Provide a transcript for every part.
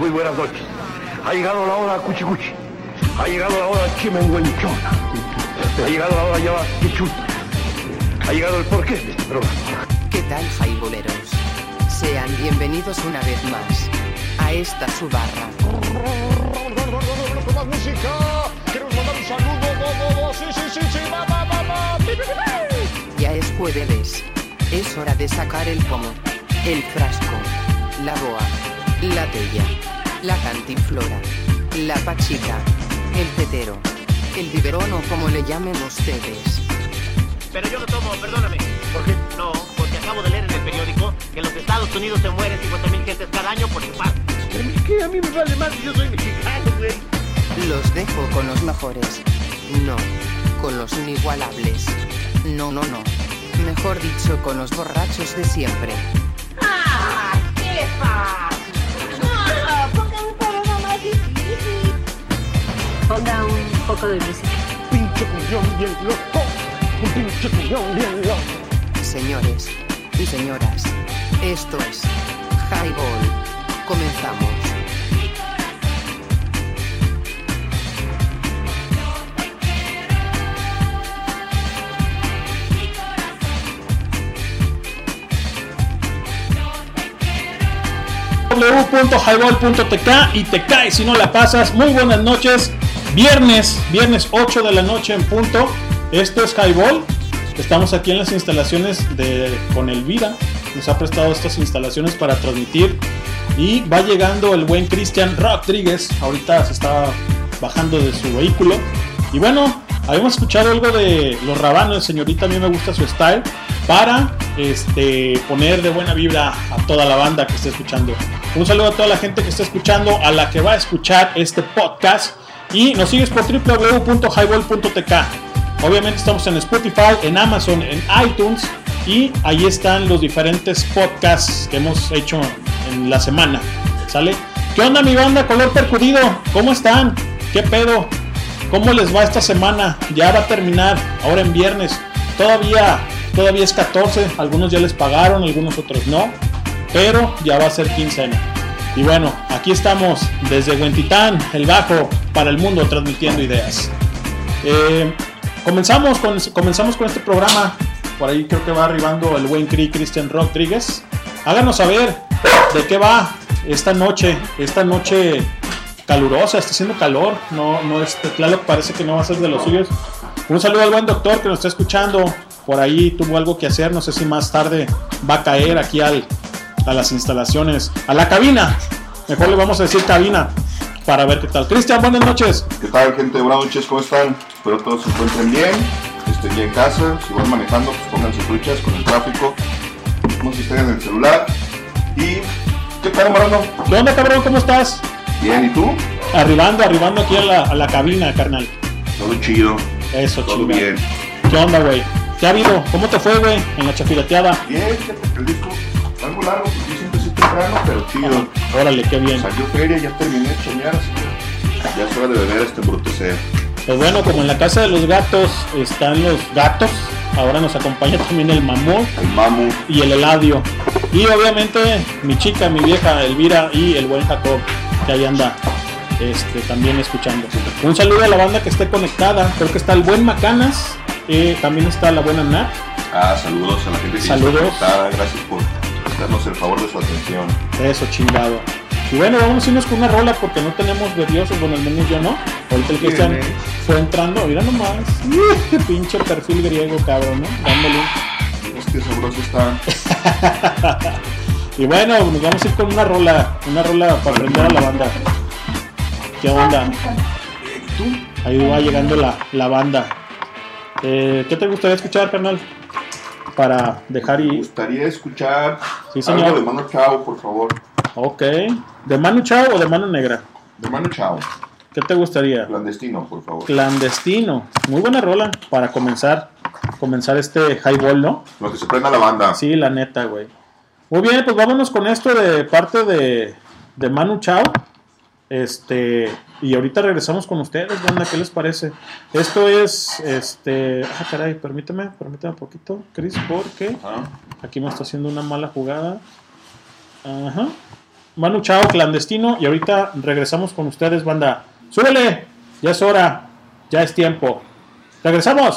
muy buenas noches. Ha llegado la hora cuchicuchi. Ha llegado la hora chimenguenchón. Ha llegado la hora ya. Ha llegado el porqué de este programa. ¿Qué tal, jaiboleros? Sean bienvenidos una vez más a esta su barra. Ya es jueves. Es hora de sacar el pomo, el frasco, la boa, la tella, la cantinflora, la pachica, el tetero, el biberón o como le llamen ustedes. Pero yo no tomo, perdóname. ¿Por qué? No, porque acabo de leer en el periódico que en los Estados Unidos se mueren 50.000 gentes cada año por chupar. Pero que a mí me vale más si yo soy mexicano, güey. Los dejo con los mejores. No, con los inigualables. No, no, no. Mejor dicho, con los borrachos de siempre. ¿Qué pasa? Ponga un poco de música. Pinche cuñón bien loco. Un pinche cuñón bien loco. Señores y señoras, esto es Highball. Comenzamos. www.highball.tk y te cae si no la pasas. Muy buenas noches. Viernes, viernes 8 de la noche en punto. Esto es Highball. Estamos aquí en las instalaciones de con Elvira. Nos ha prestado estas instalaciones para transmitir. Y va llegando el buen Cristian Rodríguez. Ahorita se está bajando de su vehículo. Y bueno, habíamos escuchado algo de los rabanos, señorita. A mí me gusta su style. Para este, poner de buena vibra a toda la banda que esté escuchando. Un saludo a toda la gente que está escuchando, a la que va a escuchar este podcast. Y nos sigues por www.highball.tk. Obviamente estamos en Spotify, en Amazon, en iTunes. Y ahí están los diferentes podcasts que hemos hecho en la semana. ¿Sale? ¿Qué onda mi banda color percudido? ¿Cómo están? ¿Qué pedo? ¿Cómo les va esta semana? Ya va a terminar, ahora en viernes. Todavía, todavía es 14, algunos ya les pagaron, algunos otros no. Pero ya va a ser quincena. Y bueno, aquí estamos desde Huentitán, el Bajo, para el mundo, transmitiendo ideas. Eh, comenzamos, con, comenzamos con este programa. Por ahí creo que va arribando el buen Cri Cristian Rodríguez. Háganos saber de qué va esta noche, esta noche calurosa, está haciendo calor. No, no es claro, parece que no va a ser de los suyos. Un saludo al buen doctor que nos está escuchando. Por ahí tuvo algo que hacer, no sé si más tarde va a caer aquí al, a las instalaciones, a la cabina. Mejor le vamos a decir cabina para ver qué tal. Cristian, buenas noches. ¿Qué tal, gente? Buenas noches, ¿cómo están? Espero todos se encuentren bien, estén bien en casa. Si van manejando, pues pónganse truchas con el tráfico. No se estén en el celular. ¿Y qué tal, Marano? ¿Qué onda, cabrón? ¿Cómo estás? Bien, ¿y tú? Arribando, arribando aquí a la, a la cabina, carnal. Todo chido, Eso, todo chingada. bien. ¿Qué onda, güey? ¿Qué ha habido? ¿Cómo te fue, güey? En la chapireteada. Bien, el disco algo largo, porque yo siempre soy temprano, pero chido. Órale, qué bien. Salió feria, ya terminé de choñar, así que ya es hora de beber este embrutecer. Pues bueno, como en la casa de los gatos están los gatos, ahora nos acompaña también el mamut El mamu, y el heladio. Y obviamente mi chica, mi vieja Elvira y el buen Jacob, que ahí anda este, también escuchando. Un saludo a la banda que esté conectada. Creo que está el buen Macanas, eh, también está la buena Nat. ah, saludos a la gente que Saludos. está conectada, gracias por darnos el favor de su atención. Eso, chingado. Y bueno, vamos a irnos con una rola porque no tenemos nerviosos, bueno, al menos yo no. Ahorita el Cristian fue entrando, mira nomás. Pinche perfil griego, cabrón, ¿no? Dándole. Es que sabroso está. Y bueno, nos vamos a ir con una rola, una rola para aprender a la banda. ¿Qué onda? Ahí va llegando la, la banda. Eh, ¿Qué te gustaría escuchar, carnal? Para dejar Me ir. gustaría escuchar Sí, señor. algo de Mano Chao, por favor. Ok. ¿De Manu Chao o de Mano Negra? De Mano Chao. ¿Qué te gustaría? Clandestino, por favor. Clandestino. Muy buena rola para comenzar, comenzar este highball, ¿no? Lo que se prenda la banda. Sí, la neta, güey. Muy bien, pues vámonos con esto de parte de, de Manu Chao. Este, y ahorita regresamos con ustedes, banda, ¿qué les parece? Esto es, este, ah, caray, permíteme, permíteme un poquito, Chris, porque Ajá. aquí me está haciendo una mala jugada. Ajá. Manu Chao, clandestino. Y ahorita regresamos con ustedes, banda. ¡Súbele! Ya es hora. Ya es tiempo. ¡Regresamos!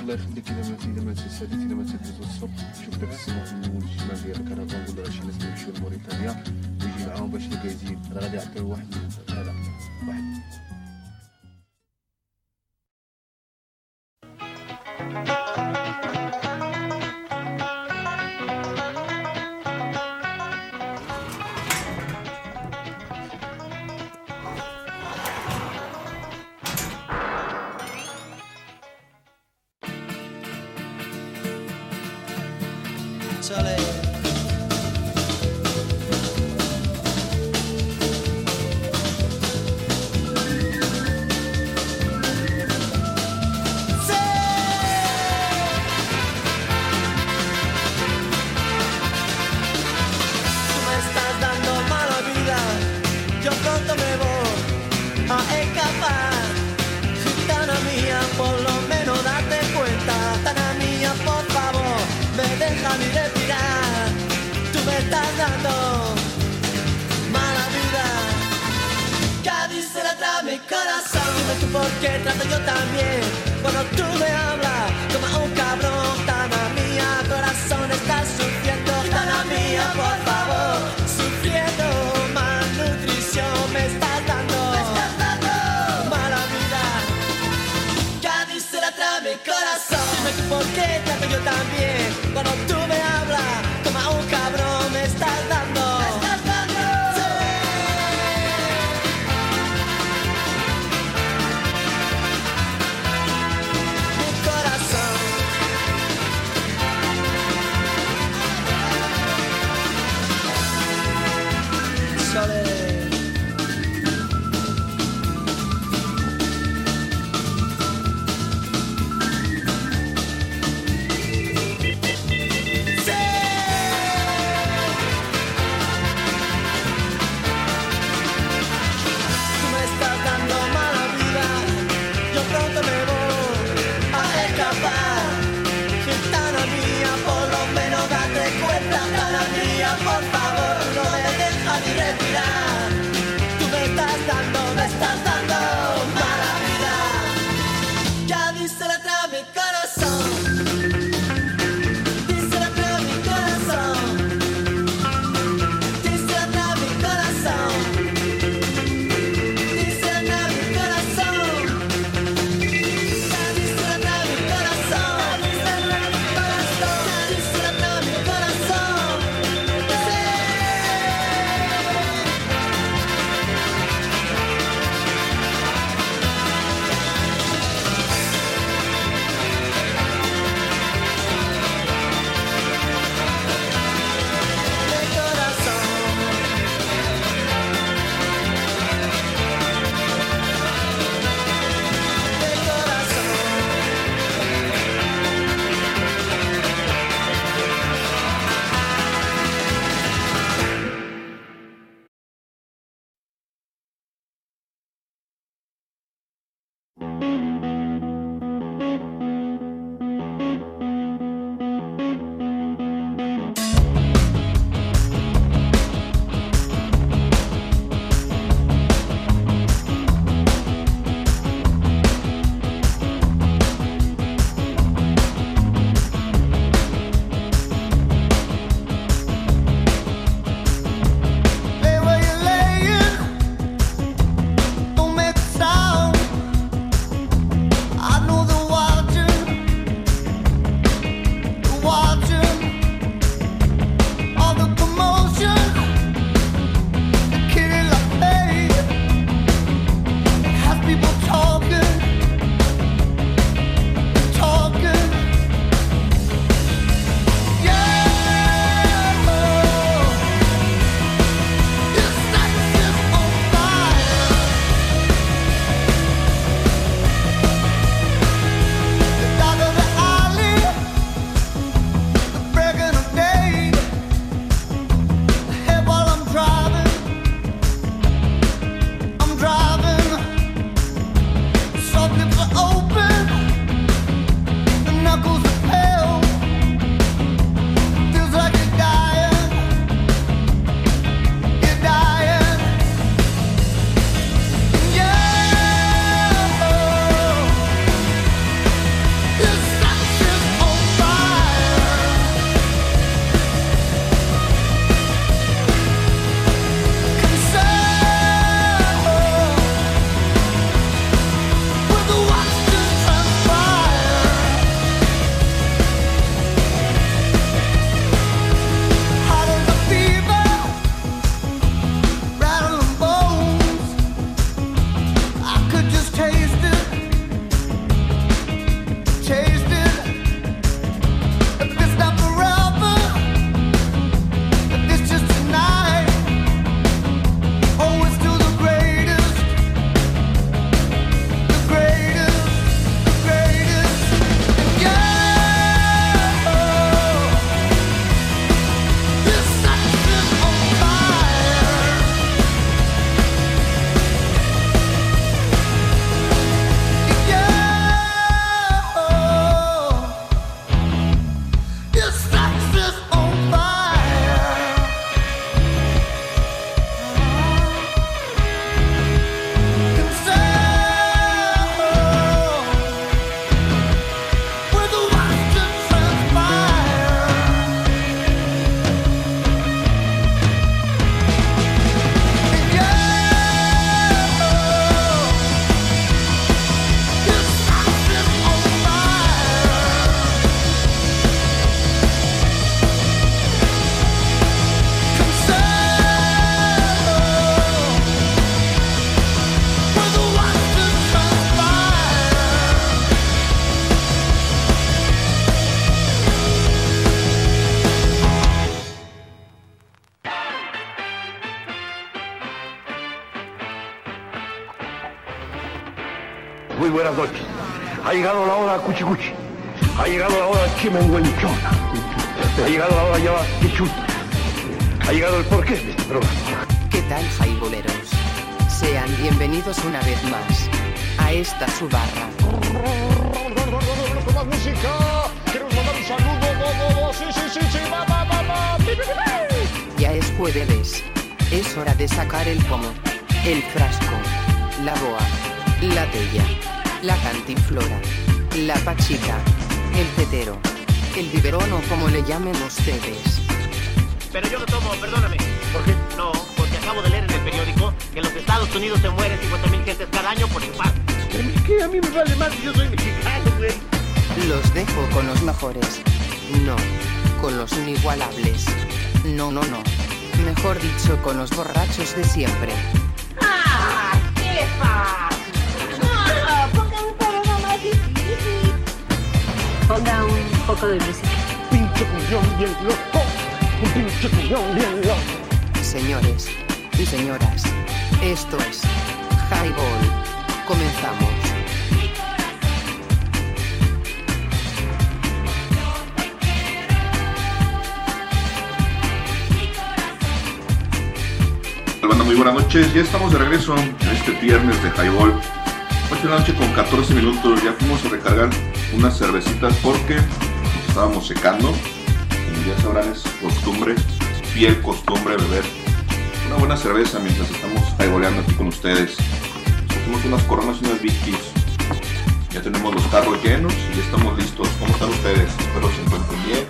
الله يخليك الا ما الا ما تساليت الا ما تدوز السوق شوف داك السمو والجمال ديالك أنا غنقول لها شي ناس اللي يمشيو لموريتانيا ويجي معاهم باش الكازين راه غادي يعطيو واحد هذا واحد Thank you. Llegado la hora cuchicuchi. Ha llegado la hora chimenguenchona. Ha llegado la hora ya quichut. Ha llegado el porqué de este programa. ¿Qué tal, jaiboleros? Sean bienvenidos una vez más a esta su barra. Con más música. Queremos mandar un saludo. Sí, sí, sí, sí. Va, va, va, va. Pi, pi, pi, pi. Ya es jueves. Es hora de sacar el pomo, el frasco, la boa, la tella, la cantinflora, la pachica, el tetero, el biberón o como le llamen ustedes. Pero yo no tomo, perdóname. ¿Por qué? No, porque acabo de leer en el periódico que en los Estados Unidos se mueren 50.000 gentes cada año por. Es que a mí me vale más. Yo soy mexicano, güey. Los dejo con los mejores. No, con los inigualables. No, no, no. Mejor dicho, con los borrachos de siempre. Poco de música. Pinche cuñón bien loco. Un pinche cuñón bien loco. Señores y señoras, esto es Highball. Comenzamos. Banda, muy buenas noches. Ya estamos de regreso en este viernes de Highball. 8 de la noche con 14 minutos. Ya fuimos a recargar unas cervecitas porque estábamos secando. Como ya sabrán, es costumbre, fiel costumbre beber una buena cerveza mientras estamos highballeando aquí con ustedes. Nos hicimos unas coronas y unas whiskeys. Ya tenemos los carros llenos y ya estamos listos. ¿Cómo están ustedes? Espero se encuentren bien.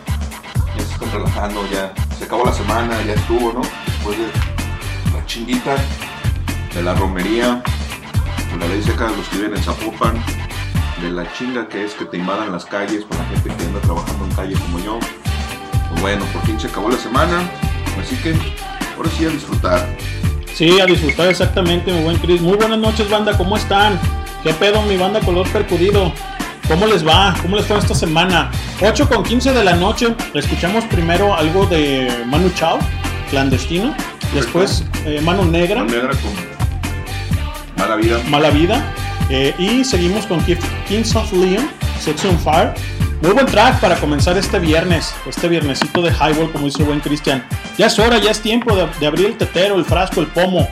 Ya se están relajando, ya se acabó la semana, ya estuvo, ¿no? Después de la chinguita de la romería, la ley seca de los que viven en Zapopan, de la chinga que es que te invadan las calles con la gente que anda trabajando en calle como yo. Pues bueno, por fin se acabó la semana, así que ahora sí a disfrutar. Sí, a disfrutar exactamente, mi buen Chris. Muy buenas noches, banda, ¿cómo están? ¿Qué pedo, mi banda color percudido? ¿Cómo les va? ¿Cómo les fue esta semana? 8 con 15 de la noche. Escuchamos primero algo de Manu Chao, clandestino. Después eh, Mano Negra, Mano negra con mala vida. Mala Vida. Eh, y seguimos con Kif- Kings of Leon, Sex on Fire. Muy buen track para comenzar este viernes, este viernesito de Highball, como dice el buen Cristian. Ya es hora, ya es tiempo de, de abrir el tetero, el frasco, el pomo,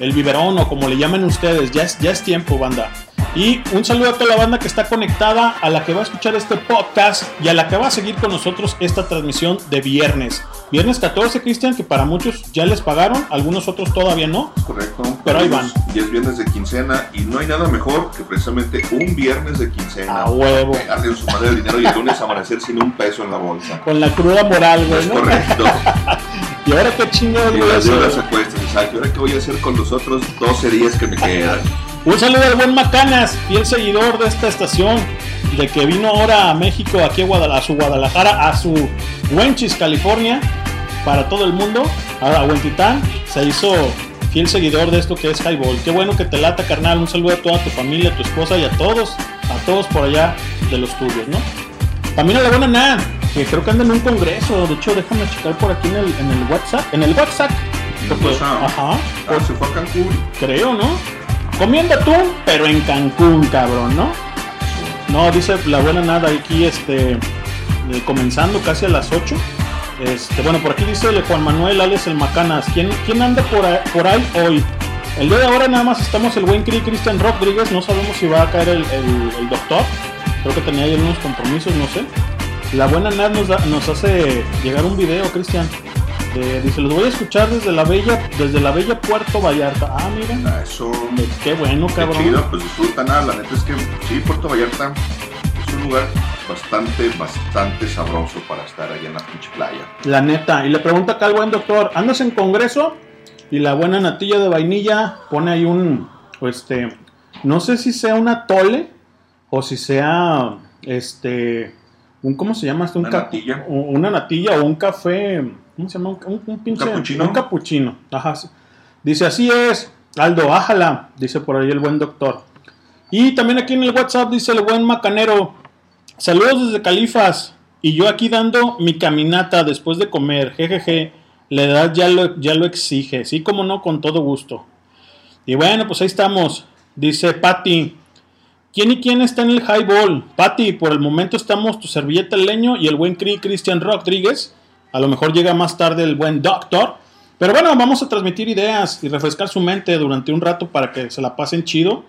el biberón o como le llamen ustedes. Ya es, ya es tiempo, banda. Y un saludo a toda la banda que está conectada, a la que va a escuchar este podcast y a la que va a seguir con nosotros esta transmisión de viernes. Viernes 14, Cristian, que para muchos ya les pagaron, algunos otros todavía no. Correcto. Pero ahí van. Y es viernes de quincena y no hay nada mejor que precisamente un viernes de quincena. A huevo. Pegarle en su madre el dinero y el lunes amanecer sin un peso en la bolsa. Con la cruda moral, güey, ¿no? correcto. Y ahora qué chingados Y voy a hacer. exacto. ¿Ahora qué voy a hacer con los otros 12 días que me quedan? Un saludo al buen Macanas, fiel seguidor de esta estación, de que vino ahora a México, aquí a, Guadala- a su Guadalajara, a su Wenchis, California, para todo el mundo, a Huentitán, se hizo fiel seguidor de esto que es Highball. Qué bueno que te lata, carnal. Un saludo a toda tu familia, a tu esposa y a todos, a todos por allá de los tuyos, ¿no? También a la buena Nan, que creo que anda en un congreso. De hecho, déjame checar por aquí en el, en el WhatsApp. En el WhatsApp. porque- WhatsApp. Ajá. Ah, se fue a Cancún. Creo, ¿no? Comiendo atún, pero en Cancún, cabrón, ¿no? No, dice la buena nada aquí, este, eh, comenzando casi a las 8. Este, bueno, por aquí dice Juan Manuel Alex el Macanas. ¿Quién, quién anda por ahí, por ahí hoy? El día de ahora nada más estamos el buen Cri Cristian Rodríguez. No sabemos si va a caer el, el- el doctor. Creo que tenía ahí algunos compromisos, no sé. La buena Nat nos, da- nos hace llegar un video, Cristian. Eh, dice, los voy a escuchar desde la bella, desde la bella Puerto Vallarta. Ah, mira. Ah, Eso. Pues qué bueno, Qué cabrón. chido, pues disfrutan. nada. La neta es que sí, Puerto Vallarta es un lugar bastante, bastante sabroso para estar allá en la pinche playa. La neta. Y le pregunta acá al buen doctor, ¿andas en congreso? Y la buena natilla de vainilla pone ahí un, este, no sé si sea una tole o si sea, este, un, ¿cómo se llama? Un Una natilla. Una natilla o un café, ¿cómo se llama? Un, un- un capuchino? Un capuchino. Ajá. sí. Dice, así es, Aldo, ájala, dice por ahí el buen doctor. Y también aquí en el WhatsApp dice el buen macanero, saludos desde Califas. Y yo aquí dando mi caminata después de comer, jejeje, la edad ya lo, ya lo exige, sí como no, con todo gusto. Y bueno, pues ahí estamos, dice Patty, ¿Quién y quién está en el highball? Pati, por el momento estamos tu servilleta el leño y el buen Cri Cristian Rodríguez. A lo mejor llega más tarde el buen Doctor. Pero bueno, vamos a transmitir ideas y refrescar su mente durante un rato para que se la pasen chido.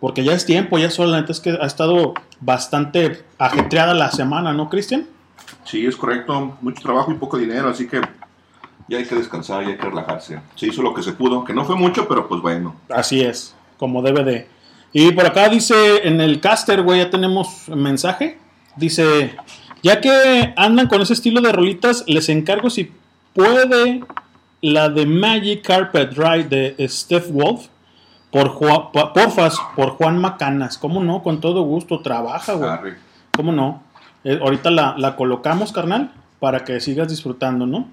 Porque ya es tiempo, ya solamente es que ha estado bastante ajetreada la semana, ¿no, Cristian? Sí, es correcto. Mucho trabajo y poco dinero, así que ya hay que descansar y hay que relajarse. Se hizo lo que se pudo, que no fue mucho, pero pues bueno. Así es, como debe de. Y por acá dice en el caster, güey, ya tenemos mensaje. Dice, ya que andan con ese estilo de rolitas, les encargo si puede la de Magic Carpet Ride de Steph Wolf. Por Ju- pa- porfas, por Juan Macanas. ¿Cómo no? Con todo gusto. Trabaja, güey. ¿Cómo no? Eh, ahorita la, la colocamos, carnal, para que sigas disfrutando, ¿no?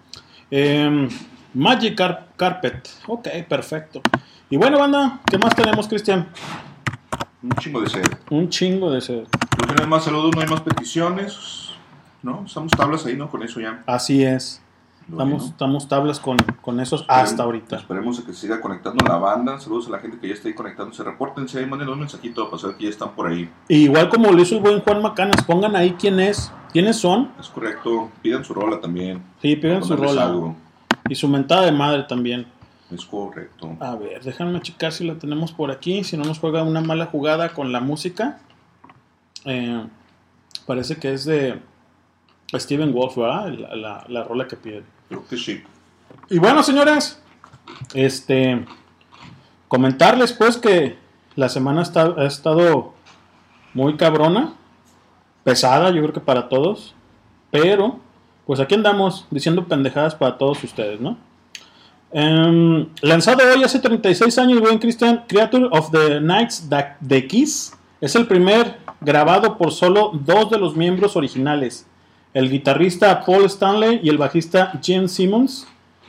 Em, Magic Car- Carpet. Ok, perfecto. Y bueno, banda, ¿qué más tenemos, Cristian? Un chingo de sed. Un chingo de sed. No tienes más saludos, no hay más peticiones. ¿No? Estamos tablas ahí, ¿no? Con eso ya. Así es. Bueno. Estamos, estamos tablas con, con esos hasta ahorita. Esperemos a que se siga conectando la banda. Saludos a la gente que ya está ahí conectándose. Repórtense ahí, manden un mensajito para saber que ya están por ahí. Y igual como lo hizo el buen Juan Macanas, pongan ahí quién es, quiénes son. Es correcto. Pidan su rola también. Sí, piden su rola. algo. Y su mentada de madre también. Es correcto. A ver, déjame checar si la tenemos por aquí. Si no nos juega una mala jugada con la música. Eh, parece que es de Steven Wolf, ¿verdad? La, la- la rola que pide. Creo que sí. Y bueno, señores, este comentarles pues que la semana está- ha estado muy cabrona, pesada, yo creo que para todos, pero pues aquí andamos diciendo pendejadas para todos ustedes, ¿no? Em, lanzado hoy hace 36 años, buen Christian, Creature of the Knights de Kiss es el primer grabado por solo dos de los miembros originales, el guitarrista Paul Stanley y el bajista Gene Simmons.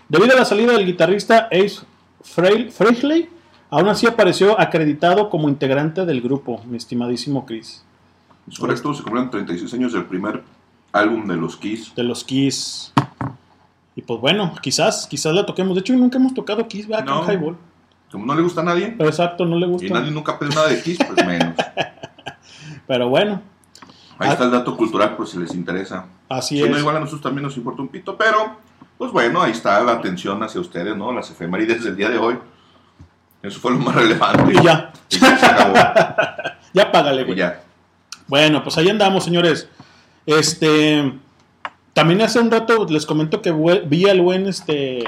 Debido a la salida del guitarrista Ace Frehl- Frehley, aún así apareció acreditado como integrante del grupo, mi estimadísimo Chris. Es correcto. Se cumplen 36 años del primer álbum de los Kiss. De los Kiss. Y pues bueno, quizás, quizás la toquemos. De hecho, nunca hemos tocado Kiss, ¿verdad? No. Con Highball. Como no le gusta a nadie. Pero exacto, no le Y gusta. nadie nunca pide nada de Kiss, pues menos. Pero bueno, Ahí está el dato cultural por si les interesa. así Si no, es. igual a nosotros también nos importa un pito, pero pues bueno, ahí está la atención hacia ustedes, ¿no? Las efemérides del día de hoy. Eso fue lo más relevante. Y ya. Y ya se acabó. Ya págale, güey. ya. Bueno, pues ahí andamos, señores. Este. También hace un rato les comento que vi al buen este.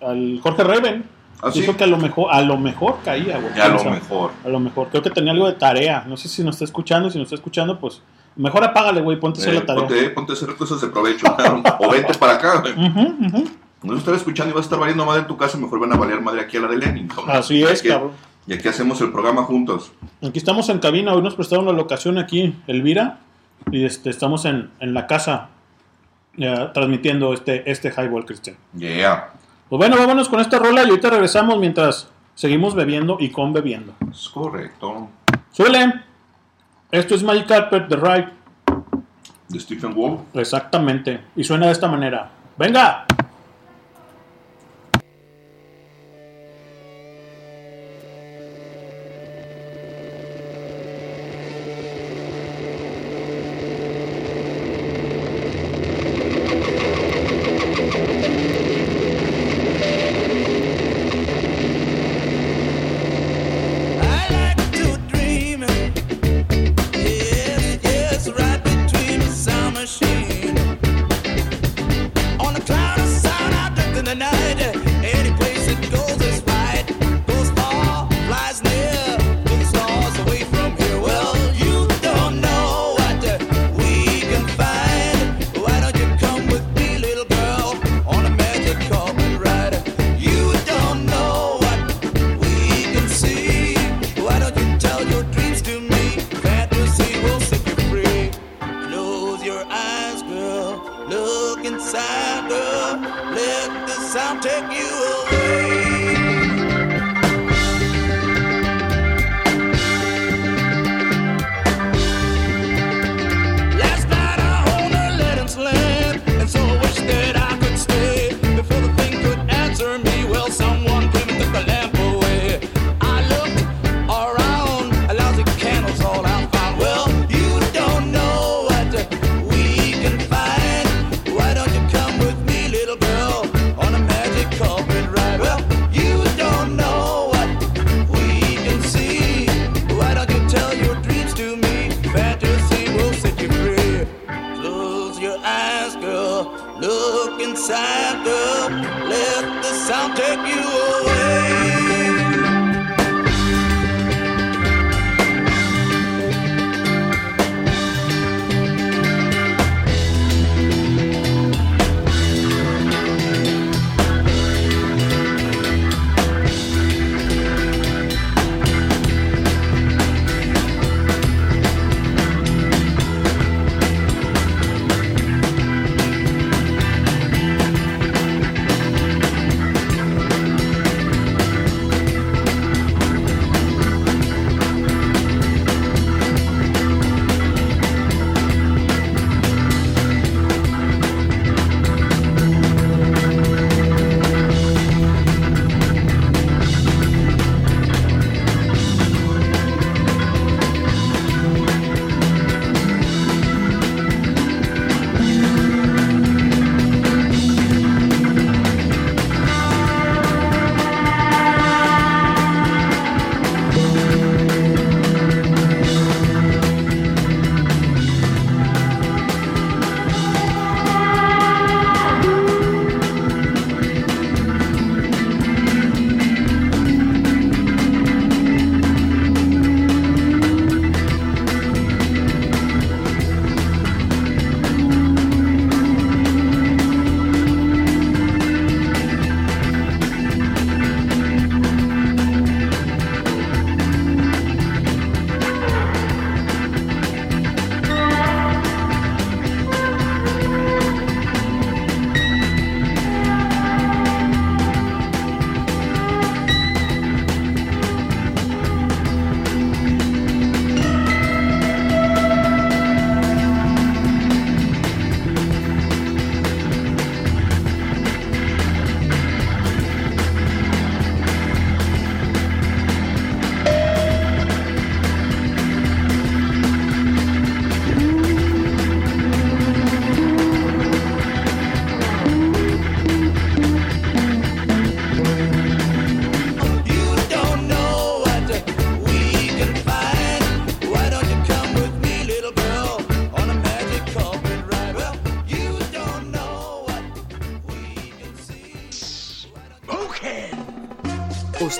al Jorge Raven. ¿Ah, sí? Dijo que a lo mejor, a lo mejor caía, güey. A lo mejor. A lo mejor. Creo que tenía algo de tarea. No sé si nos está escuchando. Si nos está escuchando, pues. Mejor apágale, güey. Ponte a hacer Eh, la tarea. ponte, ponte a hacer cosas de provecho. o vente para acá. güey. Ujú. No estar escuchando y vas a estar valiendo madre en tu casa, mejor van a valer madre aquí a la de Lenin. cabrón. Así es, aquí- cabrón. Y aquí hacemos el programa juntos. Aquí estamos en cabina, hoy nos prestaron la locación aquí, Elvira, y este, estamos en, en la casa eh, transmitiendo este, este Highball Cristian. Yeah. Pues bueno, vámonos con esta rola y ahorita regresamos mientras seguimos bebiendo y con bebiendo. Es correcto. Suele, esto es Magic Carpet The Ride, De Stephen Wolf. exactamente, y suena de esta manera. ¡Venga!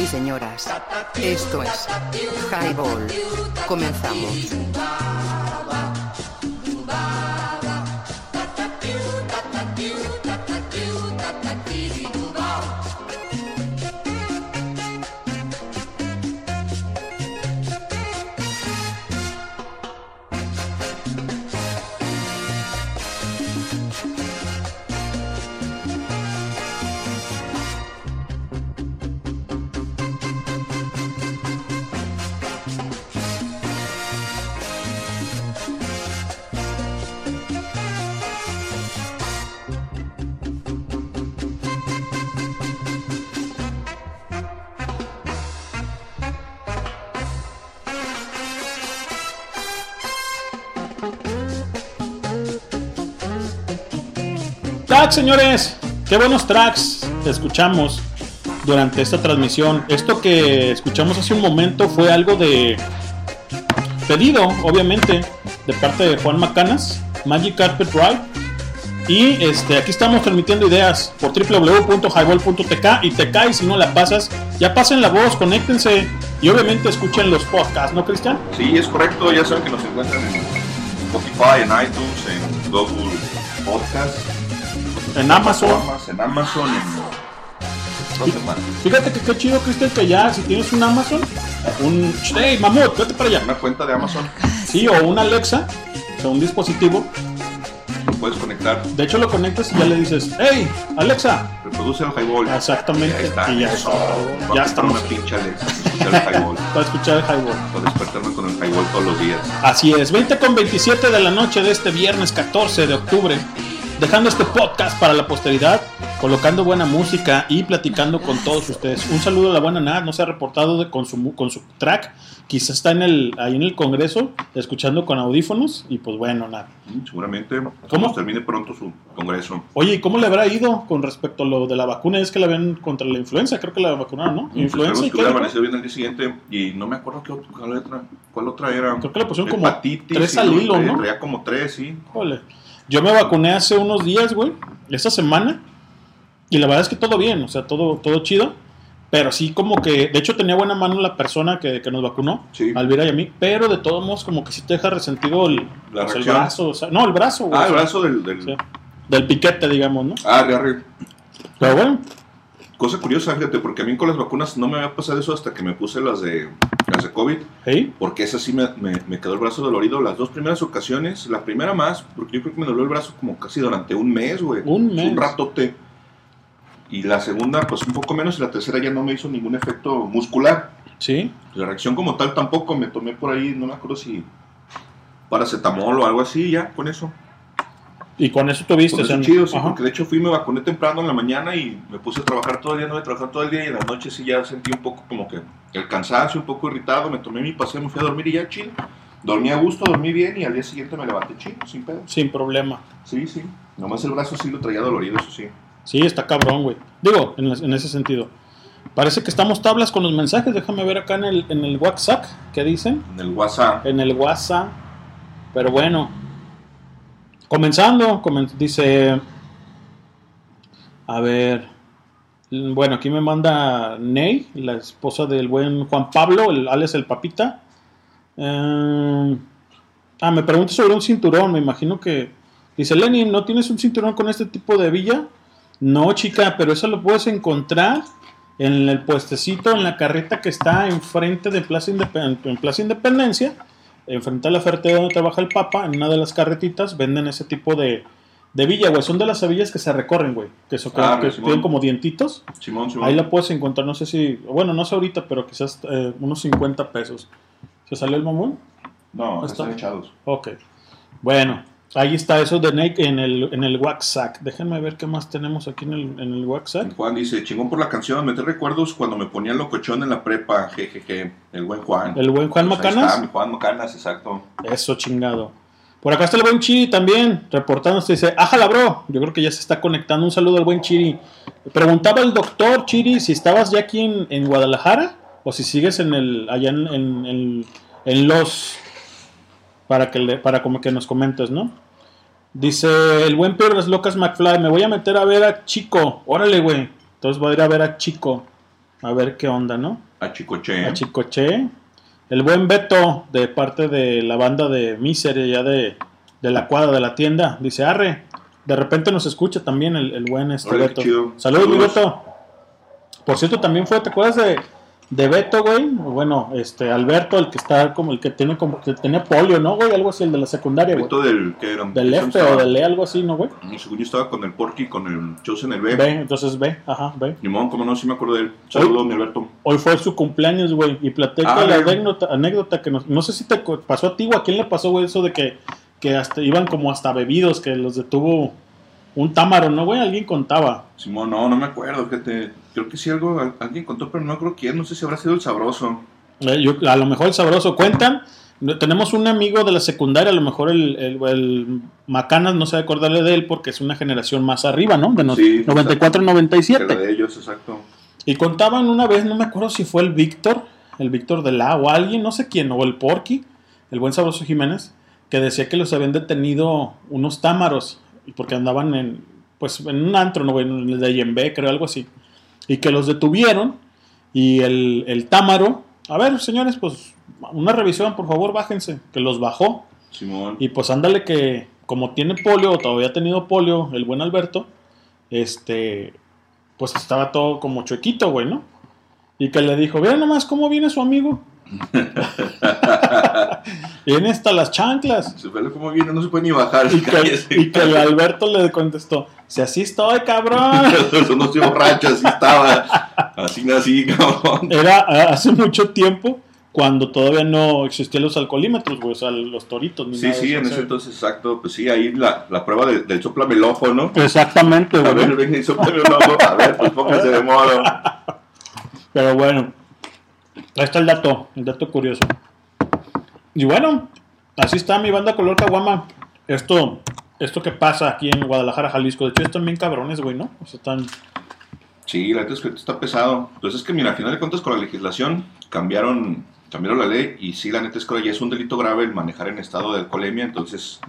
Y señoras, esto es Highball. Comenzamos. Señores. Qué buenos tracks escuchamos durante esta transmisión. Esto que escuchamos hace un momento fue algo de pedido, obviamente, de parte de Juan Macanas, Magic Carpet Ride. Y este, aquí estamos transmitiendo ideas por www.highball.tk y te cae si no la pasas. Ya pasen la voz, conéctense y obviamente escuchen los podcasts, ¿no, Cristian? Sí, es correcto. Ya saben que nos encuentran en Spotify, en iTunes, en Google Podcast, En Amazon. en Amazon, en... Fíjate que qué chido, Cristian, que ya si tienes un Amazon, un... ¡Hey, mamut, vete para allá! Una cuenta de Amazon, Sí, o un Alexa, o sea, un dispositivo. lo puedes conectar, De hecho, lo conectas y ya le dices, ¡Hey, Alexa! reproduce el highball. Exactamente. Ahí está. Y ya, Eso. ya estamos. una pinche Alexa para escuchar el highball. Para escuchar el highball. Para despertarme con el highball todos los días. Así es, 20 con 27 de la noche de este viernes 14 de octubre, dejando este podcast para la posteridad. colocando buena música y platicando con todos ustedes. Un saludo a la buena Nat, no se ha reportado de- con, su, con su track, quizá está en el, ahí en el Congreso, escuchando con audífonos, y pues bueno, Nat. Seguramente ¿Cómo? termine pronto su congreso. Oye, ¿y cómo le habrá ido con respecto a lo de la vacuna? Es que la ven contra la influenza, creo que la vacunaron, ¿no? Pues, Influenza esperemos y que bien el día siguiente y no me acuerdo qué otra, cuál, otra, cuál otra era. Creo que le pusieron como tres al hilo, ¿no? Traía como tres, sí. Híjole. Yo me vacuné hace unos días, güey, esta semana, y la verdad es que todo bien, o sea, todo, todo chido, pero sí como que, de hecho tenía buena mano la persona que, que nos vacunó, Alvira y a mí, pero de todos modos como que sí te deja resentido el, La pues, el brazo, o sea, no, el brazo, güey. Ah, el sea, brazo del. del... sí, del piquete, digamos, ¿no? Ah, agarre. Pero bueno. Cosa curiosa, fíjate, porque a mí con las vacunas no me había pasado eso hasta que me puse las de, las de COVID. Porque esa sí me, me- me quedó el brazo dolorido las dos primeras ocasiones. La primera más, porque yo creo que me dolió el brazo como casi durante un mes, güey. Un mes. Un ratote. Y la segunda, pues un poco menos. Y la tercera ya no me hizo ningún efecto muscular. Sí. La reacción como tal tampoco. Me tomé por ahí, no me acuerdo si paracetamol o algo así, ya, con eso. Y con eso tuviste, Con o sea, eso chido, sí, porque de hecho fui, me vacuné temprano en la mañana y me puse a trabajar todo el día, no voy a trabajar todo el día y en la noche sí ya sentí un poco como que el cansancio, un poco irritado, me tomé mi paseo, me fui a dormir y ya chill. Dormí a gusto, dormí bien y al día siguiente me levanté chill, sin pedo. Sin problema. Sí, sí. Nomás el brazo sí lo traía dolorido, eso sí. Sí, está cabrón, güey. Digo, en, en ese sentido. Parece que estamos tablas con los mensajes. Déjame ver acá en el, en el WhatsApp. ¿Qué dicen? En el WhatsApp. En el WhatsApp. Pero bueno. Comenzando. comen- dice. A ver. Bueno, aquí me manda Ney, la esposa del buen Juan Pablo, el alias el Papita. Eh, ah, me pregunta sobre un cinturón. Me imagino que. Dice Lenin, ¿no tienes un cinturón con este tipo de villa? No, chica, pero eso lo puedes encontrar en el puestecito, en la carreta que está enfrente de en Plaza Independencia, enfrente a la ferretería donde trabaja el Papa, en una de las carretitas venden ese tipo de, de villa, güey. Son de las hebillas que se recorren, güey. Que, Ah, que Simón. tienen como dientitos. Simón, Simón. Ahí la puedes encontrar, no sé si, bueno, no sé ahorita, pero quizás eh, unos 50 pesos. ¿Se salió el mamón? No, Está- están echados. Ok. Bueno, ahí está eso de Nike en el, en el WhatsApp. Déjenme ver qué más tenemos aquí en el, en el WhatsApp. Juan dice, chingón por la canción, me recuerdos cuando me ponía locochón en la prepa, jejeje, el buen Juan. El buen Juan Pues Macanas. está, mi Juan Macanas, exacto. Eso chingado. Por acá está el buen Chiri también, reportándose, dice, ájala bro, yo creo que ya se está conectando, un saludo al buen Chiri. Preguntaba el doctor Chiri si estabas ya aquí en, en Guadalajara o si sigues en el, allá en, en- en- en los, para que, le- para como que nos comentes, ¿no? Dice el buen Pedro Las Locas McFly, me voy a meter a ver a Chico, órale güey, entonces voy a ir a ver a Chico, a ver qué onda, ¿no? A Chicoche. A Chicoche. El buen Beto, de parte de la banda de Misery, ya de, de la cuadra de la tienda, dice Arre. De repente nos escucha también el, el buen este Órale, Beto. chido. Saludos, mi Saludos. Beto. Por cierto, también fue, ¿te acuerdas de, de Beto, güey? Bueno, este, Alberto, el que está como, el que tiene como, que tenía polio, ¿no, güey? Algo así, el de la secundaria, güey. Beto del que era Del F o del E, algo así, ¿no, güey? Y según yo estaba con el Porky, con el Chosen el B. Ve, entonces ve, ajá, ve. Nimón, como no, sí me acuerdo de él. Saludos, mi Alberto. Hoy fue su cumpleaños, güey, y platica Ah, la anécdota, anécdota que nos, no sé si te pasó a ti o a quién le pasó, güey, eso de que, que hasta iban como hasta bebidos, que los detuvo un támaro, ¿no, güey? Alguien contaba. Simón, no, no me acuerdo, fíjate. Creo que sí algo, al- alguien contó, pero no creo quién. No sé si habrá sido el sabroso. Eh, yo- a lo mejor el sabroso cuentan. Tenemos un amigo de la secundaria, a lo mejor el, el, el Macanas no se a acordarle de él porque es una generación más arriba, ¿no? De no- Sí, 94, Que 97. la de ellos, exacto. Y contaban una vez, no me acuerdo si fue el Víctor, el Víctor de la o alguien, no sé quién, o el Porky, el buen Sabroso Jiménez, que decía que los habían detenido unos támaros, porque andaban en, pues, en un antro, ¿no? En el de Yembe, creo, algo así. Y que los detuvieron, y el, el támaro, a ver, señores, pues, una revisión, por favor, bájense, que los bajó. Simón. Y pues ándale que, como tiene polio, o todavía ha tenido polio, el buen Alberto, este, pues estaba todo como chuequito, güey, ¿no? Y que le dijo, vean nomás cómo viene su amigo. viene hasta las chanclas. Se ve como viene, no se puede ni bajar. Y que, y que el Alberto le contestó, si así estoy, cabrón. Eso no estoy borracho, así estaba. Así nací, cabrón. Era hace mucho tiempo cuando todavía no existían los alcoholímetros, güey, o sea, los toritos. Ni Sí, nada de sí, en ese entonces, exacto. Pues sí, ahí la, la prueba de- del soplame el ojo, ¿no? Exactamente, A güey. ver, venga y soplame un ojo. A ver, pues póngase de modo. Pero bueno, ahí está el dato, el dato curioso. Y bueno, así está mi banda color caguama. Esto, esto que pasa aquí en Guadalajara, Jalisco. De hecho, están bien cabrones, güey, ¿no? O sea, están. Sí, la neta es que está pesado. Entonces es que, mira, al final de cuentas con la legislación cambiaron, cambiaron la ley y sí, la neta es que ya es un delito grave el manejar en estado de alcoholemia. Entonces,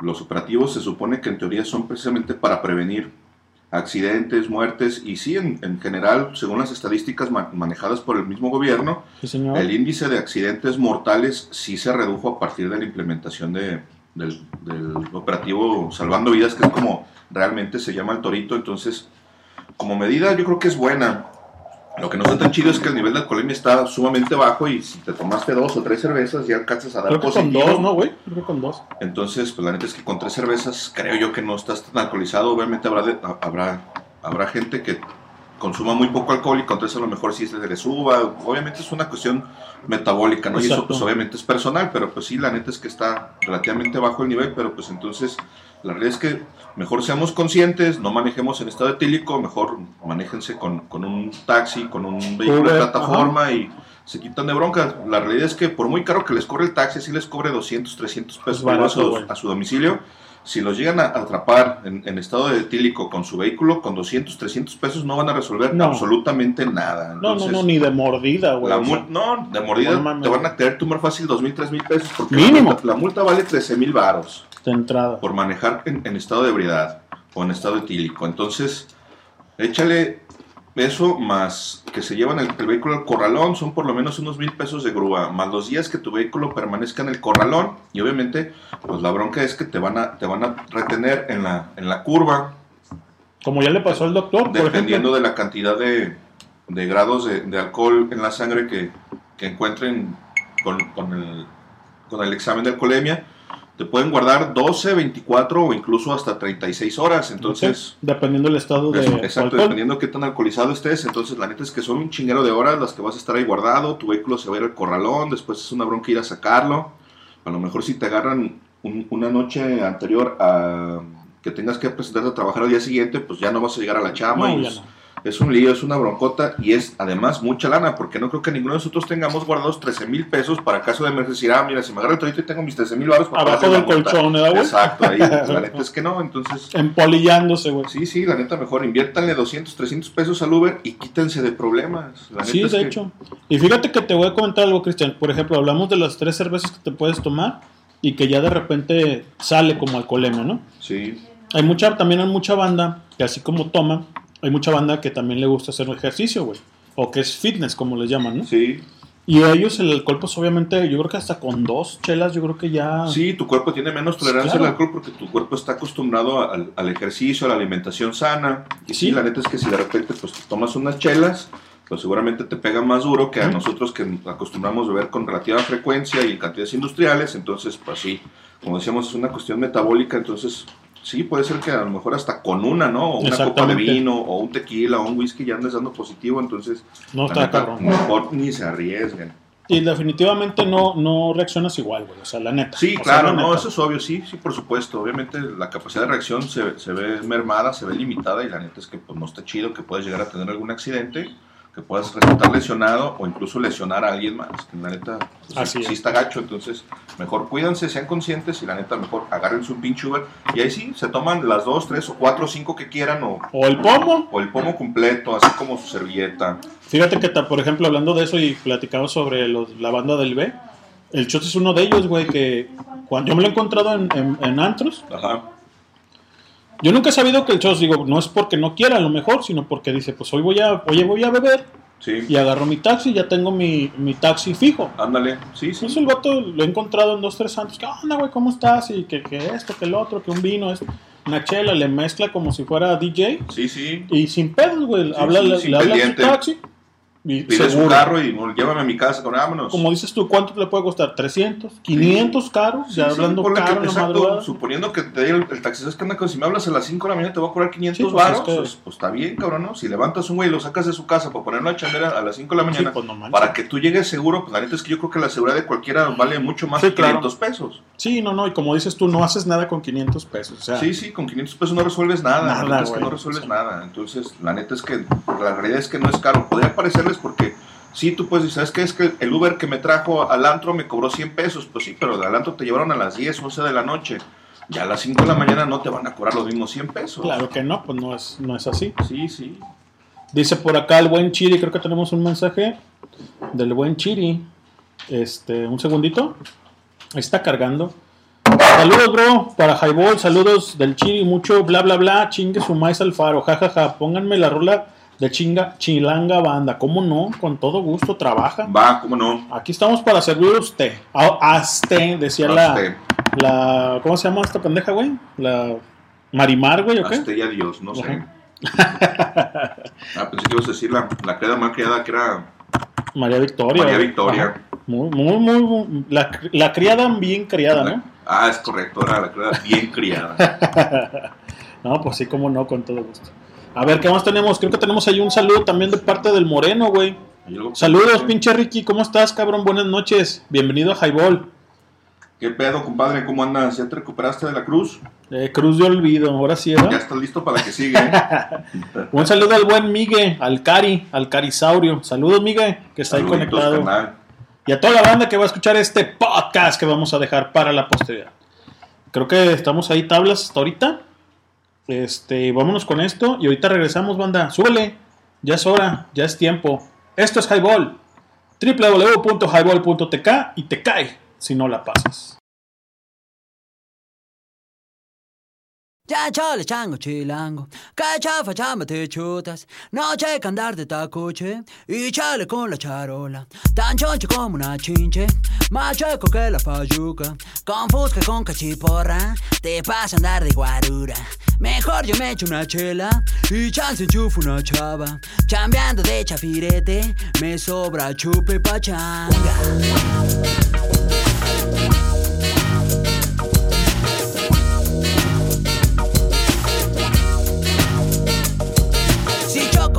los operativos se supone que en teoría son precisamente para prevenir accidentes, muertes y sí, en, en general, según las estadísticas ma- manejadas por el mismo gobierno, Sí, el índice de accidentes mortales sí se redujo a partir de la implementación de, del, del operativo Salvando Vidas, que es como realmente se llama el torito. Entonces, como medida yo creo que es buena. Lo que no está tan chido es que el nivel de alcoholemia está sumamente bajo y si te tomaste dos o tres cervezas ya alcanzas a dar Creo que con dos, ¿no, güey? Creo que con dos. Entonces, pues la neta es que con tres cervezas creo yo que no estás tan alcoholizado. Obviamente habrá, de- ha- habrá, habrá gente que consuma muy poco alcohol y con tres a lo mejor sí se le suba. Obviamente es una cuestión metabólica, ¿no? Y eso Exacto. pues obviamente es personal, pero pues sí, la neta es que está relativamente bajo el nivel, pero pues entonces la realidad es que mejor seamos conscientes, no manejemos en estado etílico, mejor manéjense con, con un taxi, con un vehículo de plataforma y se quitan de broncas. La realidad es que por muy caro que les cobre el taxi, si les cobre 200, 300 pesos barato, a, su, güey. a su domicilio, si los llegan a atrapar en, en estado de etílico con su vehículo, con 200, 300 pesos no van a resolver No. absolutamente nada. No, no, no, ni de mordida, güey. la o sea, no, de mordida te van a tener tumor fácil 2 mil, 3 mil pesos. Porque Mínimo. La multa, la multa vale 13 mil varos de entrada. por manejar en, en estado de ebriedad o en estado etílico. Entonces, échale eso más que se llevan el, el vehículo al corralón, son por lo menos unos mil pesos de grúa, más los días que tu vehículo permanezca en el corralón. Y obviamente, pues la bronca es que te van a, te van a retener en la, en la curva, Como ya le pasó al doctor, dependiendo de la cantidad de, de grados de, de alcohol en la sangre que, que encuentren con, con el, con el examen de alcoholemia. Te pueden guardar 12, 24 o incluso hasta 36 horas. Entonces, Dependiendo del estado de exacto, alcohol. dependiendo de qué tan alcoholizado estés. Entonces, la neta es que son un chinguero de horas las que vas a estar ahí guardado. Tu vehículo se va a ir al corralón. Después es una bronca ir a sacarlo. A lo mejor si te agarran un- una noche anterior a que tengas que presentarte a trabajar al día siguiente, pues ya no vas a llegar a la chama. No, y es, un lío, es una broncota y es además mucha lana, porque no creo que ninguno de nosotros tengamos guardados 13 mil pesos para caso de emergencia. Ah, mira, si me agarro el torito y tengo mis 13 mil baros para Abajo del colchón, ¿verdad, güey? Exacto, ahí. La neta es que no, entonces. Empolillándose, güey. Sí, sí, la neta mejor inviértanle 200, 300 pesos al Uber y quítense de problemas. La Sí, neta es de que- hecho. Y fíjate que te voy a comentar algo, Cristian. Por ejemplo, hablamos de las tres cervezas que te puedes tomar y que ya de repente sale como alcoholemia, ¿no? Sí, Hay mucha, también hay mucha banda que así como toma, hay mucha banda que también le gusta hacer ejercicio, güey. O que es fitness, como les llaman, ¿no? sí. Y a ellos el alcohol, pues obviamente, yo creo que hasta con dos chelas, yo creo que ya... Sí, tu cuerpo tiene menos tolerancia Claro. al alcohol porque tu cuerpo está acostumbrado al, al ejercicio, a la alimentación sana. Y sí. Sí. la neta es que si de repente pues te tomas unas chelas, pues seguramente te pega más duro que a nosotros que acostumbramos beber con relativa frecuencia y en cantidades industriales. Entonces, pues sí, como decíamos, es una cuestión metabólica. Entonces, sí, puede ser que a lo mejor hasta con una, ¿no? O una copa de vino, o un tequila, o un whisky ya andes dando positivo. Entonces, No está neta, cabrón. mejor ni se arriesguen. Y definitivamente no, no reaccionas igual, güey. O sea, la neta. Sí, O claro, la no, neta. eso es obvio, sí, sí, por supuesto. Obviamente la capacidad de reacción se, se ve mermada, se ve limitada y la neta es que pues, no está chido que puedas llegar a tener algún accidente, que puedas resultar lesionado o incluso lesionar a alguien más. Que la neta pues, Así sí, es. sí está gacho, entonces mejor cuídense, sean conscientes y la neta mejor agárrense un pinche Uber y ahí sí, se toman las dos, tres o cuatro o cinco que quieran o, O el pomo. o el pomo completo, así como su servilleta. Fíjate que, por ejemplo, hablando de eso y platicamos sobre los- la banda del B, el Shot es uno de ellos, güey, que cuando yo me lo he encontrado en, en- en antros, Ajá. Yo nunca he sabido que el Shot, digo, no es porque no quiera a lo mejor, sino porque dice, pues hoy voy a, oye, voy a beber Sí, y agarro mi taxi, ya tengo mi, mi taxi fijo. ándale, sí, sí. Entonces el vato lo he encontrado en dos, tres antros, ¿qué onda, güey? ¿Cómo estás? Y que, que esto, que el otro, que un vino, esto. una chela, le mezcla como si fuera DJ Sí, sí. y sin pedos, güey, Sí, habla, sí, le, le habla a su taxi Y Pide su seguro. carro y llévame a mi casa, con vámonos. Como dices tú, ¿cuánto le puede costar? ¿300? ¿500 caro? Sí, ya sí, hablando que- caro exacto, suponiendo que te diga el, el taxista es que anda con- si me hablas a las 5 de la mañana te va a cobrar 500 Sí, pues, varos, es que- pues, pues, está bien, cabrón, ¿no? Si levantas un güey y lo sacas de su casa para ponerlo a chambear a las 5 de la mañana, pues, no para que tú llegues seguro, pues la neta es que yo creo que la seguridad de cualquiera vale mucho más que claro. 500 pesos. Sí, no, no, y como dices tú, no haces nada con 500 pesos. O sea, Sí, sí, con 500 pesos no resuelves nada. Nada, la neta es que güey. no resuelves nada. Entonces, la neta es que la realidad es que no es caro. Podría porque sí, tú puedes decir, ¿sabes qué? Es que el Uber que me trajo al antro me cobró 100 pesos. Pues sí, pero al antro te llevaron a las 10, 11 de la noche. Ya a las 5 de la mañana no te van a cobrar los mismos 100 pesos. claro que no, pues no es, no es así. Sí, sí. Dice por acá el buen Chiri, creo que tenemos un mensaje del buen Chiri. Este, un segundito. Está cargando. Saludos, bro, para Highball, saludos del Chiri, mucho bla bla bla, chingue su maíz al faro, jajaja, pónganme la rola de chinga, chilanga banda, ¿cómo no? Con todo gusto, trabaja. Va, cómo no. Aquí estamos para servir a usted. A, a usted, decía la, Hazte, la. ¿Cómo se llama esta pendeja, güey? La. Marimar, güey, ¿o qué? hazte y adiós, no sé. Ah, pensé que ibas a decir la, la criada mal criada que era María Victoria. María. Victoria. Ajá. Muy, muy, muy, muy- la, la criada bien criada, ¿no? Ah, es correcto, era la criada bien criada. No, pues sí, cómo no, con todo gusto. A ver, ¿qué más tenemos? Creo que tenemos ahí un saludo también de parte del Moreno, güey. Saludos, pinche Ricky, ¿cómo estás, cabrón? Buenas noches. Bienvenido a Highball. ¿Qué pedo, compadre? ¿Cómo andas? ¿Ya te recuperaste de la cruz? Eh, Cruz de Olvido, ahora sí, ¿verdad? Ya estás listo para que sigue. ¿eh? Un saludo al buen Migue, al Cari, al Carisaurio. Saludos, Migue, que está ahí conectado. carnal. Y a toda la banda que va a escuchar este podcast que vamos a dejar para la posteridad. Creo que estamos ahí tablas hasta ahorita. Este, vámonos con esto y ahorita regresamos, banda. Súbele. Ya es hora, ya es tiempo. Esto es Highball. www.highball.tk y te cae si no la pasas. Ya chale chango chilango, que chafa chamba te chutas, noche que andar de tacuche. Y chale con la charola, tan choncho como una chinche, más chueco que la payuca, con fusca con cachiporra, te pasa andar de guarura. Mejor yo me echo una chela. Y chance enchufo una chava, chambeando de chafirete, me sobra chupe pachanga.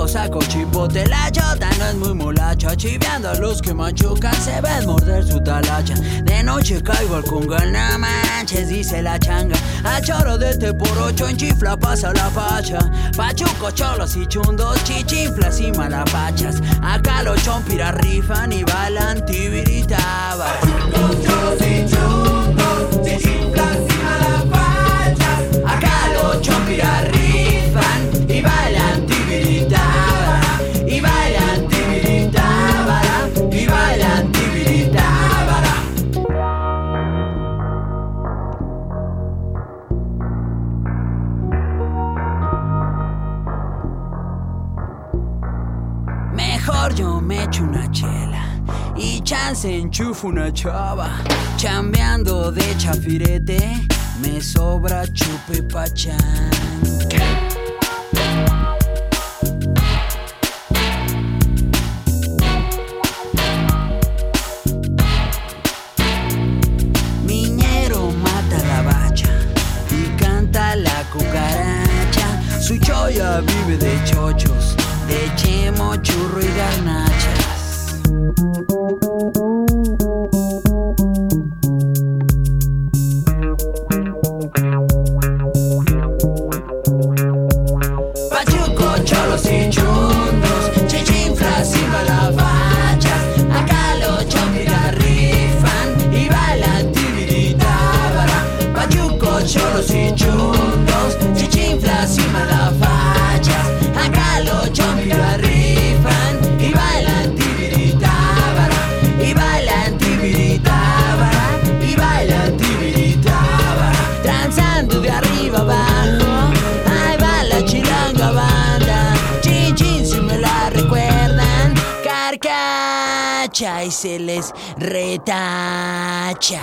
Saco chipote, la chota no es muy molacha Chiveando a los que machucan, se ven morder su talacha. De noche caigo al congal, no manches, dice la changa. A choro de este por ocho en chifla pasa la facha. Pachuco, cholos y chundos, chichinflas y malapachas. Acá los chompiras rifan y bailan tibiritabas chela y chance enchufo una chava. Chambeando de chafirete, me sobra chupe pachán. Miñero mata la bacha y canta la cucaracha. Su choya vive de chochos, de chemo, churro y garnachas. うん。Y se les retacha.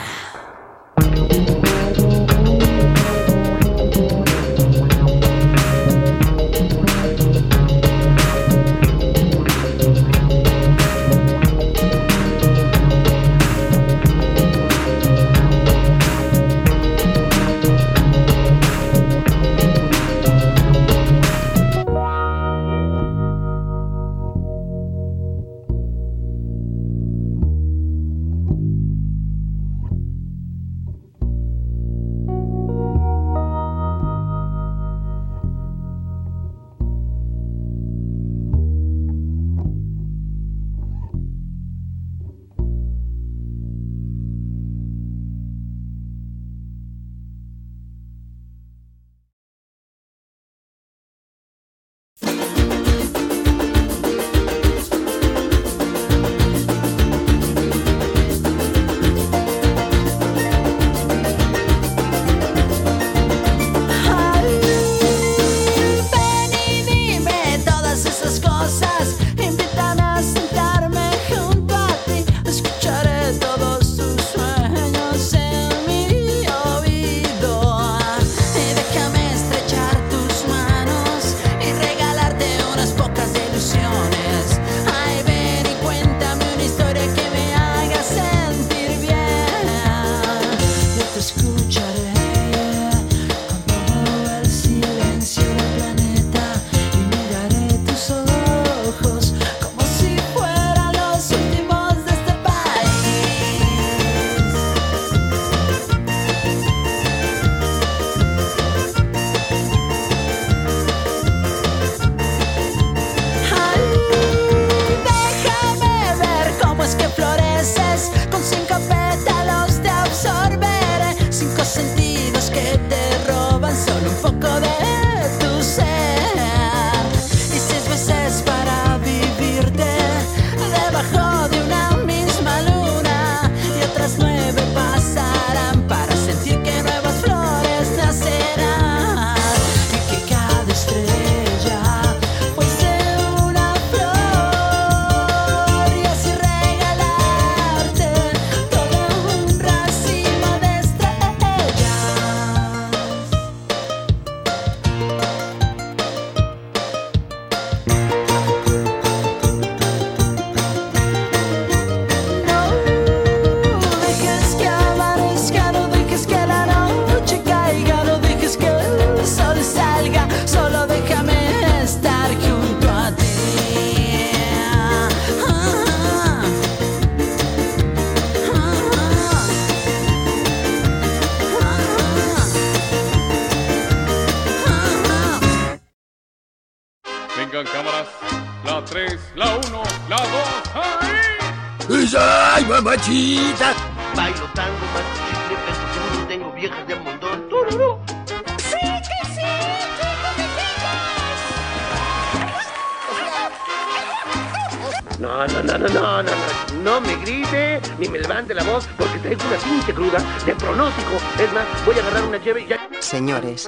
Señores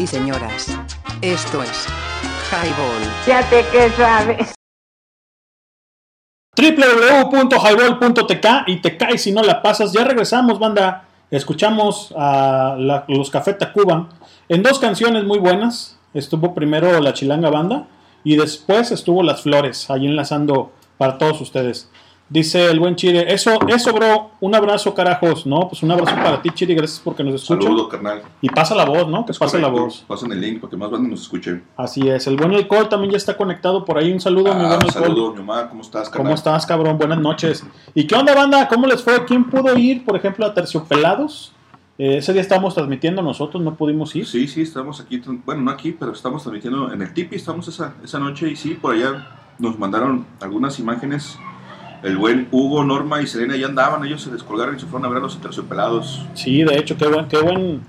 y señoras, esto es Highball. Ya te que sabes. www.highball.tk y te caes si no la pasas. Ya regresamos, banda. Escuchamos a la- los Café Tacuba en dos canciones muy buenas. Estuvo primero la Chilanga Banda y después estuvo Las Flores, ahí enlazando para todos ustedes. Dice el buen Chile, eso, eso, bro, un abrazo, carajos. No, pues un abrazo para ti, Chile, gracias porque nos escuchas. Saludo, carnal. Y pasa la voz, ¿no? Que Es pase la voz. Pasen el link para que más bandas nos escuchen. Así es. El buen alcohol también ya está conectado por ahí. Un saludo, mi Ah, buen alcohol. saludo, mi Omar, ¿cómo estás, carnal? ¿Cómo estás, cabrón? Buenas noches. ¿Y qué onda, banda? ¿Cómo les fue? ¿Quién pudo ir, por ejemplo, a Terciopelados? Eh, ese día estábamos transmitiendo nosotros, no pudimos ir. Sí, sí, estamos aquí, bueno, no aquí, pero estamos transmitiendo en el Tipi, estamos esa, esa noche y sí, por allá nos mandaron algunas imágenes. El buen Hugo, Norma y Selena ya andaban, ellos se descolgaron y se fueron a ver a los terciopelados. Sí, de hecho, qué buen, qué buen,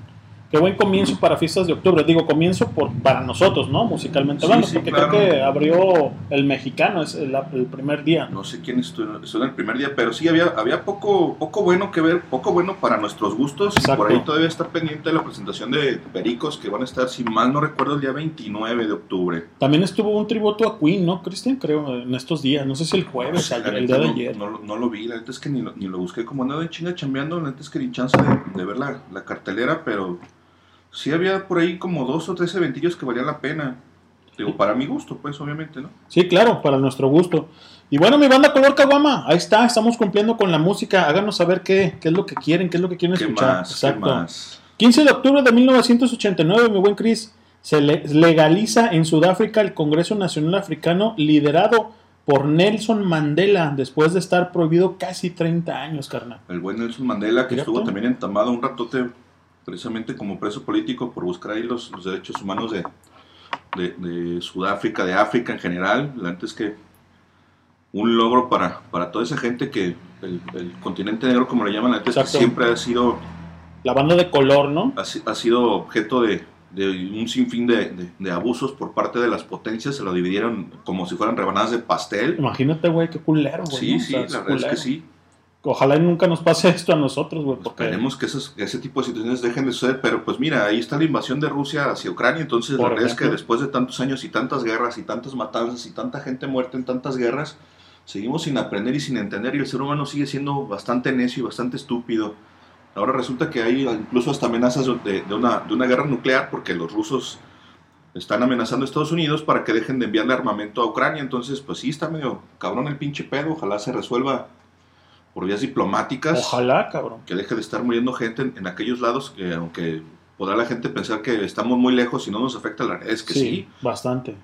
qué buen comienzo para fiestas de octubre. Digo, comienzo por, para nosotros, ¿no? Musicalmente Sí, hablando, sí, porque claro. creo que abrió el mexicano, es el, el primer día. No sé quién estuvo, estuvo en el primer día, pero sí había, había poco, poco bueno que ver, poco bueno para nuestros gustos. Exacto. Por ahí todavía está pendiente la presentación de Pericos, que van a estar, si mal no recuerdo, el día 29 de octubre. También estuvo un tributo a Queen, ¿no, Cristian? Creo, en estos días. No sé si el jueves, La ayer, el día de no, ayer. No, lo- no lo vi, la neta es que ni lo, ni lo busqué como andaba de chinga chambeando, la neta es que ni chance de, de ver la, la cartelera, pero sí había por ahí como dos o tres eventillos que valían la pena. Digo, para mi gusto, pues, obviamente, ¿no? Sí, claro, para nuestro gusto. Y bueno, mi banda Color Caguama, ahí está, estamos cumpliendo con la música. Háganos saber qué, qué es lo que quieren, qué es lo que quieren ¿Qué escuchar. más? ¿Qué más? 15 de octubre de 1989, mi buen Chris, se le- legaliza en Sudáfrica el Congreso Nacional Africano liderado por Nelson Mandela después de estar prohibido casi 30 años, carnal. El buen Nelson Mandela, que estuvo también entamado un ratote precisamente como preso político por buscar ahí los, los derechos humanos de, de, de Sudáfrica, de África en general. La neta es que un logro para, para toda esa gente que el, el continente negro, como le llaman, la neta es que siempre ha sido, La banda de color, ¿no? ha, ha sido objeto de, de un sinfín de, de- de abusos por parte de las potencias. Se lo dividieron como si fueran rebanadas de pastel. Imagínate, güey, qué culero, güey. Sí, ¿no? O sí, sea, la verdad es que sí. Ojalá y nunca nos pase esto a nosotros, güey, porque Esperemos que esos- ese tipo de situaciones dejen de suceder, pero pues mira, ahí está la invasión de Rusia hacia Ucrania, entonces Por la verdad es que después de tantos años y tantas guerras y tantas matanzas y tanta gente muerta en tantas guerras, seguimos sin aprender y sin entender y el ser humano sigue siendo bastante necio y bastante estúpido. Ahora resulta que hay incluso hasta amenazas de, de una, de una guerra nuclear porque los rusos están amenazando a Estados Unidos para que dejen de enviarle armamento a Ucrania, entonces pues sí está medio cabrón el pinche pedo, ojalá se resuelva por vías diplomáticas ojalá, cabrón. que deje de estar muriendo gente en, en aquellos lados que aunque podrá la gente pensar que estamos muy lejos y no nos afecta la realidad es que sí, bastante.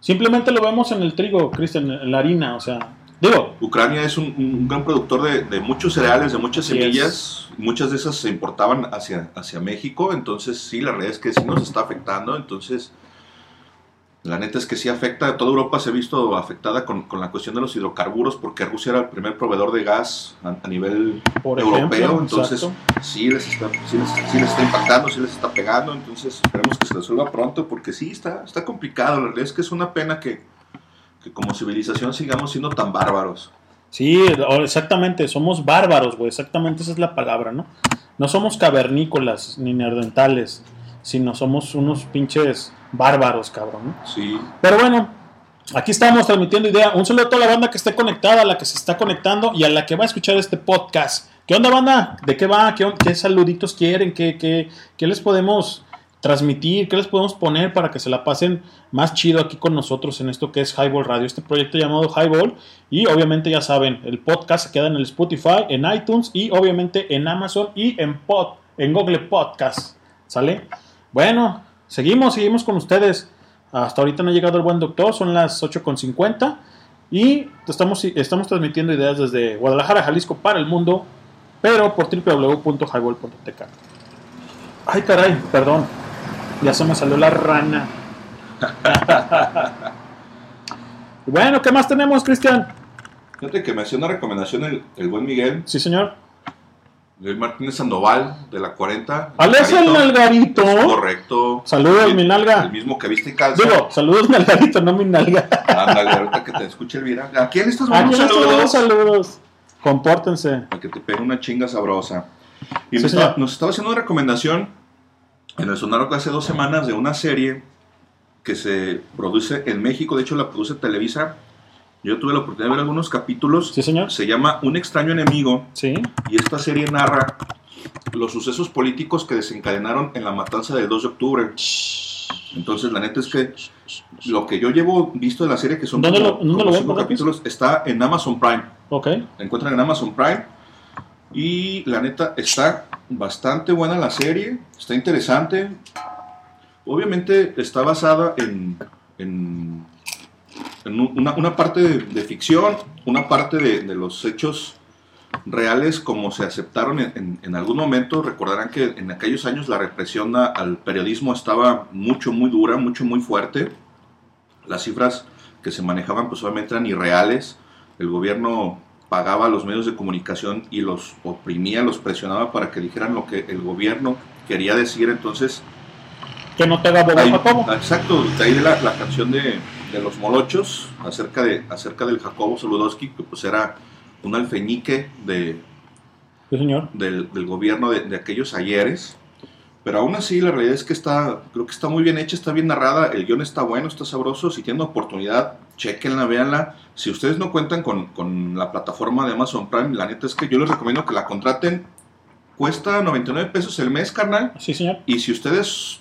Simplemente lo vemos en el trigo, Cristian, en la harina, o sea, digo, Ucrania es un, un gran productor de, de muchos cereales, de muchas semillas, muchas de esas se importaban hacia, hacia México, entonces sí, la realidad es que sí nos está afectando, entonces La neta es que sí afecta, toda Europa se ha visto afectada con, con la cuestión de los hidrocarburos porque Rusia era el primer proveedor de gas a, a nivel Por europeo, ejemplo, entonces sí les, está, sí, les, sí les está impactando, sí les está pegando, entonces esperemos que se resuelva pronto porque sí está, está complicado, la realidad es que es una pena que, que como civilización sigamos siendo tan bárbaros. Sí, exactamente, somos bárbaros, güey, exactamente esa es la palabra, ¿no? No somos cavernícolas ni neandertales, sino somos unos pinches bárbaros, cabrón, ¿no? Sí. Pero bueno, aquí estamos transmitiendo idea. Un saludo a toda la banda que esté conectada, a la que se está conectando y a la que va a escuchar este podcast. ¿Qué onda, banda? ¿De qué va? ¿Qué, qué saluditos quieren? ¿Qué, qué, qué les podemos transmitir? ¿Qué les podemos poner para que se la pasen más chido aquí con nosotros en esto que es Highball Radio? Este proyecto llamado Highball. Y obviamente ya saben, el podcast se queda en el Spotify, en iTunes y obviamente en Amazon y en, pod, en Google Podcast. ¿Sale? Bueno, seguimos, seguimos con ustedes. Hasta ahorita no ha llegado el buen doctor, son las 8.50 y estamos, estamos transmitiendo ideas desde Guadalajara, Jalisco para el mundo, pero por www.highball.tk. Ay, caray, perdón, ya se me salió la rana. Bueno, ¿qué más tenemos, Cristian? Fíjate que me hacía una recomendación el, el buen Miguel. Sí, señor. Luis Martínez Sandoval, de la 40. ¿Ales el nalgarito? Correcto. Saludos, El- mi nalga. El mismo que viste y calza. Digo, saludos, nalgarito, no mi nalga. Ándale, ahorita que te escuche Elvira. ¿A quién estás mandando saludos, saludos? saludos. Compórtense. Para que te pegue una chinga sabrosa. Y Sí, nos estaba haciendo una recomendación en el Sonaro hace dos semanas de una serie que se produce en México. De hecho, la produce Televisa. Yo tuve la oportunidad de ver algunos capítulos. Sí, señor. Se llama Un extraño enemigo. Sí. Y esta serie narra los sucesos políticos que desencadenaron en la matanza del 2 de octubre. Entonces, la neta es que lo que yo llevo visto de la serie, que son ¿Dónde como- lo- dónde como lo ven, cinco capítulos, está en Amazon Prime. Ok. La encuentran en Amazon Prime. Y la neta está bastante buena la serie, está interesante. Obviamente está basada en, en, una, una parte de, de ficción, una parte de, de los hechos reales como se aceptaron en, en- en algún momento. Recordarán que en aquellos años la represión a- al periodismo estaba mucho, muy dura, mucho, muy fuerte. Las cifras que se manejaban pues obviamente eran irreales. El gobierno pagaba a los medios de comunicación y los oprimía, los presionaba para que dijeran lo que el gobierno quería decir. Entonces, Que no te haga bobo. Exacto, de ahí la, la canción de, de los molochos acerca, de, acerca del Jacobo Soludowski, que pues era un alfeñique de, Sí, señor. del, del gobierno de, de aquellos ayeres. Pero aún así, la realidad es que está, creo que está muy bien hecha, está bien narrada, el guion está bueno, está sabroso. Si tienen oportunidad, chequenla, véanla. Si ustedes no cuentan con, con la plataforma de Amazon Prime, la neta es que yo les recomiendo que la contraten. Cuesta 99 pesos el mes, carnal. Sí, señor. Y si ustedes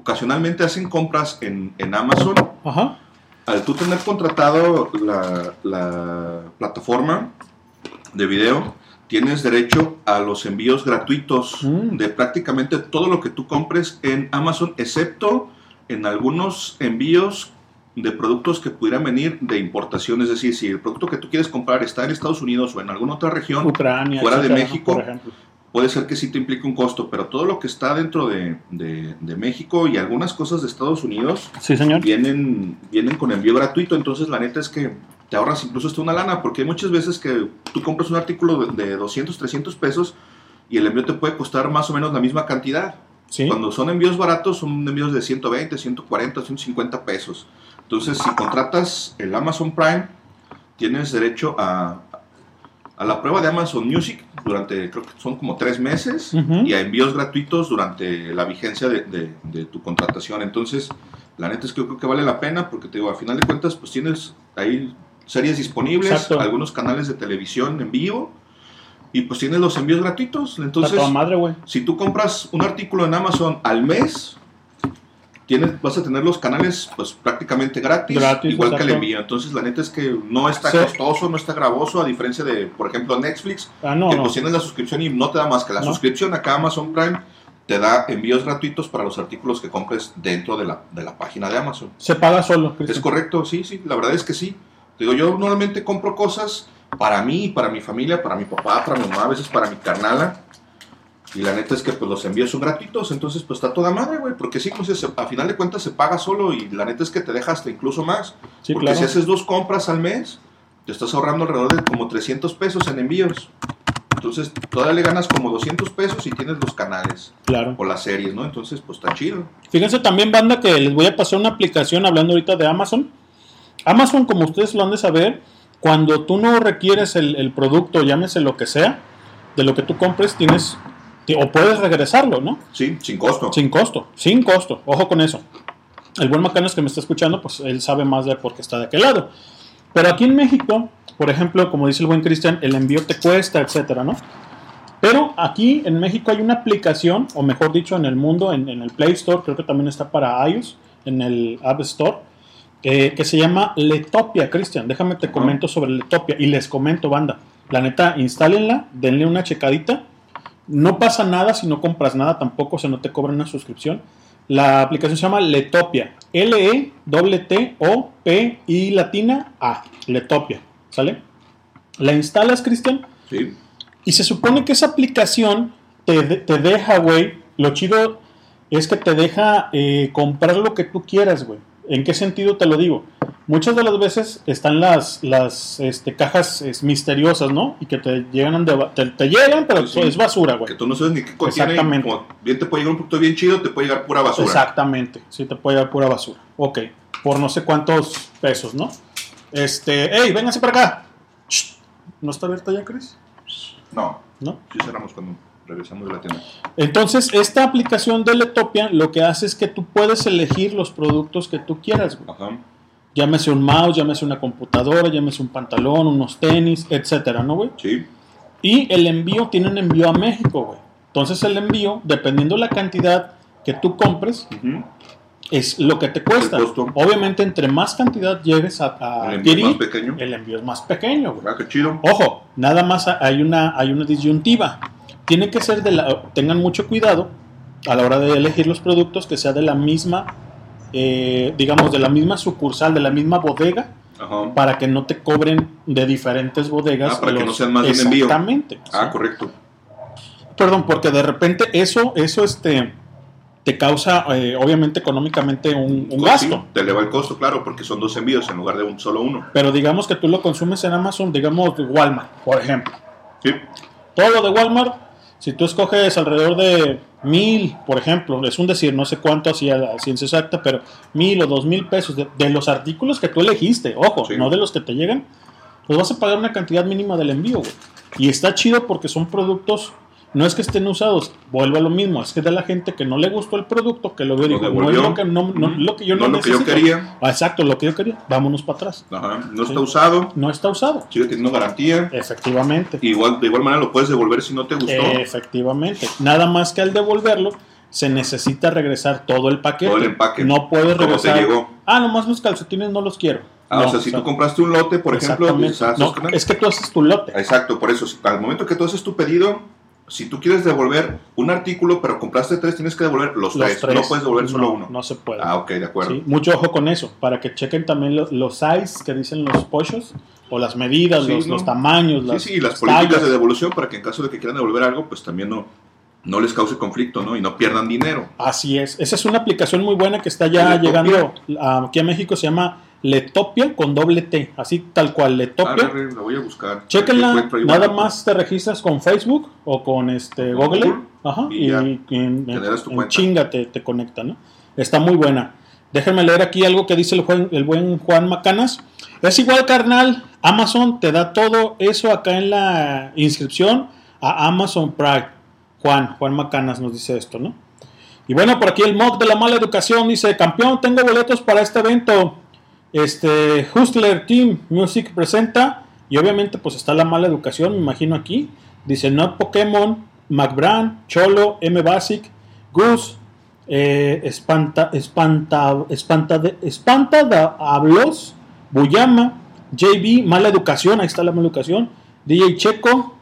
ocasionalmente hacen compras en, en Amazon, Ajá. al tú tener contratado la, la plataforma de video, tienes derecho a los envíos gratuitos Mm. de prácticamente todo lo que tú compres en Amazon, excepto en algunos envíos de productos que pudieran venir de importación. Es decir, si el producto que tú quieres comprar está en Estados Unidos o en alguna otra región, Ucrania. fuera de México, Por ejemplo. Puede ser que sí te implique un costo, pero todo lo que está dentro de, de- de México y algunas cosas de Estados Unidos Sí, señor. vienen, vienen con envío gratuito. Entonces, la neta es que te ahorras incluso hasta una lana, porque hay muchas veces que tú compras un artículo de, de 200, 300 pesos y el envío te puede costar más o menos la misma cantidad. Sí. Cuando son envíos baratos, son envíos de 120, 140, 150 pesos. Entonces, si contratas el Amazon Prime, tienes derecho a, a la prueba de Amazon Music durante, creo que son como tres meses, Ujú. y a envíos gratuitos durante la vigencia de, de- de tu contratación. Entonces, la neta es que yo creo que vale la pena, porque te digo, a final de cuentas, pues tienes ahí series disponibles, Exacto. algunos canales de televisión en vivo, y pues tienes los envíos gratuitos. Entonces, madre, si tú compras un artículo en Amazon al mes, tienes, vas a tener los canales pues prácticamente gratis, Gratis, igual que el envío. Entonces la neta es que no está Sí. costoso, no está gravoso, a diferencia de, por ejemplo, Netflix, Ah, no, que no. pues tienes la suscripción y no te da más que la No. suscripción acá Amazon Prime. Te da envíos gratuitos para los artículos que compres dentro de la, de la página de Amazon. Se paga solo, Cristian. Es correcto, sí, sí, la verdad es que sí. Digo, yo normalmente compro cosas para mí, para mi familia, para mi papá, para mi mamá, a veces para mi carnala. Y la neta es que pues los envíos son gratuitos, entonces pues está toda madre, güey. Porque sí, pues se- a final de cuentas se paga solo y la neta es que te deja hasta incluso más. Sí, porque claro. si haces dos compras al mes, te estás ahorrando alrededor de como 300 pesos en envíos. Entonces todavía le ganas como 200 pesos y tienes los canales Claro. o las series, ¿no? Entonces pues está chido. Fíjense también, banda, que les voy a pasar una aplicación hablando ahorita de Amazon. Amazon, como ustedes lo han de saber, cuando tú no requieres el, el producto, llámese lo que sea, de lo que tú compres, tienes ti- o puedes regresarlo, ¿no? Sí, sin costo. Sin costo, sin costo. Ojo con eso. El buen Macanos que me está escuchando, pues él sabe más de por qué está de aquel lado. Pero aquí en México, por ejemplo, como dice el buen Cristian, el envío te cuesta, etcétera, ¿no? Pero aquí en México hay una aplicación, o mejor dicho, en el mundo, en, en el Play Store, creo que también está para iOS, en el App Store, eh, que se llama Letopia, Cristian. Déjame te comento sobre Letopia y les comento, banda. La neta, instálenla, denle una checadita. No pasa nada si no compras nada tampoco, o sea, no te cobran una suscripción. La aplicación se llama Letopia. L-E-T-T-O-P y latina A. Letopia. ¿Sale? La instalas, Cristian. Sí. Y se supone que esa aplicación te, te deja, güey. Lo chido es que te deja eh, comprar lo que tú quieras, güey. ¿En qué sentido te lo digo? Muchas de las veces están las, las este, cajas es, misteriosas, ¿no? Y que te llegan, de, te, te llegan, pero Sí. es basura, güey. Que tú no sabes ni qué contiene. y Exactamente. como bien te puede llegar un producto bien chido, te puede llegar pura basura. Exactamente, sí te puede dar pura basura. Ok, por no sé cuántos pesos, ¿no? Este, hey, vénganse para acá. ¿No está abierta ya, Chris? No. ¿No? Sí cerramos cuando regresamos de la tienda. Entonces, esta aplicación de Letopia lo que hace es que tú puedes elegir los productos que tú quieras, güey. Ajá. Llámese un mouse, llámese una computadora, llámese un pantalón, unos tenis, etcétera, ¿no, güey? Sí. Y el envío tiene un envío a México, güey. Entonces, el envío, dependiendo la cantidad que tú compres, Ujú. es lo que te cuesta. Obviamente, entre más cantidad llegues a, a El envío adquirir, más pequeño. el envío es más pequeño, güey. Ah, qué chido. Ojo, nada más hay una, hay una disyuntiva. Tiene que ser de la. Tengan mucho cuidado a la hora de elegir los productos que sea de la misma, eh, digamos, de la misma sucursal, de la misma bodega, Ajá. para que no te cobren de diferentes bodegas. Ah, para que no sean más de un envío. Exactamente. Ah, correcto. Perdón, porque de repente eso, eso este, te causa, eh, obviamente, económicamente un, un Sí, gasto. te eleva el costo, claro, porque son dos envíos en lugar de un solo uno. Pero digamos que tú lo consumes en Amazon, digamos Walmart, por ejemplo. Sí. Todo lo de Walmart, si tú escoges alrededor de mil, por ejemplo, es un decir, no sé cuánto así a la ciencia exacta, pero mil o dos mil pesos de, de los artículos que tú elegiste, ojo, Sí. no de los que te llegan, pues vas a pagar una cantidad mínima del envío, güey. Y está chido porque son productos, no es que estén usados, vuelvo a lo mismo, es que de la gente que no le gustó el producto, que lo veo y Lo digo, no es lo que, no, no- lo que yo No no, lo que yo necesito". quería. Exacto, lo que yo quería, vámonos para atrás. Ajá. No Sí. está usado, No está usado. sigue teniendo garantía. Efectivamente. Igual, de igual manera lo puedes devolver si no te gustó. Efectivamente. Nada más que al devolverlo, se necesita regresar todo el paquete. Todo el empaque. No puedes ¿Cómo te regresar. llegó? Ah, nomás los calcetines no los quiero. Ah, No, o sea, si tú compraste un lote, por ejemplo, No, es que tú haces tu lote. Exacto, por eso, al momento que tú haces tu pedido, si tú quieres devolver un artículo, pero compraste tres, tienes que devolver los, Los tres. tres. No puedes devolver solo No, uno. No se puede. Ah, ok, de acuerdo. Sí, Mucho ojo con eso, para que chequen también lo- los size que dicen los pollos, o las medidas, Sí, los, ¿no? los tamaños, Sí, las, sí, las las políticas tallas. de devolución para que en caso de que quieran devolver algo, pues también no, no les cause conflicto, ¿no? Y no pierdan dinero. Así es. Esa es una aplicación muy buena que está ya llegando aquí a México. Se llama Letopia con doble T. Así tal cual, Ah, Letopia. re, la voy a buscar. Chequenla, nada más te registras con Facebook o con este Google, Google, Ajá, y en, en- chinga te, te conecta, ¿no? Está muy buena. Déjenme leer aquí algo que dice el, buen- el buen Juan Macanas. Es igual, carnal. Amazon te da todo eso acá en la inscripción a Amazon Prime. Juan, Juan Macanas nos dice esto, ¿no? Y bueno, por aquí el mock de la mala educación dice, campeón, tengo boletos para este evento. Este, Hustler Team Music presenta, y obviamente pues está la mala educación, me imagino aquí. Dice, no Pokémon, McBran, Cholo, M Basic, Goose, eh, Espanta, Espanta, Espanta, Espanta Hablos, Buyama, JB, mala educación, ahí está la mala educación, DJ Checo,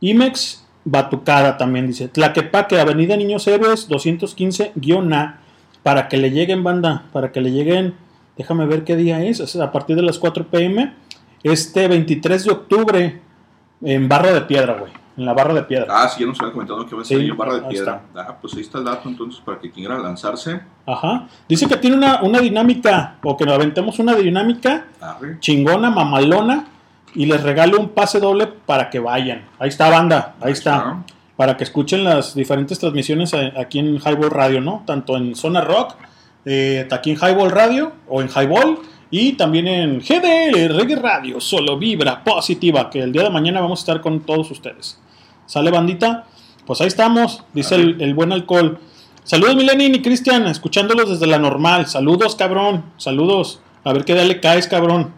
Imex, Batucada también dice. Tlaquepaque, Avenida Niños Héroes, 215-A. Para que le lleguen, banda, para que le lleguen. Déjame ver qué día es. Es a partir de las 4 pm. Este 23 de octubre en Barra de Piedra, güey. en la barra de piedra. Ah, sí, ya nos habían comentado que va a Sí, ser en barra de piedra. Ah, pues ahí está el dato entonces para que quiera lanzarse. Ajá. Dice que tiene una, una dinámica, o que nos aventemos una dinámica Arre. chingona, mamalona, y les regalo un pase doble para que vayan. Ahí está, banda, ahí, está. Para que escuchen las diferentes transmisiones aquí en Highball Radio, ¿no? Tanto en Zona Rock, eh, aquí en Highball Radio, o en Highball, y también en GDL, Reggae Radio, solo vibra positiva, que el día de mañana vamos a estar con todos ustedes. ¿Sale, bandita? Pues ahí estamos, dice el, el buen alcohol. Saludos, Milenin y Cristian, escuchándolos desde la normal. Saludos, cabrón. Saludos. A ver qué día le caes, cabrón.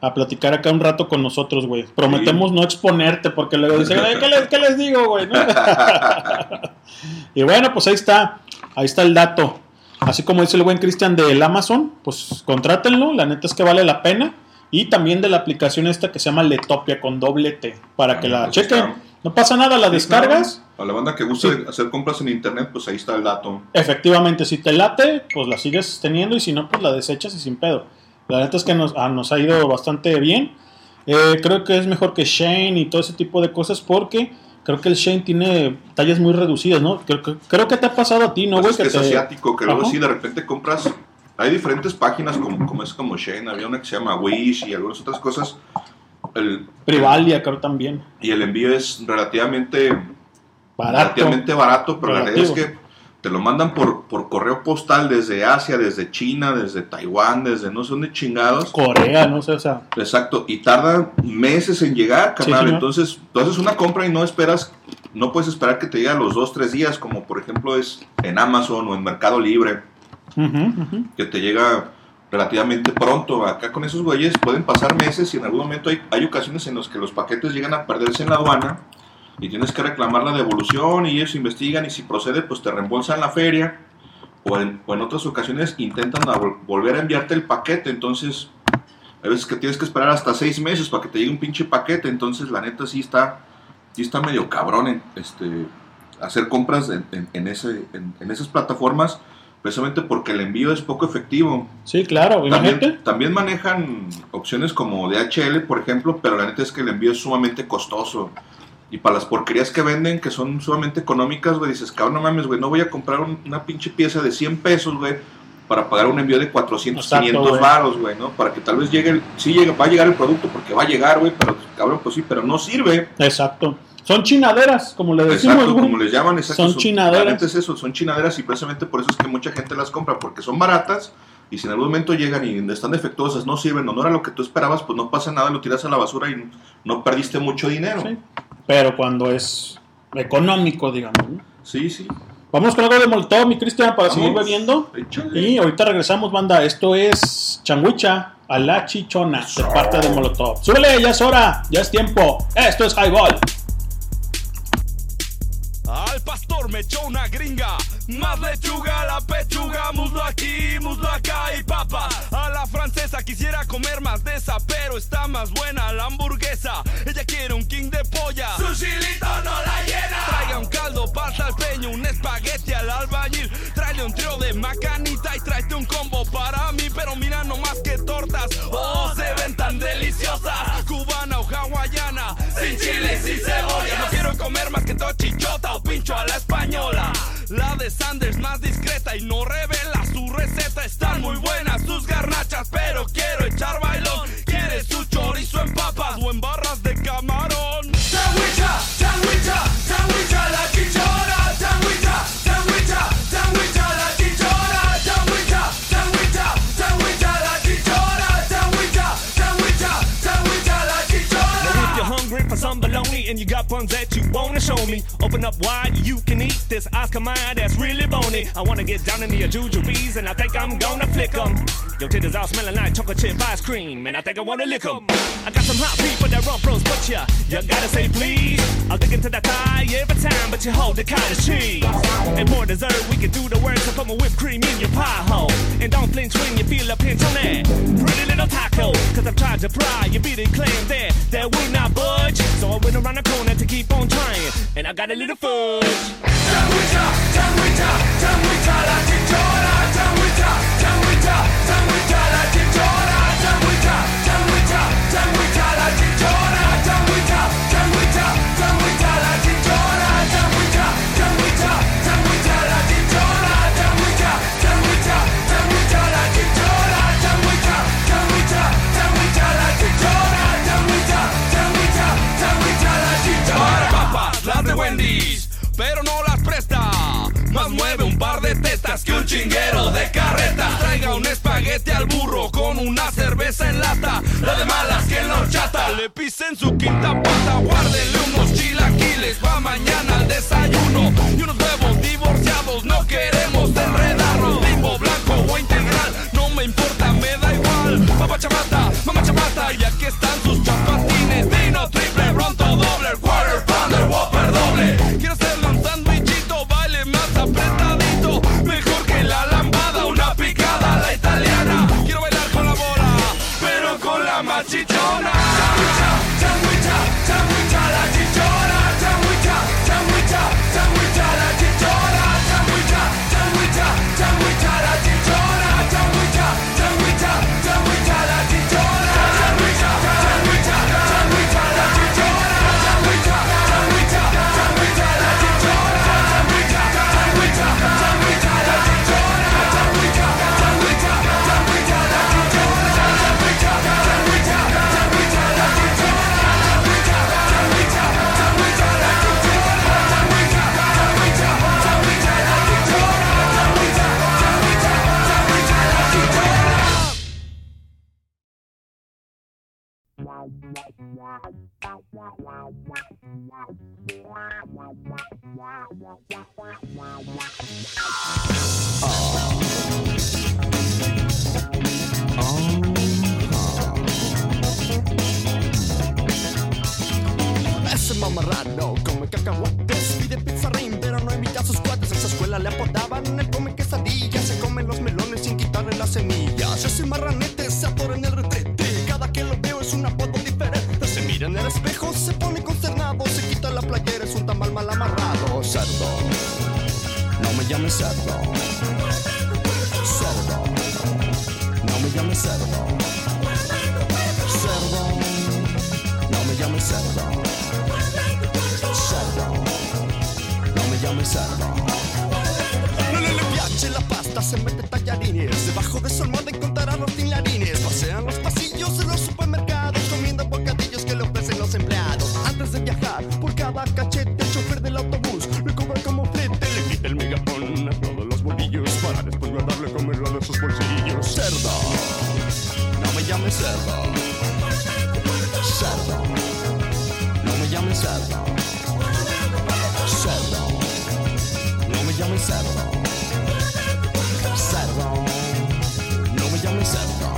A platicar acá un rato con nosotros, güey. Prometemos no exponerte porque luego dicen, "Ay, ¿qué les, qué les digo, güey? ¿No? y bueno, pues ahí está. Ahí está el dato. Así como dice el buen Cristian del Amazon, pues contrátenlo. La neta es que vale la pena. Y también de la aplicación esta que se llama Letopia con doble T. Para que la pues chequen. está. No pasa nada, la descargas. A la banda que guste hacer compras en internet, pues ahí está el dato. Efectivamente, si te late, pues la sigues teniendo y si no, pues la desechas y sin pedo. La neta es que nos, ah, nos ha ido bastante bien. Eh, creo que es mejor que Shane y todo ese tipo de cosas porque creo que el Shane tiene tallas muy reducidas, ¿no? Creo, que- creo que te ha pasado a ti, ¿no, güey? Pues es que es te- asiático, que luego sí de repente compras. Hay diferentes páginas como, como es como Shane, había una que se llama Wish y algunas otras cosas. El, Privalia, creo también. y el envío es relativamente Barato. relativamente barato, pero la realidad es que te lo mandan por, por correo postal desde Asia, desde China, desde Taiwán, desde no sé dónde chingados. Corea, no sé, o sea. Exacto, y tarda meses en llegar, Sí, carnal. señor. Entonces, tú haces una compra y no esperas, no puedes esperar que te llegue a los dos, tres días, como por ejemplo es en Amazon o en Mercado Libre, que te llega relativamente pronto. Acá con esos güeyes pueden pasar meses y en algún momento hay, hay ocasiones en las que los paquetes llegan a perderse en la aduana y tienes que reclamar la devolución y ellos investigan y si procede, pues te reembolsan la feria. O en, o en otras ocasiones intentan a vol- volver a enviarte el paquete, entonces hay veces que tienes que esperar hasta seis meses para que te llegue un pinche paquete, entonces la neta sí está, sí está medio cabrón en, este, hacer compras en, en- en ese, en, en esas plataformas, precisamente porque el envío es poco efectivo. Sí, claro, imagínate. También, también manejan opciones como DHL, por ejemplo, pero la neta es que el envío es sumamente costoso. Y para las porquerías que venden, que son sumamente económicas, güey, dices, cabrón, no mames, güey, no voy a comprar un- una pinche pieza de 100 pesos, güey, para pagar un envío de 400, Exacto, 500 güey. varos, güey, ¿no? Para que tal vez llegue, el, sí llega, va a llegar el producto porque va a llegar, güey, pero cabrón, pues sí, pero no sirve. Exacto. Son chinaderas, como le decimos, Exacto, güey. como les llaman, exacto. Son chinaderas. la neta es eso, son chinaderas y precisamente por eso es que mucha gente las compra, porque son baratas y si en algún momento llegan y están defectuosas, no sirven o no era lo que tú esperabas, pues no pasa nada, lo tiras a la basura y no perdiste mucho dinero. Sí. Pero cuando es económico, digamos. ¿no? Sí, sí. Vamos con algo de Molotov, mi Cristian, para seguir bebiendo. Échale. Y ahorita regresamos, banda. Esto es Changuicha a la chichona de parte de Molotov. Súbele, ya es hora, ya es tiempo. Esto es Highball. Al pastor me echó una gringa. Más lechuga, la pechuga, muslo aquí, muslo acá y papa. A la francesa quisiera comer más de esa, pero está más buena la hamburguesa. Ella quiere un king de polla. Su chilito no la llena. Traiga un caldo, pasta al peño, un espagueti al albañil. Tráele un trío de macanita y tráete un combo para mí. Pero mira nomás que tortas, oh, se ven tan deliciosas. Cubana o hawaiana, sin chile y sin cebolla. No quiero comer más que tochichota o pincho a la española. La de Sanders más discreta y no revela su receta. Están muy buenas sus garnachas, pero quiero echar bailón. Quiere su chorizo en papas o en barras de camarón. Sandwicha, sandwicha, sandwicha la chichona. Sandwicha, sandwicha, sandwicha la chichona. Sandwicha, sandwicha, sandwicha la chichona. Sandwicha, sandwicha, sandwicha la chichona. Some bologna and you got buns that you wanna show me, open up wide, you can eat this Oscar mine that's really bony. I wanna get down into your jujubes and I think I'm gonna flick 'em. Your titties all smelling like chocolate chip ice cream and I think I wanna lick 'em. I got some hot people that run pros, but ya, you gotta say please. I'll dig into that thigh every time, but you hold the cottage cheese. And more dessert, we can do the work, so put my whipped cream in your pie hole. And don't flinch when you feel a pinch on that pretty little taco. Cause I've tried to pry, you beat it claim that, that will not budge. So I went around the corner to keep on trying, and I got a little fudge. Sandwicha, sandwicha, sandwicha la chichona. Sandwicha, sandwicha, sandwicha la chichona. Sandwicha, Más mueve un par de tetas que un chinguero de carreta. Traiga un espaguete al burro con una cerveza en lata. La de malas que en la horchata le pisen su quinta pata. Guárdenle unos chilaquiles va mañana al desayuno. Y unos huevos divorciados, no queremos enredarnos. Limbo blanco o integral, no me importa, me da igual. Papá chamata, mamá chamata, y aquí están sus chapatines. Dino triple, bronto doble, quarter pounder, whopper doble. Ese mamarrano come cacahuates Pide pizarrín pero no invita a sus cuates. En su escuela le apodaban el come quesadilla Se come los melones sin quitarle las semillas. Ese marranete se atora en el retrete Cada que lo veo es un apodo diferente. Se mira en el espejo, se pone Se quita la playera, es un tamal mal amarrado Cerdo, no me llames cerdo Cerdo, no me llames cerdo Cerdo, no me llames cerdo Cerdo, no me llames cerdo. No le, piace la pasta, se mete tallarines. Debajo de su Cerdo, no me llames cerdo. Cerdo, no me llames cerdo. Cerdo, no me llames cerdo. Cerdo, no me llames cerdo.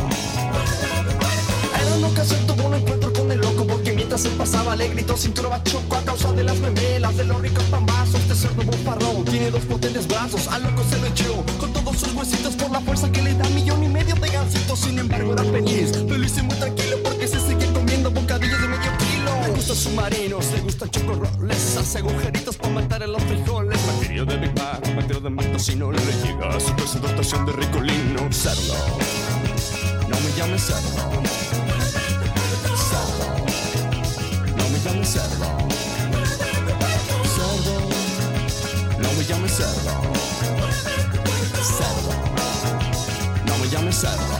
Era una ocasión tuvo un encuentro con el loco porque mientras él pasaba le gritó cintura bachoco a causa de las memelas de los ricos pambazos. Este cerdo bufarrón tiene dos potentes brazos, al loco se lo echó con todos sus huesitos por la fuerza que le da millón y Sin embargo era feliz, feliz y muy tranquilo porque se sigue comiendo bocadillos de medio kilo. Le gustan submarinos, le gustan chocorroles, hace agujeritos para matar a los frijoles. Materia de Big Bang, materia de Marta si no le llega a su presentación de ricolino. Cerdo, no me llames cerdo. Cerdo, no me llames cerdo. Cerdo, no me llames cerdo. Cerdo, no me llames. Cerdo.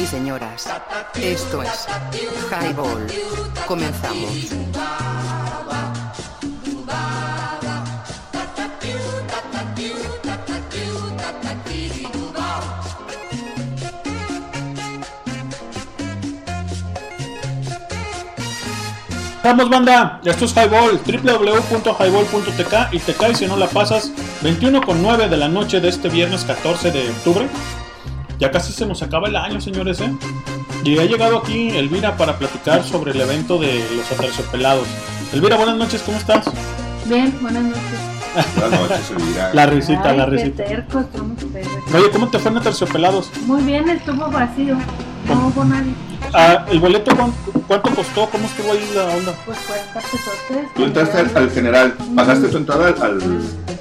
y señoras, esto es Highball. Comenzamos. Vamos banda, esto es Highball, www.highball.tk y te cae si no la pasas 21 con 9 de la noche de este viernes 14 de octubre. Ya casi se nos acaba el año, señores, ¿eh? Y ha llegado aquí Elvira para platicar sobre el evento de los aterciopelados. Elvira, buenas noches, ¿cómo estás? Bien, buenas noches. Buenas noches, Elvira. La risita, Ay, la qué risita. tercos, somos tercos. Oye, ¿cómo te fue en aterciopelados? Muy bien, estuvo vacío. No hubo nadie. Ah, ¿El boleto cuánto, costó? ¿Cómo estuvo ahí la onda? Pues 40 pesotes. Tú entraste al, al general, pagaste tu entrada al, al,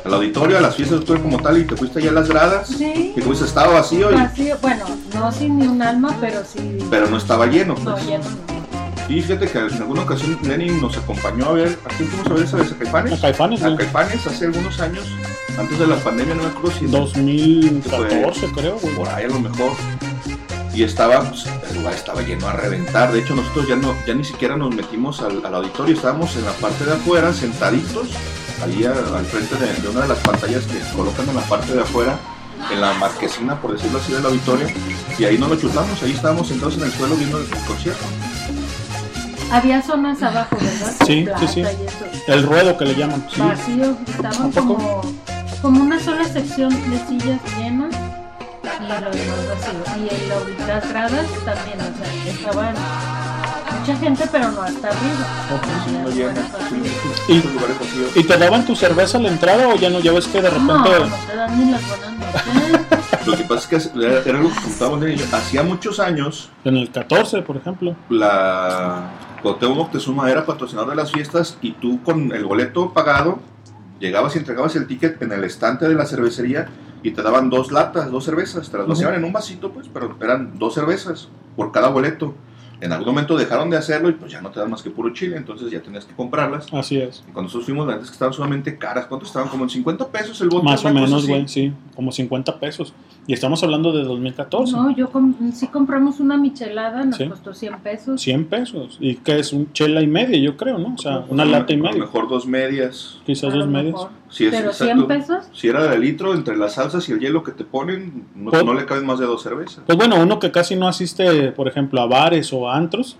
al auditorio, a las fiestas de octubre como tal, y te fuiste allá a las gradas. Sí. Y fuiste, estaba vacío, y- Vacío, bueno, no sin ni un alma, pero sí. pero no estaba lleno. No, Pues. lleno no. Y fíjate que en alguna ocasión Lenin nos acompañó a ver, ¿a quién fuimos a ver esa vez? ¿A Caifanes? A Caifanes, A. Caifanes hace algunos años, antes de la pandemia, no me acuerdo si... 2014 creo, güey. Por ahí a lo mejor. Y estaba, pues, el lugar estaba lleno a reventar. De hecho, nosotros ya no, ya ni siquiera nos metimos al, al auditorio, estábamos en la parte de afuera, sentaditos, ahí a- al frente de, de una de las pantallas que colocan en la parte de afuera, en la marquesina, por decirlo así, del auditorio. Y ahí no lo chutamos, ahí estábamos sentados en el suelo viendo el concierto. Había zonas abajo, ¿verdad? Sí, Plata sí, sí. El ruedo que le llaman. Sí. Vacío, estaban como, como una sola sección de sillas llenas y lo demás vacío. Y en la- las gradas también, o sea, estaban mucha gente, pero no hasta arriba. Sí, no sí, ¿Y, esos lugares vacíos. ¿Y te daban tu cerveza a la entrada o ya no? Ya ves que de repente... No, no te dan ni las buenas noches. Lo que pasa es que era, era algo que contábamos de ello. Hacía muchos años, En el 14, por ejemplo. la Cuauhtémoc Moctezuma era patrocinador de las fiestas y tú con el boleto pagado llegabas y entregabas el ticket en el estante de la cervecería y te daban dos latas, dos cervezas, te las vaciaban en un vasito pues, pero eran dos cervezas por cada boleto. En algún momento dejaron de hacerlo y pues ya no te dan más que puro chile, entonces ya tenías que comprarlas. Así es. Y cuando nosotros fuimos, la neta es que estaban sumamente caras. ¿Cuánto estaban? Como en 50 pesos el bote. Más o menos, güey, sí. Como 50 pesos. Y estamos hablando de 2014. No, yo com- sí compramos una michelada, nos Sí. costó 100 pesos. 100 pesos. ¿Y que es? Un chela y media, yo creo, ¿no? O sea, una lata y a lo media. mejor dos medias. Quizás dos medias. Si es Pero exacto. 100 pesos. Si era de litro, entre las salsas y el hielo que te ponen, no, Pues- no le caben más de dos cervezas. Pues bueno, uno que casi no asiste, por ejemplo, a bares o a antros,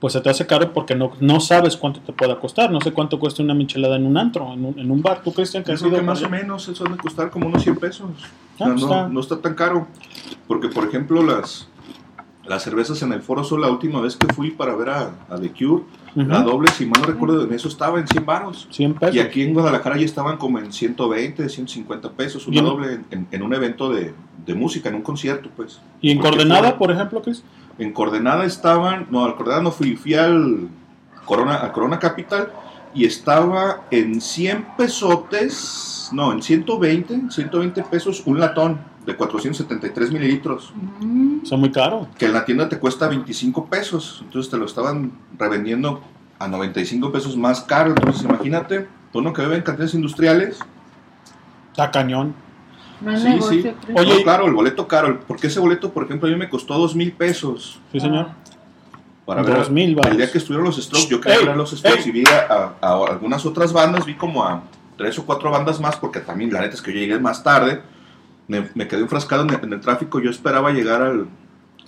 pues se te hace caro porque no, no sabes cuánto te pueda costar. No sé cuánto cuesta una michelada en un antro, en un, en un bar. ¿Tú, Cristian, que Yo has creo ido que más o menos eso han de costar como unos 100 pesos. O sea, Ah, no, está. no está tan caro. Porque, por ejemplo, las, las cervezas en el Foro Sol, la última vez que fui para ver a, a The Cure, la doble, si mal no recuerdo, en eso estaba en 100 baros. 100 pesos. Y aquí en Guadalajara ya estaban como en 120, 150 pesos, una doble en, un evento de, de música, en un concierto, pues. ¿Y en coordenada, por ejemplo, Chris? En Coordenada estaban, no, al Coordenada no fui, fui al Corona, a Corona Capital y estaba en 100 pesotes, no, en 120, 120 pesos un latón de 473 mililitros, Mm, Son muy caro. que en la tienda te cuesta 25 pesos, entonces te lo estaban revendiendo a 95 pesos más caro, entonces imagínate, uno que bebe en cantinas industriales, Está cañón. No es sí, negocio, sí. Oye, No, claro, el boleto caro, porque ese boleto, por ejemplo, a mí me costó 2 mil pesos. Sí, señor. Para ver, 2000 el varos. día que estuvieron los Strokes, yo quería ver a los Strokes ey. y vi a, a- a algunas otras bandas, vi como a tres o cuatro bandas más, porque también la neta es que yo llegué más tarde, me, me quedé enfrascado en el, en el tráfico, yo esperaba llegar al,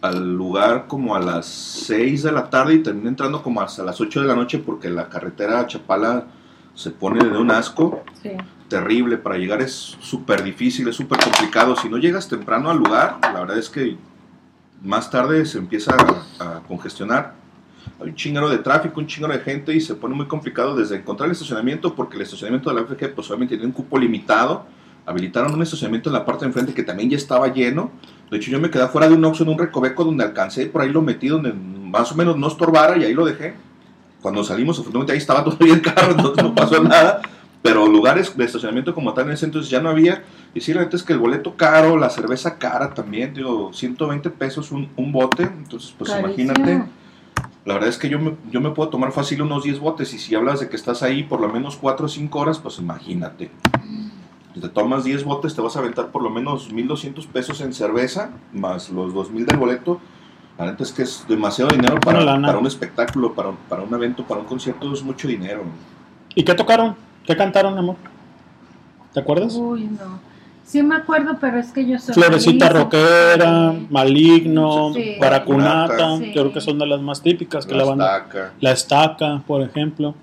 al lugar como a las 6 de la tarde y terminé entrando como hasta las 8 de la noche porque la carretera a Chapala se pone de un asco Sí. Terrible, para llegar es súper difícil, es súper complicado. Si no llegas temprano al lugar, la verdad es que más tarde se empieza a, a congestionar. Hay un chingero de tráfico, un chingero de gente y se pone muy complicado desde encontrar el estacionamiento, porque el estacionamiento de la FG pues obviamente tiene un cupo limitado. Habilitaron un estacionamiento en la parte de enfrente que también ya estaba lleno. De hecho, yo me quedé fuera de un Oxxo en un recoveco donde alcancé, por ahí lo metí donde más o menos no estorbara y ahí lo dejé. Cuando salimos, afortunadamente ahí estaba todavía el carro, no pasó nada pero lugares de estacionamiento como tal en ese entonces ya no había. Y sí, la neta es que el boleto caro, la cerveza cara también, digo, 120 pesos un, un bote. Entonces, pues Carísimo. imagínate. La verdad es que yo me, yo me puedo tomar fácil unos 10 botes. Y si hablas de que estás ahí por lo menos 4 o 5 horas, pues imagínate. Si te tomas 10 botes, te vas a aventar por lo menos 1200 pesos en cerveza, más los 2000 del boleto. La neta es que es demasiado dinero para, para un espectáculo, para, para un evento, para un concierto, es mucho dinero. ¿Y qué tocaron? ¿Qué cantaron, amor? ¿Te acuerdas? Uy, no. Sí me acuerdo, pero es que yo soy Florecita malísima. Rockera, Maligno, Sí. Baracunata, Sí. creo que son de las más típicas que La la banda. estaca. La Estaca, por ejemplo.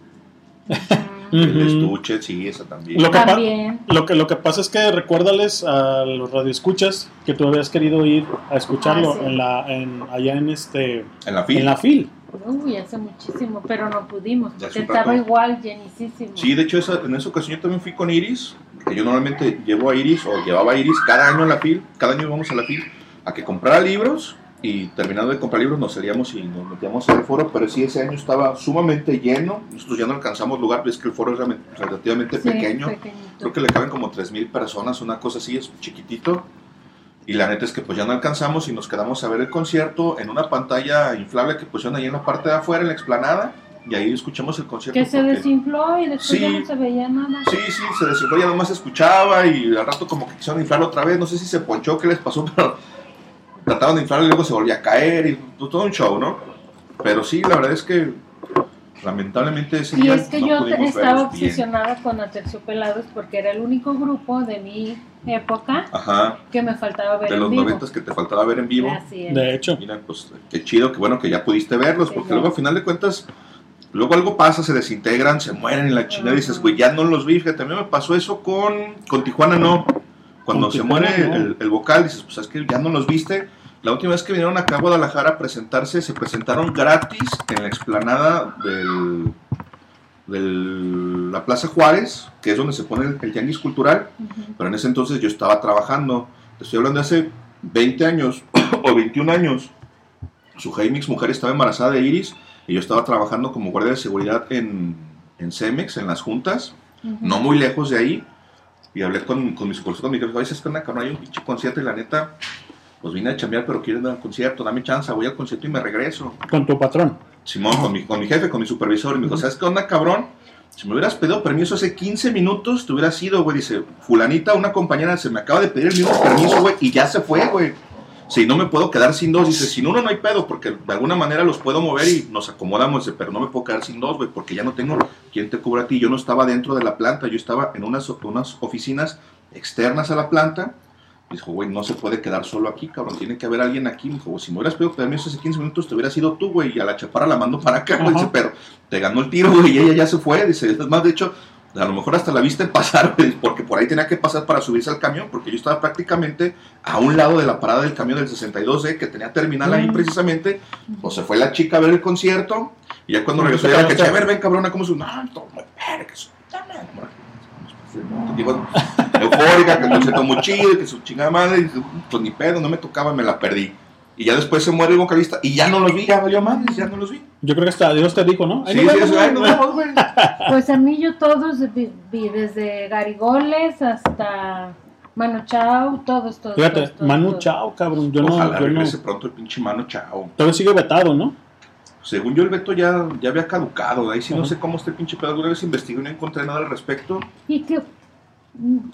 El Ujú. estuche, sí, esa también. Lo que, También. lo, que, lo que pasa es que recuérdales a los radioescuchas que tú habías querido ir a escucharlo Ah, sí. en la, en, allá en este En la fila. en la fil. Uy, hace muchísimo, pero no pudimos. Porque estaba igual, llenísimo. Sí, de hecho, esa- en esa ocasión yo también fui con Iris, que yo normalmente llevo a Iris o llevaba a Iris cada año a la FIL, cada año íbamos a la FIL a que comprara libros y terminando de comprar libros nos salíamos y nos metíamos en el foro, pero sí ese año estaba sumamente lleno, nosotros ya no alcanzamos lugar, es que el foro es relativamente Sí, pequeño, pequeñito. creo que le caben como 3.000 personas, una cosa así, es chiquitito. Y la neta es que pues ya no alcanzamos y nos quedamos a ver el concierto en una pantalla inflable que pusieron ahí en la parte de afuera, en la explanada, y ahí escuchamos el concierto. Que se porque- desinfló y después Sí. ya no se veía nada. Sí, sí, se desinfló, ya nomás se escuchaba y al rato como que quisieron inflarlo otra vez, no sé si se ponchó, qué les pasó, pero trataban de inflarlo y luego se volvía a caer y todo un show, ¿no? Pero sí, la verdad es que lamentablemente ese Y día es que no yo estaba verlos bien. obsesionada con Aterciopelados porque era el único grupo de mi época Ajá, que me faltaba ver de en los vivo. noventas que te faltaba ver en vivo. Así es. De hecho, Mira, pues qué chido, que bueno que ya pudiste verlos, porque luego al final de cuentas, luego algo pasa, se desintegran, se mueren en la chingada y dices, güey, ya no los vi. Fíjate, a mí me pasó eso con, con Tijuana, no. Cuando Con se Tijuana, muere no. el, el vocal, dices, pues es que ya no los viste. La última vez que vinieron acá a Guadalajara a presentarse, se presentaron gratis en la explanada del, del la Plaza Juárez, que es donde se pone el, el tianguis cultural. Pero en ese entonces yo estaba trabajando. Te estoy hablando de hace 20 años o 21 años. Su hija y mi ex mujer estaba embarazada de Iris y yo estaba trabajando como guardia de seguridad en, en Cemex, en las juntas, no muy lejos de ahí. Y hablé con, con mi supervisor, con mi jefe, oye, es que cabrón, hay un pinche concierto y la neta, pues vine a chambear, pero quiero ir al concierto, dame chance, voy al concierto y me regreso. con tu patrón. Simón, con mi, con mi jefe, con mi supervisor, y me dijo, ¿sabes qué onda, cabrón? Si me hubieras pedido permiso hace 15 minutos, te hubieras ido, güey. Dice, fulanita, una compañera, se me acaba de pedir el mismo permiso, güey, y ya se fue, güey. Si no me puedo quedar sin dos, dice, sin uno no hay pedo, porque de alguna manera los puedo mover y nos acomodamos, dice, pero no me puedo quedar sin dos, güey, porque ya no tengo quien te cubra a ti. Yo no estaba dentro de la planta, yo estaba en unas, unas oficinas externas a la planta. Dijo, güey, no se puede quedar solo aquí, cabrón, tiene que haber alguien aquí. Me dijo, "Güey, si me hubieras pedido permiso hace 15 minutos, te hubieras ido tú, güey, y a la chaparra la mando para acá, güey. Dice, pero te ganó el tiro, güey, y ella ya se fue. Dice, es más, de hecho, a lo mejor hasta la viste pasar, güey, porque por ahí tenía que pasar para subirse al camión, porque yo estaba prácticamente a un lado de la parada del camión del 62D, que tenía terminal ahí Mm. precisamente. Pues se fue la chica a ver el concierto, y ya cuando ¿Y regresó, ya la que quedaste? a ver, ven, cabrona, ¿cómo se No, todo, verga, eufórica, que el concierto muy chido, que su chingada madre, y pues ni pedo, no me tocaba, me la perdí. Y ya después se muere el vocalista, y ya no los vi, ya valió madres, ya no los vi. Yo creo que hasta Dios te dijo, ¿no? Ahí Sí, nos sí, vemos, sí, güey. ahí nos vemos, güey. Pues a mí yo todos vi, vi desde Garigoles hasta Mano Chao, todos, todos. Fíjate, todos, todos, Manu todos. Chao, cabrón. Yo Ojalá no, yo no. regrese pronto el pinche mano, chao. Todavía sigue vetado, ¿no? Según yo, el veto ya, ya había caducado. Ahí sí no sé cómo está el pinche pedo. Alguna vez investigué y no encontré nada al respecto. ¿Y qué?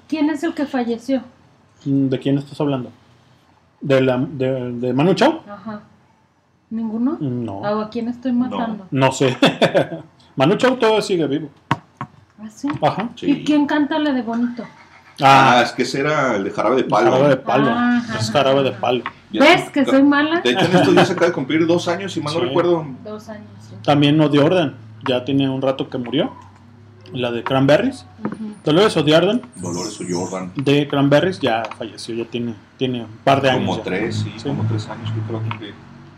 ¿Quién es el que falleció? ¿De quién estás hablando? ¿De, la, de, de Manu Chao? Ajá. ¿Ninguno? No. ¿O a quién estoy matando? No sé. Manu Chao todavía sigue vivo. ¿Ah, sí? Ajá. ¿Y quién canta la de Bonito? Ah, es que ese era el de jarabe de palo. Jarabe de palo. Ah, es jarabe de palo. ¿Ves que soy mala? De hecho, en estos días acaba de cumplir dos años, si mal no recuerdo. Dos años. sí. También No de Orden. Ya tiene un rato que murió. La de Cranberries. Dolores O'Riordan Dolores O'Riordan. de Cranberries ya falleció. Ya tiene, tiene un par de años. Como ya. tres, sí, como tres años que creo que.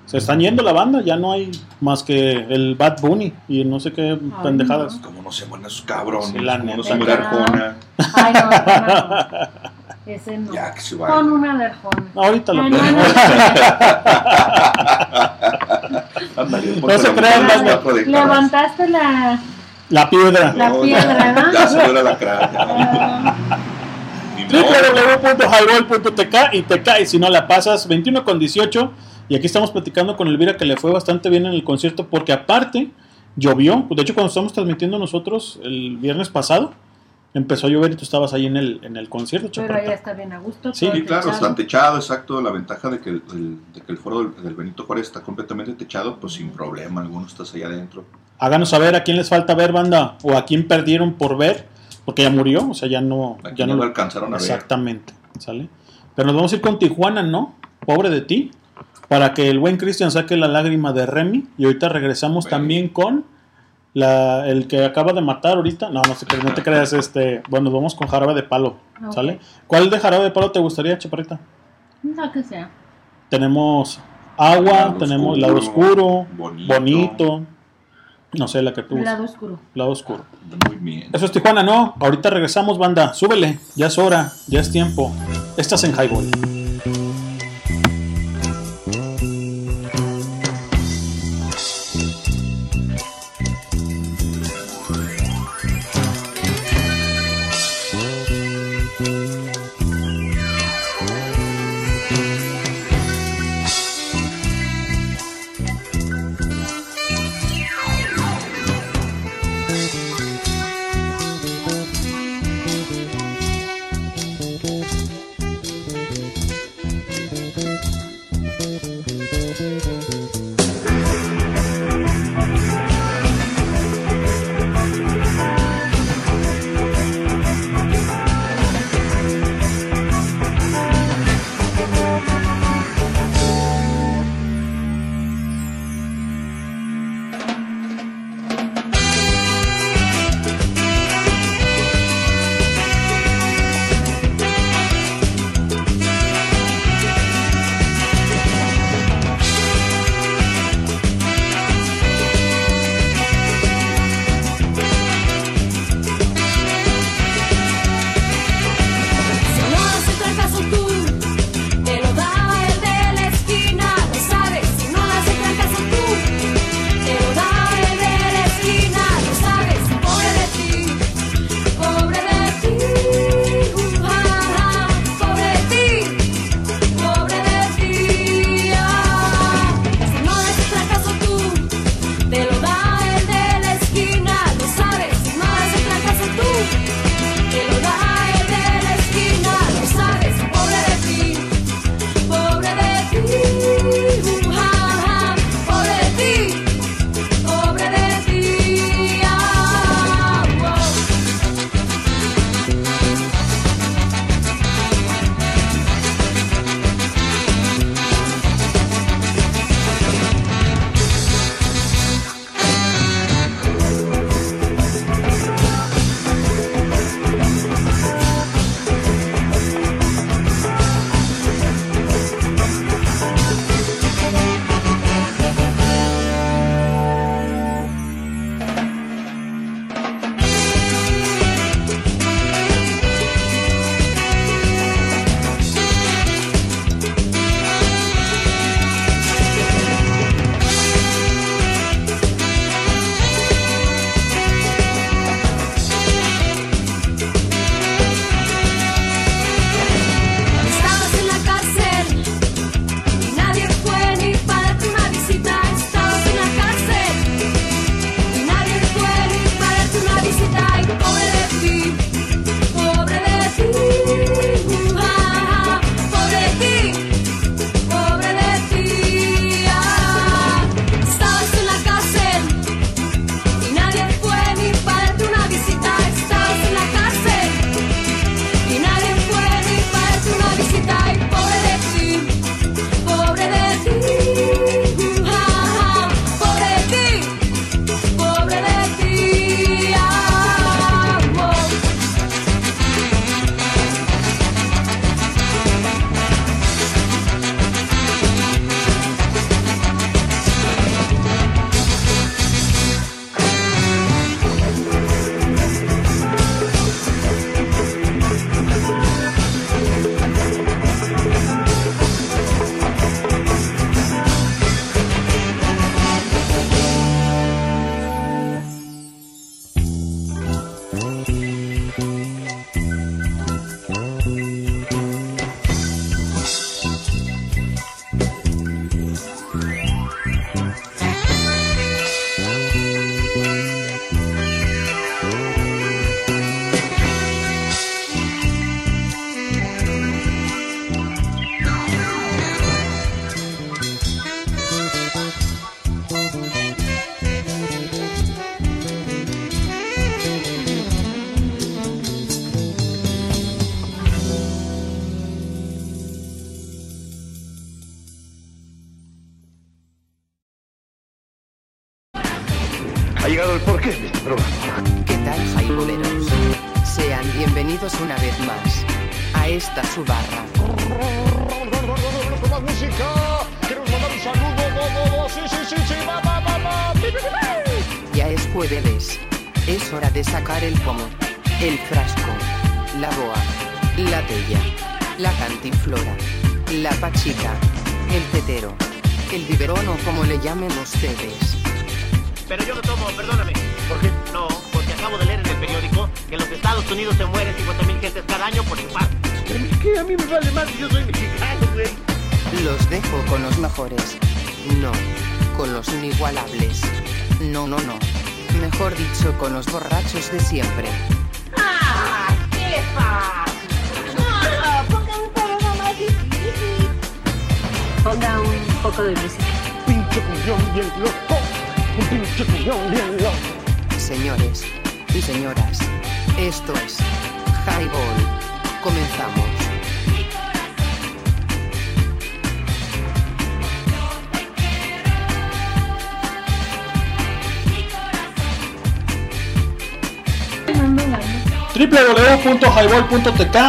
Se están yendo la banda. Ya no hay más que el Bad Bunny y no sé qué pendejadas. Como no se mueren esos cabrones. Sí, la como no se muere Arjona. Ay, no, no. Ese no. Ya que se Con vaya. una de Arjona. Ahorita lo Ay, ponemos. no, No se crean, más-. Levantaste la. La piedra. La No, piedra, ya, ¿no? Ya salió la cránea. www.highball.tk y te cae si no la pasas 21 con 18 y aquí estamos platicando con Elvira que le fue bastante bien en el concierto porque aparte llovió de hecho cuando estamos transmitiendo nosotros el viernes pasado empezó a llover y tú estabas ahí en el, en el concierto Pero está bien a gusto. Sí, claro, está techado, exacto. La ventaja de que el, el- de que el foro del, del Benito Juárez está completamente techado, pues sin problema alguno estás allá adentro. háganos saber a quién les falta ver banda o a quién perdieron por ver porque ya murió o sea ya no ya no no lo alcanzaron a ver. Exactamente, ¿sale? Pero nos vamos a ir con Tijuana, ¿no? Pobre de ti. Para que el buen Cristian saque la lágrima de Remy. Y ahorita regresamos también con La, el que acaba de matar ahorita. No, no, sé, no te creas. Este, bueno, vamos con jarabe de palo. ¿Sale? ¿Cuál de jarabe de palo te gustaría, chaparrita? No, que sea. Tenemos agua, Lado tenemos oscuro, lado oscuro, bonito. bonito. No sé, la que tú lado oscuro. Lado oscuro. Muy bien. Eso es Tijuana, ¿no? Ahorita regresamos, banda. Súbele. Ya es hora. Ya es tiempo. Estás en Highball.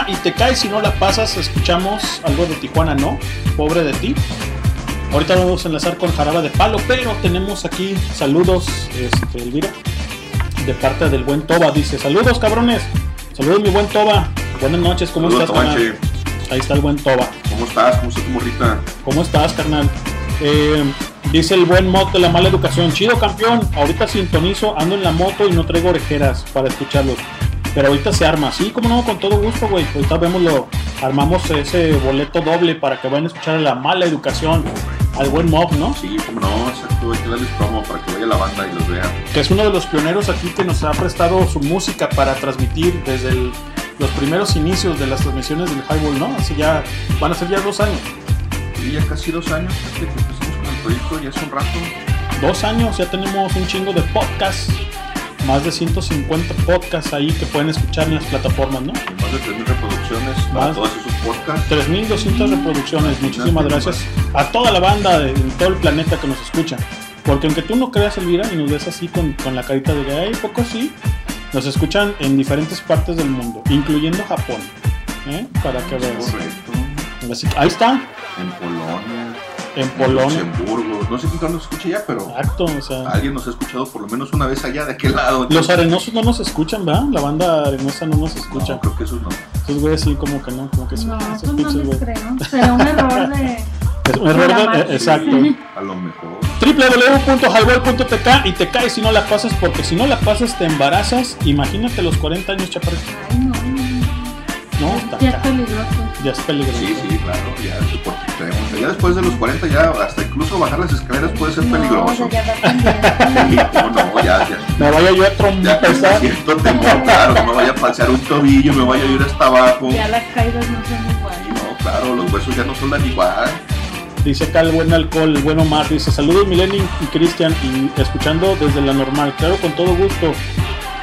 Y te caes si no la pasas, escuchamos algo de Tijuana, ¿no? Pobre de ti. Ahorita vamos a enlazar con Jaraba de Palo, pero tenemos aquí saludos, este, Elvira, de parte del buen Toba. Dice, saludos cabrones, saludos mi buen Toba, buenas noches, ¿cómo Saludos, estás? carnal? Tobache. Ahí está el buen Toba. ¿Cómo estás? ¿Cómo está tu morrita? ¿Cómo estás, carnal? Eh, dice el buen mod de la mala educación. Chido, campeón. Ahorita sintonizo, ando en la moto y no traigo orejeras para escucharlos. Pero ahorita se arma. Sí, como no, con todo gusto, güey. Ahorita vemos lo, armamos ese boleto doble para que vayan a escuchar a la mala educación. Al buen mob, ¿no? Sí, como no, exacto. Hay que darles promo para que vaya la banda y los vea. Que es uno de los pioneros aquí que nos ha prestado su música para transmitir desde el- los primeros inicios de las transmisiones del Highball, ¿no? Así ya van a ser ya dos años. Y ya casi dos años desde que empezamos con el proyecto, ya es un rato. dos años ya tenemos un chingo de podcasts, más de 150 podcasts ahí que pueden escuchar en las plataformas, ¿no? Y más de 3.000 reproducciones para Más. todos esos podcasts. 3.200 reproducciones, muchísimas gracias a toda la banda de, en todo el planeta que nos escucha. Porque aunque tú no creas, Elvira, y nos ves así con, con la carita de que hay poco sí, nos escuchan en diferentes partes del mundo, incluyendo Japón. ¿eh? Para que veas. Correcto. Ahí está, En Polonia. en Polonia. Luxemburgo. No sé quién nos escucha ya, pero Exacto, o sea. alguien nos ha escuchado por lo menos una vez allá de aquel lado. Los arenosos no nos escuchan, ¿verdad? La banda arenosa no nos escucha. No, creo que esos no. Esos güeyes sí, como que no, como que sí. No, esos pues no les creo. Será un error de. Es un error de- eh, exacto. A lo mejor. www.highball.tk y te caes si no la pasas, porque si no la pasas te embarazas. Imagínate los 40 años, chaparrito. Ay, no, no. Está Ya es peligroso. Ya es peligroso. Sí, sí, claro. Ya, sí, porque ya después de los 40, ya hasta incluso bajar las escaleras puede ser peligroso. No, ya va pendiente. Sí, no, no, ya, ya. Me vaya yo a trompezar. siento temor, claro, no me vaya a falsear un tobillo, me vaya a ir hasta abajo. Ya las caídas no son Y iguales. no, claro, los huesos ya no son tan igual. Dice acá el buen alcohol, el buen Omar. Dice saludos Mileni y Cristian y escuchando desde la normal. Claro, con todo gusto.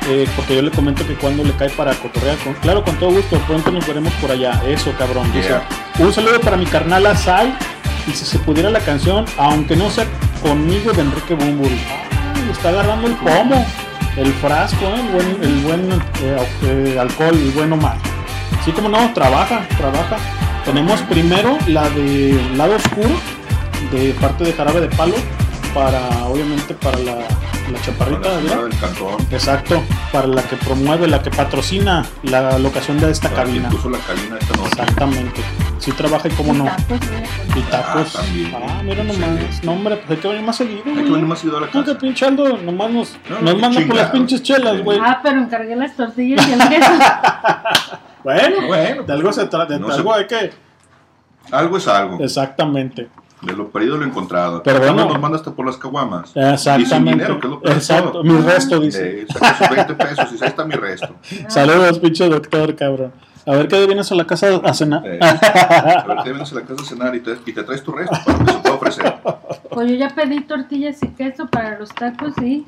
Eh, porque yo le comento que cuando le cae para cotorrear. Con, claro, con todo gusto. Pronto nos veremos por allá. Eso, cabrón. Dice, un saludo para mi carnal Asai. Y si se pudiera la canción, aunque no sea conmigo de Enrique Bumburi. Ay, está agarrando el pomo. El frasco, eh, el buen, el buen eh, eh, alcohol, el buen Omar. Sí, como no, trabaja, trabaja. Tenemos primero la de Lado Oscuro, de parte de Jarabe de Palo, para, obviamente, para la, la chaparrita, Para la del. Exacto, para la que promueve, la que patrocina la locación de esta Para cabina. puso la cabina esta noche. Exactamente. Sí trabaja y cómo no. Tacos. Y tacos. Ah, también. Ah, mira nomás. Excelente. No, hombre, pues hay que venir más seguido. Hay que venir más seguido a la casa. pinche Aldo nomás nos, No, nos qué manda por las pinches chelas, güey. Ah, pero encargué las tortillas y el queso. Bueno, Bueno, de algo se trata, de no se- algo hay que. Algo es algo. Exactamente. De lo perdido lo encontrado. Pero bueno. uno nos manda hasta por las caguamas. Exactamente. Y sin dinero, que es lo peor Exacto. todo. Mi resto, dice. Eh, saca sus 20 pesos y ahí está mi resto. Saludos, pinche doctor, cabrón. A ver qué vienes a la casa a cenar. Eh, a ver, te vienes a la casa a cenar y te, y te traes tu resto para lo que se puede ofrecer. Pues yo ya pedí tortillas y queso para los tacos y.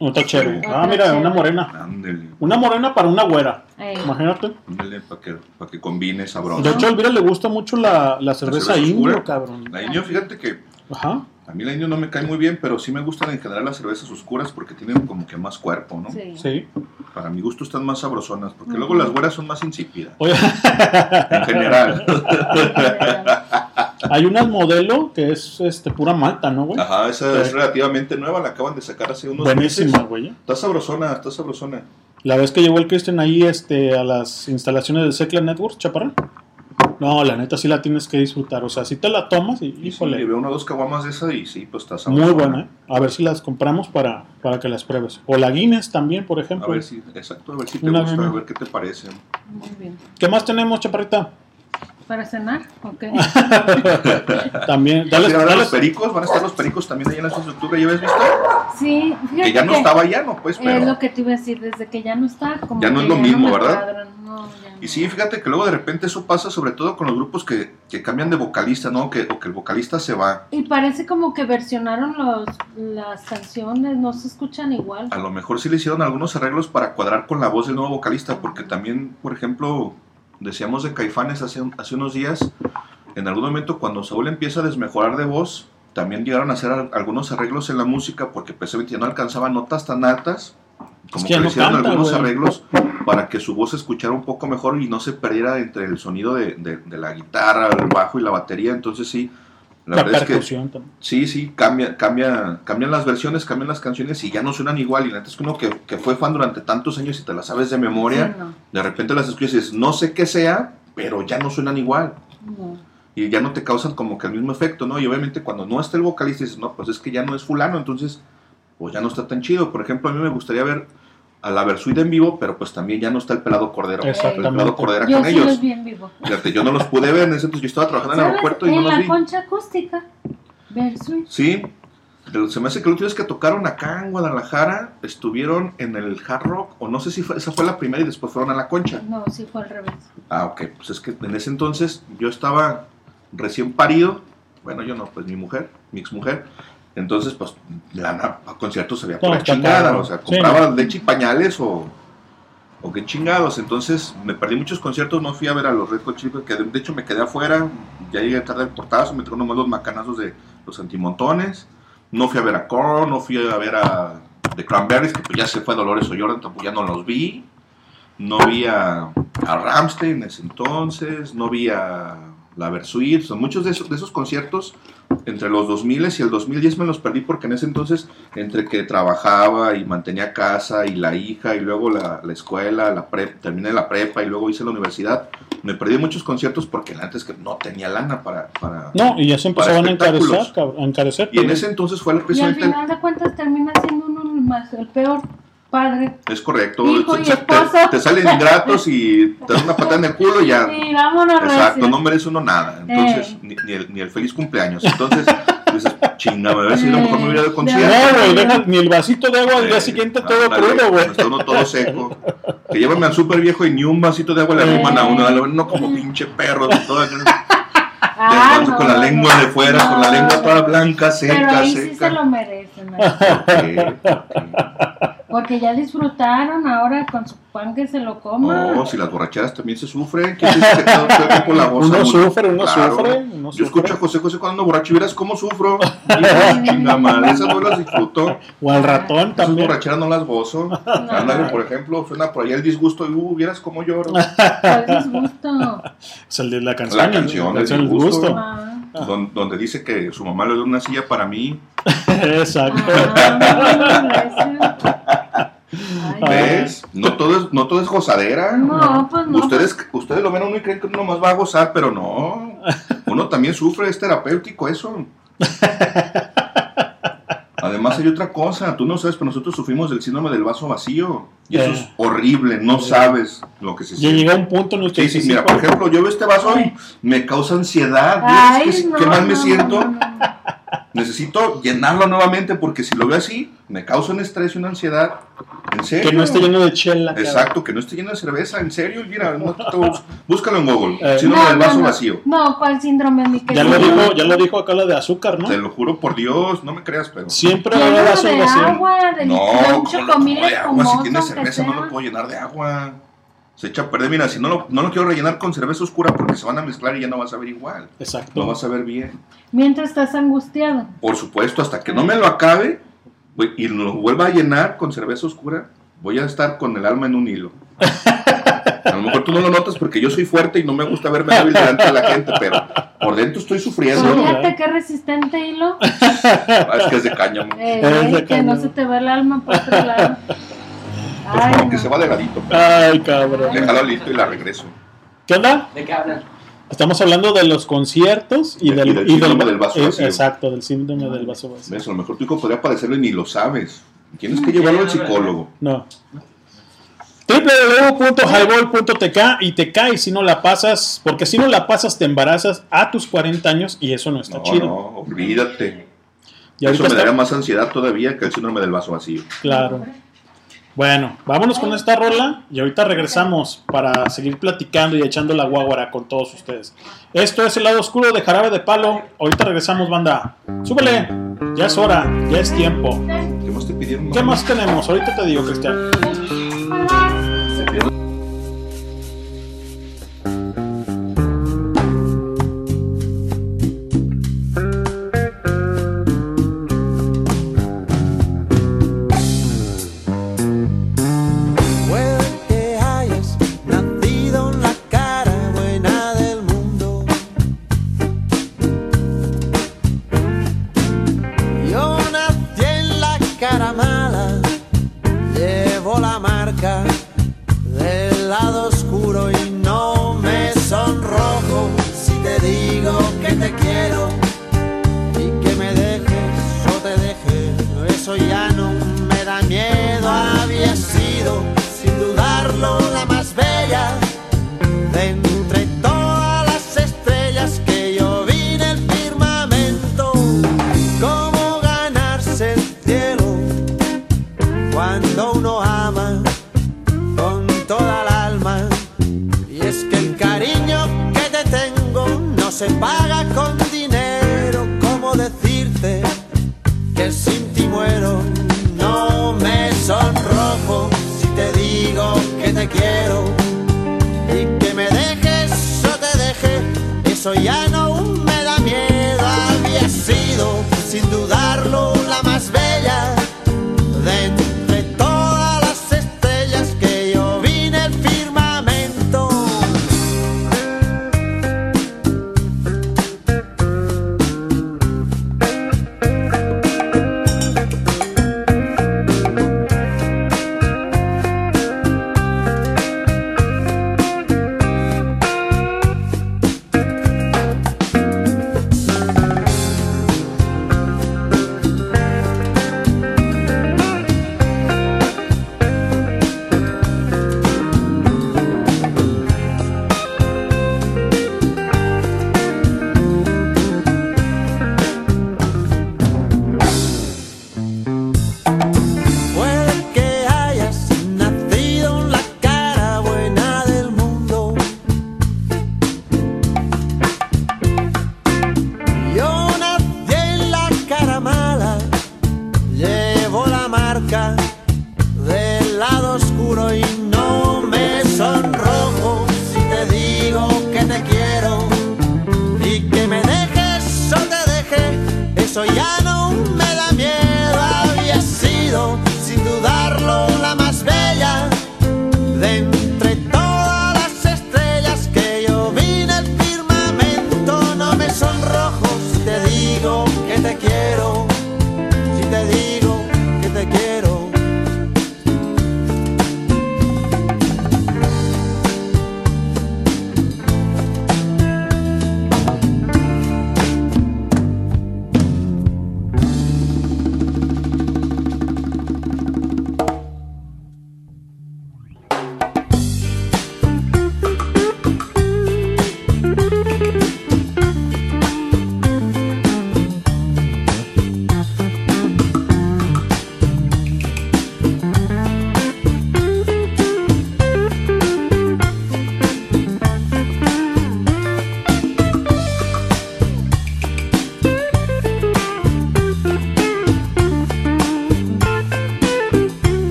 No está chévere. Otra Ah, mira, una morena. Ándele, Una morena para una güera. Eh, Imagínate. ándele para que, pa' que combine sabroso. De hecho, a Elvira le gusta mucho la, la cerveza cerveza indio, cabrón. La indio, fíjate que Ajá. A mí la indio no me cae muy bien, pero sí me gustan en general las cervezas oscuras porque tienen como que más cuerpo, ¿no? Sí. Sí. Para mi gusto están más sabrosonas, porque luego las güeras son más insípidas. Oye, En general. hay unas modelo que es este pura malta, ¿no, güey? Ajá, esa es relativamente nueva, la acaban de sacar hace unos Buenísima, meses. güey. Está sabrosona, está sabrosona. La vez que llegó el Christian ahí este, a las instalaciones de Secla Network, chaparrón. No, la neta sí la tienes que disfrutar. O sea, si te la tomas y, Y híjole, veo una o dos caguamas de esa y sí, pues está sabrosona. muy buena. ¿eh? A ver si las compramos para, para que las pruebes. O la Guinness también, por A ejemplo. ver si, exacto, a ver si te Una gusta, a ver qué te parece. Muy bien. ¿Qué más tenemos, chaparrita? ¿Para cenar? Ok. También, ¿Van a dale, ir a ver a dale- los pericos? ¿Van a estar los pericos también ahí en la infraestructura? ¿Ya habías visto? Sí, fíjate Que ya no que estaba ya, no, pues, Es pero... lo que te iba a decir, desde que ya no está, como Ya no es lo mismo, me ¿verdad? no, ya Y sí, fíjate que luego de repente eso pasa sobre todo con los grupos que, que cambian de vocalista, ¿no? Que, o que el vocalista se va. Y parece como que versionaron los, las canciones, no se escuchan igual. A lo mejor sí le hicieron algunos arreglos para cuadrar con la voz del nuevo vocalista, porque también, por ejemplo, decíamos de Caifanes hace, hace unos días, en algún momento cuando Saúl empieza a desmejorar de voz, también llegaron a hacer al- algunos arreglos en la música, porque precisamente ya no alcanzaba notas tan altas, como que que, le no hicieron canta, algunos arreglos para que su voz se escuchara un poco mejor y no se perdiera entre el sonido de, de- de la guitarra, el bajo y la batería, entonces sí. La, la verdad es que también. Sí, sí, cambia, cambia, cambian las versiones, cambian las canciones y ya no suenan igual. Y la neta es que uno que, que fue fan durante tantos años y te las sabes de memoria, Sí, no, de repente las escuchas y dices, no sé qué sea, pero ya no suenan igual. no. Y ya no te causan como que el mismo efecto, ¿no? Y obviamente cuando no está el vocalista dices, no, pues es que ya no es fulano, entonces, pues ya no está tan chido. Por ejemplo, a mí me gustaría ver a la Versuit en vivo, pero pues también ya no está el pelado cordero. El Exactamente. pelado cordero Yo con sí ellos. los vi en vivo. Fíjate, yo no los pude ver en ese entonces, yo estaba trabajando en el aeropuerto y no En los la vi. concha acústica. Versus. Sí, pero se me hace que los últimos que tocaron acá en Guadalajara estuvieron en el Hard Rock, o no sé si fue, esa fue la primera y después fueron a la concha. No, sí fue al revés. Ah, ok, pues es que en ese entonces yo estaba recién parido, bueno, yo no, pues mi mujer, mi ex mujer, entonces pues lana para conciertos se veía por No, chingada, o sea, Sí, compraba no. leche y pañales o, o qué chingados, entonces me perdí muchos conciertos, no fui a ver a los Red Hot Chili que de hecho me quedé afuera, ya llegué tarde al portazo, me trajeron nomás los macanazos de los antimontones, no fui a ver a Korn, no fui a ver a The Cranberries, que pues ya se fue Dolores O'Riordan, tampoco ya no los vi, no vi a, a Ramstein en ese entonces, no vi a la Versuit, son muchos de esos, de esos conciertos entre los 2000 y el 2010 me los perdí porque en ese entonces entre que trabajaba y mantenía casa y la hija y luego la, la escuela, la prep, terminé la prepa y luego hice la universidad, me perdí muchos conciertos porque antes que no tenía lana para... para No, y ya se empezaban a encarecer, a encarecer. Y en ese entonces fue Y al final de cuentas termina siendo uno el más, el peor padre. Es correcto. Hijo y te, esposo. te salen ingratos y te dan una patada en el culo y ya. Y vámonos Exacto, no merece uno nada. Entonces, Eh. ni, ni el, ni el feliz cumpleaños. Entonces, dices, chinga, me si a lo mejor me hubiera ido al No, concierto. güey, deja ni el vasito de agua al día siguiente todo crudo, güey. Está uno todo seco. Que llévame al súper viejo y ni un vasito de agua le arriman a uno. No como pinche perro. Todo, Ah, no, con la no, lengua no. de fuera, con la No. lengua toda blanca, Pero seca, ahí sí se seca. lo merecen. ¿no? Porque ya disfrutaron ahora con su pan que se lo coman. No, si las borracheras también se sufren. ¿Quién dice que todo el tiempo la goza Uno sufre, uno sufre, uno Yo escucho a José José cuando ando borracho y verás cómo sufro. Chinga madre, esas no las disfruto. O al ratón Esas también. borracheras no las gozo. Ándale, por ejemplo, suena por ahí el disgusto y uh, vieras cómo lloro. ¿Cuál disgusto? Es el de la canción. La ¿no? canción canción del disgusto. gusto. Ah. Don- donde dice que su mamá le dio una silla para mí. Exacto. ¿Ves? No todo es, no todo es gozadera. No, pues no. Ustedes, ustedes lo ven a uno y creen que uno nomás va a gozar, pero no. Uno también sufre, es terapéutico eso. Además hay otra cosa, tú no sabes, pero nosotros sufrimos del síndrome del vaso vacío. Y eso Eh. es horrible, no sabes lo que se Ya siente. llega un punto en el que Sí, sí, mira, por ejemplo, yo veo este vaso y me causa ansiedad. Ay, ¿Qué, no, qué mal me no, siento? no, no. Necesito llenarlo nuevamente porque si lo veo así, me causa un estrés y una ansiedad. ¿En serio? que no esté lleno de chela. Exacto, que no esté lleno de cerveza, en serio, mira, no búscalo en Google, Eh. síndrome No, del no, vaso no. vacío. No, ¿cuál síndrome? Ya lo dijo, ya lo dijo acá la de azúcar, ¿no? Te lo juro por Dios, no me creas, pero... Siempre Lleno habrá vaso de vacío. agua, de, No, de un ¿cómo lo chocomil pongo de agua? Si tiene cerveza no lo puedo llenar de agua. Se echa a perder. Mira, si no lo, no lo quiero rellenar con cerveza oscura porque se van a mezclar y ya no vas a ver igual. Exacto. No vas a ver bien. Mientras estás angustiado. Por supuesto, hasta que no me lo acabe voy- y lo vuelva a llenar con cerveza oscura, voy a estar con el alma en un hilo. A lo mejor tú no lo notas porque yo soy fuerte y no me gusta verme débil delante de la gente, pero por dentro estoy sufriendo. Fíjate qué resistente hilo. Ah, es que es de cáñamo. Eh, que no se te va el alma por otro lado. Pues como que se va delgadito. Ay, cabrón. Le jalo listo y la regreso. ¿Qué onda? ¿De qué hablan? Estamos hablando de los conciertos y del, Y del síndrome del vaso eh, vacío. Exacto, del síndrome del vaso vacío. ¿Ves? A lo mejor tu hijo podría padecerlo y ni lo sabes. Tienes que llevarlo al psicólogo. No. www.highball.tk y te caes si no la pasas, porque si no la pasas te embarazas a tus 40 años y eso no está No, chido. no, olvídate. Y Eso me está- daría más ansiedad todavía que el síndrome del vaso vacío. Claro. Bueno, vámonos con esta rola y ahorita regresamos para seguir platicando y echando la guaguara con todos ustedes. Esto es el lado oscuro de Jarabe de Palo. Ahorita regresamos, banda. Súbele. Ya es hora, ya es tiempo. ¿Qué más te pidieron? ¿Qué más tenemos? Ahorita te digo, Cristian.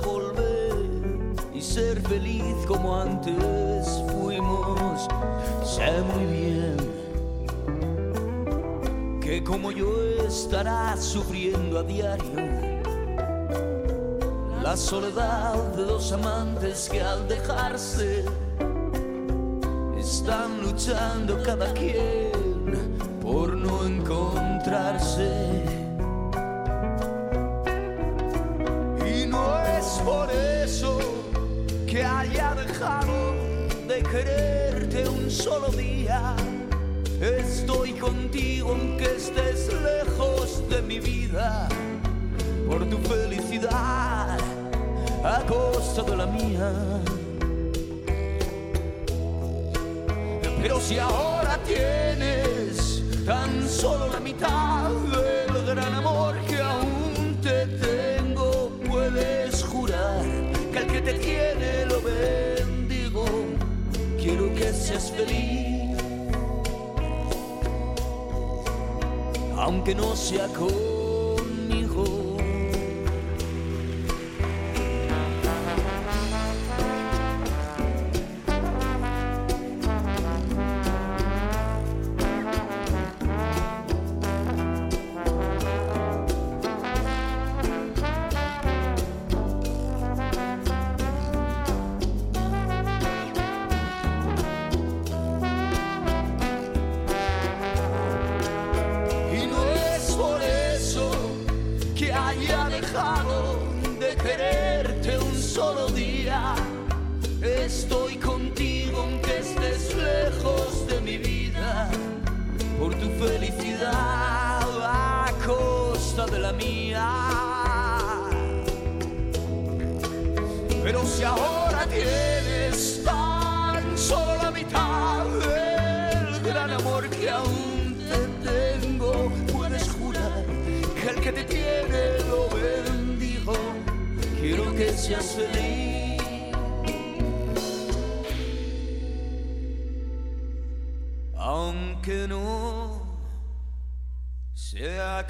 Volver y ser feliz como antes fuimos. Sé muy bien que como yo estarás sufriendo a diario la soledad de dos amantes que al dejarse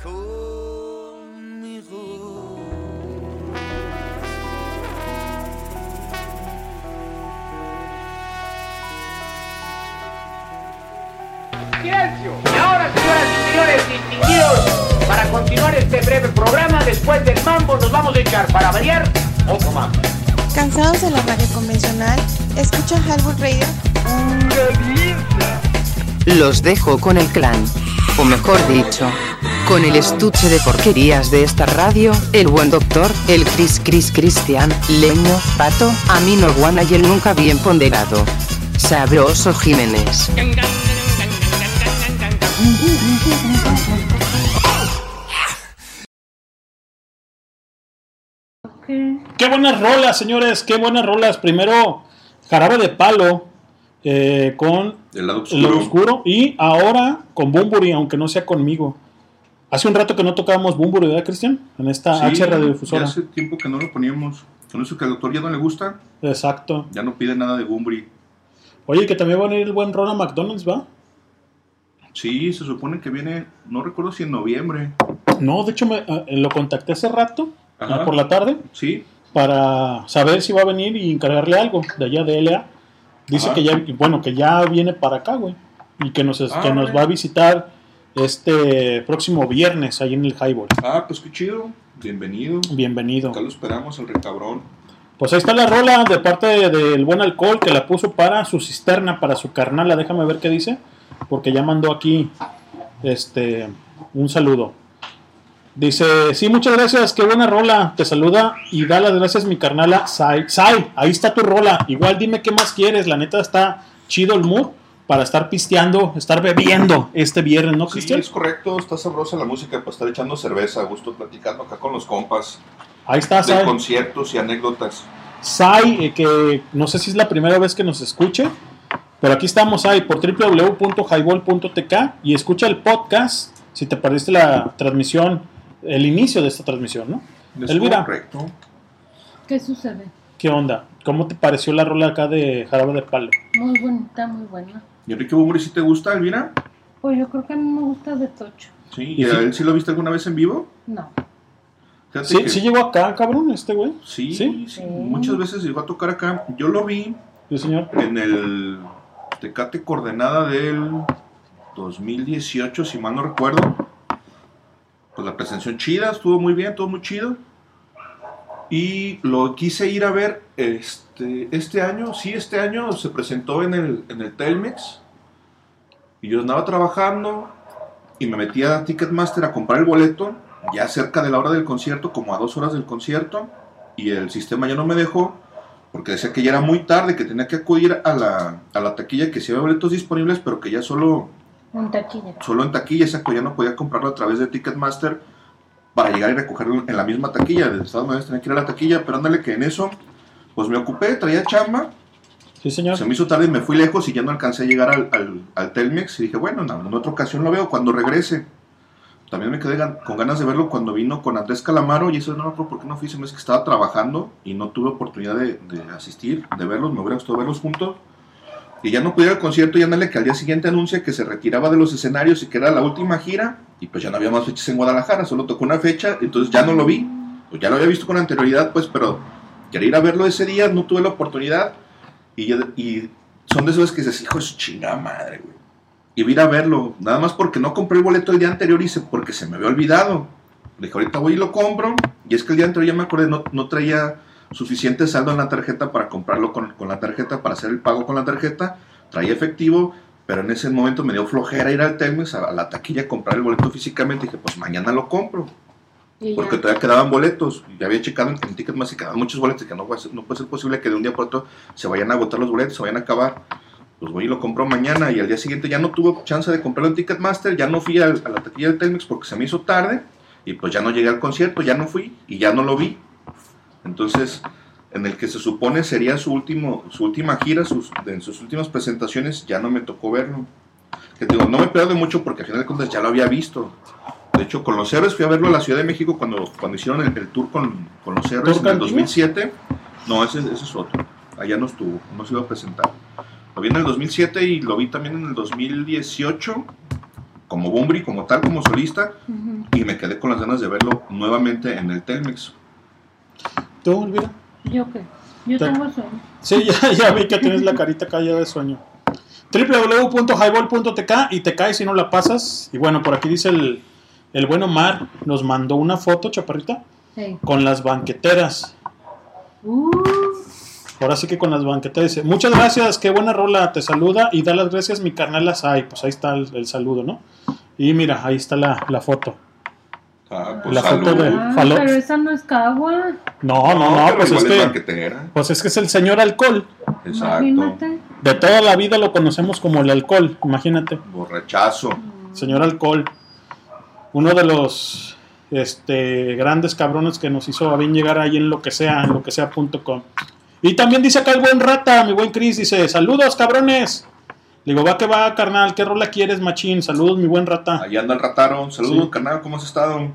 conmigo. Silencio. Y ahora, señoras y señores distinguidos, para continuar este breve programa, después del mambo nos vamos a echar para variar otro mambo. ¿Cansados de la radio convencional? ¿Escuchan Halwood Radio? Los dejo con el clan. O mejor dicho, con el estuche de porquerías de esta radio, el buen doctor, el Chris Chris Cristian, Leño, Pato, Amino Guana y el nunca bien ponderado. Sabroso Jiménez. Qué buenas rolas, señores, qué buenas rolas. Primero, Jarabe de Palo eh, con El lado El lado oscuro. oscuro y ahora con Bumburi, aunque no sea conmigo. Hace un rato que no tocábamos Bumburi, ¿verdad, Cristian? En esta Sí, H radiodifusora. hace tiempo que no lo poníamos. Con eso que al doctor ya no le gusta, Exacto. ya no pide nada de Bumbri. Oye, que también va a venir el buen Ronald McDonald's, ¿va? Sí, se supone que viene, no recuerdo si en noviembre. No, de hecho me, eh, lo contacté hace rato, Ajá. ah, por la tarde, Sí, para saber si va a venir y encargarle algo de allá de LA. Dice Ajá. que ya, bueno, que ya viene para acá, güey, y que nos, Ah, que nos órale. va a visitar este próximo viernes ahí en el Highball. Ah, pues qué chido. Bienvenido. Bienvenido. Acá lo esperamos, el recabrón. Pues ahí está la rola de parte del buen alcohol que la puso para su cisterna, para su carnala. Déjame ver qué dice, porque ya mandó aquí este un saludo. Dice, sí, muchas gracias, qué buena rola. Te saluda y da las gracias mi carnala Sai. Sai, ahí está tu rola. Igual dime qué más quieres. La neta está chido el mood para estar pisteando, estar bebiendo este viernes, ¿no, Sí, Cristian? es correcto, está sabrosa la música para estar echando cerveza, a gusto platicando acá con los compas. Ahí está, De Sai. conciertos y anécdotas. Sai, eh, que no sé si es la primera vez que nos escuche, pero aquí estamos, Sai, por www.highball.tk y escucha el podcast si te perdiste la transmisión, el inicio de esta transmisión, ¿no? Es Elvira, correcto. ¿Qué sucede? ¿qué onda? ¿Cómo te pareció la rola acá de Jarabe de Palo? Muy bonita, muy buena. ¿Y Enrique Bumburi sí te gusta, Elvira? Pues yo creo que a mí me gusta de Tocho. Sí. ¿Y a él sí lo viste alguna vez en vivo? No. Fíjate ¿Sí, que- sí llegó acá, cabrón, este güey? Sí, ¿Sí? sí, muchas veces llegó a tocar acá. Yo lo vi Sí, señor. en el Tecate Coordenada del 2018, si mal no recuerdo. Pues la presentación chida, estuvo muy bien, todo muy chido. Y lo quise ir a ver este, este año, sí, este año se presentó en el, en el Telmex. Y yo andaba trabajando y me metí a Ticketmaster a comprar el boleto, ya cerca de la hora del concierto, como a dos horas del concierto. Y el sistema ya no me dejó porque decía que ya era muy tarde, que tenía que acudir a la, a la taquilla, que sí había boletos disponibles, pero que ya solo, En taquilla. solo en taquilla, exacto, ya no podía comprarlo a través de Ticketmaster para llegar y recogerlo en la misma taquilla. De Estados Unidos tenía que ir a la taquilla, pero ándale que en eso, pues me ocupé, traía chamba. Sí, señor. Se me hizo tarde y me fui lejos y ya no alcancé a llegar al, al, al Telmex. Y dije, bueno, en, en otra ocasión lo veo cuando regrese. También me quedé gan- con ganas de verlo cuando vino con Andrés Calamaro y eso no me acuerdo por qué no fui, se me que estaba trabajando y no tuve oportunidad de, de asistir, de verlos, me hubiera gustado verlos juntos. Y ya no pude ir al concierto y ándale que al día siguiente anuncia que se retiraba de los escenarios y que era la última gira y pues ya no había más fechas en Guadalajara, solo tocó una fecha, entonces ya no lo vi, pues ya lo había visto con anterioridad pues, pero quería ir a verlo ese día, no tuve la oportunidad y, y son de esos que dices, hijo de su chingada madre, güey. Y ir a verlo, nada más porque no compré el boleto el día anterior y se, porque se me había olvidado. Le dije, ahorita voy y lo compro. Y es que el día anterior ya me acordé, no, no traía suficiente saldo en la tarjeta para comprarlo con, con la tarjeta, para hacer el pago con la tarjeta. Traía efectivo, pero en ese momento me dio flojera ir al Telmex, a, la taquilla, a comprar el boleto físicamente. Y dije, pues mañana lo compro. Y Porque ya. todavía quedaban boletos. Ya había checado en, en Ticketmaster y quedaban muchos boletos. Que no puede, ser, no puede ser posible que de un día por otro se vayan a agotar los boletos, se vayan a acabar. Pues voy y lo compro mañana. Y al día siguiente ya no tuve chance de comprarlo en Ticketmaster. Ya no fui al- a, la taquilla del Telmex porque se me hizo tarde. Y pues ya no llegué al concierto, ya no fui y ya no lo vi. Entonces, en el que se supone sería su, último, su última gira, sus, en sus últimas presentaciones, ya no me tocó verlo. Que digo, no me pierdo mucho porque al final de cuentas ya lo había visto. De hecho, con los héroes fui a verlo a la Ciudad de México cuando, cuando hicieron el, el tour con, con los héroes en el Cantino? 2007. No, ese, ese es otro. Allá no estuvo, no se iba a presentar. Lo vi en el 2007 y lo vi también en el 2018 como Bumbri, como tal, como solista. Y me quedé con las ganas de verlo nuevamente en el Telmex. ¿Tú, Elvira? ¿Yo qué? Yo Te- tengo sueño. Sí, ya, ya vi que tienes la carita callada de sueño. www.highball.tk y te caes si no la pasas. Y bueno, por aquí dice el, el buen Omar, nos mandó una foto, chaparrita, Sí. con las banqueteras. Uh, Ahora sí que con las banqueteras. Dice, muchas gracias, qué buena rola, te saluda y da las gracias mi carnal Asai. Pues ahí está el, el saludo, ¿no? Y mira, ahí está la, la foto. Ah, La foto de ah, pero esa no es cagua. No, no, no, pero pues es que, banquetera. pues es que es el señor alcohol. Exacto. Imagínate. De toda la vida lo conocemos como el alcohol, imagínate. Borrachazo. Señor Alcohol, uno de los este, grandes cabrones que nos hizo a bien llegar ahí en lo que sea, en lo que sea.com. Y también dice acá el buen rata, mi buen Chris, dice, saludos cabrones. Le digo, va que va, carnal, ¿qué rola quieres, machín? Saludos, mi buen rata. Ahí anda el rataro. Saludos, Sí. carnal, ¿cómo has estado?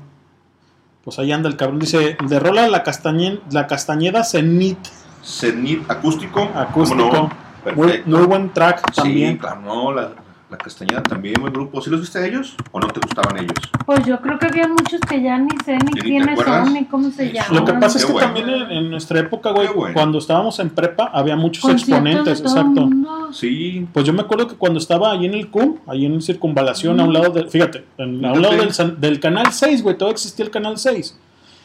Pues ahí anda el cabrón, dice, de rola la, castañe, la castañeda Cenit, Cenit acústico. acústico. ¿Cómo no? Muy, buen track Sí, también. claro, no, la, la Castañeda también, buen grupo. ¿Sí los viste a ellos o no te gustaban ellos? Pues yo creo que había muchos que ya ni sé ni ¿Y ni te quiénes son ni cómo se llaman. Lo que pasa es que bueno. también en, en nuestra época, güey, bueno. cuando estábamos en prepa, había muchos Conciertos exponentes, de todo el exacto. mundo. Sí, Pues yo me acuerdo que cuando estaba ahí en el CUM, ahí en Circunvalación, a un lado de, fíjate, en- a un lado del, del canal 6, güey, todavía existía el canal 6.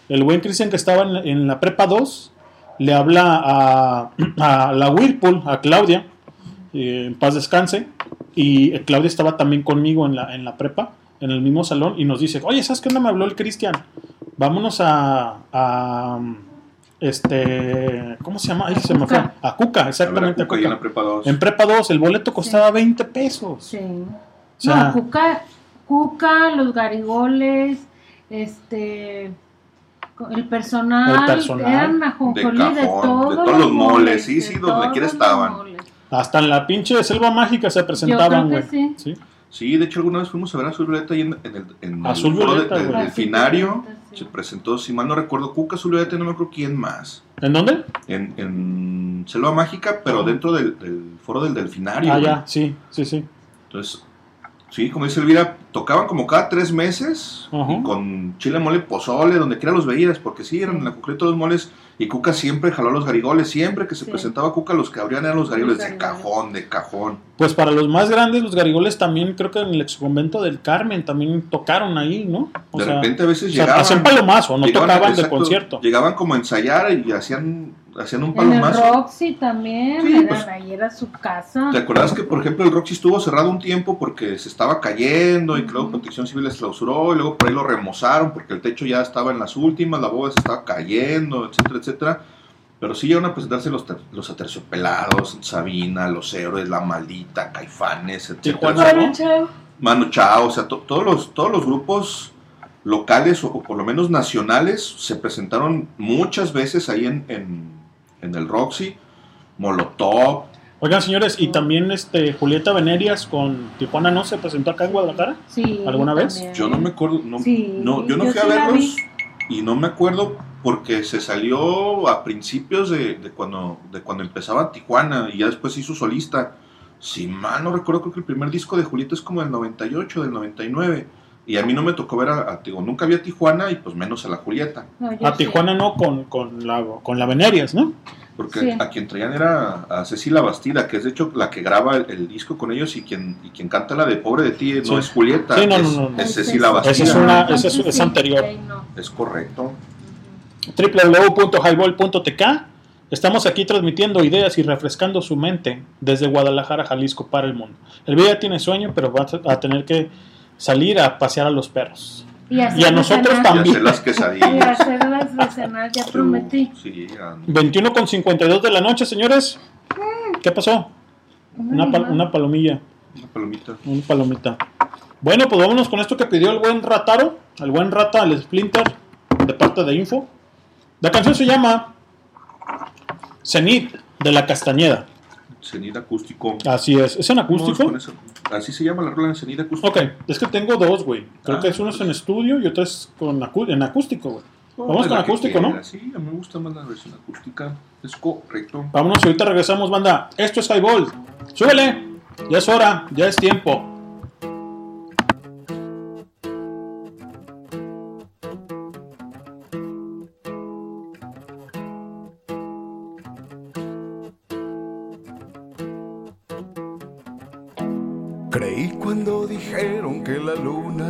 El buen Cristian que estaba en, en la prepa 2, le habla a, a la Whirlpool, a Claudia, eh, en paz descanse, y Claudia estaba también conmigo en la, en la prepa, en el mismo salón, y nos dice, oye, ¿sabes qué onda me habló el Cristian? Vámonos a, a, este, ¿cómo se llama? Ay, se me fue. A Cuca, a ver, exactamente. a Cuca a y en la prepa 2. En prepa 2 el boleto costaba 20 pesos. Sí. sea- no, Cuca, Cuca, los garigoles, este, el personal, El personal. eran De ajonjolí cajón, de, de todos, todos los moles, sí, sí, donde quiera estaban. moles. Hasta en la pinche selva mágica se presentaban, güey. que Sí. Sí, de hecho alguna vez fuimos a ver a Azul Violeta ahí en, en el, en Azul el foro de- Violeta, del güey. delfinario. Sí. Se presentó, si mal no recuerdo, Cuca Zuluyete, no me acuerdo quién más. ¿En dónde? En, en Selva Mágica, pero dentro del, del foro del Delfinario. Ah, ya, sí, sí, sí. Entonces, sí, como dice Elvira, tocaban como cada tres meses y con chile, mole, pozole, donde quiera los veías, porque sí, eran en la concreta los moles. Y Cuca siempre jaló a los garigoles, siempre que se presentaba Cuca, los que abrían eran los garigoles de cajón, de cajón. Pues para los más grandes, los garigoles también, creo que en el exconvento del Carmen también tocaron ahí, ¿no? O de sea, repente a veces o sea, llegaban. hacían palomazo, no llegaban, tocaban de concierto. Llegaban como a ensayar y hacían, hacían un En el palomazo. Roxy también, Sí, eran, pues- ahí era su casa. ¿Te acuerdas que, por ejemplo, el Roxy estuvo cerrado un tiempo porque se estaba cayendo y que luego Protección Civil les clausuró y luego por ahí lo remozaron porque el techo ya estaba en las últimas, la bóveda se estaba cayendo, etcétera, etcétera. Pero sí llegaron a presentarse los, los aterciopelados, Sabina, Los Héroes, La Maldita, Caifanes, etcétera. Bueno, chao. Mano Chao, o sea, to- todos, los, todos los grupos locales o, o por lo menos nacionales se presentaron muchas veces ahí en, en, en el Roxy, Molotov, Oigan, señores, y también este Julieta Venerias con Tijuana no se presentó acá en Guadalajara. Sí. ¿Alguna vez? también. Yo no me acuerdo, no, Sí, no, yo no yo fui a verlos y no me acuerdo porque se salió a principios de, de cuando, de cuando empezaba Tijuana y ya después hizo solista. Si mal no recuerdo, creo que el primer disco de Julieta es como del 98, del 99. Y a mí no me tocó ver a, a- digo, nunca vi a Tijuana y pues menos a la Julieta. No, A sí. Tijuana no con, con la con la Venerias, ¿no? Porque Sí. a quien traían era a Cecilia Bastida, que es de hecho la que graba el, el disco con ellos y quien, y quien canta la de Pobre de ti Sí. no es Julieta, Sí, no, es, no, no, no. es Cecilia Bastida. Esa es una- esa es, anterior. Es correcto. www.highball.tk Estamos aquí transmitiendo ideas y refrescando su mente desde Guadalajara, Jalisco, para el mundo. El video tiene sueño, pero va a tener que salir a pasear a los perros. Y, hacer Y a nosotros cenar. Y también. hacer las Y quesadillas. hacerlas de cenar, ya prometí. Sí, eran- 21 con 52 de la noche, señores. ¿Qué pasó? Una, pal- una palomilla, una palomita. una palomita. Bueno, pues vámonos con esto que pidió el buen Rataro, el buen Rata, el Splinter, de parte de Info. La canción se llama Cenit de la Castañeda. Cenit acústico. Así es. ¿Es en acústico? Así se llama la rola en Cenit acústico. Ok, es que tengo dos, güey. Creo Ah, que es uno es en estudio y otro es con acu- en acústico, güey. Vamos de con acústico, ¿no? Sí, a mí me gusta más la versión acústica. Es correcto. Vámonos y ahorita regresamos, banda. Esto es Highball. Súbele. Ya es hora, ya es tiempo.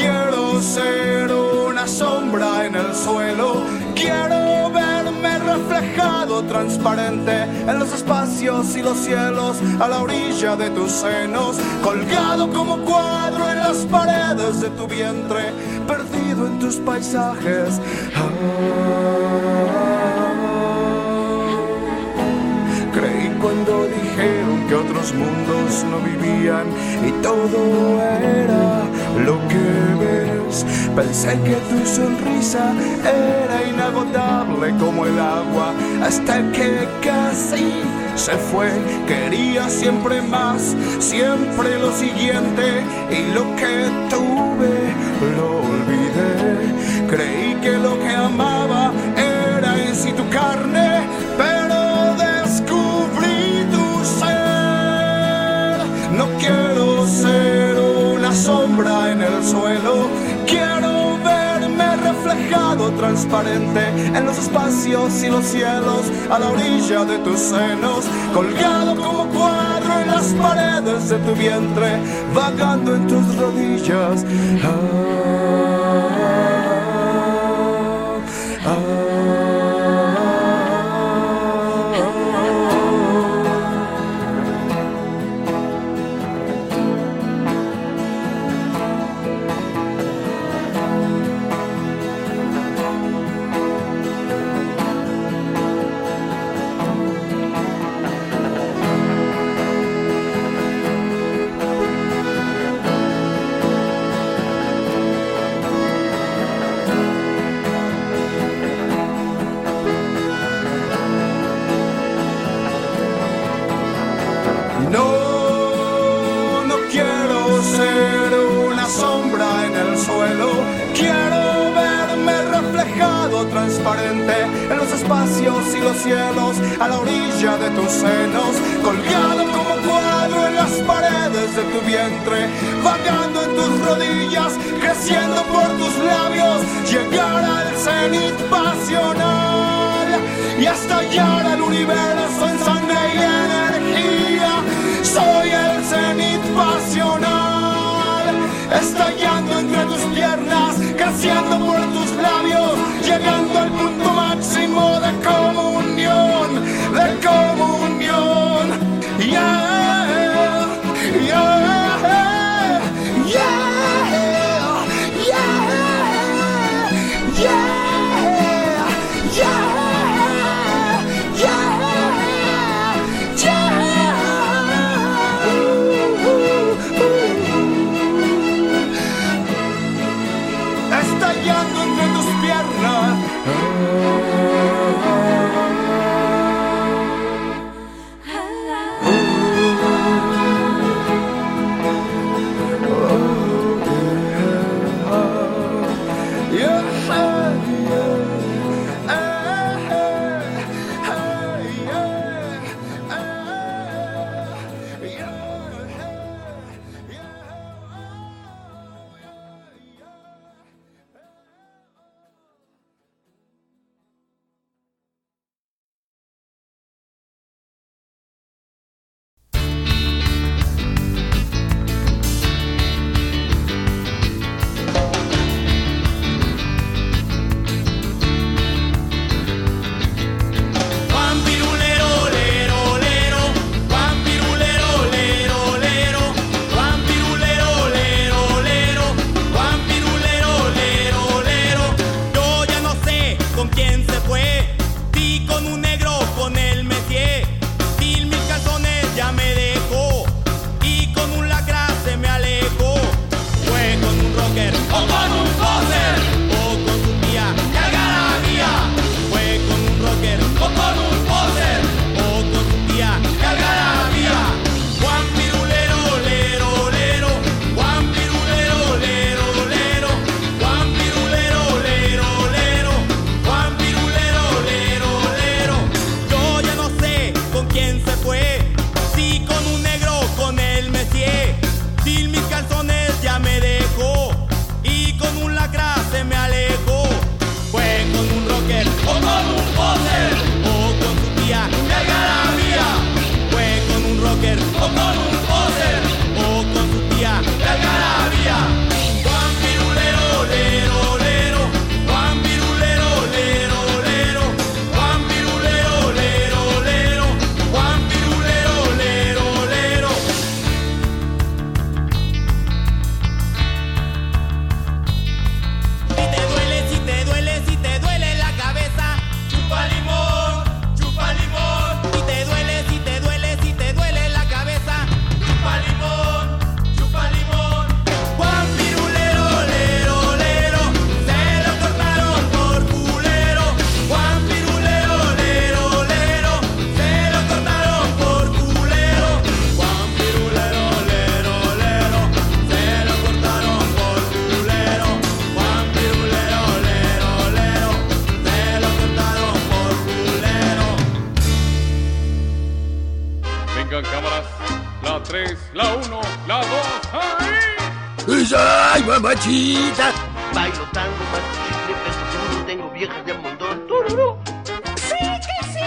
quiero ser una sombra en el suelo. Quiero verme reflejado transparente en los espacios y los cielos a la orilla de tus senos, colgado como cuadro en las paredes de tu vientre, perdido en tus paisajes. Creí otros mundos no vivían y todo era lo que ves. Pensé que tu sonrisa era inagotable como el agua hasta que casi se fue. Quería siempre más, siempre lo siguiente y lo que tuve lo olvidé. Creí que lo que amaba era en sí tu carne, pero en el suelo, quiero verme reflejado transparente en los espacios y los cielos a la orilla de tus senos, colgado como cuadro en las paredes de tu vientre, vagando en tus rodillas. Ah, los cielos, a la orilla de tus senos, colgado como cuadro en las paredes de tu vientre, vagando en tus rodillas, creciendo por tus labios, llegar al cenit pasional y estallar al universo en sangre y energía. Soy el cenit pasional, estallando entre tus piernas, creciendo por tus labios, llegando al punto máximo de comunión, de comunión. Yeah, yeah, ¡Ay, mamachita! Bailo tango, más chicle, peso seguro, tengo viejas de montón. ¡Tururú! ¡Sí, que sí!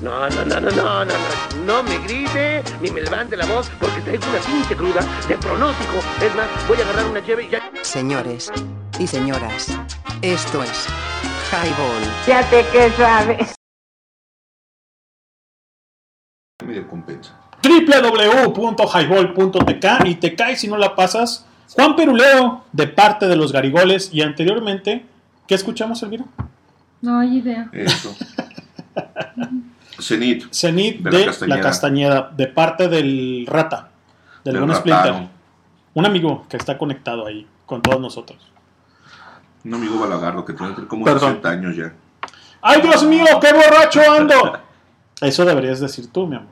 No, no, no, no, no, no, no, no me grite ni me levante la voz porque traigo una pinche cruda de pronóstico. Es más, voy a agarrar una cheve y ya. Señores y señoras, esto es Highball. Fíjate que sabes. Medio compensa. www.highball.tk y te cae si no la pasas. Juan Peruleo, de parte de los Garigoles. Y anteriormente, ¿qué escuchamos, Elvira? No hay idea. Eso. Cenit. Cenit De de, la la, Castañeda. De parte del Rata, del, Del buen. Splinter. Un amigo que está conectado ahí con todos nosotros. Un amigo balagardo que tiene como Perdón. 60 años ya. ¡Ay, Dios mío, qué borracho ando! Eso deberías decir tú, mi amor.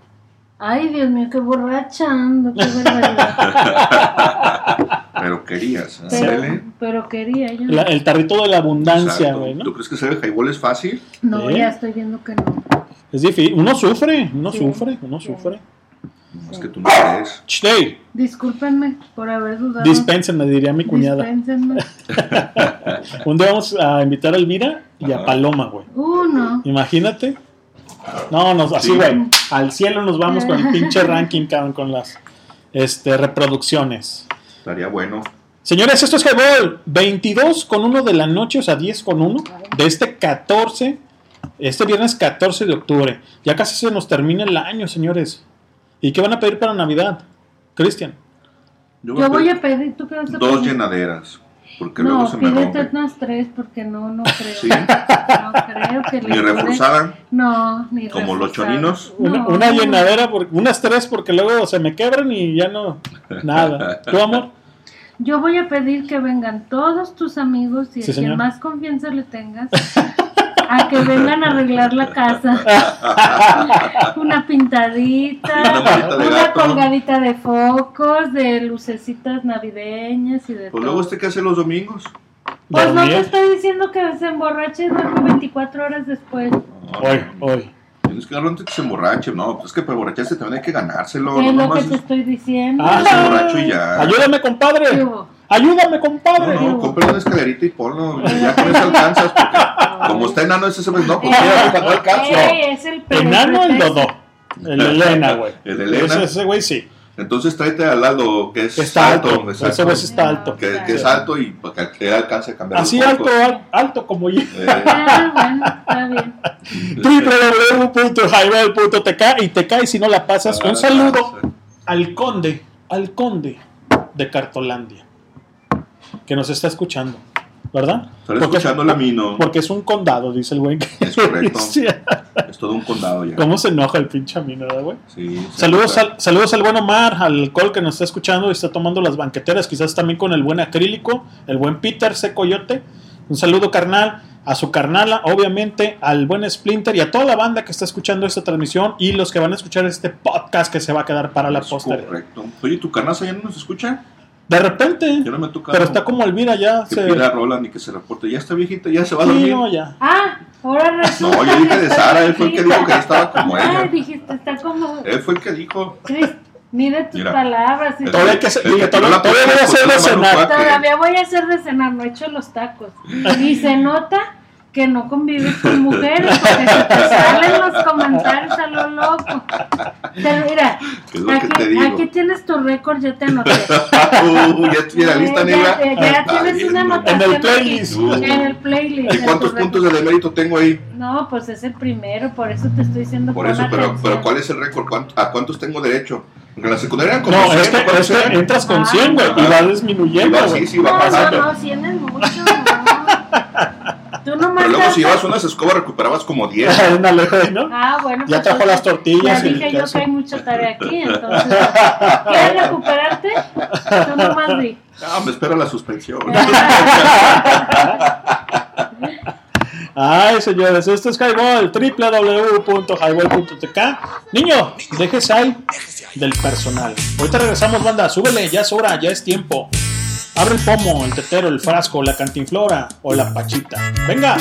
Ay, Dios mío, qué borracha ando, qué barbaridad. Pero querías. ¿eh? Pero, quería yo. La- el tarrito de la abundancia, güey, ¿no? ¿Tú crees que ser highball es fácil? No, ¿Eh? ya estoy viendo que no. Es difícil. Uno sufre, uno Sí. sufre, uno sufre. Es que tú no crees. Hey, Discúlpenme por haber dudado. dispénsenme, diría mi cuñada. Dispénsenme. Un día vamos a invitar a Elvira y a Paloma, güey. Uh, no. Imagínate. No, nos, así, Sí. güey. Al cielo nos vamos con el pinche ranking, cabrón, con las este, reproducciones. Estaría bueno. Señores, esto es Highball. 22 con 1 de la noche, o sea, 10 con 1 de este 14, este viernes 14 de octubre. Ya casi se nos termina el año, señores. ¿Y qué van a pedir para Navidad? Cristian. Yo, Yo voy pedir a pedir, ¿tú qué vas a dos pedir? llenaderas. Porque luego No, se me pídete rompe. unas tres porque no, no creo. ¿Sí? No creo que Ni reforzada. No, ni Como los reforzada. choninos. Una, No. una llenadera, por- unas tres porque luego se me quebran y ya no. Nada. ¿Tu amor? Yo voy a pedir que vengan todos tus amigos y Sí, a quien señor. más confianza le tengas a que vengan a arreglar la casa. una pintadita, Una de colgadita de focos, de lucecitas navideñas y de Pues todo. luego usted qué hace los domingos. Pues no te estoy diciendo que se emborrache y duerme 24 horas después. Hoy, hoy. Tienes que darlo antes que se emborrache. No, pues es que para emborracharse también hay que ganárselo. es No lo que te estoy diciendo. Ah, se emborracho y ya. Ayúdame, compadre. ¿Qué hubo? Ayúdame, compadre. No, no, compra una escalerita y ponlo. Ya con eso alcanzas. Porque como está enano ese, se me- no, pues mira, no alcanzo. Ey, es el Enano el. Dodó. El Elena, güey. El Elena. Ese, ese güey sí. Entonces tráete al lado que es Está alto. exacto, Ese güey sí está alto. Que, que es alto y para que alcance a cambiar Así alto, alto como yo. Eh, Ah, bueno, está bien. www.highball.tk y te cae si no la pasas. Un saludo al conde, al conde de Cartolandia, que nos está escuchando, ¿verdad? Estará escuchando la mino. Porque es un condado, dice el güey. Es correcto. Es todo un condado ya. ¿Cómo se enoja el pinche ¿verdad, güey? Sí, Saludos al, saludos al buen Omar, al Col que nos está escuchando y está tomando las banqueteras, quizás también con el buen acrílico, el buen Peter C. Coyote. Un saludo carnal, a su carnala, obviamente, al buen Splinter y a toda la banda que está escuchando esta transmisión y los que van a escuchar este podcast que se va a quedar para la Es posteridad. Correcto. Oye, ¿tu carnaza ya no nos escucha? De repente, Ya no me toca. pero está como Elvira ya Que se... pida rola ni que se reporte. Ya está viejita, ya se va a Sí, dormir. no, ya. Ah, ahora resulta. No, yo dije de Sara, él fue el que dijo que estaba como Ay, ella. dijiste, está como. Él fue el que dijo. Chris, mide tus Mira. palabras. y- Todavía que el todavía- voy a hacer de cenar. Todavía voy a hacer de cenar, no he hecho los tacos. Y se nota que no convives con mujeres porque se te salen los comentarios a lo loco. Te- mira, lo aquí, aquí tienes tu récord, yo te anoté. Uh, ya tiene la lista negra. ya, ya tienes bien, una ¿no? anotación En el playlist. En el playlist. ¿Y cuántos puntos de demérito tengo ahí? No, pues es el primero, por eso te estoy diciendo Por eso, pero, atención. pero ¿cuál es el récord? ¿Cuánto- ¿A cuántos tengo derecho? Porque en la secundaria como No, 100, es que, ¿cuántos es que eran? entras con Ah, 100, güey, y va disminuyendo, Y va así, sí, va No, pasando. no, no, 100 es mucho. Tú nomás Pero luego si ibas unas escobas recuperabas como 10. Ándale, güey, ¿no? Ah, bueno. Ya pues, trajo las tortillas Ya dije yo que hay mucha tarea aquí, entonces. ¿Quieres recuperarte? Tú nomás di. Ah, me espera la suspensión. Ay, señores, esto es Highball, www.highball.tk. Niño, déjese ahí del personal. Ahorita regresamos, banda. Súbele, ya es hora, ya es tiempo. Abre el pomo, el tetero, el frasco, la cantinflora o la pachita. Venga.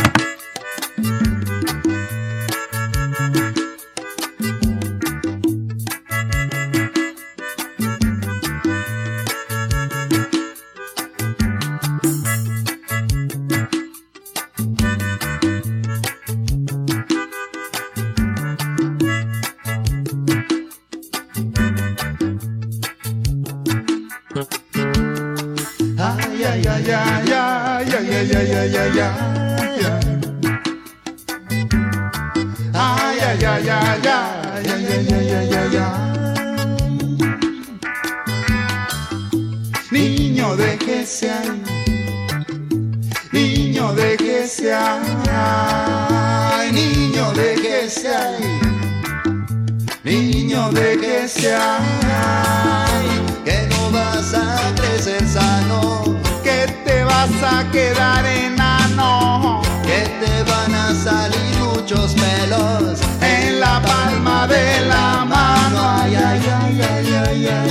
Vas a quedar enano. que te van a salir muchos pelos en la palma de la mano. Ay, ay, ay, ay, ay, ay.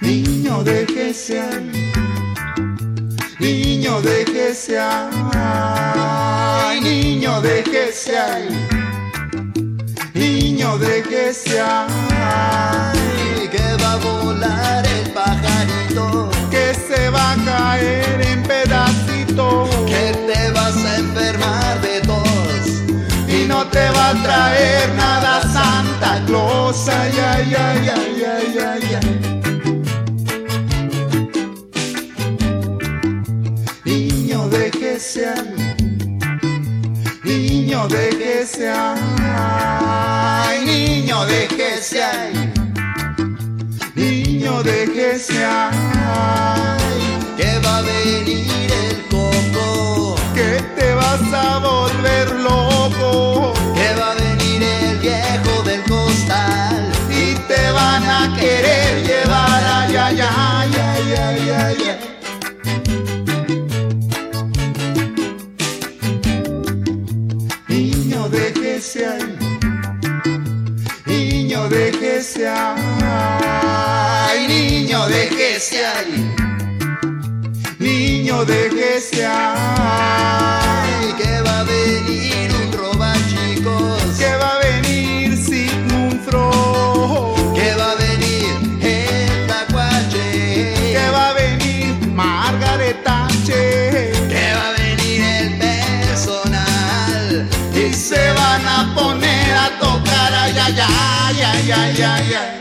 Niño, déjese ahí. Niño, déjese ahí. Niño, déjese ahí. Niño, déjese ahí. que va a volar el pajarito, Que se va a caer en pedacitos. que te vas a enfermar de tos. Y no te va a traer nada Santa Claus. Ay, ay, ay, ay, ay, ay, ay. Niño, déjese ahí. Niño, déjese ahí. Niño, déjese ahí. Niño, déjese ahí. Que va a venir el coco, Que te vas a volver loco. que va a venir el viejo del costal. Y te van a querer llevar. Ay, ay, ahí. Niño, déjese ahí. Niño, déjese ahí. Niño, déjese ahí. Que va a venir yeah, yeah, yeah.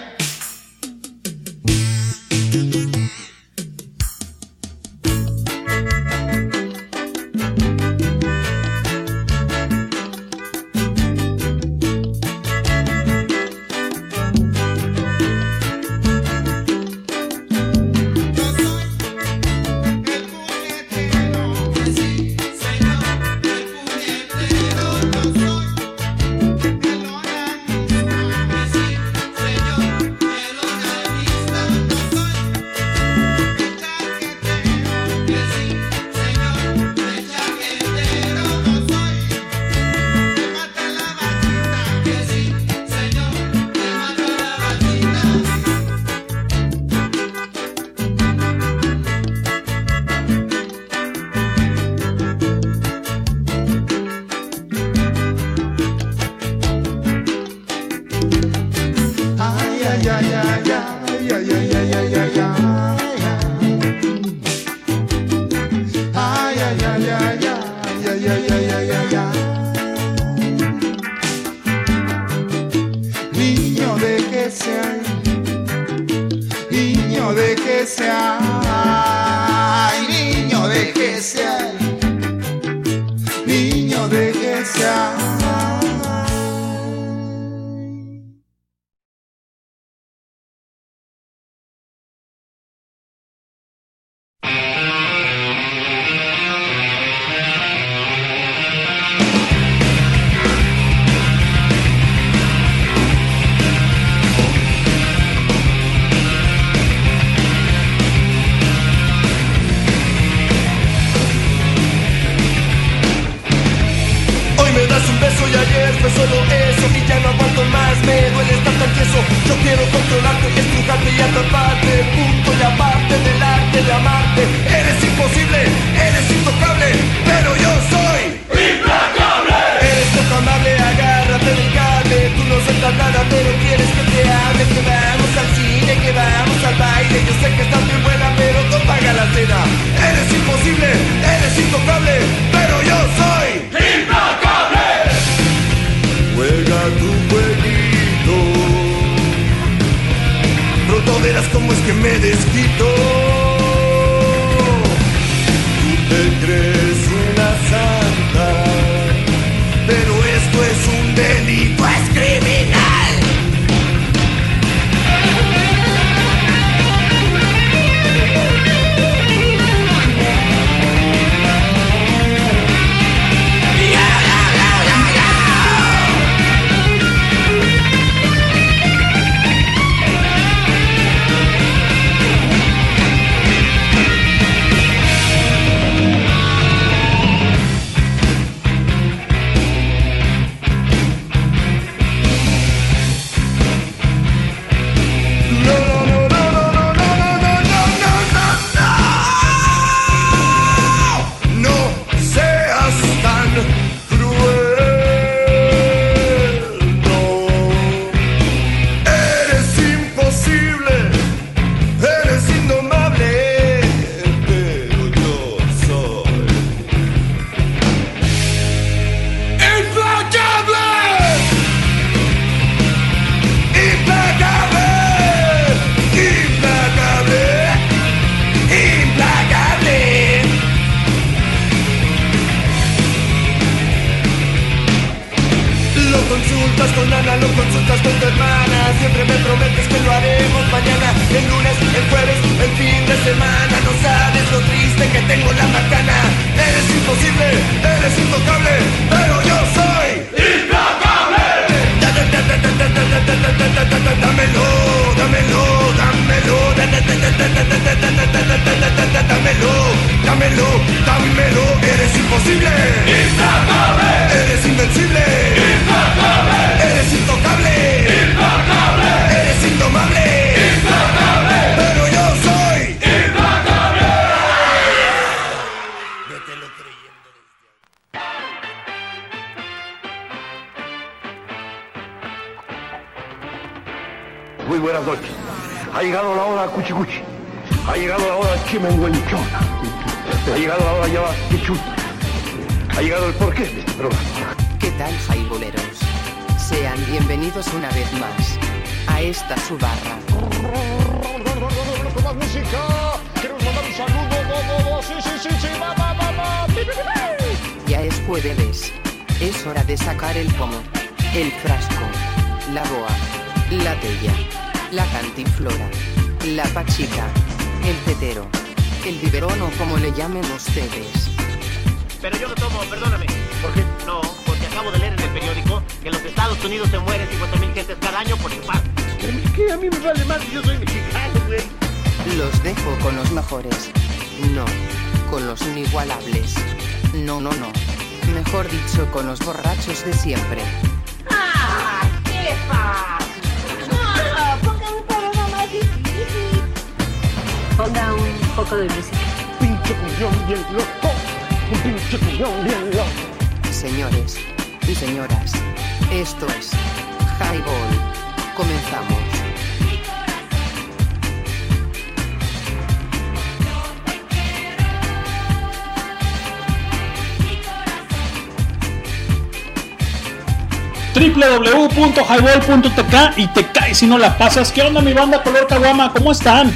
www.highball.tk y te caes si no la pasas. ¿Qué onda mi banda color caguama? ¿Cómo están?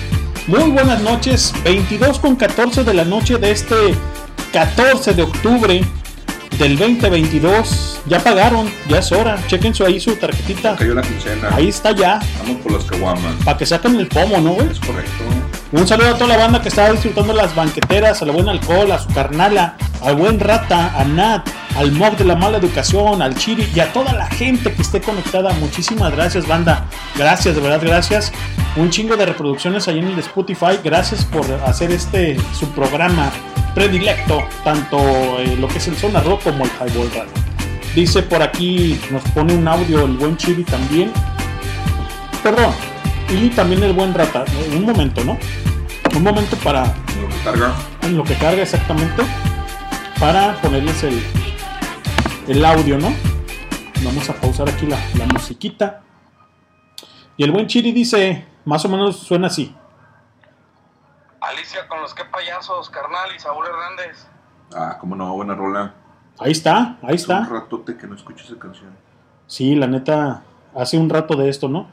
Muy buenas noches, 22 con 14 de la noche de este 14 de octubre del 2022. Ya pagaron, ya es hora. Chequen su, ahí su tarjetita. Cayó la quincena. Ahí está ya, Vamos por las caguamas. para que saquen el pomo, ¿no, güey? Es correcto. Un saludo a toda la banda que está disfrutando las banqueteras, a la buena alcohol, a su carnala, al buen rata, a Nat, al Mob de la mala educación, al Chiri y a toda la gente que esté conectada. Muchísimas gracias, banda. Gracias, de verdad, gracias. Un chingo de reproducciones ahí en el de Spotify. Gracias por hacer este su programa predilecto, tanto eh, lo que es el Zona Rock como el Highball Radio. Dice por aquí, nos pone un audio el buen Chiri también. Perdón, y también el buen Rata. Un momento, ¿no? Un momento para Lo que carga. en lo que carga exactamente para ponerles el, el audio, ¿no? Vamos a pausar aquí la, la musiquita. Y el buen Chiri dice, más o menos suena así. Alicia con los que payasos, carnal y Saúl Hernández. Ah, cómo no, buena rola. Ahí está, ahí Hace un está. ratote que no escucho esa canción. Sí, la neta, hace un rato de esto, ¿no?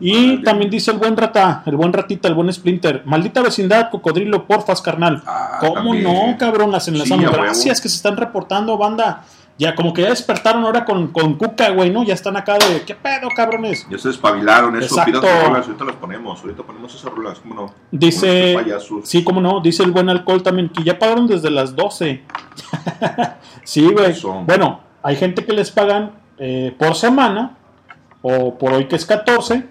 Y también dice el buen rata, el buen ratita, el buen Splinter. Maldita vecindad, cocodrilo, porfas, carnal. ¿Cómo Ah, también. no, cabrón? Las enlazamos. Sí, a huevo. Gracias que se están reportando, banda. Ya, como que ya despertaron ahora con, con Cuca, güey, ¿no? Ya están acá de, ¿qué pedo, cabrones? Ya se despabilaron, eso, Exacto. pidan rolas, ahorita las ponemos, ahorita ponemos esas rolas, cómo no. Dice, sí, cómo no, dice el buen alcohol también, que ya pagaron desde las 12. sí, güey. Bueno, hay gente que les pagan eh, por semana, o por hoy que es 14.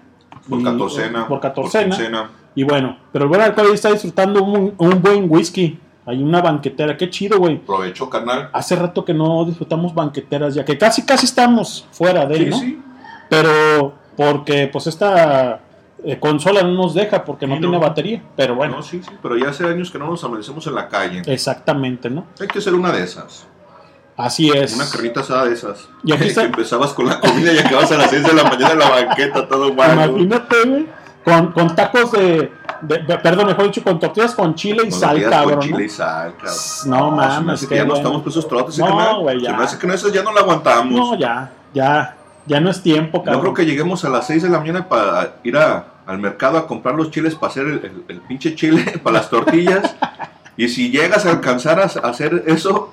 Por y- catorcena, Por por catorcena. quincena. y bueno, pero el buen alcohol está disfrutando un, un buen whisky. Hay una banquetera, qué chido, güey. Provecho, carnal. Hace rato que no disfrutamos banqueteras, ya que casi casi estamos fuera de, Sí, ¿no? sí. Pero porque pues esta eh, consola no nos deja porque no tiene batería. Pero bueno, No, sí, sí, pero ya hace años que no nos amanecemos en la calle. exactamente, ¿no? Hay que ser una de esas. Así es. Una carnita asada de esas. Y aquí está- que empezabas con la comida y acabas a las 6 de la mañana en la banqueta, todo guapo. Imagínate, güey, con, con tacos de, de- de- perdón, mejor dicho, con tortillas con chile y Con sal, cabrón. con chile ¿no? y sal, cabrón. No, se me mames, que ya no estamos por esos trotes, No, güey, Se ya. me hace que no, esas ya no la aguantamos. No, ya, ya, ya no es tiempo, No cabrón. creo que lleguemos a las 6 de la mañana para ir a- al mercado a comprar los chiles para hacer el, el- el pinche chile para las tortillas. y si llegas a alcanzar a, a hacer eso,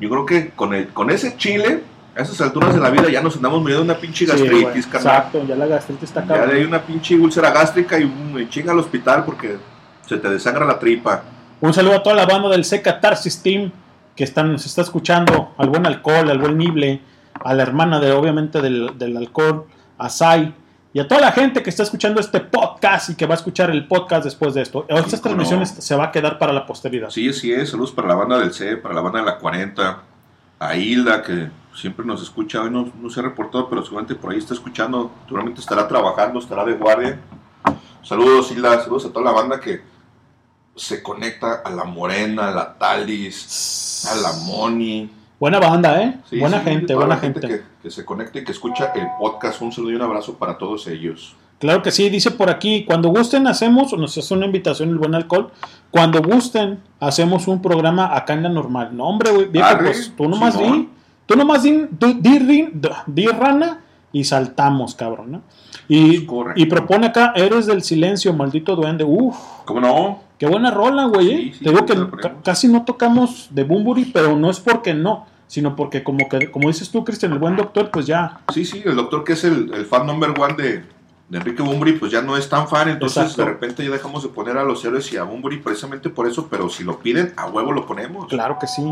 yo creo que con, el, con ese chile A esas alturas de la vida ya nos andamos muriendo de una pinche Sí, gastritis, carnal. Exacto, ya la gastritis está Ya cabrón. de ahí una pinche úlcera gástrica y un chinga al hospital porque se te desangra la tripa. Un saludo a toda la banda del C Catarsis Team que están, nos está escuchando, al buen alcohol, al buen Nible, a la hermana de obviamente del, del alcohol, a Sai, y a toda la gente que está escuchando este podcast y que va a escuchar el podcast después de esto. Estas transmisiones se va a quedar para la posteridad. Sí, sí es. Saludos para la banda del C, para la banda de la 40, a Hilda que siempre nos escucha. Hoy no, no se ha reportado, pero seguramente por ahí está escuchando. Seguramente estará trabajando, estará de guardia. Saludos, Hilda. Saludos a toda la banda que se conecta a la Morena, a la Talis, a la Moni. Buena banda, ¿eh? Sí, buena sí, gente, buena la gente. Que, que se conecta y que escucha el podcast. Un saludo y un abrazo para todos ellos. Claro que sí, dice por aquí, cuando gusten hacemos, o nos hace una invitación el buen alcohol, cuando gusten hacemos un programa acá en la normal. No, hombre, güey, viejo, pues tú nomás di, tú nomás di, di, rana y saltamos, cabrón, ¿no? Y, y propone acá, eres del silencio, maldito duende, uff. ¿Cómo no? Qué buena rola, güey, ¿eh? Te digo que ca- casi no tocamos de Bumburi, pero no es porque no, sino porque como que, como dices tú, Cristian, el buen doctor, pues ya, Sí, sí, el doctor que es el, el fan number one de, de Enrique Bumburi, pues ya no es tan fan, entonces Exacto. de repente ya dejamos de poner a los héroes y a Bumburi precisamente por eso, pero si lo piden, a huevo lo ponemos. Claro que sí.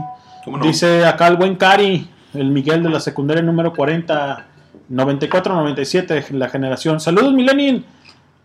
¿Cómo no? Dice acá el buen Cari, el Miguel de la secundaria número 40, 94-97, la generación. Saludos, Milenin.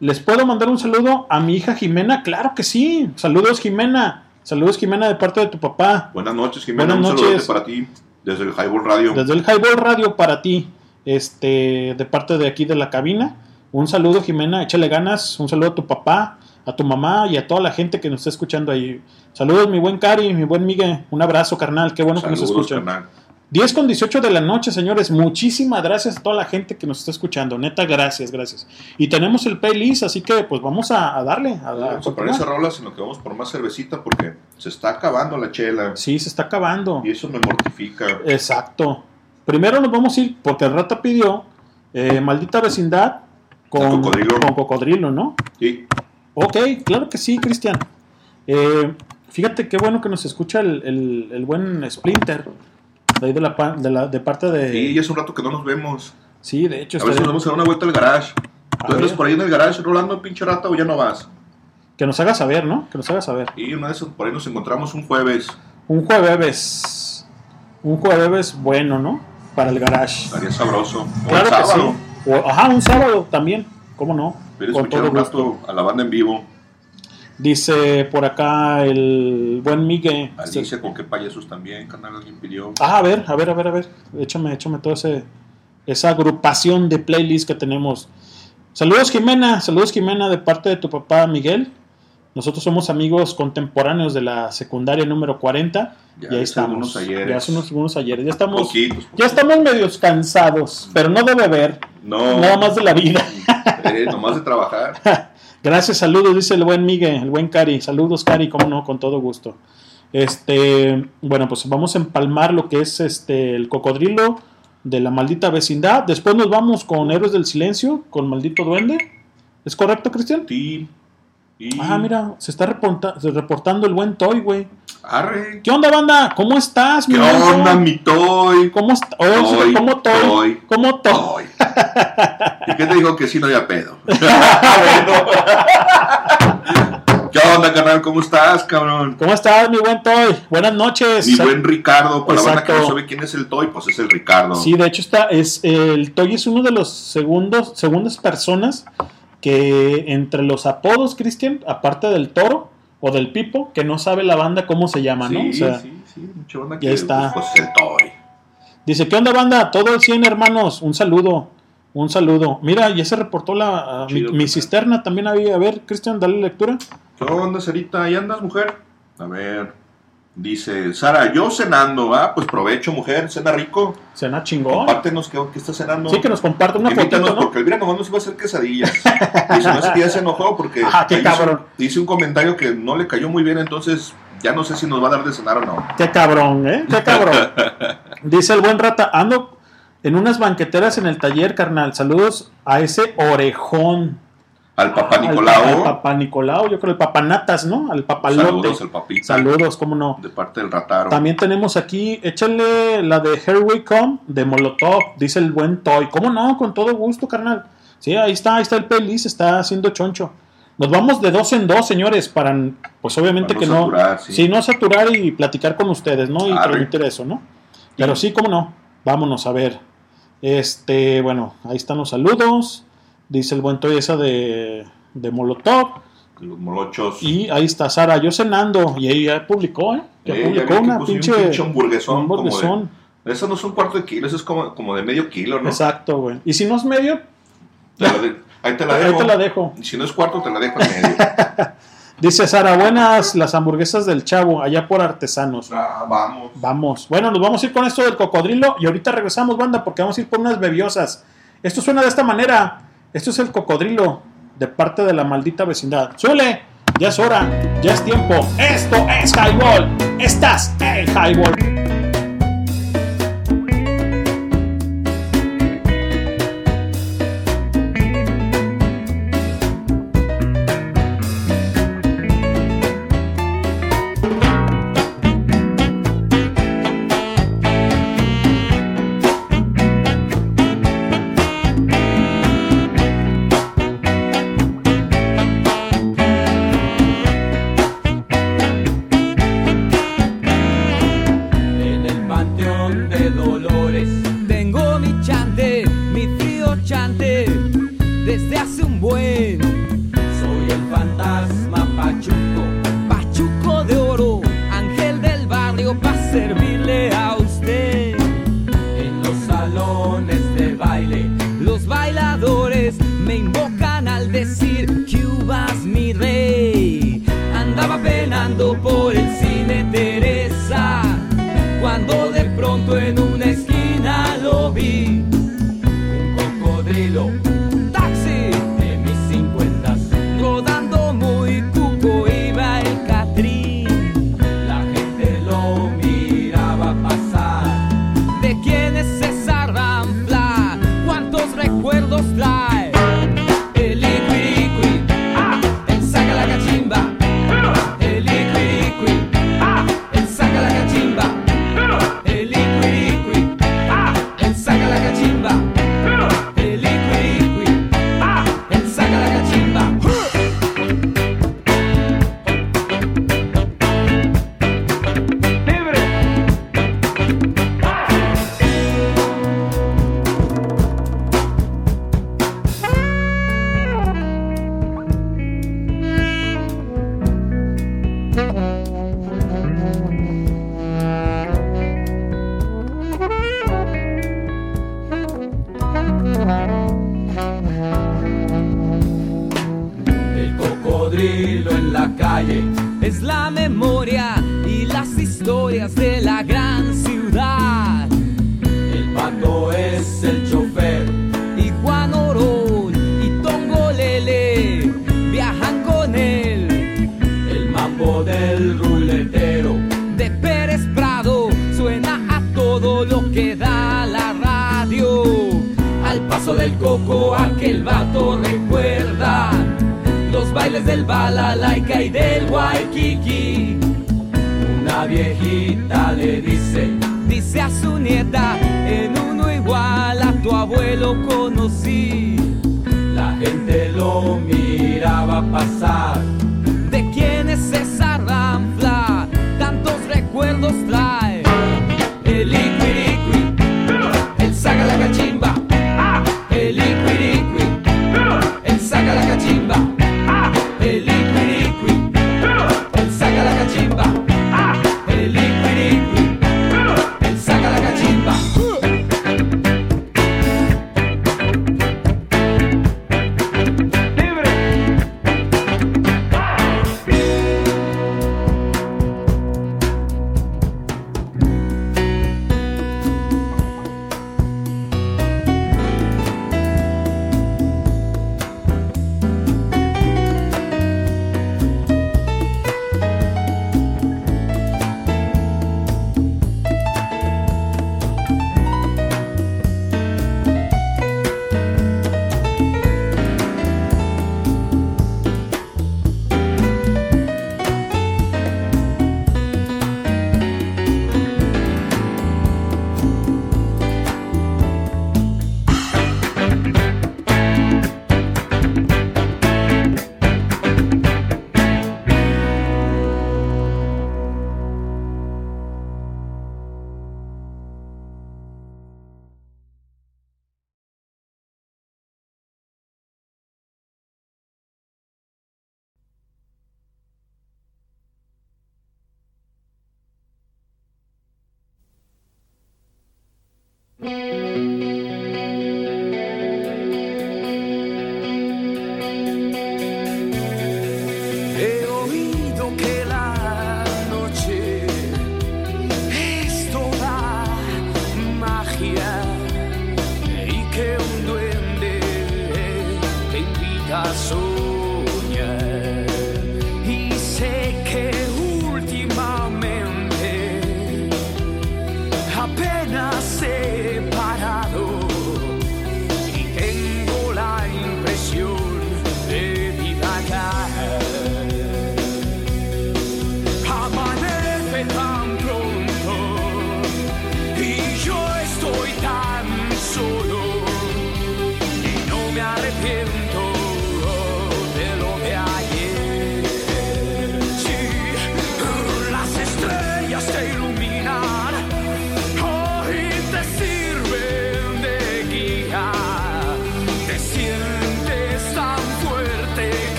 ¿Les puedo mandar un saludo a mi hija Jimena? Claro que sí. Saludos, Jimena. Saludos, Jimena, de parte de tu papá. Buenas noches, Jimena, Buenas un saludo noches. para ti desde el Highball Radio. Desde el Highball Radio para ti, este, de parte de aquí de la cabina. Un saludo, Jimena, échale ganas. Un saludo a tu papá, a tu mamá y a toda la gente que nos está escuchando ahí. Saludos, mi buen Cari, mi buen Miguel. Un abrazo, carnal. Qué bueno que nos escuchan. carnal. 10 con 18 de la noche, señores. Muchísimas gracias a toda la gente que nos está escuchando. Neta, gracias, gracias. Y tenemos el playlist, así que pues vamos a, a darle. A, a Vamos a poner continuar. esa rola, sino que vamos por más cervecita porque se está acabando la chela. Sí, se está acabando. Y eso me mortifica. Exacto. Primero nos vamos a ir, porque el rata pidió eh, Maldita Vecindad con Cocodrilo. con Cocodrilo, ¿no? Sí. Ok, claro que sí, Cristian. Eh, fíjate qué bueno que nos escucha el, el- el buen Splinter. De ahí de, la, de, la- de parte de. Sí, ya hace un rato que no nos vemos. Sí, de hecho. A ver si nos vamos a dar una vuelta al garage. ¿Tú andas por ahí en el garage rolando pinche rata o ya no vas? Que nos haga saber, ¿no? Que nos haga saber. Y una vez por ahí nos encontramos un jueves. Un jueves. Un jueves bueno, ¿no? Para el garage. Estaría sabroso. O Claro el que sábado. sí. O- ajá, un sábado también. ¿Cómo no? Pero escuchar todo un gusto. rato a la banda en vivo. Dice por acá el buen Miguel. Alicia con qué payasos también, canal alguien pidió. Ah, a ver, a ver, a ver, a ver. Échame, échame toda esa agrupación de playlists que tenemos. Saludos Jimena, saludos Jimena de parte de tu papá Miguel. Nosotros somos amigos contemporáneos de la secundaria número 40 Ya y ahí estamos. ayeres. Ya hace unos, unos ayeres. Ya estamos, Poquitos, ya estamos medios cansados, pero no de beber, No. nada más de la vida. Eh, nomás de trabajar. Gracias, saludos, dice el buen Miguel, el buen Cari. Saludos, Cari, cómo no, con todo gusto. Este, bueno, pues vamos a empalmar lo que es este el cocodrilo de la maldita vecindad. Después nos vamos con Héroes del Silencio, con Maldito Duende. ¿Es correcto, Cristian? Sí. Ah, mira, se está reporta- reportando el buen Toy, güey. Arre. ¿Qué onda, banda? ¿Cómo estás, ¿Qué buen onda, mi Toy? ¿Cómo está? Oh, Toy, ¿Cómo Toy? Toy. ¿Cómo Toy? ¿Y qué te dijo que sí no había pedo? ¿Qué onda, carnal? ¿Cómo estás, cabrón? ¿Cómo estás, mi buen Toy? Buenas noches. Mi buen Ricardo, para la banda que no sabe quién es el Toy, pues es el Ricardo. Sí, de hecho está, es, el Toy es uno de los segundos, segundas personas que entre los apodos, Cristian, aparte del toro o del pipo, que no sabe la banda cómo se llama, ¿no? O sea, sí, sí, mucha banda que, está. Pues, el Toy. Dice, ¿qué onda, banda? Todo el 100, hermanos. Un saludo, un saludo. Mira, ya se reportó la, mi, mi cisterna también había. A ver, Cristian, dale lectura. ¿Qué onda, Sarita? ¿Ahí andas, mujer? A ver. Dice Sara, yo cenando. Ah, pues provecho, mujer. Cena rico. Cena chingón. Compártenos qué, qué estás cenando. Sí, que nos comparte una Invítanos fotito, ¿no? porque Elvira nomás nos iba a hacer quesadillas. y se me hace que ya se enojó porque Ah, qué hizo- un comentario que no le cayó muy bien, entonces ya no sé si nos va a dar de cenar o no. Qué cabrón, ¿eh? Qué cabrón. Dice el buen rata, ando en unas banqueteras en el taller, carnal. Saludos a ese orejón. Al Papá Al Nicolau. Papá Nicolau, yo creo el Papanatas, ¿no? Al Papalote. Saludos al papita. Saludos, cómo no. De parte del Rataro. También tenemos aquí, échale la de Here We Come de Molotov, dice el buen Toy. ¿Cómo no? Con todo gusto, carnal. Sí, ahí está, ahí está el pelis, está haciendo choncho. Nos vamos de dos en dos, señores, para, pues obviamente Para que no no. saturar, sí. sí, no saturar y platicar con ustedes, ¿no? Y Arre. transmitir eso, ¿no? Pero sí, cómo no. Vámonos a ver. Este, bueno, ahí están los saludos. Dice el buen Toy esa de, de Molotov. Los molochos. Y ahí está Sara, yo cenando. Y ahí ya publicó, ¿eh? Ya Eh, ya publicó que una puso un pinche, pinche hamburguesón. un como de- hamburguesón. Eso no es un cuarto de kilo, eso es como, como de medio kilo, ¿no? Exacto, güey. Y si no es medio, Te de- ahí te la Ahí dejo. te la dejo. Y si no es cuarto, te la dejo en medio. dice Sara, buenas las hamburguesas del chavo, allá por artesanos. Ah, vamos. Vamos. Bueno, nos vamos a ir con esto del cocodrilo y ahorita regresamos, banda, porque vamos a ir por unas bebiosas. Esto suena de esta manera. Esto es el cocodrilo de parte de la maldita vecindad. ¡Suele! Ya es hora, ya es tiempo. Esto es Highball. Estás en Highball.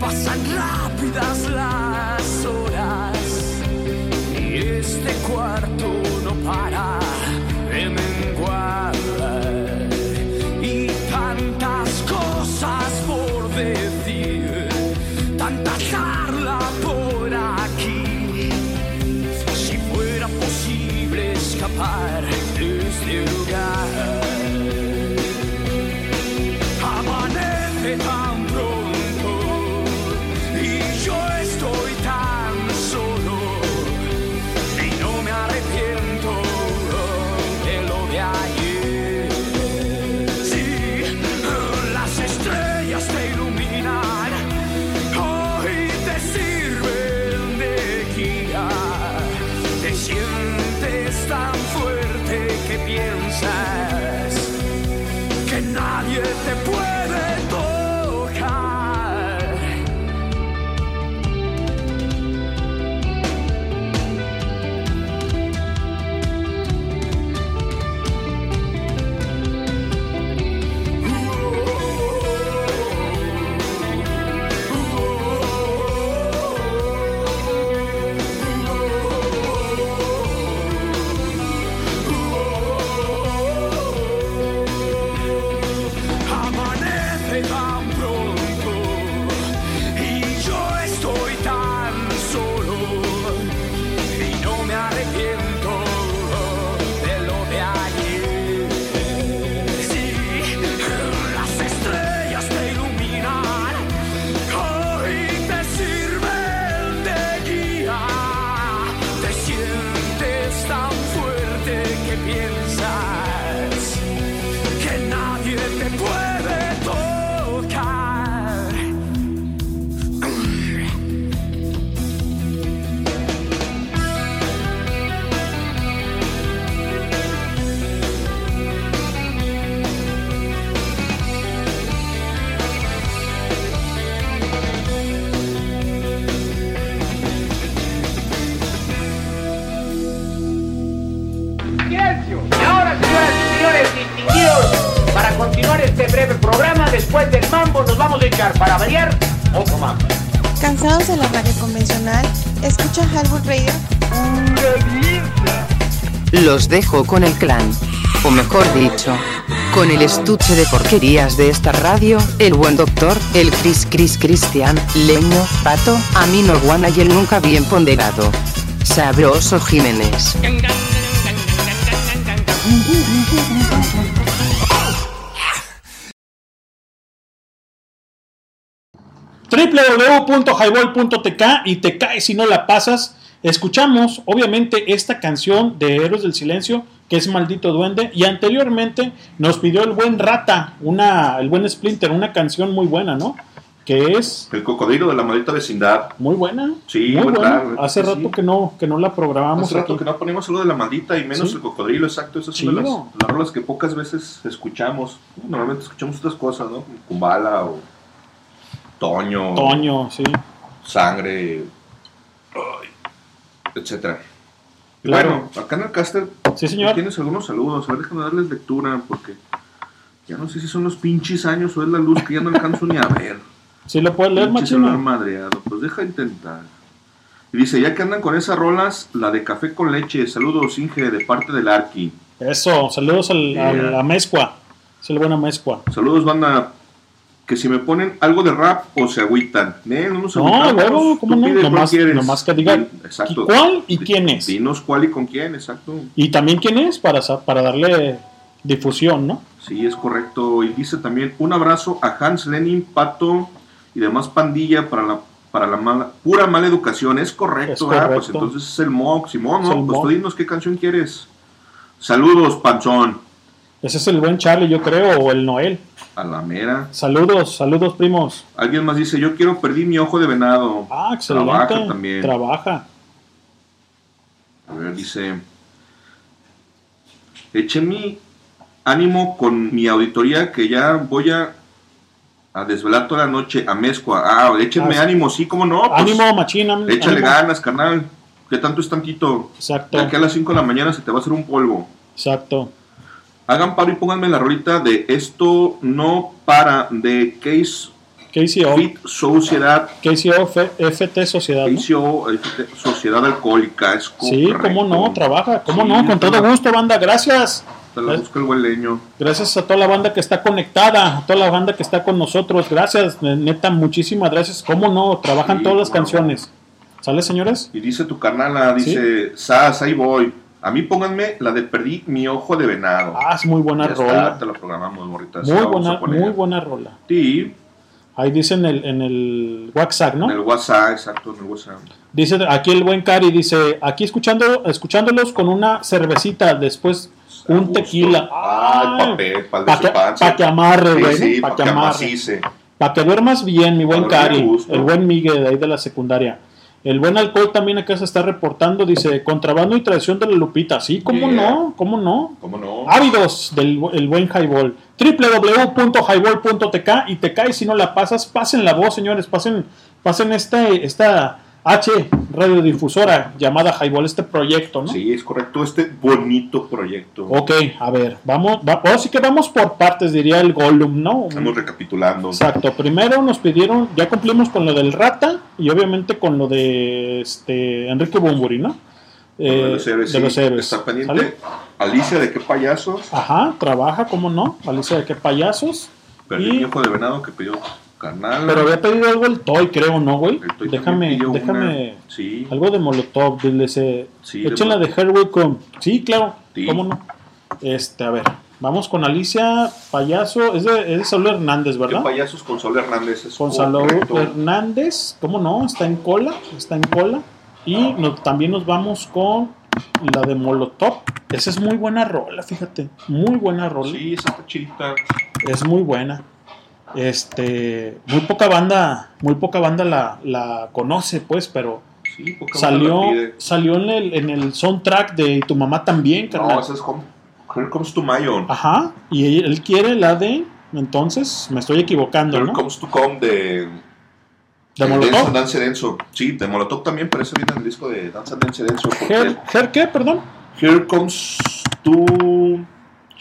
Pasan rápidas las horas y este cuarto vamos a echar para variar otro mambo. ¿Cansados de la radio convencional? Escucha Halwood Radio. Los dejo con el clan. O mejor dicho, con el estuche de porquerías de esta radio, el buen doctor, el Chris Chris Cristian, Leño, Pato, Amino Guana y el nunca bien ponderado. Sabroso Jiménez. www.highball.tk y te caes si no la pasas. Escuchamos, obviamente, esta canción de Héroes del Silencio, que es Maldito Duende, y anteriormente nos pidió el buen Rata, una, el buen Splinter, una canción muy buena, ¿no? Que es El cocodrilo de la maldita vecindad. muy buena. Sí, muy ¿verdad? buena. Hace Sí. rato que no, que no la programamos Hace rato aquí. que no ponemos solo de la maldita y menos Sí. el cocodrilo, exacto. Esas son las, las rolas que pocas veces escuchamos. Normalmente escuchamos otras cosas, ¿no? Kumbala o Toño. Toño, sí. Sangre. etcétera. Claro. Bueno, acá en el caster Sí, señor. tienes algunos saludos. A ver, déjame darles lectura porque ya no sé si son los pinches años o es la luz que ya no alcanzo ni a ver. Sí, lo puedes leer, Pinche machino. madreado. Pues deja intentar. Y dice, ya que andan con esas rolas, la de café con leche. Saludos, Inge, de parte del Arqui. Eso, saludos al, a Yeah. la mezcua. Es el buena mezcua. Saludos, banda. Que si me ponen algo de rap o se agüitan. Eh, no nos No, agüitamos. huevo, ¿cómo no? Nomás, nomás que diga Sí, exacto. ¿y cuál y quién es. Dinos cuál y con quién, exacto. Y también quién es para, para darle difusión, ¿no? Sí, es correcto. Y dice también un abrazo a Hans Lenin, Pato y demás pandilla para la para la mala, pura mala educación. Es correcto, Es ¿verdad? Pues correcto. entonces es el Mock, Simón, ¿no? Pues tú dinos qué canción quieres. Saludos, Panzón. Ese es el buen Charlie, yo creo, o el Noel. A la mera. Saludos, saludos, primos. Alguien más dice, yo quiero perdí mi ojo de venado. Ah, excelente. Trabaja también. Trabaja. A ver, dice. Eché mi ánimo con mi auditoría que ya voy a, a desvelar toda la noche a Mezcua. Ah, échenme Ah, ánimo, sí, cómo no. Pues, ánimo, machina. Échale ánimo. ganas, carnal. Que tanto es tantito. Exacto. De aquí a las 5 de la mañana se te va a hacer un polvo. Exacto. Hagan paro y pónganme la rolita de esto no para de Case KCO. Fit Sociedad. KCO FT Sociedad. ¿no? KCO FT, Sociedad Alcohólica. Es Sí, cómo no, trabaja, cómo Sí, no, con todo la- gusto, banda, gracias. Te la busca el buen leño. Gracias a toda la banda que está conectada, a toda la banda que está con nosotros. Gracias, neta, muchísimas gracias. ¿Cómo no? Trabajan Sí, todas las cómo no. canciones. ¿Sale, señores? Y dice tu carnala, dice, Sas, ahí voy. A mí pónganme la de Perdí mi ojo de venado. Ah, es muy buena Ya está, rola. te la programamos, morritas. Muy buena, muy buena rola. Sí, Ahí dice en el, en el WhatsApp, ¿no? en el WhatsApp, exacto, en el WhatsApp. Dice aquí el buen Cari, dice, aquí escuchando, escuchándolos con una cervecita, después un tequila. Ah, el papel, Para que, supancia. pa' que amarre, Sí, güey. sí, para pa' que que amarre. Para que duermas bien, mi buen Pa' Cari. El buen Miguel de ahí de la secundaria. El buen alcohol también acá se está reportando, dice, contrabando y traición de la Lupita. Sí, ¿cómo Yeah. no? ¿Cómo no? ¿Cómo no? Ávidos del el buen highball. www.highball.tk y te cae si no la pasas. Pasen la voz, señores. Pasen, pasen este, esta H radiodifusora llamada Highball, este proyecto, ¿no? Sí, es correcto, este bonito proyecto. Ok, a ver, vamos, va, ahora sí que vamos por partes, diría el Gollum, ¿no? Estamos recapitulando. Exacto, primero nos pidieron, ya cumplimos con lo del Rata y obviamente con lo de este Enrique Bumburi, ¿no? de Eh, los héroes, de los héroes. Está pendiente. ¿Sale? Alicia, ¿de qué payasos? Ajá, trabaja, ¿cómo no? Alicia de qué payasos. Perdí Y- de venado que pidió Pero había pedido algo el Toy, creo, ¿no, güey? Déjame, déjame. una. Sí. Algo de Molotov, dile ese. Sí, de Échenla de. Herway con. Sí, claro. Sí. ¿Cómo no? Este, a ver. Vamos con Alicia Payaso. Es de, es de Saúl Hernández, ¿Qué ¿verdad? payasos con Saúl Hernández? Es Con Saúl. Hernández. ¿Cómo no? Está en cola. Está en cola. Y no- también nos vamos con la de Molotov. Esa es muy buena rola, fíjate. Muy buena rola. Sí, esa está chidita. Es muy buena. Este, muy poca banda, muy poca banda la, la conoce, pues, pero Sí, poca banda salió, la pide. salió en el, en el soundtrack de Tu mamá también, carnal. No, esa es como Here Comes to Mayon. Ajá, y él, él quiere la de, entonces me estoy equivocando, Here ¿no? Comes to Come de. ¿De Molotov? Denso, Dance Denso. Sí, de Molotov también, pero ese viene en el disco de Danza Dance Denso. Her, Her qué, perdón? Here Comes to.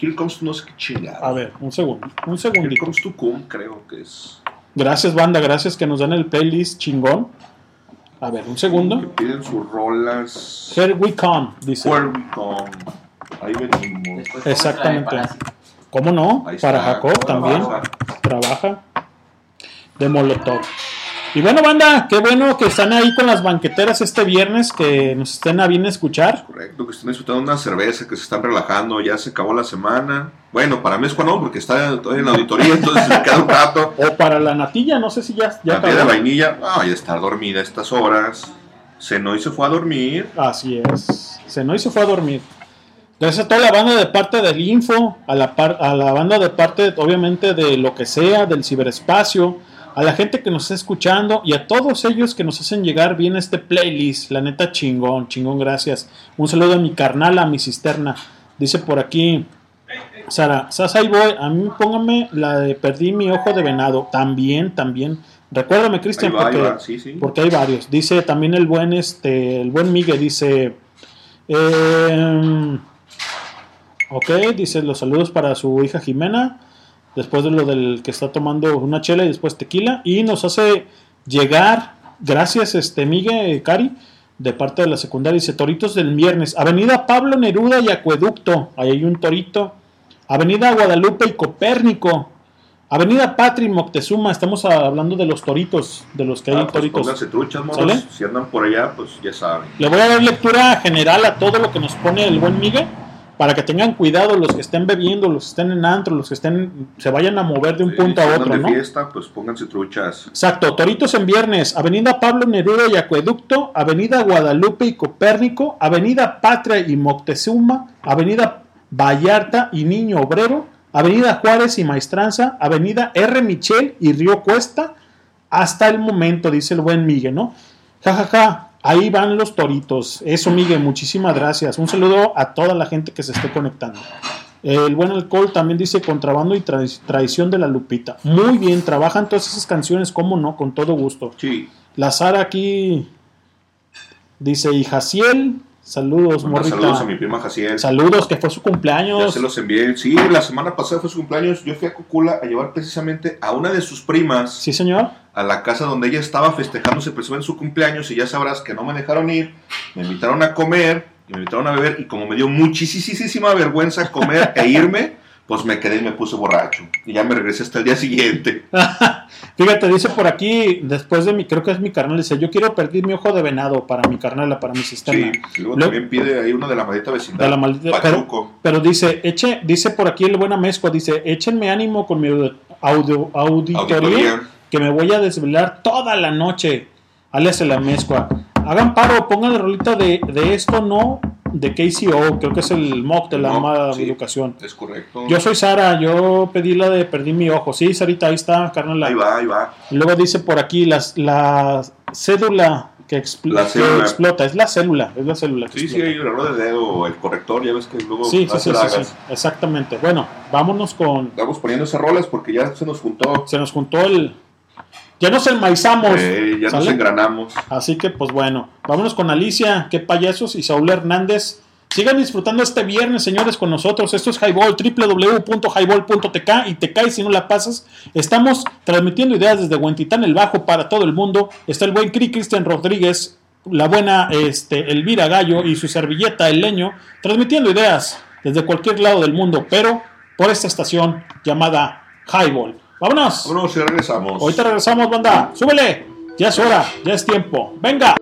Here Comes no sé qué chingada. A ver, un segundo, un Here segundito. Comes to Come, creo que es. Gracias, banda, gracias que nos dan el playlist chingón. A ver, un segundo. Que piden sus rolas. Here we come, dice. Where we come. Ahí venimos. Exactamente. ¿Cómo no? Ahí está. Para Jacob también. Trabaja. Trabaja. De Molotov. Y bueno, banda, qué bueno que están ahí con las banqueteras este viernes, que nos estén a bien escuchar. Correcto, que estén disfrutando una cerveza, que se están relajando, ya se acabó la semana. Bueno, para mí es cuando, porque está todavía en la auditoría, entonces me queda un rato. O para la natilla, no sé si ya, ya La tía de vainilla, ah, ya está dormida a estas horas. Cenó y se fue a dormir. Así es. Cenó y se fue a dormir. Gracias a toda la banda de parte del Info, a la, par- a la banda de parte, obviamente, de lo que sea, del ciberespacio, a la gente que nos está escuchando y a todos ellos que nos hacen llegar bien este playlist. La neta, chingón, chingón, gracias. Un saludo a mi carnal, a mi cisterna. Dice por aquí, Sara, Sasa ahí voy, a mí póngame la de Perdí mi ojo de venado. También, también. Recuérdame, Cristian, porque, va, sí, sí. porque hay varios. Dice también el buen, este, el buen Miguel, dice... eh, ok, dice los saludos para su hija Jimena. Después de lo del que está tomando una chela y después tequila. Y nos hace llegar, gracias este Miguel Cari, de parte de la secundaria. Dice Toritos del Viernes. Avenida Pablo Neruda y Acueducto. Ahí hay un torito. Avenida Guadalupe y Copérnico. Avenida Patri Moctezuma. Estamos hablando de los toritos, de los que hay Ah, pues toritos. truchas, moros. Si andan por allá, pues ya saben. Le voy a dar lectura general a todo lo que nos pone el buen Miguel para que tengan cuidado los que estén bebiendo, los que estén en antro, los que estén se vayan a mover de un punto a otro, de ¿no? fiesta, pues pónganse truchas. Exacto, Toritos en viernes, Avenida Pablo Neruda y Acueducto, Avenida Guadalupe y Copérnico, Avenida Patria y Moctezuma, Avenida Vallarta y Niño Obrero, Avenida Juárez y Maestranza, Avenida R. Michel y Río Cuesta, hasta el momento, dice el buen Miguel, ¿no? Ja, ja, ja, ahí van los toritos. Eso, Miguel, muchísimas gracias. Un saludo a toda la gente que se esté conectando. El buen alcohol también dice contrabando y tra- traición de la Lupita. Muy bien, trabajan todas esas canciones, cómo no, con todo gusto. Sí. La Sara aquí dice, y Jaciel Saludos, Manda morrita. saludos a mi prima Jaciel. Saludos, que fue su Ya cumpleaños. se los envié. Sí, la semana pasada fue su cumpleaños. Yo fui a Cocula a llevar precisamente a una de sus primas. Sí, señor. A la casa donde ella estaba festejándose precisamente su cumpleaños. Y ya sabrás que no me dejaron ir. Me invitaron a comer. Y me invitaron a beber. Y como me dio muchísima vergüenza comer e irme, pues me quedé y me puse borracho. Y ya me regresé hasta el día siguiente. Fíjate, dice por aquí, después de mi, creo que es mi carnal, dice, yo quiero perder mi ojo de venado para mi carnala, para mi sistema. Sí, luego Luego- también pide ahí uno de la maldita vecindad. de la maldita, pero, pero dice, eche, dice por aquí el buena mezcua, dice, échenme ánimo con mi audio, audio- auditoría, Auditoría. Que me voy a desvelar toda la noche. Alias la mezcua. Hagan paro, pongan la rolita de, de esto, no, de KCO, creo que es el mock de la mala sí. educación. Es correcto. Yo soy Sara, yo pedí la de perdí mi ojo. Sí, Sarita, ahí está, carnal. Ahí va, ahí va. Luego dice por aquí las, la cédula que, expl- La que célula. explota. Es la célula, es la célula. que Sí, sí, explota. hay un error de dedo el corrector, ya ves que luego Sí, sí, sí, sí, sí, exactamente. Bueno, vámonos con. Vamos poniendo esas rolas porque ya se nos juntó. Se nos juntó el. Ya nos enmaizamos. Eh, ya nos engranamos. Así que, pues bueno, vámonos con Alicia, qué payasos, y Saúl Hernández. Sigan disfrutando este viernes, señores, con nosotros. Esto es Highball, www.highball.tk y te caes si no la pasas. Estamos transmitiendo ideas desde Huentitán el Bajo para todo el mundo. Está el buen Cri Cristian Rodríguez, la buena este, Elvira Gallo y su servilleta, el leño, transmitiendo ideas desde cualquier lado del mundo, pero por esta estación llamada Highball. Vámonos. Vámonos y regresamos. Ahorita regresamos, banda. Súbele. Ya es hora, ya es tiempo. Venga.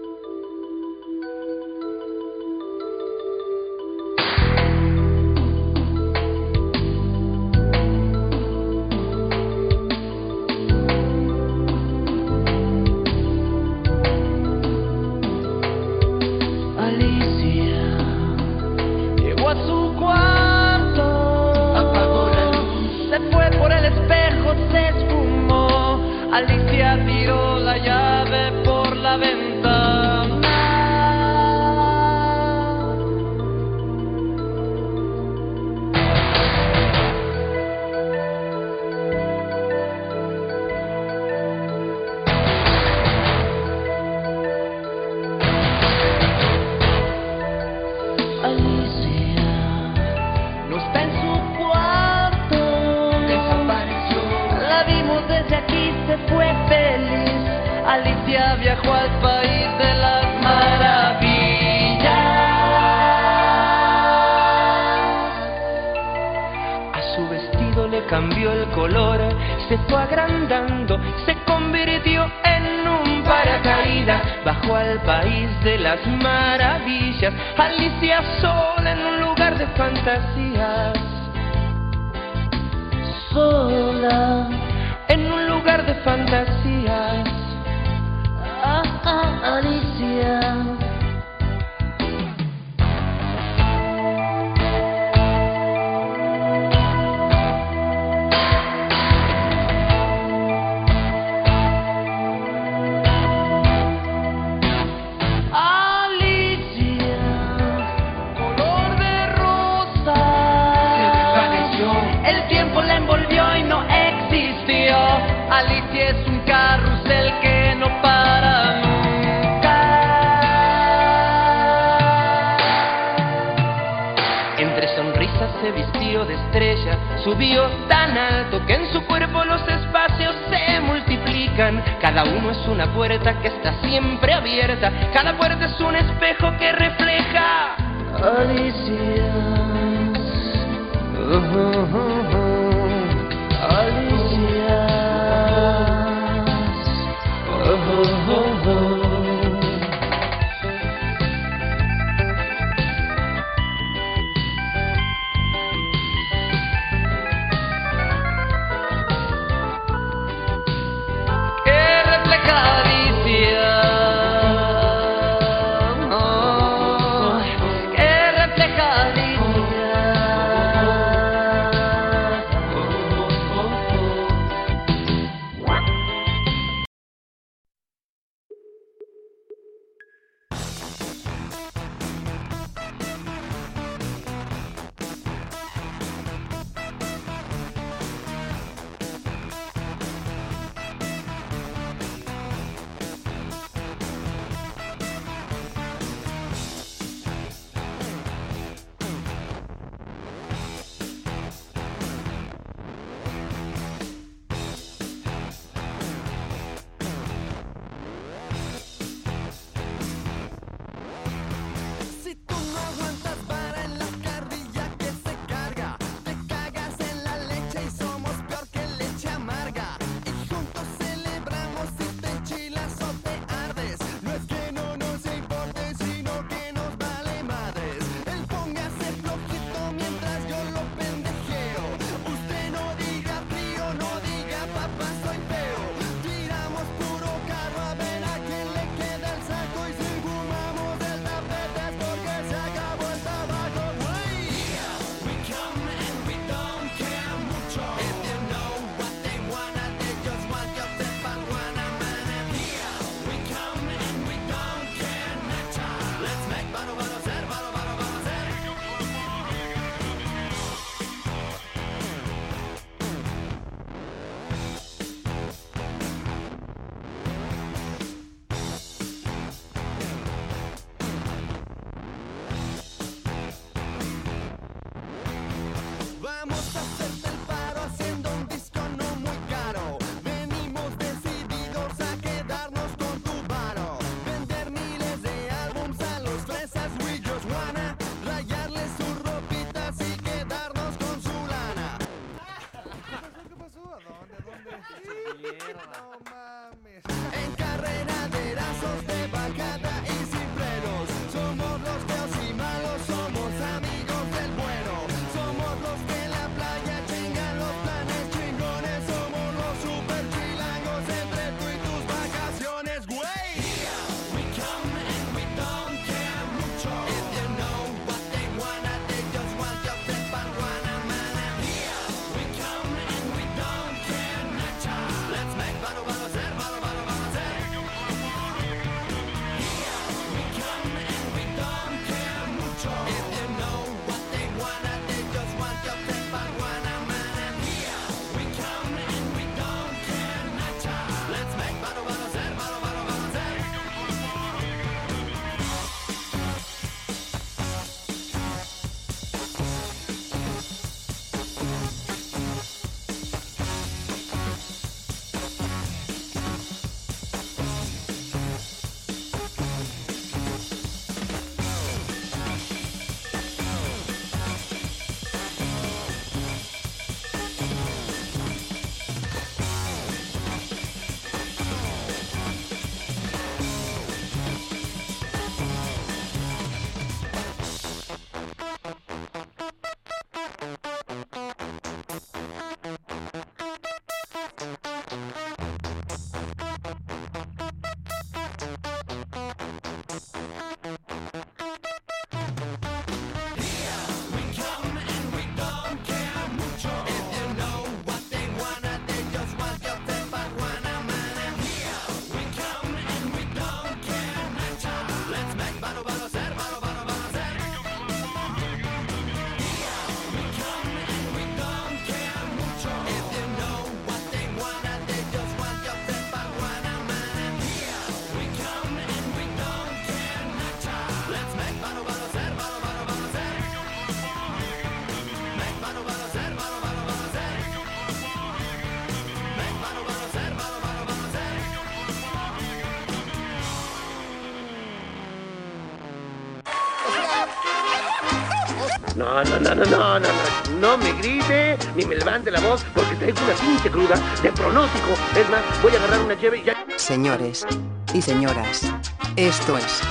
No, no, no, no, no, no, no, no me grite ni me levante la voz porque traigo una pinche cruda de pronóstico. Es más, voy a agarrar una llave y ya. Señores y señoras, esto es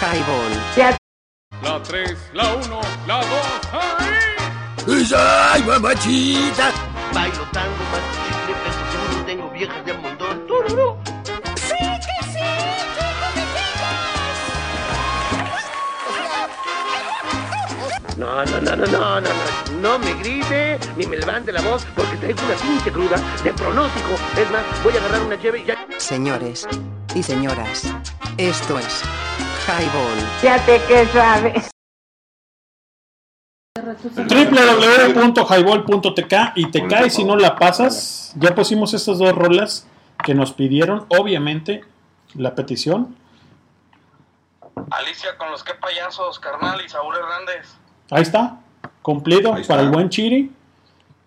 Highball. La 3, la 1, la 2, ¡ay! ¡Ay, mamachita! No, no, no, no, me grite ni me levante la voz porque traigo una pinche cruda de pronóstico. Es más, voy a agarrar una llave y ya. Señores y señoras, esto es Highball. Fíjate que sabes. www.highball.tk y te cae si no la pasas. Ya pusimos estas dos rolas que nos pidieron, obviamente, la petición. Alicia con los que payasos, carnal y Saúl Hernández. Ahí está, cumplido para el buen Chiri.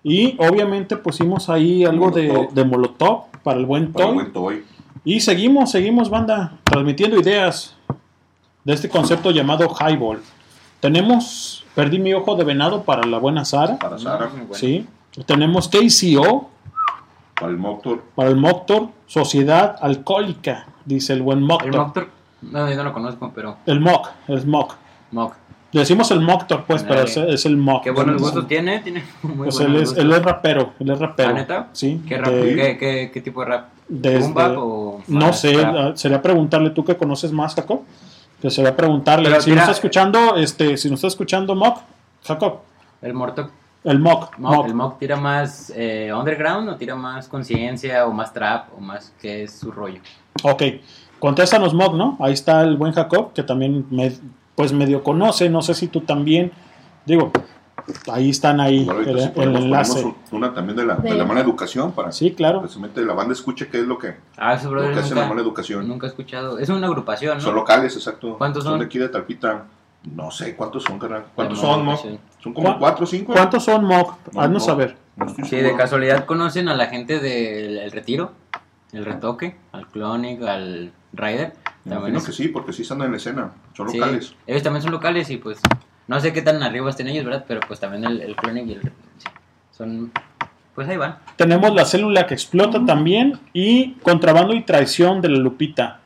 Y obviamente pusimos ahí algo de, de Molotov para el buen Para el Toy. buen Toy. Y seguimos, seguimos, banda, transmitiendo ideas de este concepto llamado Highball. Tenemos Perdí mi ojo de venado para la buena Sara. Para Sara. Sí. Tenemos KCO Para el Moctor. para el Moctor, Sociedad Alcohólica, dice el buen Moctor. El Moctor, no, yo no lo conozco, pero. El Moc, el Moc. Moc. Decimos el Moctor, pues, pero es, es el Moc. Qué buenos Sí. gustos tiene, tiene muy Pues él es, gustos. él es rapero, él es rapero. ¿Ah, neta? Sí. ¿Qué, rap- de- qué, qué- qué tipo de rap? desde- ¿Boom bap o no rap? sé, ah, sería preguntarle tú que conoces más, Jacob. Que sería preguntarle. Pero si nos tira- está escuchando, este, si nos está escuchando Moc, Jacob. El Morto. El Moc, Moc, Moc. ¿El Moc tira más eh, underground o tira más conciencia o más trap o más qué es su rollo? Ok, contéstanos Moc, ¿no? Ahí está el buen Jacob, que también me, pues medio conoce, no sé si tú también. Digo, ahí están ahí Ahorita el, sí el enlace. una también de la, de De- la mala educación para Sí, claro. precisamente la banda escuche qué es lo que, Ah, eso, brother, lo que hace nunca- la mala educación. Nunca he escuchado. Es una agrupación, ¿no? Son locales, exacto. ¿Cuántos son? de aquí de Talpita. No sé cuántos son, carnal. ¿Cuántos son, mala Mo? educación. Son como ¿Cuá- cuatro o cinco. ¿Cuántos son Moc? No, Haznos no. saber. No estoy Sí, de casualidad conocen a la gente del el retiro, el retoque, al Clonic, al Rider. Me También imagino es- que sí, porque sí están en la escena. Son sí, locales. ellos también son locales y pues no sé qué tan arriba estén ellos, ¿verdad? Pero pues también el, el Clonic y el sí, son pues ahí van. Tenemos la célula que explota también y contrabando y traición de la Lupita.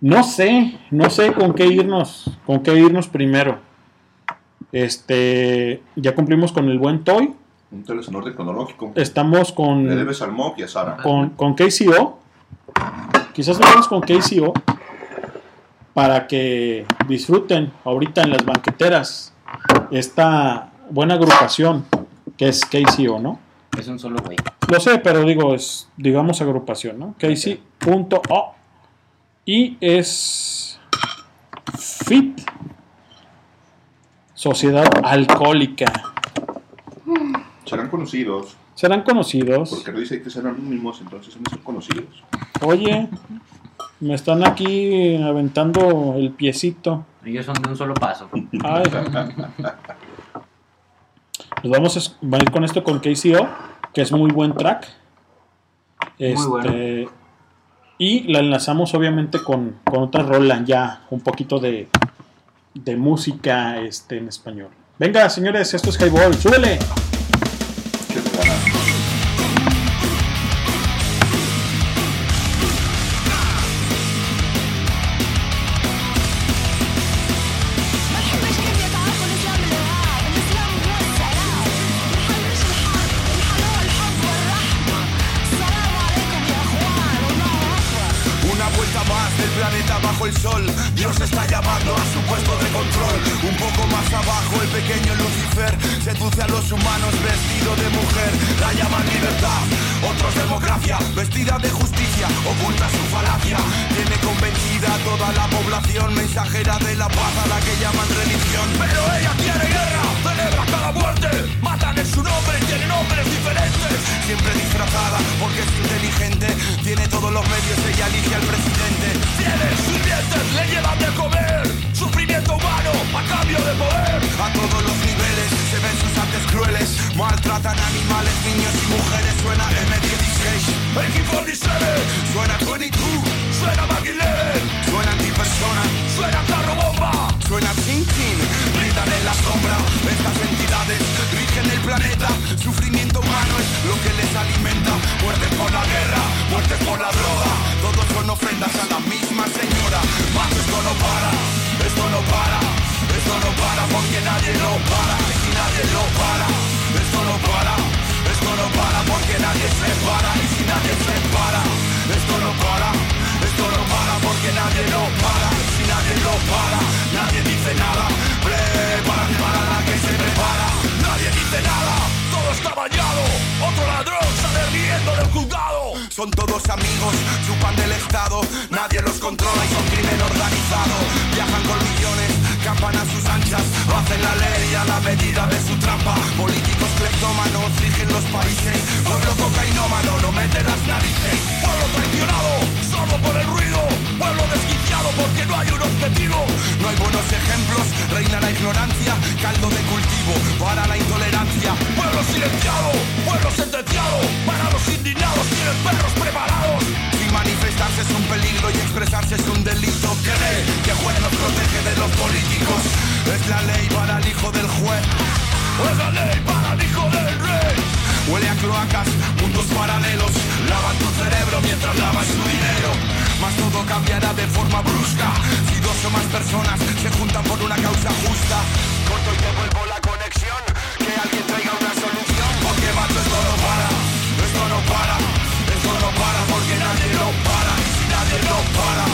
No sé, no sé con qué irnos, con qué irnos primero. Este, ya cumplimos con el buen Toy. Un en orden cronológico. Estamos con Le debes al Mock y a Sara. con, con KCO. Quizás vamos con KCO para que disfruten ahorita en las banqueteras esta buena agrupación que es KCO, ¿no? Es un solo güey. Lo sé, pero digo, es, digamos, agrupación, ¿no? KC.O. Y es FIT, Sociedad Alcohólica. Serán conocidos. Serán conocidos. Porque no dice que serán anónimos, entonces no son conocidos. Oye, me están aquí aventando el piecito. Ellos son de un solo paso. Ay. Nos vamos a ir con esto con KCO, que es muy buen track. Este, bueno. Y la enlazamos obviamente con, con otra rola ya, un poquito de, de música este, en español. Venga, señores, esto es Highball, súbele. Pequeño Lucifer seduce a los humanos vestido de mujer. La llaman libertad, otros democracia. Vestida de justicia, oculta su falacia. Tiene convencida toda la población, mensajera de la paz a la que llaman religión. Pero ella quiere guerra, celebra cada muerte. Matan en su nombre, tiene nombres diferentes. Siempre disfrazada porque es inteligente. Tiene todos los medios, ella elige al presidente. Fieles sirvientes le llevan de comer a cambio de poder. A todos los niveles se ven sus actos crueles. Maltratan animales, niños y mujeres. Suena M16, AK-47, suena 22, suena Mac suena antipersona, suena carro bomba, suena Chin Chin. Gritan en la sombra, estas entidades rigen el planeta. Sufrimiento humano es lo que les alimenta. Muertes por la guerra, muertes por la droga. Todos son ofrendas a la misma señora. Más esto no para, esto no para esto no para porque nadie lo para, y si nadie lo para, esto no para, esto no para porque nadie se para, y si nadie se para, esto no para, esto no para porque nadie lo para, y si nadie lo para, nadie dice nada, prepárate para la que se prepara, nadie dice nada, todo está bañado, otro ladrón sale riendo del juzgado. Son todos amigos, chupan del Estado, nadie los controla y son crimen organizado. Viajan con millones, campan a sus anchas, hacen la ley a la medida de su trampa. Políticos cleptómanos rigen los países, pueblo cocainómano no mete las narices. Pueblo traicionado, sordo por el ruido, pueblo desquiciado porque no hay un objetivo. No hay buenos ejemplos, reina la ignorancia, caldo de cultivo para la intolerancia. Pueblo silenciado, pueblo sentenciado, para los indignados tienen perros preparados. Manifestarse es un peligro y expresarse es un delito. Cree que juez nos protege de los políticos. Es la ley para el hijo del juez. Es la ley para el hijo del rey. Huele a cloacas, mundos paralelos. Lavan tu cerebro mientras lavas tu dinero. Mas todo cambiará de forma brusca. Si dos o más personas se juntan por una causa justa. Corto y te vuelvo la conexión. Y si nadie lo para.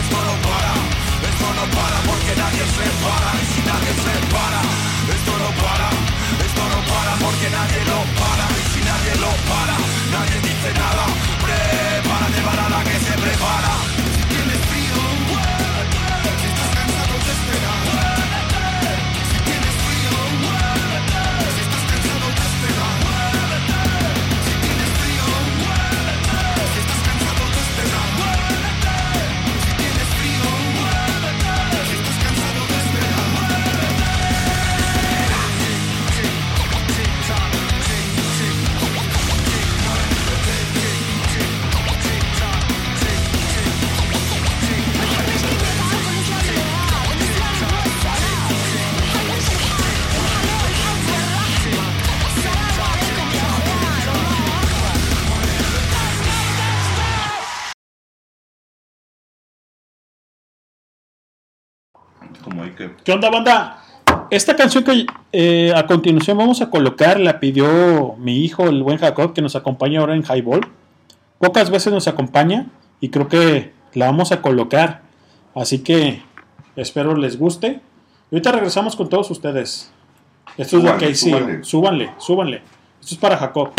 Esto no para. Esto no para porque nadie se para. Y si nadie se para. Esto no para. Esto no para porque nadie lo para. Y si nadie lo para. Nadie dice nada. Prepárate para la que se prepara. ¿Qué onda, banda? Esta canción que eh, a continuación vamos a colocar la pidió mi hijo, el buen Jacob, que nos acompaña ahora en Highball. Pocas veces nos acompaña y creo que la vamos a colocar. Así que espero les guste. Y ahorita regresamos con todos ustedes. Esto es lo Súbanle, que sí. súbanle. Súbanle, súbanle. Esto es para Jacob.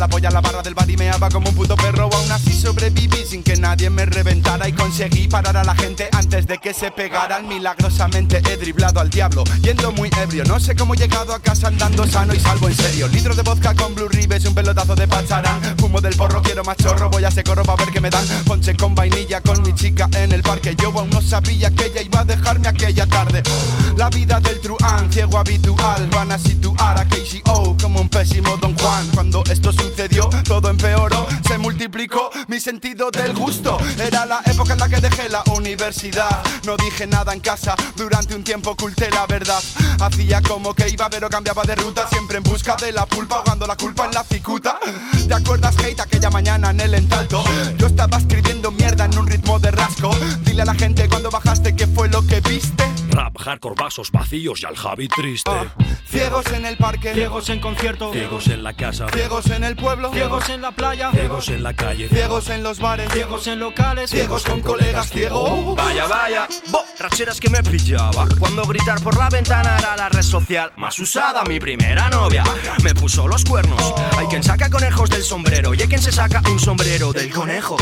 La polla a la barra del bar y meaba como un puto perro. Aún así sobreviví sin que nadie me reventara Y conseguí parar a la gente antes de que se pegaran Milagrosamente. He driblado al diablo, yendo muy ebrio. No sé cómo he llegado a casa andando sano y salvo en serio. Litro de vodka con Blue Ribes, un pelotazo de pacharán. Fumo del porro, quiero más chorro, voy a ese corro pa' ver qué me dan. Ponche con vainilla con mi chica en el parque. Yo aún no sabía que ella iba a dejarme aquella tarde. La vida del truán, ciego habitual. Van a situar a KCO como un pésimo Don Juan. Cuando esto sucedió, todo empeoró. Se multiplicó mi sentido del gusto. Era la época en la que dejé la universidad No dije nada en casa, durante un tiempo oculté la verdad. Hacía como que iba pero cambiaba de ruta Siempre en busca de la pulpa, ahogando la culpa en la cicuta. ¿Te acuerdas, Kate, aquella mañana en el entalto? Yo estaba escribiendo mierda en un ritmo de rasco. Dile a la gente cuando bajaste qué fue lo que viste. Rap hardcore vasos vacíos y al Javi triste. Ciegos en el parque, Ciegos en concierto, ciegos en la casa, ciegos en el pueblo, ciegos en la playa, ciegos en la calle, ciegos en los bares, ciegos en locales, ciegos con colegas ciegos. Vaya, vaya, borracheras que me pillaba. Cuando gritar por la ventana era la red social más usada. Mi primera novia me puso los cuernos. Hay quien saca conejos del sombrero Y hay quien se saca un sombrero del conejo.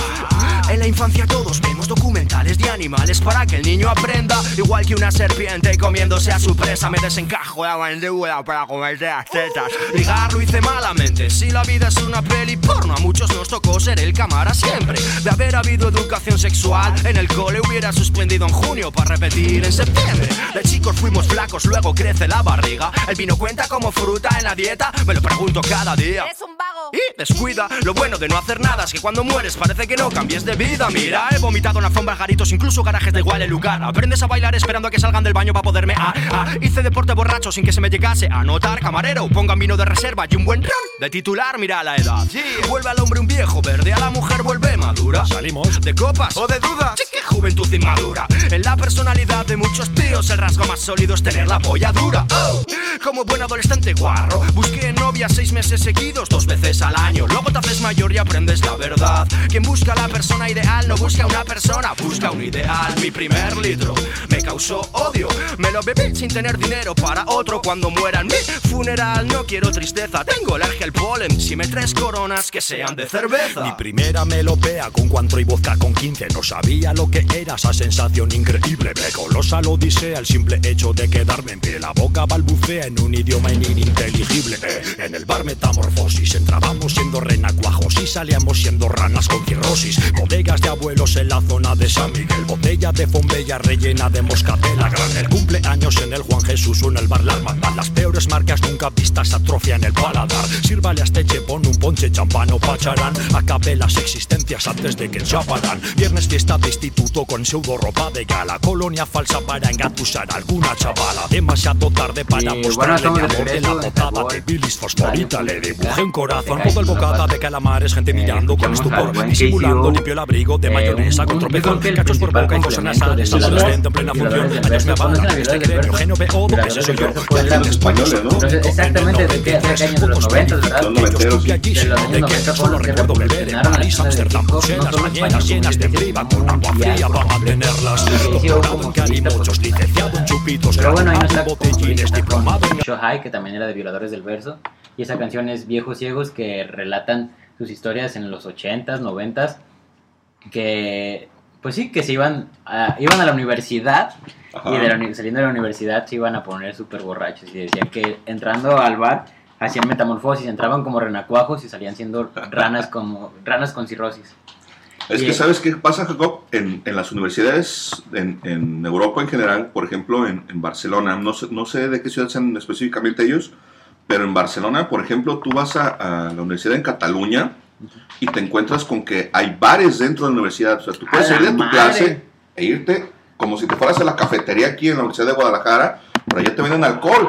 En la infancia todos vemos documentales de animales Para que el niño aprenda. Igual que una serpiente comiéndose a su presa. Me desencajo la mandíbula para comerse las tetas. Ligar lo hice malamente. Si la vida es una peli porno A muchos nos tocó ser el cámara siempre. De haber habido educación sexual En el cole hubiera suspendido en junio Para repetir en septiembre De chicos fuimos flacos, luego crece la barriga El vino cuenta como fruta en la dieta Me lo pregunto cada día Eres un vago. y descuida, lo bueno de no hacer nada es que cuando mueres parece que no cambies de vida. Mira, he vomitado en alfombras, garitos, incluso garajes de igual el lugar. Aprendes a bailar esperando a que salgan del baño para poderme. Ah, ah. Hice deporte borracho sin que se me llegase a notar. Camarero, pongan vino de reserva y un buen ron. De titular, mira la edad. Vuelve al hombre un viejo verde, a la mujer vuelve madura. Salimos de copas o de dudas. Sí, qué juventud inmadura. En la personalidad de muchos tíos, el rasgo más sólido es tener la polla dura. Oh, como buen adolescente guarro, busqué novia seis meses seguidos, dos veces al año. Luego te haces mayor y aprendes la verdad. Quien busca la persona ideal no busca una persona, busca un ideal. Mi primer litro me causó odio. Me lo bebí sin tener dinero para otro cuando muera en mi funeral. No quiero tristeza, tengo alergia al polen. Si me traes coronas que sean de cerveza. Mi primera melopea con cuantro y vodka con 15 No sabía lo que era esa sensación increíble. Colosa la odisea el simple hecho de quedarme en pie La boca balbucea en un idioma ininteligible Eh, En el bar metamorfosis entrábamos siendo renacuajos Y salíamos siendo ranas con cirrosis. Bodegas de abuelos en la zona de San Miguel. Botella de fombella rellena de moscatela Gran el cumpleaños en el Juan Jesús o en el bar La Las peores marcas nunca vistas atrofian el paladar. Sírvale a este chepón un ponche champán o pacharán. Acabe las existencias antes de que chaparán Viernes fiesta de instituto con pseudo ropa de gala. Colonia falsa para engatusar a alguna chavala. Demasiado tarde para Y mostrarle mi amor regreso la en botada de bilis fosforita. Le dibujé un corazón, todo el bocata de calamares Gente mirando con estupor. Disimulando limpio el abrigo de eh, mayonesa con tropezón que Cachos por boca y cosas nasales Adolescente en plena función. Años me Verso, ¿conocen a abandonan este gremio? Genio veo Violadores ese soy yo. exactamente de qué, de qué año de los 90, ¿verdad? Yo estuve allí, De los de años que 90 solo que recuerdo beber en París, Amsterdam, Bruselas, mañanas llenas de triba con agua fría para Doctorado en licenciado en chupitos, Pero bueno, ahí no está botellines, diplomado en Show High, que también era de Violadores del Verso. Y esa canción es Viejos Ciegos que relatan sus historias en los 80s, 90s. Que, pues sí, que se iban a, iban a la universidad. Ajá. Y de la saliendo de la universidad se iban a poner súper borrachos. Y decían que entrando al bar hacían metamorfosis, entraban como renacuajos y salían siendo ranas, como, ranas con cirrosis. Es que, ¿sabes qué pasa, Jacob? En, en las universidades, en, en Europa en general, por ejemplo, en, en Barcelona, no sé, no sé de qué ciudad sean específicamente ellos, pero en Barcelona, por ejemplo, tú vas a, a la universidad en Cataluña y te encuentras con que hay bares dentro de la universidad. O sea, tú puedes ¡A la salir de tu madre! clase e irte como si te fueras a la cafetería aquí en la Universidad de Guadalajara, pero allá te venden alcohol.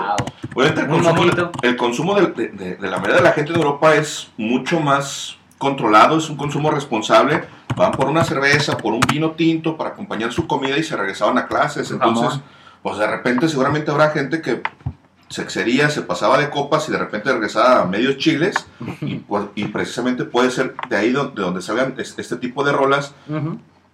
Obviamente el consumo, el consumo de, de- de- de la mayoría de la gente en Europa es mucho más controlado, es un consumo responsable. Van por una cerveza, por un vino tinto para acompañar su comida y se regresaban a clases. Entonces, pues de repente seguramente habrá gente que se excedía, se pasaba de copas y de repente regresaba a medios chiles. y, pues, y precisamente puede ser de ahí do- de donde salgan es- este tipo de rolas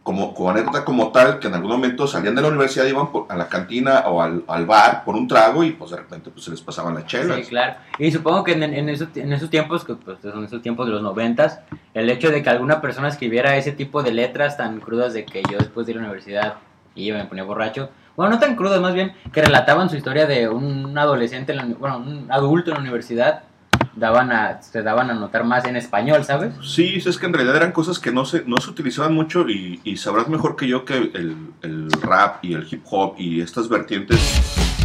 como, como anécdota como tal, que en algún momento salían de la universidad, iban por- a la cantina o al, al bar por un trago y pues de repente pues se les pasaban las chelas. Sí, claro. Y supongo que en, esos, en esos tiempos, que pues son esos tiempos de los noventas, el hecho de que alguna persona escribiera ese tipo de letras tan crudas de que yo después de ir a la universidad iba y me ponía borracho, bueno, no tan crudas, más bien que relataban su historia de un adolescente, bueno, un adulto en la universidad, daban a, se daban a notar más en español, ¿sabes? Sí, es que en realidad eran cosas que no se, no se utilizaban mucho y, y sabrás mejor que yo que el, el rap y el hip hop y estas vertientes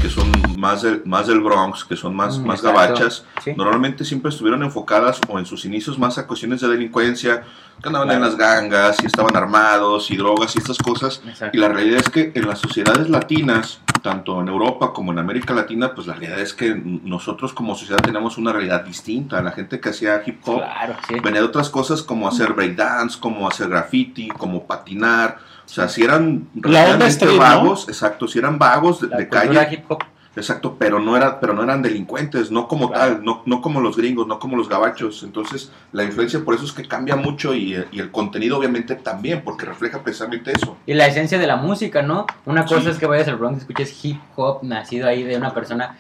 que son más del, más del Bronx, que son más, Mm, más exacto. gabachas, Sí. normalmente siempre estuvieron enfocadas o en sus inicios más a cuestiones de delincuencia, que andaban en Claro. las gangas y estaban armados y drogas y estas cosas. Exacto. Y la realidad es que en las sociedades latinas tanto en Europa como en América Latina, pues la realidad es que nosotros como sociedad tenemos una realidad distinta. La gente que hacía hip hop Claro, sí. venía de otras cosas como hacer breakdance, como hacer graffiti, como patinar. O sea, si eran La realmente street, ¿no? vagos, exacto, si eran vagos de, calle. Exacto, pero no era, pero no eran delincuentes, no como tal, no, no como los gringos, no como los gabachos. Entonces, la influencia por eso es que cambia mucho y, y el contenido obviamente también, porque refleja precisamente eso. Y la esencia de la música, ¿no? Una cosa Sí. es que vayas al Bronx y escuches hip hop nacido ahí de una persona.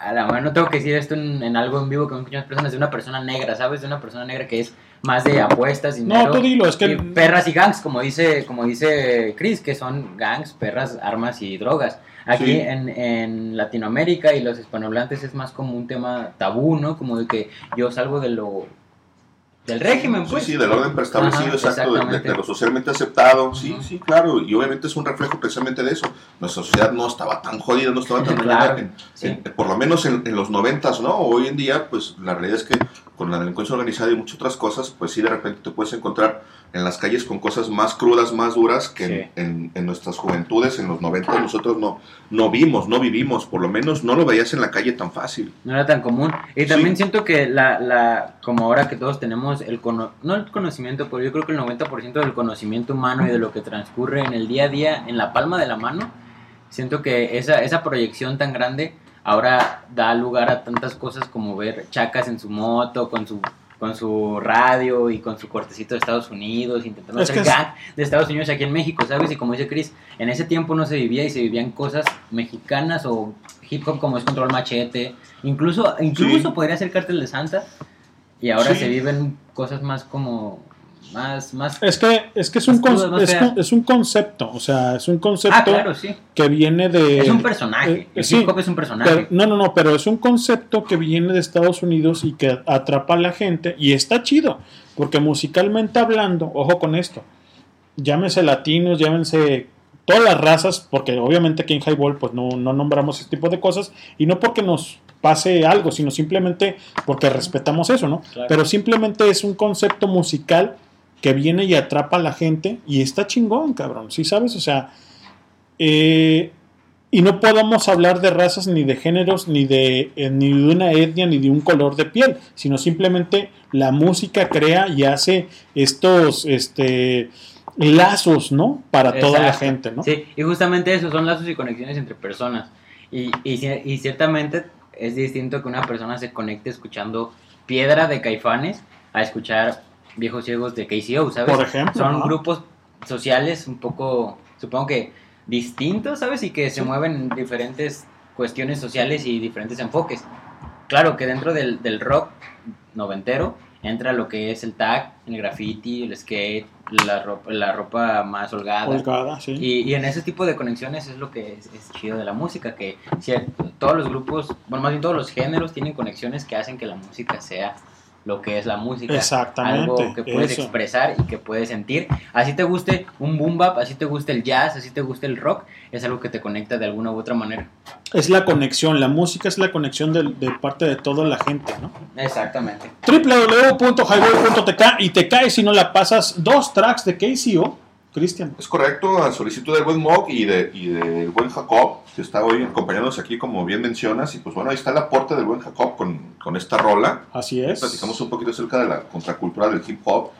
A la mejor no tengo que decir esto en, en algo en vivo con muchas personas, de una persona negra, ¿sabes? De una persona negra que es más de apuestas, dinero. tú dilo, es que- y perras y gangs, como dice, como dice Chris, que son gangs, perras, armas y drogas. Aquí Sí. en, en Latinoamérica y los hispanohablantes es más como un tema tabú, ¿no? Como de que yo salgo de lo del régimen, pues. Sí, sí, del orden preestablecido, exacto, de- de, lo socialmente aceptado. Sí, sí, claro, y obviamente es un reflejo precisamente de eso. Nuestra sociedad no estaba tan jodida, no estaba tan Claro, en- en- por lo menos en, en los noventas, ¿no? Hoy en día, pues la realidad es que con la delincuencia organizada y muchas otras cosas, pues sí, de repente te puedes encontrar en las calles con cosas más crudas, más duras que en- en, en nuestras juventudes, en los noventas, nosotros no, no vimos, no vivimos, por lo menos no lo veías en la calle tan fácil. No era tan común. Y también siento que la, la, como ahora que todos tenemos el cono- no el conocimiento, pero yo creo que el 90% del conocimiento humano y de lo que transcurre en el día a día, en la palma de la mano, siento que esa, esa proyección tan grande ahora da lugar a tantas cosas como ver chacas en su moto, con su con su radio y con su cortecito de Estados Unidos, intentando Es hacer es- gang de Estados Unidos aquí en México, ¿sabes? Y como dice Chris, en ese tiempo no se vivía y se vivían cosas mexicanas o hip hop como es Control Machete, incluso incluso Sí. podría ser Cártel de Santa y ahora Sí. se viven cosas más como más más Es que es, que es, un, es, un concepto, o sea, es un concepto Ah, claro, sí. que viene de... Es un personaje, el sí, hip hop es un personaje. pero- no, no, no, pero es un concepto que viene de Estados Unidos y que atrapa a la gente y está chido, porque musicalmente hablando, ojo con esto, llámense latinos, llámense todas las razas, porque obviamente aquí en Highball pues no, no nombramos ese tipo de cosas y no porque nos pase algo, sino simplemente porque respetamos eso, ¿no? Claro. Pero simplemente es un concepto musical que viene y atrapa a la gente y está chingón, cabrón, ¿sí sabes? O sea, eh, y no podemos hablar de razas ni de géneros ni de eh, ni de una etnia ni de un color de piel sino simplemente la música crea y hace estos este lazos no para toda la gente no Sí, y justamente eso son lazos y conexiones entre personas. Y, y, y ciertamente es distinto que una persona se conecte escuchando Piedra de Caifanes a escuchar Viejos Ciegos de KCO, ¿sabes? Por ejemplo, Son grupos sociales un poco, supongo que distintos, ¿sabes? Y que se mueven en diferentes cuestiones sociales y diferentes enfoques. Claro que dentro del, del rock noventero entra lo que es el tag, el graffiti, el skate, la ropa, la ropa más holgada. Holgada, sí. Y, y en ese tipo de conexiones es lo que es, es chido de la música, que cier- todos los grupos, bueno, más bien todos los géneros tienen conexiones que hacen que la música sea lo que es la música. Exactamente, Algo que puedes eso. expresar y que puedes sentir. Así te guste un boom bap, así te guste el jazz, así te guste el rock, es algo que te conecta de alguna u otra manera. es la conexión la música es la conexión de, de parte de toda la gente no Exactamente. www.highway.tk y te caes si no la pasas dos tracks de KCO Cristian Es correcto, a solicitud del buen Mog y, de, y del buen Jacob, que está hoy acompañándonos aquí, como bien mencionas. Y pues bueno, ahí está el aporte del buen Jacob con, con esta rola. Así es. Platicamos un poquito acerca de la contracultura del hip hop.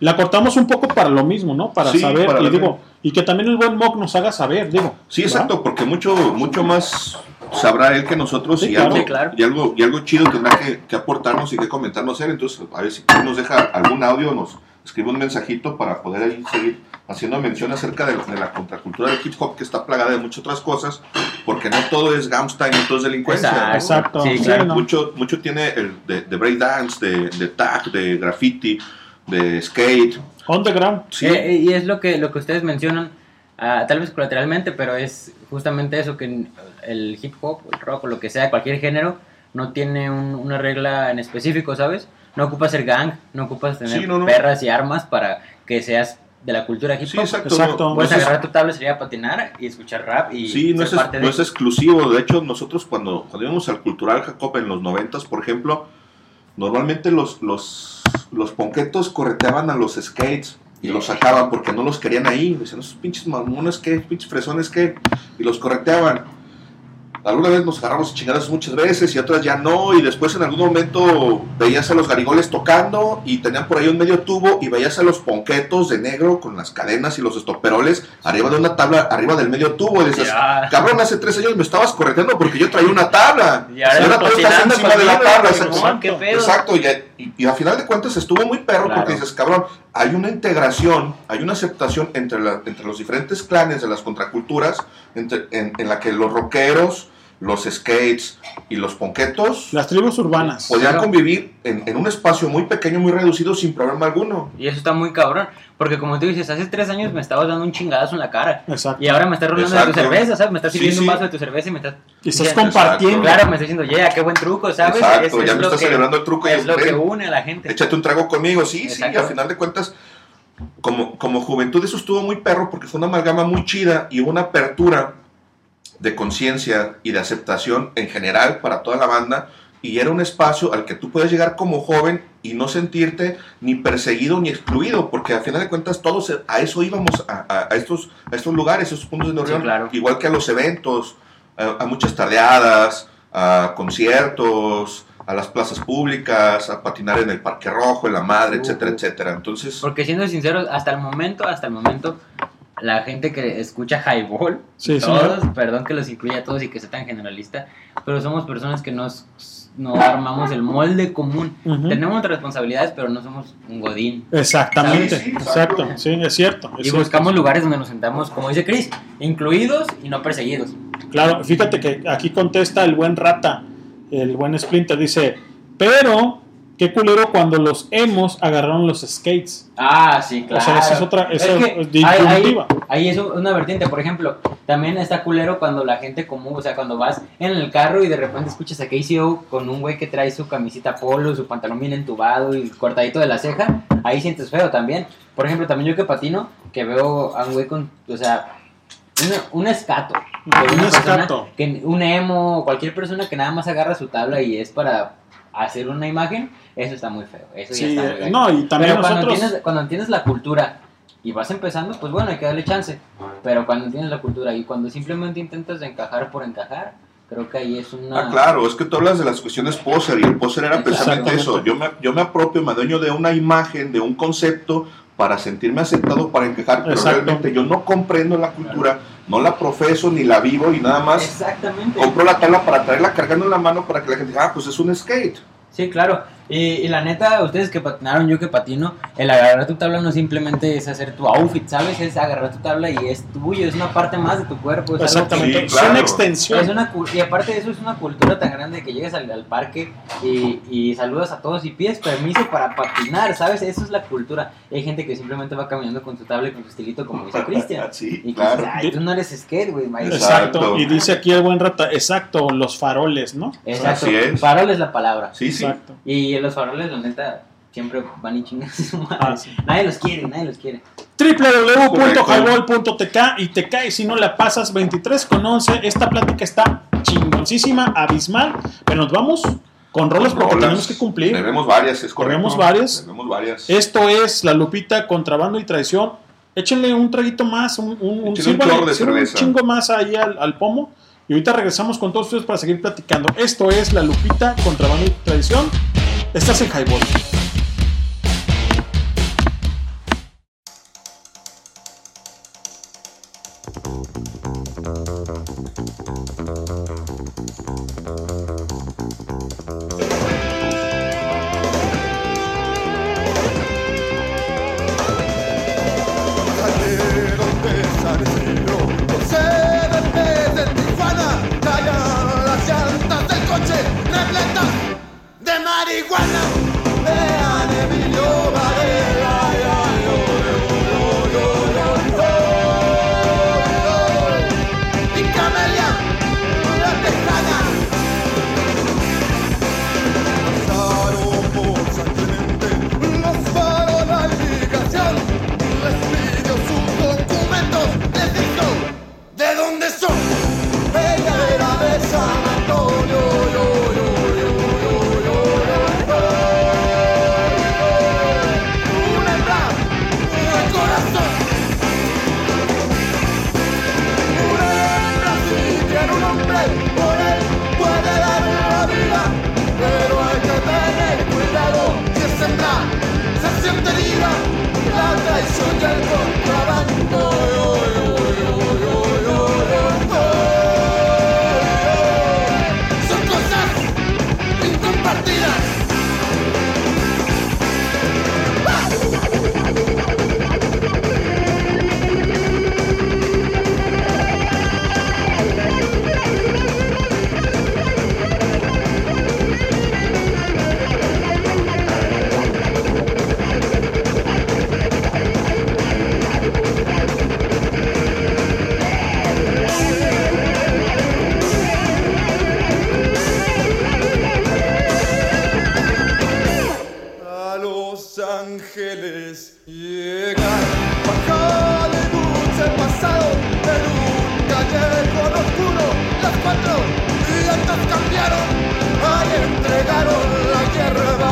la cortamos un poco para lo mismo no para Sí, saber para y ver- digo y que también el buen mock nos haga saber digo Sí, ¿va? exacto, porque mucho, mucho más sabrá él que nosotros Sí, y, claro. algo, Sí, claro. y, algo, y algo chido tendrá que, que aportarnos y que comentarnos él. Entonces, a ver si nos deja algún audio, nos escribe un mensajito para poder ahí seguir haciendo mención acerca de, de la contracultura del hip hop que está plagada de muchas otras cosas, porque no todo es gangsta y no todo es delincuencia. ¿no? Exacto. Sí, Sí, claro. no. mucho, mucho tiene el de, de breakdance, de, de tag, de graffiti, de skate. Underground. Sí. Eh, y es lo que, lo que ustedes mencionan, ah, tal vez colateralmente, pero es justamente eso, que el hip hop, el rock o lo que sea, cualquier género, no tiene un- una regla en específico, ¿sabes? No ocupas ser gang, no ocupas tener Sí, no, no. perras y armas para que seas de la cultura hip hop. Sí, exacto, Exacto. no- Puedes no es- agarrar tu tablet, sería patinar y escuchar rap y Sí, no ser es, parte no de es exclusivo. De hecho, nosotros cuando, cuando íbamos al Cultural Jacob en los noventas, por ejemplo, normalmente los, los, los ponquetos correteaban a los skates. y los sacaban porque no los querían ahí. Decían, esos pinches mamones, ¿qué? Pinches fresones, ¿qué? Y los correcteaban. Alguna vez nos agarramos chingadas muchas veces y otras ya no. Y después en algún momento veías a los garigoles tocando y tenían por ahí un medio tubo y veías a los ponquetos de negro con las cadenas y los estoperoles arriba de una tabla, arriba del medio tubo. Y dices, Ya. cabrón, hace tres años me estabas correteando porque yo traía una tabla. Y ahora tú estás encima de la tabla. exacto. y, y, y a final de cuentas estuvo muy perro Claro. porque dices, cabrón, hay una integración, hay una aceptación entre, la- entre los diferentes clanes de las contraculturas, entre- en, en la que los rockeros, los skates y los ponquetos Las tribus urbanas. podían Claro. convivir en, en un espacio muy pequeño, muy reducido, sin problema alguno. Y eso está muy cabrón. Porque como tú dices, hace tres años me estabas dando un chingadazo en la cara. Exacto. Y ahora me estás rolando de tu Exacto. cerveza, ¿sabes? Me estás Sí, sirviendo un sí. vaso de tu cerveza y me estás... Y estás diciendo- compartiendo. Claro, me estás diciendo, yeah, qué buen truco, ¿sabes? Exacto, Eso ya es me estás que- celebrando el truco y Es el lo que une a la gente. Échate un trago conmigo, sí, sí, Exacto. a final de cuentas, como, como juventud eso estuvo muy perro porque fue una amalgama muy chida y hubo una apertura de conciencia y de aceptación en general para toda la banda y era un espacio al que tú puedes llegar como joven y no sentirte ni perseguido ni excluido, porque al final de cuentas todos a eso íbamos, a, a- a estos, a estos lugares, a estos puntos de reunión, claro. igual que a los eventos, a, a muchas tardeadas, a conciertos, a las plazas públicas, a patinar en el Parque Rojo, en la Madre, etcétera, etcétera. Entonces, Porque siendo sinceros, hasta el momento, hasta el momento, la gente que escucha Highball, Sí, todos, señor. perdón que los incluya a todos y que sea tan generalista, pero somos personas que nos, no armamos el molde común. Tenemos nuestras responsabilidades, pero no somos un godín. Exactamente, sí, exacto. Sí, es cierto. es Y cierto. buscamos lugares donde nos sentamos, como dice Chris, incluidos y no perseguidos. Claro, fíjate que aquí contesta el buen Rata, el buen Splinter, dice, pero qué culero cuando los emos agarraron los skates. Ah, sí, claro. O sea, esa es otra, esa que es ahí- es una vertiente, por ejemplo, también está culero cuando la gente común, o sea, cuando vas en el carro y de repente escuchas a KCO con un güey que trae su camisita polo, su pantalón bien entubado y cortadito de la ceja, ahí sientes feo también. Por ejemplo, también yo que patino, que veo a un güey con, o sea, un, un escato. Un escato. Que, un emo, cualquier persona que nada más agarra su tabla y es para hacer una imagen, eso está muy feo. Eso Sí, ya está muy eh, no, y también Pero cuando nosotros- tienes, cuando entiendes la cultura y vas empezando, pues bueno, hay que darle chance. Pero cuando entiendes la cultura y cuando simplemente intentas encajar por encajar, creo que ahí es una... Ah, claro, es que tú hablas de las cuestiones poser y el poser era precisamente eso. Yo me, yo me apropio, me adueño de una imagen, de un concepto para sentirme aceptado, para encajar, pero Exacto. realmente yo no comprendo la cultura, no la profeso ni la vivo y nada más Exactamente. compro la tabla para traerla cargando en la mano para que la gente diga, ah, pues es un skate. Sí, claro. Y, y la neta, ustedes que patinaron, yo que patino, el agarrar tu tabla no simplemente es hacer tu outfit, ¿sabes? Es agarrar tu tabla y es tuyo, es una parte más de tu cuerpo. Es algo que- Exactamente, es una extensión. Es una, y aparte de eso, es una cultura tan grande que llegas al, al parque y, y saludas a todos y pides permiso para patinar, ¿sabes? Eso es la cultura. Y hay gente que simplemente va caminando con su tabla y con su estilito, como dice Cristian. Sí, y que claro. dices, Ay, tú no eres skate, güey. Mike". Exacto. Y dice aquí el buen Rata, exacto, los faroles, ¿no? Exacto. Farol es la palabra. Sí, sí. Exacto. Y los faroles, la neta, siempre van y chingan a su madre. Ah, sí. Nadie los quiere, nadie los quiere. www.highball.tk y te cae si no la pasas 23 con 11. Esta plática está chingoncísima, abismal, pero nos vamos con rolas porque Rolas. tenemos que cumplir. Debemos varias, es correcto. Debemos varias. Debemos varias. Esto es La Lupita, Contrabando y Traición. Échenle un traguito más, un, un, un, un de un chingo más ahí al, al pomo. Y ahorita regresamos con todos ustedes para seguir platicando. Esto es La Lupita, Contrabando y Traición. Estás en Highball. Marihuana. Vean Emilio ángeles llegan. Baja de dulce pasado en un callejón oscuro. Las cuatro vidas cambiaron al entregaron la hierba.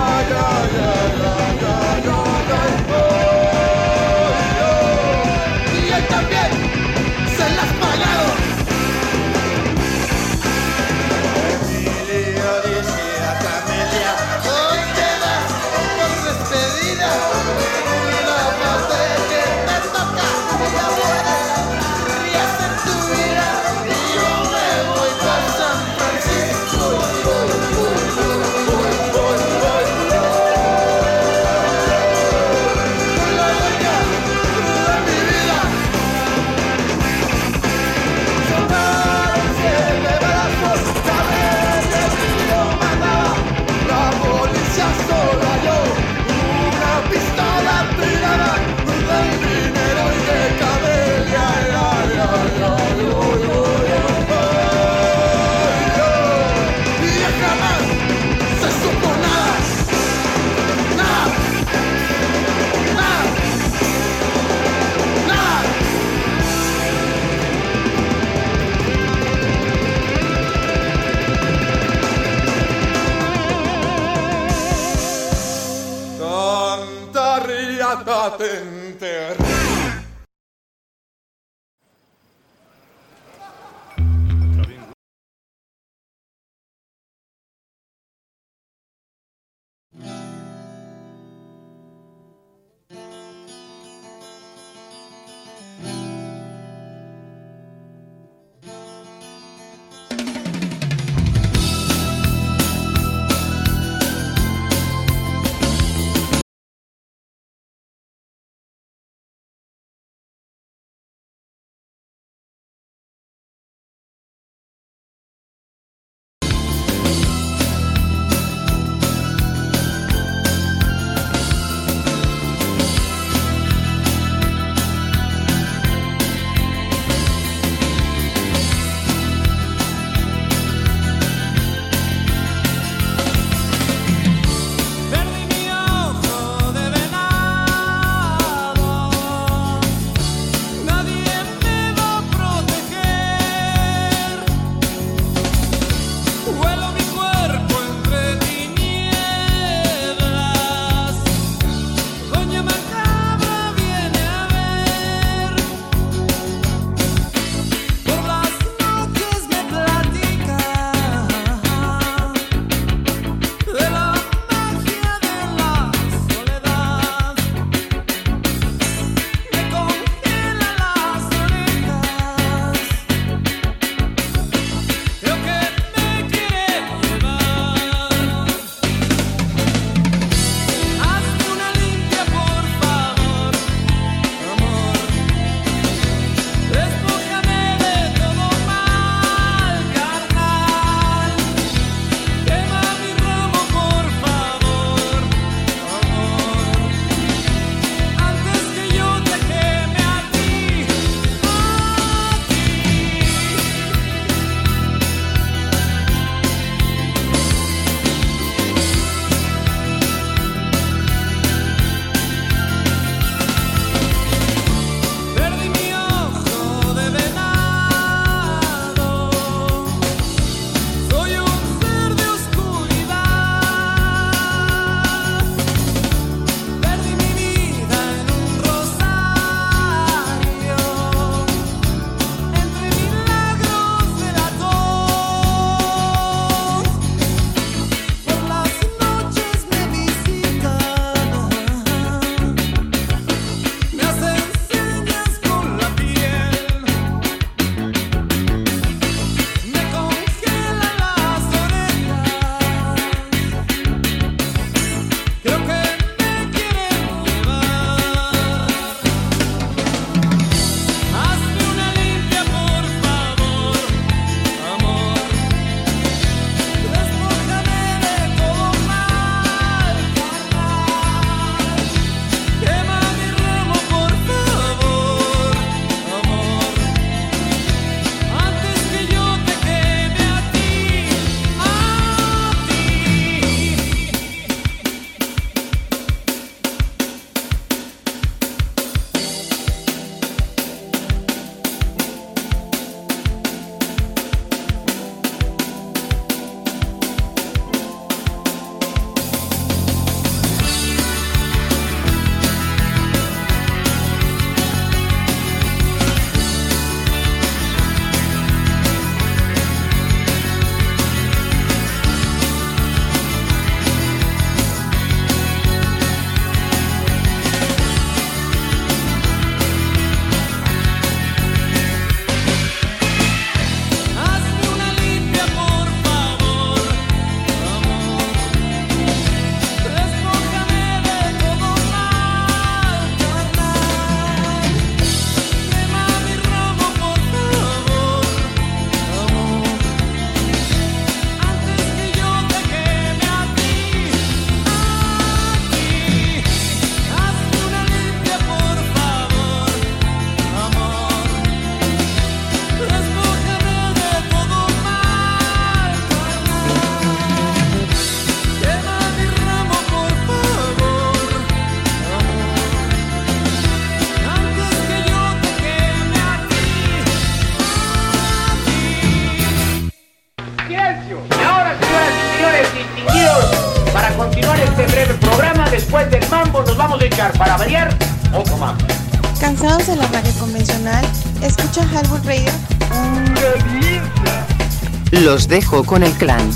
Los dejo con el clan.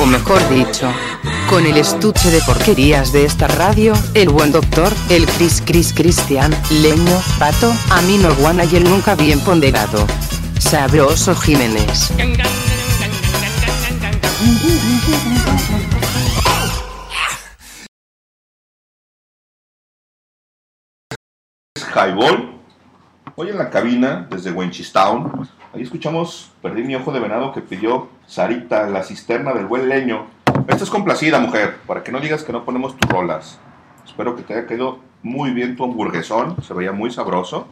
O mejor dicho, con el estuche de porquerías de esta radio, el buen doctor, el Chris Chris Cristian, Leño, Pato, Amino Guana y el nunca bien ponderado. Sabroso Jiménez. Wenchistown, ahí escuchamos Perdí mi ojo de venado que pidió Sarita, la cisterna del buen leño. Esta es complacida, mujer, para que no digas que no ponemos tus rolas. Espero que te haya quedado muy bien tu hamburguesón, se veía muy sabroso.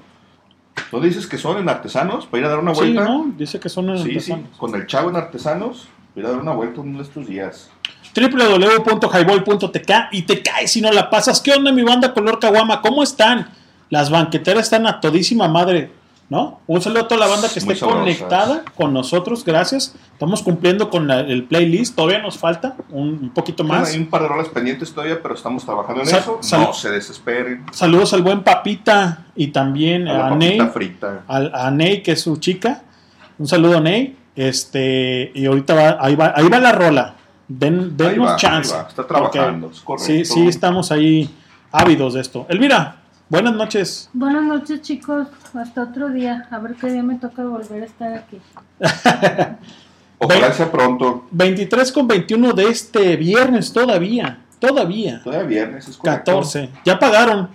¿No dices que son en artesanos? ¿Para ir a dar una Sí, vuelta? ¿no? Dice que son en Sí, artesanos. sí, con el chavo en artesanos, ir a dar una vuelta uno de estos días. www.highball.tk y te caes si no la pasas. ¿Qué onda mi banda color caguama? ¿Cómo están? Las banqueteras están a todísima madre, ¿no? Un saludo a toda la banda que esté conectada con nosotros, gracias. Estamos cumpliendo con la- el playlist, todavía nos falta un, un poquito más. Hay un par de rolas pendientes todavía, pero estamos trabajando en eso. no se desesperen. Saludos al buen Papita y también A Ney, frita. a Ney, que es su chica. Un saludo a Ney. Este, y ahorita va, ahí va, ahí va la rola. Den, denos va, chance. Está trabajando, Porque es correcto. Sí, sí, estamos ahí ávidos de esto. Elvira, buenas noches. Buenas noches, chicos. Hasta otro día. A ver qué día me toca volver a estar aquí. Ojalá sea pronto. 23 con 21 de este viernes todavía. Todavía. Todavía viernes, es correcto. 14. Ya pagaron.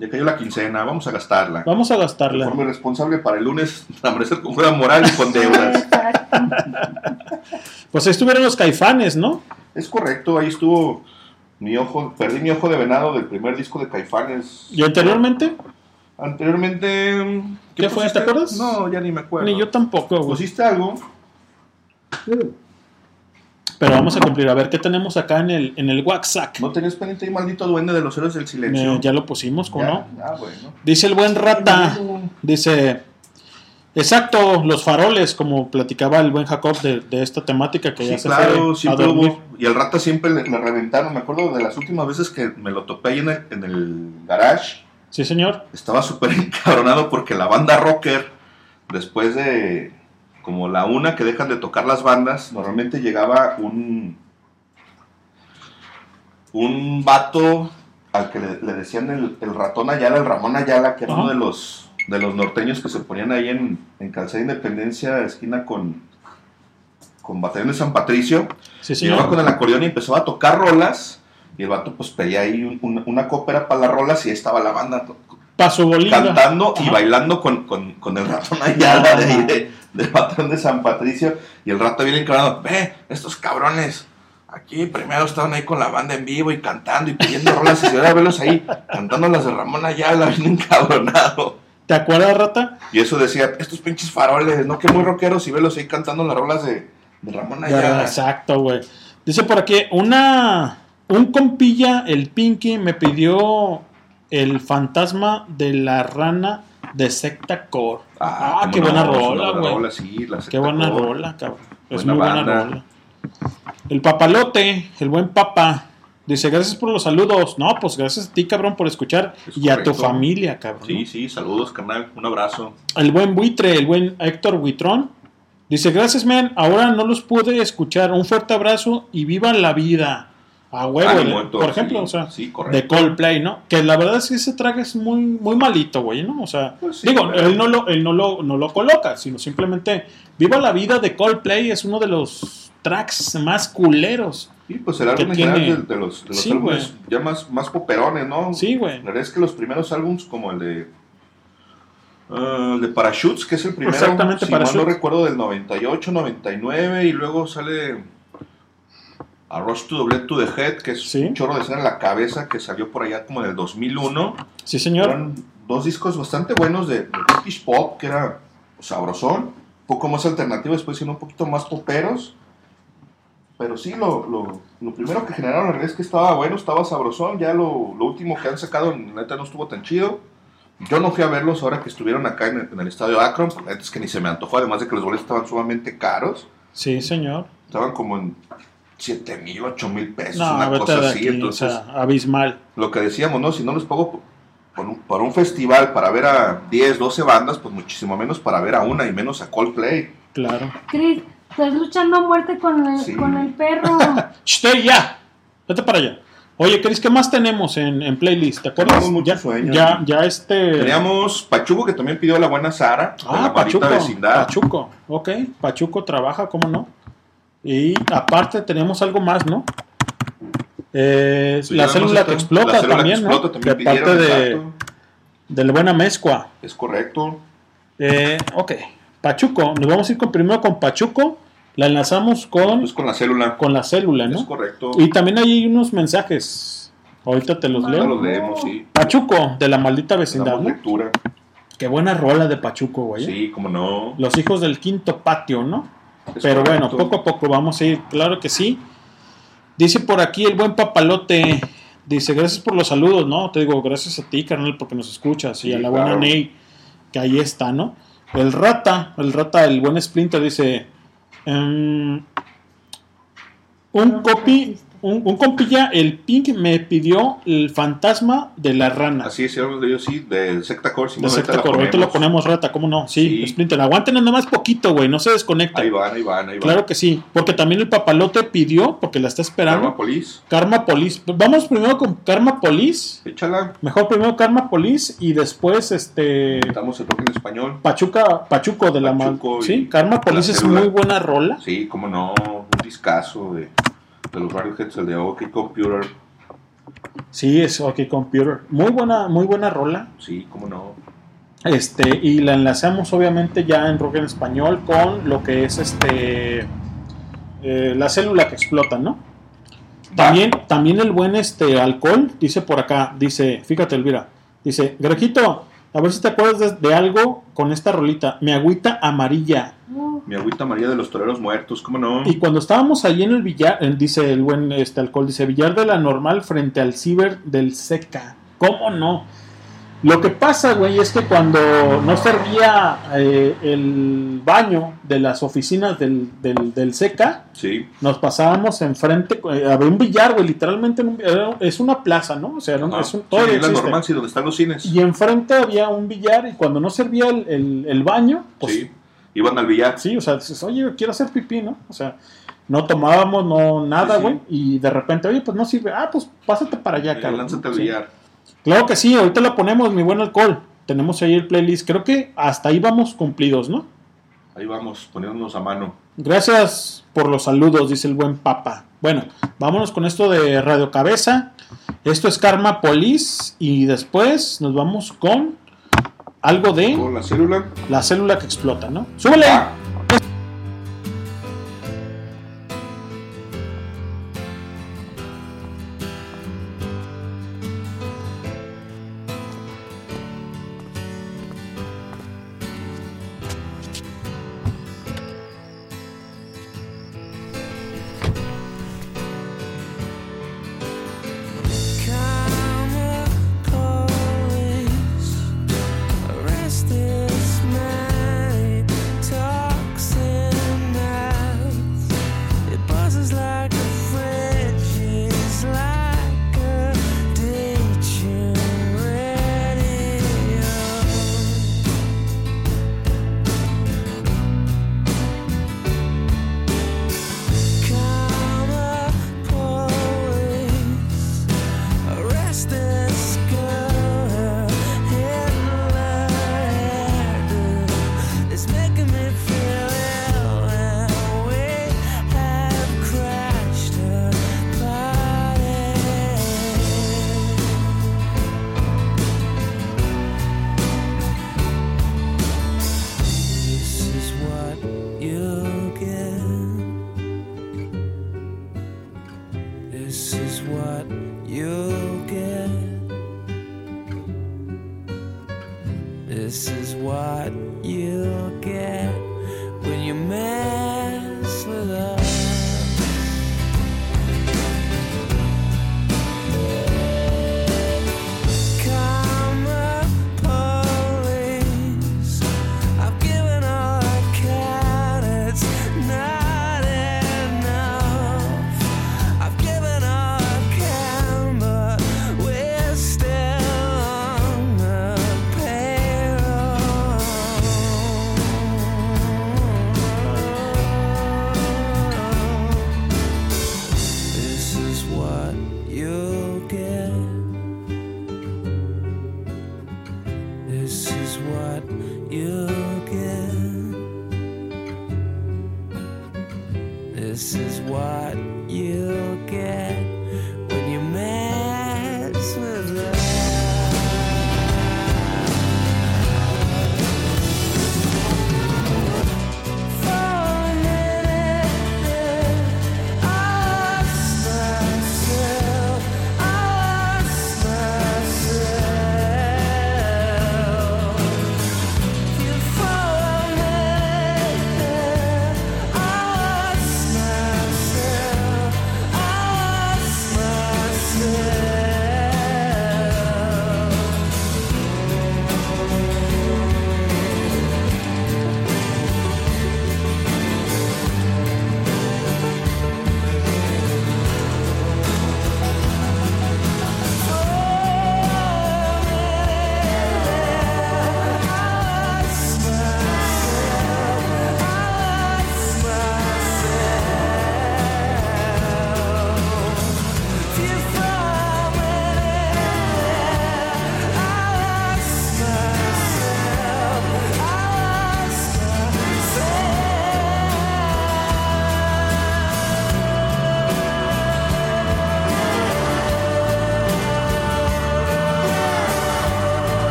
Ya cayó la quincena, vamos a gastarla. Vamos a De gastarla. forma irresponsable para el lunes amanecer con juega moral y con deudas. Pues ahí estuvieron los caifanes, ¿no? es correcto, ahí estuvo mi ojo, perdí mi ojo de venado del primer disco de Caifanes. ¿Y anteriormente? Anteriormente. ¿Qué fue? ¿Te acuerdas? No, ya ni me acuerdo. Ni yo tampoco, güey. ¿Pusiste algo? Pero vamos a cumplir. A ver qué tenemos acá en el, en el WhatsApp. ¿No tenías pendiente ahí, maldito duende de los héroes del silencio? Eh, ya lo pusimos, ¿cómo no? Ah, bueno. Dice el buen rata. Dice. Exacto, los faroles, como platicaba el buen Jacob de, de esta temática que Sí, ya se claro, siempre hubo. Y al rata siempre le, le reventaron. Me acuerdo de las últimas veces que me lo topé ahí en el, en el garage. Sí, señor. Estaba súper encabronado porque la banda rocker, después de como la una que dejan de tocar las bandas, normalmente llegaba un. Un vato al que le, le decían el, el ratón Ayala, el Ramón Ayala, que era Ajá. uno de los, de los norteños que se ponían ahí en, en Calzada Independencia, esquina con, con Batallón de San Patricio. Sí. Llegaba con el acordeón y empezaba a tocar rolas. Y el vato pues pedía ahí un- un- una cópera para las rolas y ahí estaba la banda Paso cantando y bailando con, con, con el ratón Ayala de ahí de, del patrón de San Patricio. Y el rato viene encarado, ve, estos cabrones. Aquí primero estaban ahí con la banda en vivo y cantando y pidiendo rolas. Y se verlos ahí cantando las de Ramón Ayala, bien encabronado. ¿Te acuerdas, rata? Y eso decía, estos pinches faroles, ¿no? Que muy rockeros y velos ahí cantando las rolas de, de Ramón Ya, Ayala. exacto, güey. Dice por aquí, una. Un compilla, el Pinky, me pidió el fantasma de la rana de Secta Core. Ah, cómo qué no, buena rola, buena güey. rola, sí, Qué buena Core. rola, cabrón. Es Buena muy buena banda. rola. El papalote, el buen papa, dice gracias por los saludos. No, pues gracias a ti, cabrón, por escuchar y a tu familia, cabrón. Sí, sí, saludos, carnal. Un abrazo. El buen buitre, el buen Héctor Buitrón, dice gracias, man. Ahora no los pude escuchar. Un fuerte abrazo y viva la vida. A huevo, Ánimo, Héctor, por ejemplo, sí, o sea, sí, correcto. de Coldplay, ¿no? Que la verdad es que ese track es muy, muy malito, güey, ¿no? O sea, Pues sí, digo, él, no lo, él no lo, no lo coloca, sino simplemente Viva la vida de Coldplay es uno de los tracks más culeros. Sí, pues el álbum general de, de los, de los Sí, álbumes ya más, más poperones, ¿no? Sí, güey. La verdad es que los primeros álbumes, como el de. ah, el de Parachutes, que es el primero. Exactamente, si mal no recuerdo, del 98, 99, y luego sale. A Rush to Blade to the Head, que es un chorro de escena en la cabeza, que salió por allá como en el 2001. Sí, señor. Eran dos discos bastante buenos de, de British Pop, que era sabrosón, un poco más alternativo, después siendo un poquito más poperos. Pero sí, lo, lo, lo primero que generaron la realidad es que estaba bueno, estaba sabrosón. Ya lo, lo último que han sacado, la neta, no estuvo tan chido. Yo no fui a verlos ahora que estuvieron acá en el, en el estadio Akron, porque la neta es que ni se me antojó, además de que los boletos estaban sumamente caros. Sí, señor. Estaban como en 7 mil, 8 mil pesos, No, una cosa así. aquí, entonces, o sea, abismal. lo que decíamos, ¿no? Si no les pago por un, por un festival para ver a 10, 12 bandas, pues muchísimo menos para ver a una y menos a Coldplay. Claro. Chris, estás luchando a muerte con el, Sí. con el perro. ¡Shh, ya! Vete para allá. Oye, Chris, ¿qué más tenemos en, en playlist? ¿Te acuerdas? Tenemos mucho ya, sueño. ya, ya este. Teníamos Pachuco que también pidió la buena Sara, de la Ah, Pachuco. vecindad. Pachuco, ok. Pachuco trabaja, ¿cómo no? Y aparte tenemos algo más, ¿no? Eh, la célula que explota la célula que también, ¿no? explota también de parte pidieron, de, exacto. del buena mezcua. Es correcto. Eh, ok, Pachuco. Nos vamos a ir con, primero con Pachuco. La enlazamos con, Pues con la célula. con la célula, ¿no? Es correcto. Y también hay unos mensajes. Ahorita te los leo. los leemos, sí. Pachuco, de la maldita vecindad, ¿no? lectura. Qué buena rola de Pachuco, güey. ¿eh? Sí, como no. Los hijos del quinto patio, ¿no? Es Pero bueno, poco a poco vamos a ir, claro que sí. Dice por aquí el buen papalote, dice, gracias por los saludos, ¿no? Te digo, gracias a ti, carnal, porque nos escuchas. y Sí, a la buena. Ney, que ahí está, ¿no? El rata, el rata, el buen Splinter, dice, em, un copy, un, un compilla, el Pink me pidió el fantasma de la rana. Así es, leído, sí, de Secta Core. sí, De secta Core, ahorita lo ponemos. rata, ¿cómo no? Sí, Sí. Splinter, aguanten nada más poquito, güey, no se desconecten. Ahí van, ahí van, ahí van. Claro que sí, porque también el papalote pidió, porque la está esperando. Karma Police. Karma Police. Vamos primero con Karma Police. Échala. Mejor primero Karma Police y después este Estamos el en español. Pachuca, Pachuco de la mal. Sí, Karma Police es muy buena rola. Sí, como no. Un discazo de, de los Radioheads, el de OK Computer. Sí, es OK Computer. Muy buena, muy buena rola. Sí, como no. Este, y la enlazamos obviamente ya en rock en español con lo que es este eh, la célula que explota, ¿no? También, también el buen este alcohol, dice por acá, dice, fíjate Elvira, dice, Grejito, a ver si te acuerdas de, de algo con esta rolita, mi agüita amarilla. Mi agüita María de los Toreros Muertos, ¿cómo no? Y cuando estábamos allí en el billar, dice el buen este alcohol, dice billar de la normal frente al ciber del seca. ¿Cómo no? Lo que pasa, güey, es que cuando no servía eh, el baño de las oficinas del, del, del seca, Sí. nos pasábamos enfrente, eh, había un billar, güey, literalmente en un- era- es una plaza, ¿no? O sea, era un- es un, Sí, es la existe. normal, sí, donde están los cines. Y enfrente había un billar y cuando no servía el, el- el baño, pues Sí. Iban al billar. Sí, o sea, dices, oye, quiero hacer pipí, ¿no? O sea, no tomábamos, no nada, Sí, sí. güey. Y de repente, oye, pues no sirve. Ah, pues pásate para allá, Eh, cabrón. lánzate al Sí. billar. Claro que sí, ahorita lo ponemos, mi buen alcohol. Tenemos ahí el playlist. Creo que hasta ahí vamos cumplidos, ¿no? Ahí vamos, poniéndonos a mano. Gracias por los saludos, dice el buen papa. Bueno, vámonos con esto de Radio Cabeza. Esto es Karma Police. Y después nos vamos con algo de Con la célula. la célula que explota, ¿no? ¡Súbele! Restless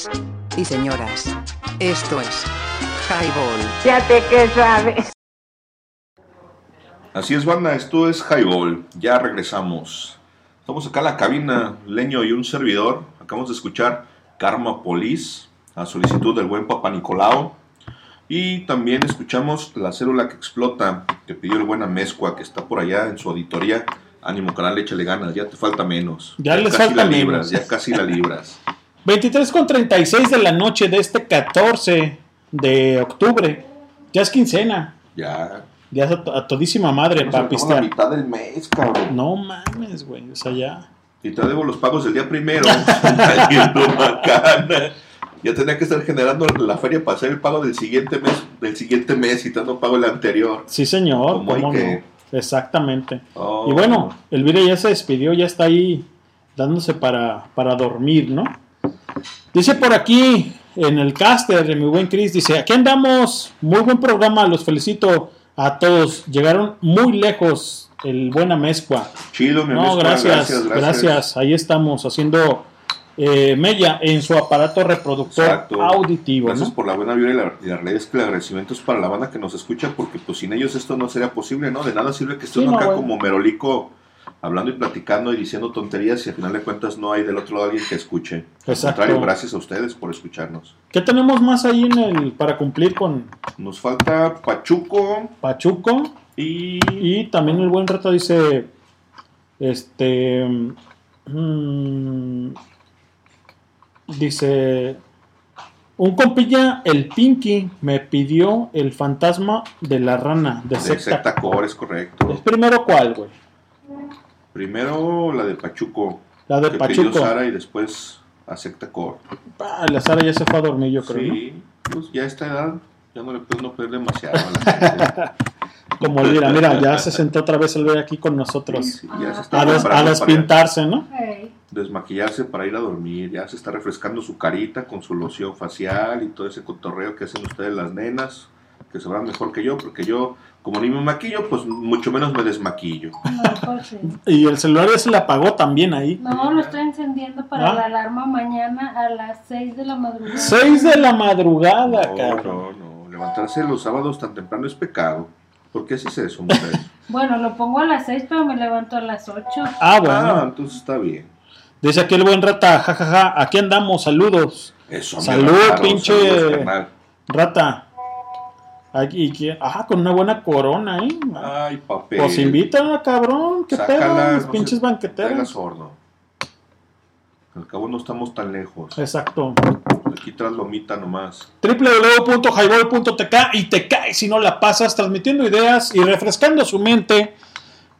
Señores y señoras, esto es Highball. Fíjate que sabes. Así es, banda, esto es Highball. Ya regresamos. Estamos acá en la cabina, Leño y un servidor. Acabamos de escuchar Karma Police a solicitud del buen Papa Nicolao. Y también escuchamos La célula que explota, que pidió el buen Amezcua, que está por allá en su auditoría. Ánimo, canal, échale ganas, ya te falta menos. Ya les casi falta la libras, menos. ya casi la libras. 23 con 36 de la noche de este 14 de octubre. Ya es quincena. Ya. Ya es a, to- a todísima madre Nos para pistear. la mitad del mes, cabrón. No mames, güey. O sea, ya. Y te debo los pagos del día primero. Ya tenía que estar generando la feria para hacer el pago del siguiente mes, del siguiente mes y te no pago el anterior. Sí, señor. Como hay ¿cómo que- no? Exactamente. Oh. Y bueno, Elvira ya se despidió, ya está ahí dándose para, para dormir, ¿no? Dice por aquí en el caster de mi buen Chris, dice, aquí andamos, muy buen programa, los felicito a todos, llegaron muy lejos el buen Amezcua. Chido, mi No, Amezcua, gracias, gracias, gracias, gracias. ahí estamos haciendo eh, Mella en su aparato reproductor Exacto. auditivo. Gracias ¿no? por la buena vibra y la, y la realidad es que el agradecimiento es para la banda que nos escucha porque pues sin ellos esto no sería posible, ¿no? De nada sirve que esté Sí, no, acá como merolico hablando y platicando y diciendo tonterías y al final de cuentas no hay del otro lado alguien que escuche. Al Exacto. contrario, gracias a ustedes por escucharnos. ¿Qué tenemos más ahí en el para cumplir con Nos falta Pachuco Pachuco? y, y también el buen reto dice, este, mm, dice, un compilla, el Pinky, me pidió el fantasma de la rana de de secta. Secta Core, es correcto. ¿Es primero cuál, güey? Primero la de Pachuco. La de que Pachuco. pidió Sara y después a Secta Core. Ah, la Sara ya se fue a dormir, yo creo, Sí, pues ya a esta edad ya no le puedo no pedir demasiado a la gente. Como mira, mira, ya se sentó otra vez el ver aquí con nosotros. Sí, ya se está A, des- a despintarse, ¿no? Desmaquillarse para ir a dormir, ya se está refrescando su carita con su loción facial y todo ese cotorreo que hacen ustedes las nenas, que se van mejor que yo, porque yo, como ni me maquillo, pues mucho menos me desmaquillo. No, pues sí. Y el celular ya se le apagó también ahí. No, lo estoy encendiendo para Ah. la alarma mañana a las 6 de la madrugada. 6 de la madrugada, No, cabrón. no, no, levantarse los sábados tan temprano es pecado. ¿Por qué haces eso, mujer? Bueno, lo pongo a las 6, pero me levanto a las 8. Ah, bueno. Ah, entonces está bien. Dice aquí el buen rata, jajaja, aquí andamos, saludos. Eso, Salud, pinche saludos, rata. Aquí, ah, con una buena corona, ¿eh? Ay, papel. Pues invítala, cabrón, qué Sácala, pedo, los no pinches se- banqueteros. sordo. Al cabo no estamos tan lejos. Exacto. Aquí tras lomita nomás. www.highball.tk y te cae si no la pasas, transmitiendo ideas y refrescando su mente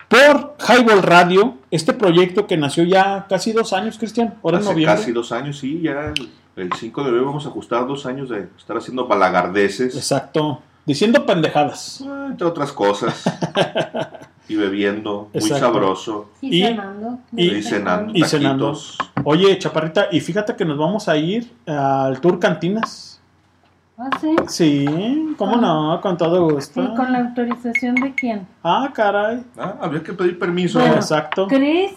por Highball Radio, este proyecto que nació ya casi dos años, Cristian, ahora en Hace noviembre. casi dos años, sí, ya el, el 5 de noviembre vamos a ajustar dos años de estar haciendo balagardeces, Exacto. Diciendo pendejadas. ah, entre otras cosas. y bebiendo, muy Exacto. sabroso. Y, Y- cenando. y- Y cenando. Y cenando. Oye, Chaparrita, y fíjate que nos vamos a ir al Tour Cantinas. Ah, sí. Sí, cómo no, con todo gusto. Sí, con la autorización de quién. Ah, caray. Ah, habría que pedir permiso. Bueno. Exacto. Chris,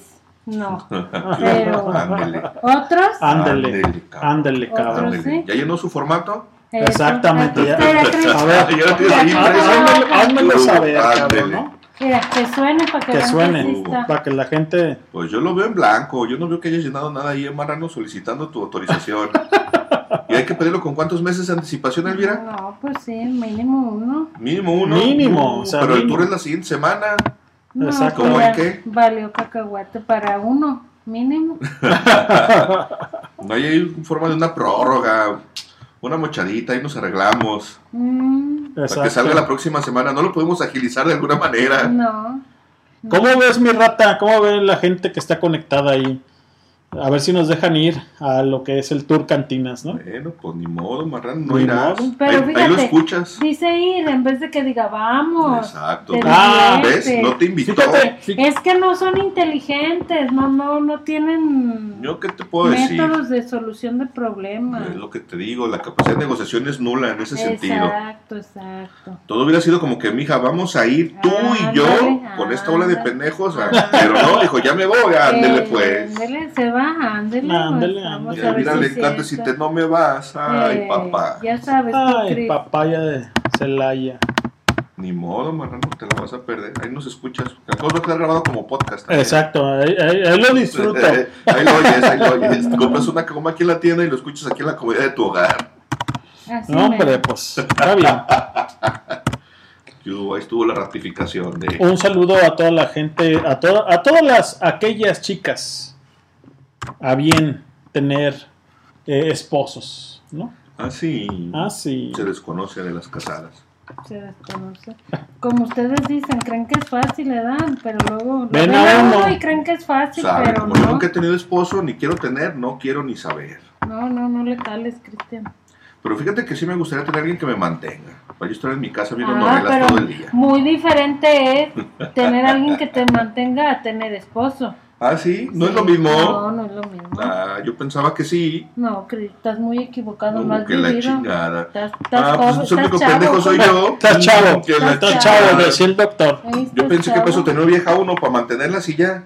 no. Pero- Ándele. ¿Otros? Ándele, Ándele, cabrón. Otros. Sí. ¿Ya llenó su formato? Eso. Exactamente, Chris. A ver, Ya lo tienes ahí impreso. házmelo- saber, cabrón, ¿no? Mira, que suene para que, Que suene, para que la gente... Pues yo lo veo en blanco. Yo no veo que hayas llenado nada ahí, Marrano, solicitando tu autorización. ¿Y hay que pedirlo con cuántos meses de anticipación, Elvira? No, pues sí, mínimo uno. Mínimo uno. Mínimo, o sea, pero el tour es la siguiente semana. No, Exacto. ¿Cómo en qué? Valió cacahuate para uno, mínimo. No hay ahí forma de una prórroga, una mochadita, ahí nos arreglamos. Mm, Para que salga la próxima semana. No lo podemos agilizar de alguna manera. no. ¿Cómo ves, mi rata? ¿Cómo ve la gente que está conectada ahí? A ver si nos dejan ir a lo que es el Tour Cantinas, ¿no? Bueno, pues ni modo, Marrano, no Ni irás. modo. Pero ahí, ahí fíjate, lo escuchas. dice ir en vez de que diga vamos. Exacto. Ah. ¿ves? No te invitó. Fíjate, Es que no son inteligentes, no, no, no tienen ¿Yo qué te puedo decir? métodos de solución de problemas. Es lo que te digo, la capacidad de negociación es nula en ese sentido. Exacto, exacto. Todo hubiera sido como que, mija, vamos a ir tú y yo con esta ola de pendejos. ah, Pero no, dijo, ya me voy, ándele Eh, pues. Ándele, se va, ándele. Ándele, pues, vamos Y a a ver Elvira si encanta si cierto. te no me vas. Ay, Eh, papá. Ya sabes, Ay, papaya de Celaya. Ni modo, marrano, te la vas a perder. Ahí nos escuchas. El cosa va a quedar grabado como podcast. también. Exacto, ahí, ahí- ahí lo disfruto. ahí lo oyes, ahí lo oyes. Te compras una coma aquí en la tienda y lo escuchas aquí en la comodidad de tu hogar. Así No, hombre, pues está bien. Yo, ahí estuvo la ratificación de. Un saludo a toda la gente, a, to- a todas las aquellas chicas a bien tener eh, esposos, ¿no? Ah, sí. Ah, sí. Se desconoce de las casadas. Se desconoce. Como ustedes dicen, creen que es fácil, le dan, pero luego Ven a uno. y creen que es fácil, Sabe, pero como yo no. nunca he tenido esposo, ni quiero tener, no quiero ni saber. No, no, no le cales, Cristian. Pero fíjate que sí me gustaría tener alguien que me mantenga. Para yo estar en mi casa viendo Ah, novelas pero todo el día. muy diferente es tener alguien que te mantenga a tener esposo. Ah, sí, no es lo Sí, mismo. No, no es lo mismo. Ah, yo pensaba que sí. No, Cris, estás muy equivocado, no, No, has que la chingada. Estás, estás Ah, pues el único chavo, pendejo soy yo. Estás chavo, Que la estás chavo, decía el doctor. Yo pensé que chavo. para eso tener vieja uno, para mantenerla así ya.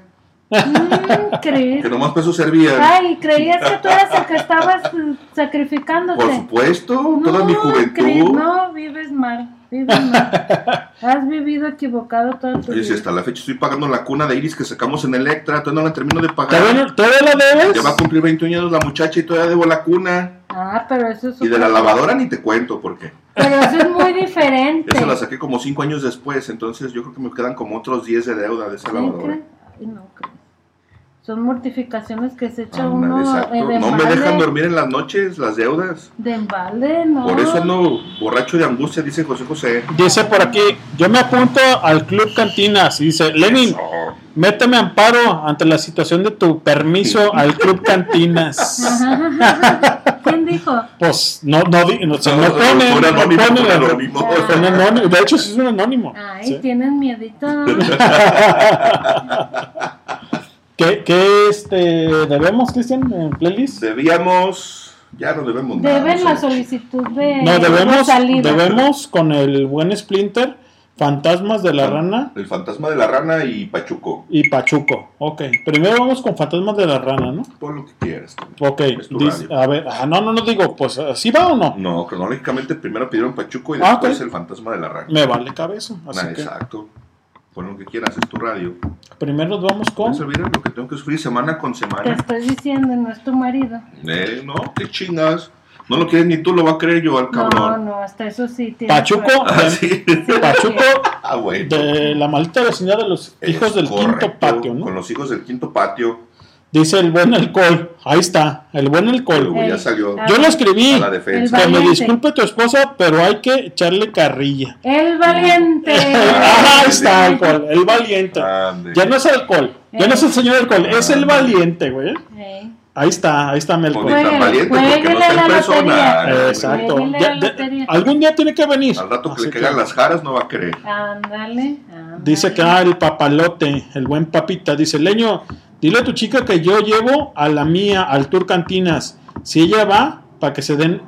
Mm, ¿Crees? Que nomás para eso servían. Ay, creías que tú eras el que estabas eh, sacrificándote. Por supuesto, toda mi No, juventud. no, vives mal. Mal. Has vivido equivocado toda tu Oye, si vida. hasta la fecha estoy pagando la cuna de Iris que sacamos en Electra, todavía no la termino de pagar. ¿Todavía la debes? Ya va a cumplir 20 años la muchacha y todavía debo la cuna. Ah, pero eso es Y de la lavadora ni te cuento porque Pero eso es muy diferente. esa la saqué como 5 años después, entonces yo creo que me quedan como otros 10 de deuda de esa ¿Sí lavadora. no crees. Son mortificaciones que se echa Ándale, uno exacto. eh, de No me dejan dormir en las noches las deudas. De embalde, no. Por eso ando borracho de angustia, dice José José. Dice por aquí, yo me apunto al Club Cantinas. Y dice, Lenin, méteme amparo ante la situación de tu permiso al Club Cantinas. ¿Quién dijo? Pues no, no, di- no, se No, no no, pone, no pone. De hecho, sí es un anónimo. Ay, Sí. tienen miedito. ¿Qué, qué este, debemos, Cristian, en playlist? Debíamos, ya no debemos nada. Deben la solicitud de No, debemos, salida. debemos con el buen Splinter, Fantasmas de la Rana El fantasma de la rana y Pachuco. y Pachuco. Ok, primero vamos con Fantasmas de la Rana, ¿no? Por lo que quieras. Ok, dice- a ver, ah, no, no, no digo, pues, ¿sí va o no? No, cronológicamente primero pidieron Pachuco y Ah, después el fantasma de la rana. Me vale cabeza. Así Ah, que Exacto. Pon lo que quieras, es tu radio. primero nos vamos con. ¿Puedes olvidar lo que tengo que sufrir semana con Te semana? estoy diciendo, no es tu marido. Eh, no, qué chingas. No lo quieres ni tú, lo va a creer yo al No, cabrón. no, hasta eso sí. tienes Pachuco. Ah, sí. Pachuco Ah, bueno. de la maldita vecindad de los Es hijos del correcto, quinto patio, ¿no? Con los hijos del quinto patio. Dice el buen alcohol. Ahí está, el buen alcohol. Ya salió Yo lo escribí. a la defensa. El Que me disculpe tu esposa, pero hay que echarle carrilla. El valiente. Ah, ahí está, alcohol, el valiente. Ande. Ya no es alcohol, ya no es el señor alcohol, es el valiente, güey. Ahí está, ahí está mi alcohol. Tan valiente, porque no está en persona. lotería. Exacto. Ya- de- algún día tiene que venir. Al rato que Así le caigan las jaras no va a querer. Ándale. ándale. Dice que ah, el papalote, el buen papita. Dice, Leño, dile a tu chica que yo llevo a la mía al tour cantinas. Si ella va, para que se den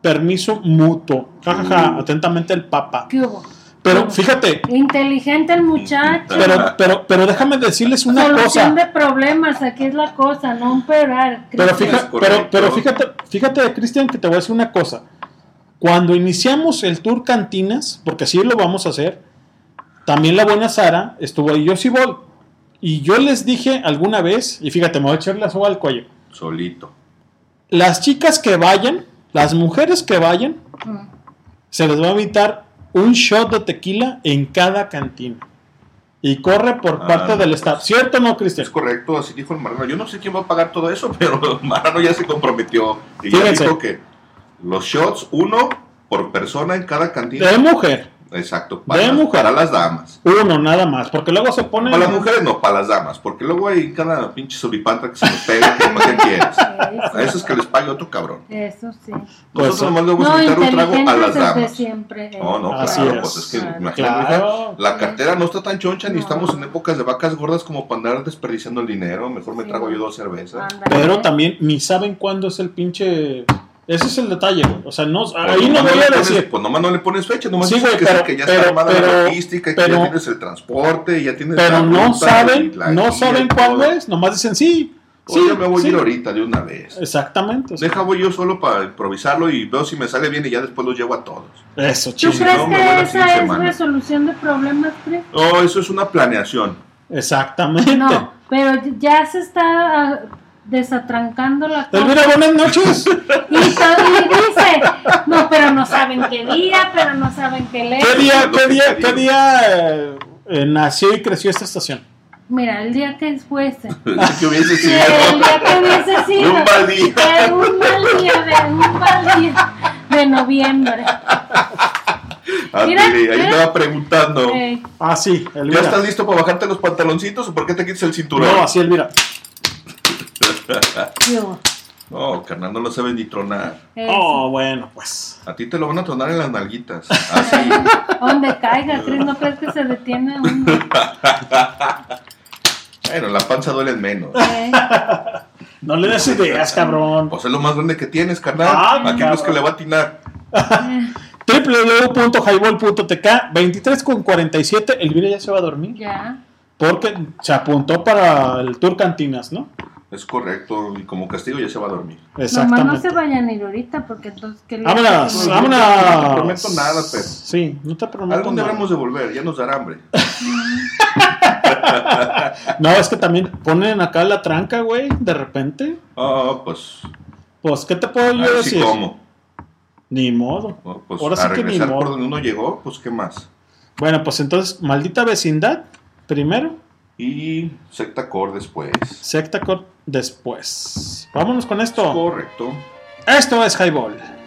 permiso mutuo. Jajaja, Mm. atentamente el papa. ¿Qué hubo? Pero fíjate, Inteligente el muchacho. pero, pero, pero déjame decirles una Solución cosa. de problemas, aquí es la cosa, no empeorar. Pero, Cristian. fija- pero, pero fíjate, fíjate, Cristian, que te voy a decir una cosa. Cuando iniciamos el tour cantinas, porque así lo vamos a hacer, también la buena Sara estuvo ahí, yo sí voy. Y yo les dije alguna vez, y fíjate, me voy a echar la soga al cuello. Solito. Las chicas que vayan, las mujeres que vayan, Mm. se les va a invitar un shot de tequila en cada cantina. Y corre por Ah. parte del staff. ¿Cierto o no, Cristian? Es correcto, así dijo el Marrano. Yo no sé quién va a pagar todo eso, pero Marrano ya se comprometió. Y ya Fíjense. dijo que los shots, uno por persona en cada cantina. De mujer. Exacto, para, De las, mujer. para las damas. Uno nada más, porque luego se pone... Para las mujeres no, para las damas, porque luego hay cada pinche suripanta que se nos pega, que más que quieres. A esos que les pague otro cabrón. Eso sí. Nosotros nomás le vamos No, a invitar un trago a las damas. siempre. eh. No, no, Así claro, es. pues es que Claro. imagínate, Claro. la cartera no está tan choncha ni estamos en épocas de vacas gordas como para andar desperdiciando el dinero. Mejor me Sí. trago yo dos cervezas. Ándale. Pero también ni saben cuándo es el pinche... Ese es el detalle, güey. O sea, no, Pues ahí no voy a pones- decir... Pues nomás no le pones fecha, nomás Sí, dices güey, que, pero- que ya pero- está armada pero- la logística, que ya tienes el transporte, ya tienes Pero la no saben, no saben todo. es. Nomás dicen sí. Oye, Sí, yo me voy sí. a ir ahorita de una vez. Exactamente. sea, Deja voy yo solo para improvisarlo y veo si me sale bien y ya después los llevo a todos. Eso, ¿Tú chido. si crees no, que esa es semana. resolución de problemas, Chris? No, eso es una planeación. Exactamente. No, pero ya se está desatrancando la cosa. Elvira, buenas noches. Y, to- y dice, no, pero no saben qué día, pero no saben qué ley. ¿Qué día, qué día, qué día eh, eh, nació y creció esta estación? Mira, el día que fuese. que hubiese sido. el día que hubiese sido. Un mal día. De un mal día, de un mal día de noviembre. Ahí mira. me va preguntando. Eh, Ah, sí, ¿Ya estás listo para bajarte los pantaloncitos o por qué te quitas el cinturón? No, así Elvira. No, carnal, no lo sabes ni tronar. eso. Oh, bueno, pues. A ti te lo van a tronar en las nalguitas. Así. Donde caiga, Chris, no crees que se detiene uno. bueno, la panza duele menos. Eh, No le des ideas, cabrón. Pues es lo más grande que tienes, carnal. Ah, ¿A quién no es que le va a atinar? www.highball.tk 23 con 47. Elvira ya se va a dormir. ya. Porque se apuntó para el Tour Cantinas, ¿no? Es correcto, y como castigo ya se va a dormir. Nomás no se vayan a ir ahorita porque entonces... ¿qué Vámonos, No, vámonos. No te prometo nada, pero. Sí, no te prometo Algún día nada. habremos de volver, ya nos dará hambre. No, es que también ponen acá la tranca, güey, de repente. Ah, pues. Pues, ¿qué te puedo yo decir? como. Ni modo. Pues Ahora sí que ni regresar por modo. donde uno llegó, pues qué más. Bueno, pues entonces, maldita vecindad, primero. Y secta core después. Secta Core después. Vámonos con esto. Correcto. Esto es Highball.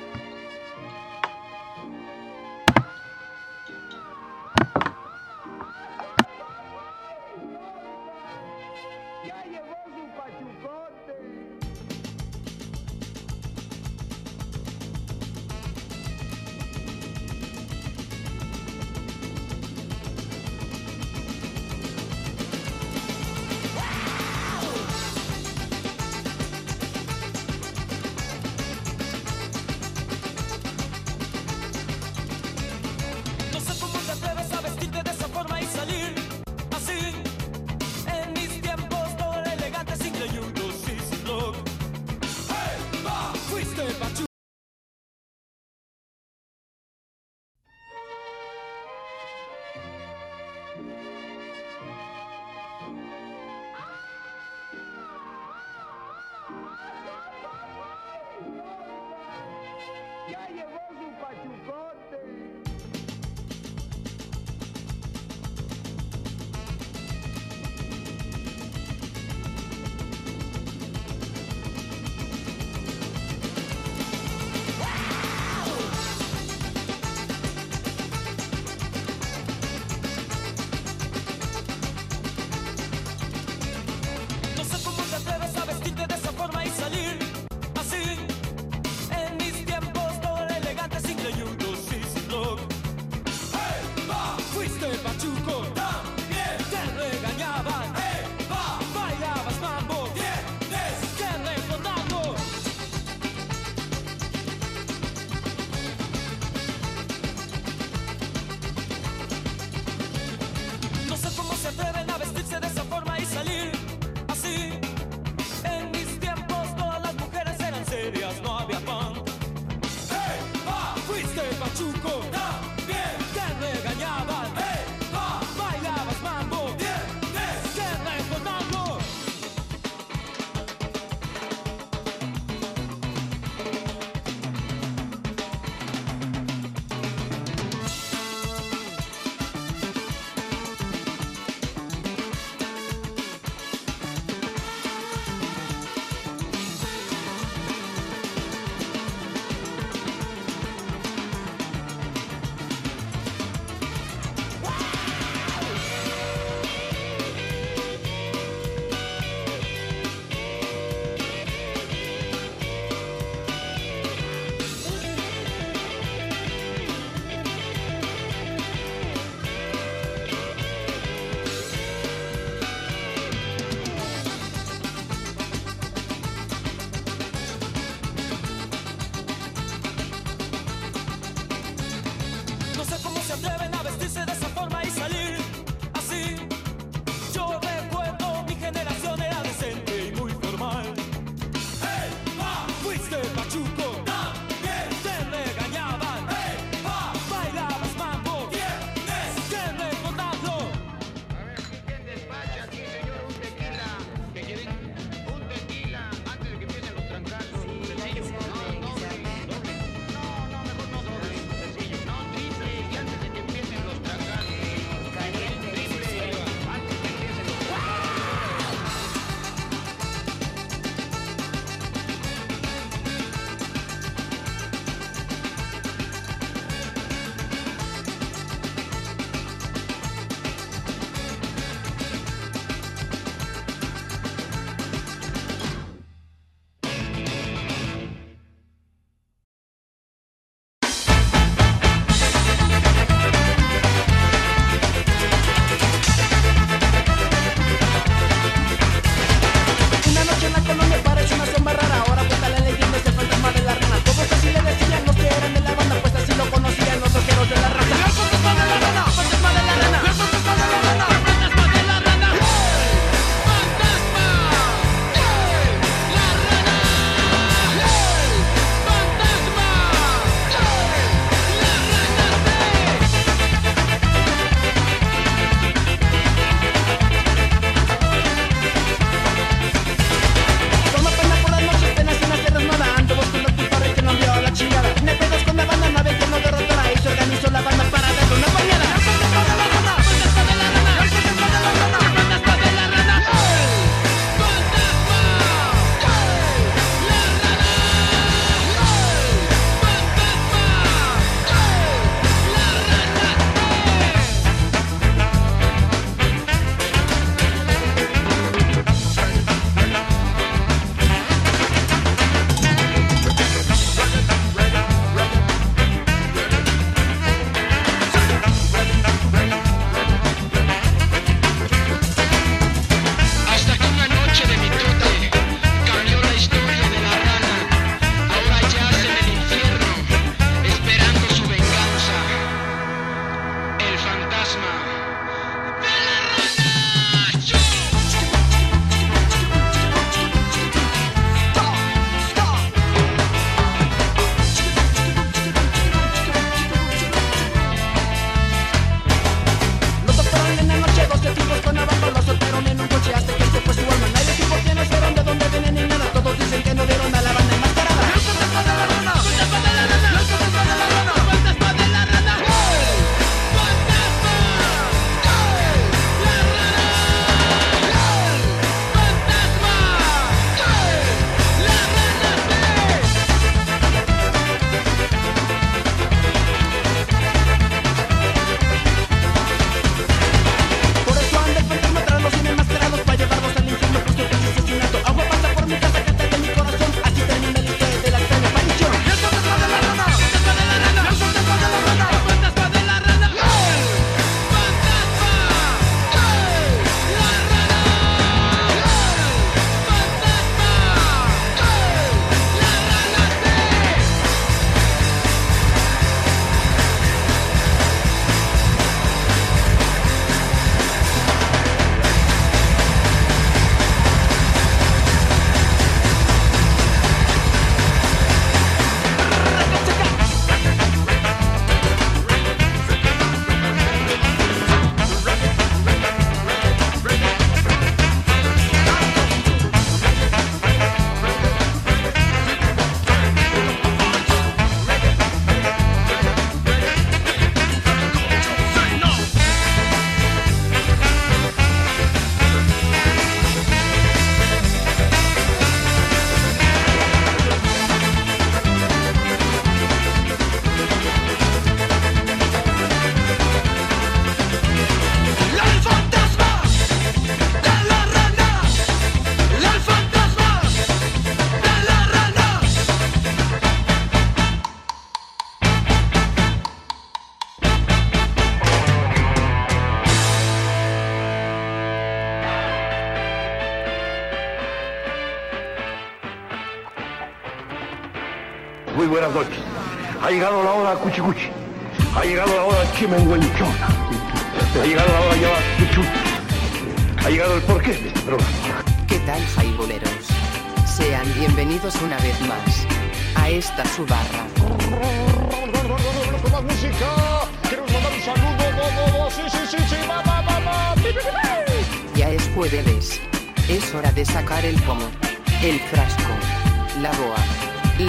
Cuchicuchi. Ha llegado la hora chimenguenchona. Ha llegado la hora ya pichuta. Ha llegado el porqué de este programa. ¿Qué tal, jaiboleros? Sean bienvenidos una vez más a esta su barra. Con más música, queremos mandar un saludo, bo, bo, bo. sí, sí, sí, sí, va, va, va, va, pi, pi, pi, pi. Ya es jueves. Es hora de sacar el pomo, el frasco, la boa,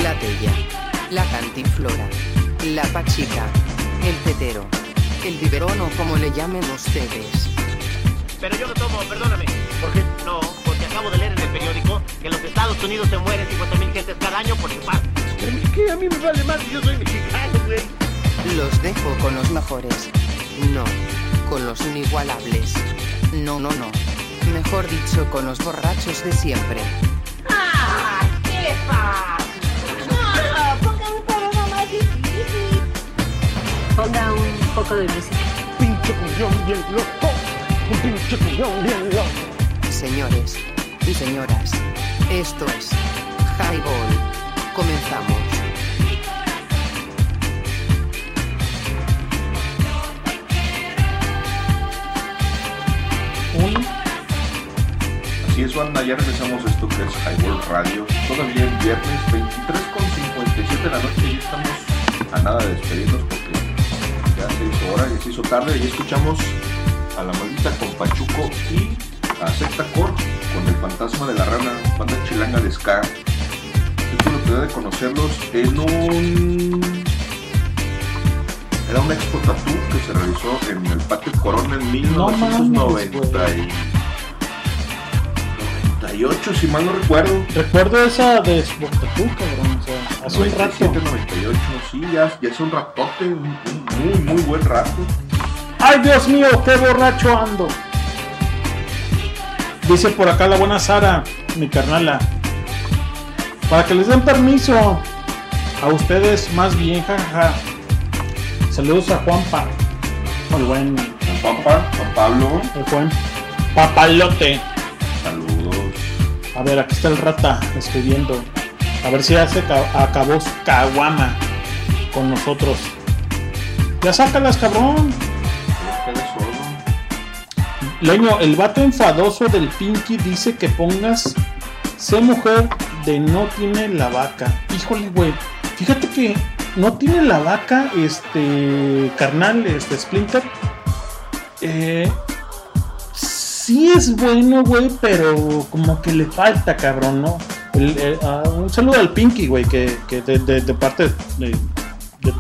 la tella, la cantinflora, la pachica, el tetero, el biberón o como le llamen ustedes. Pero yo no tomo, perdóname. ¿Por qué? No, porque acabo de leer en el periódico que en los Estados Unidos se mueren 50.000 gentes cada año por. ¿Pero qué? A mí me vale más, yo soy mexicano, güey. Los dejo con los mejores. No, con los inigualables. No, no, no. Mejor dicho, con los borrachos de siempre. Poco de música. Pinche cuñón bien loco. Un pinche cuñón bien loco. Señores y señoras, esto es Highball. Comenzamos. Así es, banda, ya regresamos a esto que es Highball Radio. Todavía en viernes 23 con 57 de la noche y estamos a nada de despedirnos hizo hora, ya se hizo tarde y escuchamos a la maldita con Pachuco y a Secta con el fantasma de la rana, banda chilanga de Ska. Yo tuve la oportunidad de conocerlos en un... Era una expo tatú que se realizó en el Patio Corona en No mames, 1990 y- 98, si mal no recuerdo. Recuerdo esa de Sportatú, cabrón. O sea, hace un 97, rato. 98, sí, ya, ya es un ratote, un, un muy, muy buen rato. ¡Ay, Dios mío! ¡Qué borracho ando! Dice por acá la buena Sara, mi carnala. Para que les den permiso a ustedes, más bien, jajaja. Saludos a Juanpa. El buen. Juanpa, Juan Pablo. El buen Papalote. Saludos. A ver, aquí está el rata escribiendo. A ver si hace ca- acabó Kawama con nosotros. Ya sácalas, cabrón. Leño, el vato enfadoso del Pinky dice que pongas sé mujer de no tiene la vaca. Híjole, güey. Fíjate que no tiene la vaca, este carnal, este Splinter. Eh, sí es bueno, güey, pero como que le falta, cabrón, ¿no? El- ah, un saludo al Pinky, güey, que, de, de- parte de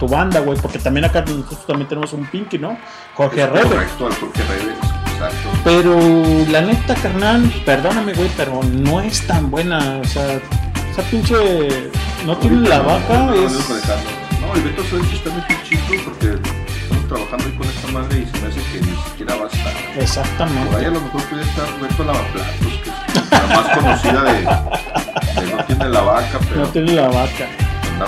tu banda, güey, porque también acá nosotros también tenemos un Pinky, ¿no? Jorge Es Rebe. Correcto, al Jorge Reves, exacto. Pero la neta, carnal, perdóname, güey, pero no es tan buena. O sea, esa pinche. No tiene la vaca, No, es. no, el Beto Suárez está muy chico porque estamos trabajando ahí con esta madre y se me hace que ni siquiera va a estar. Por ahí Exactamente. a lo mejor puede estar Beto Lavaplatos, que es la más conocida de, de No tiene la vaca, pero. No tiene la vaca.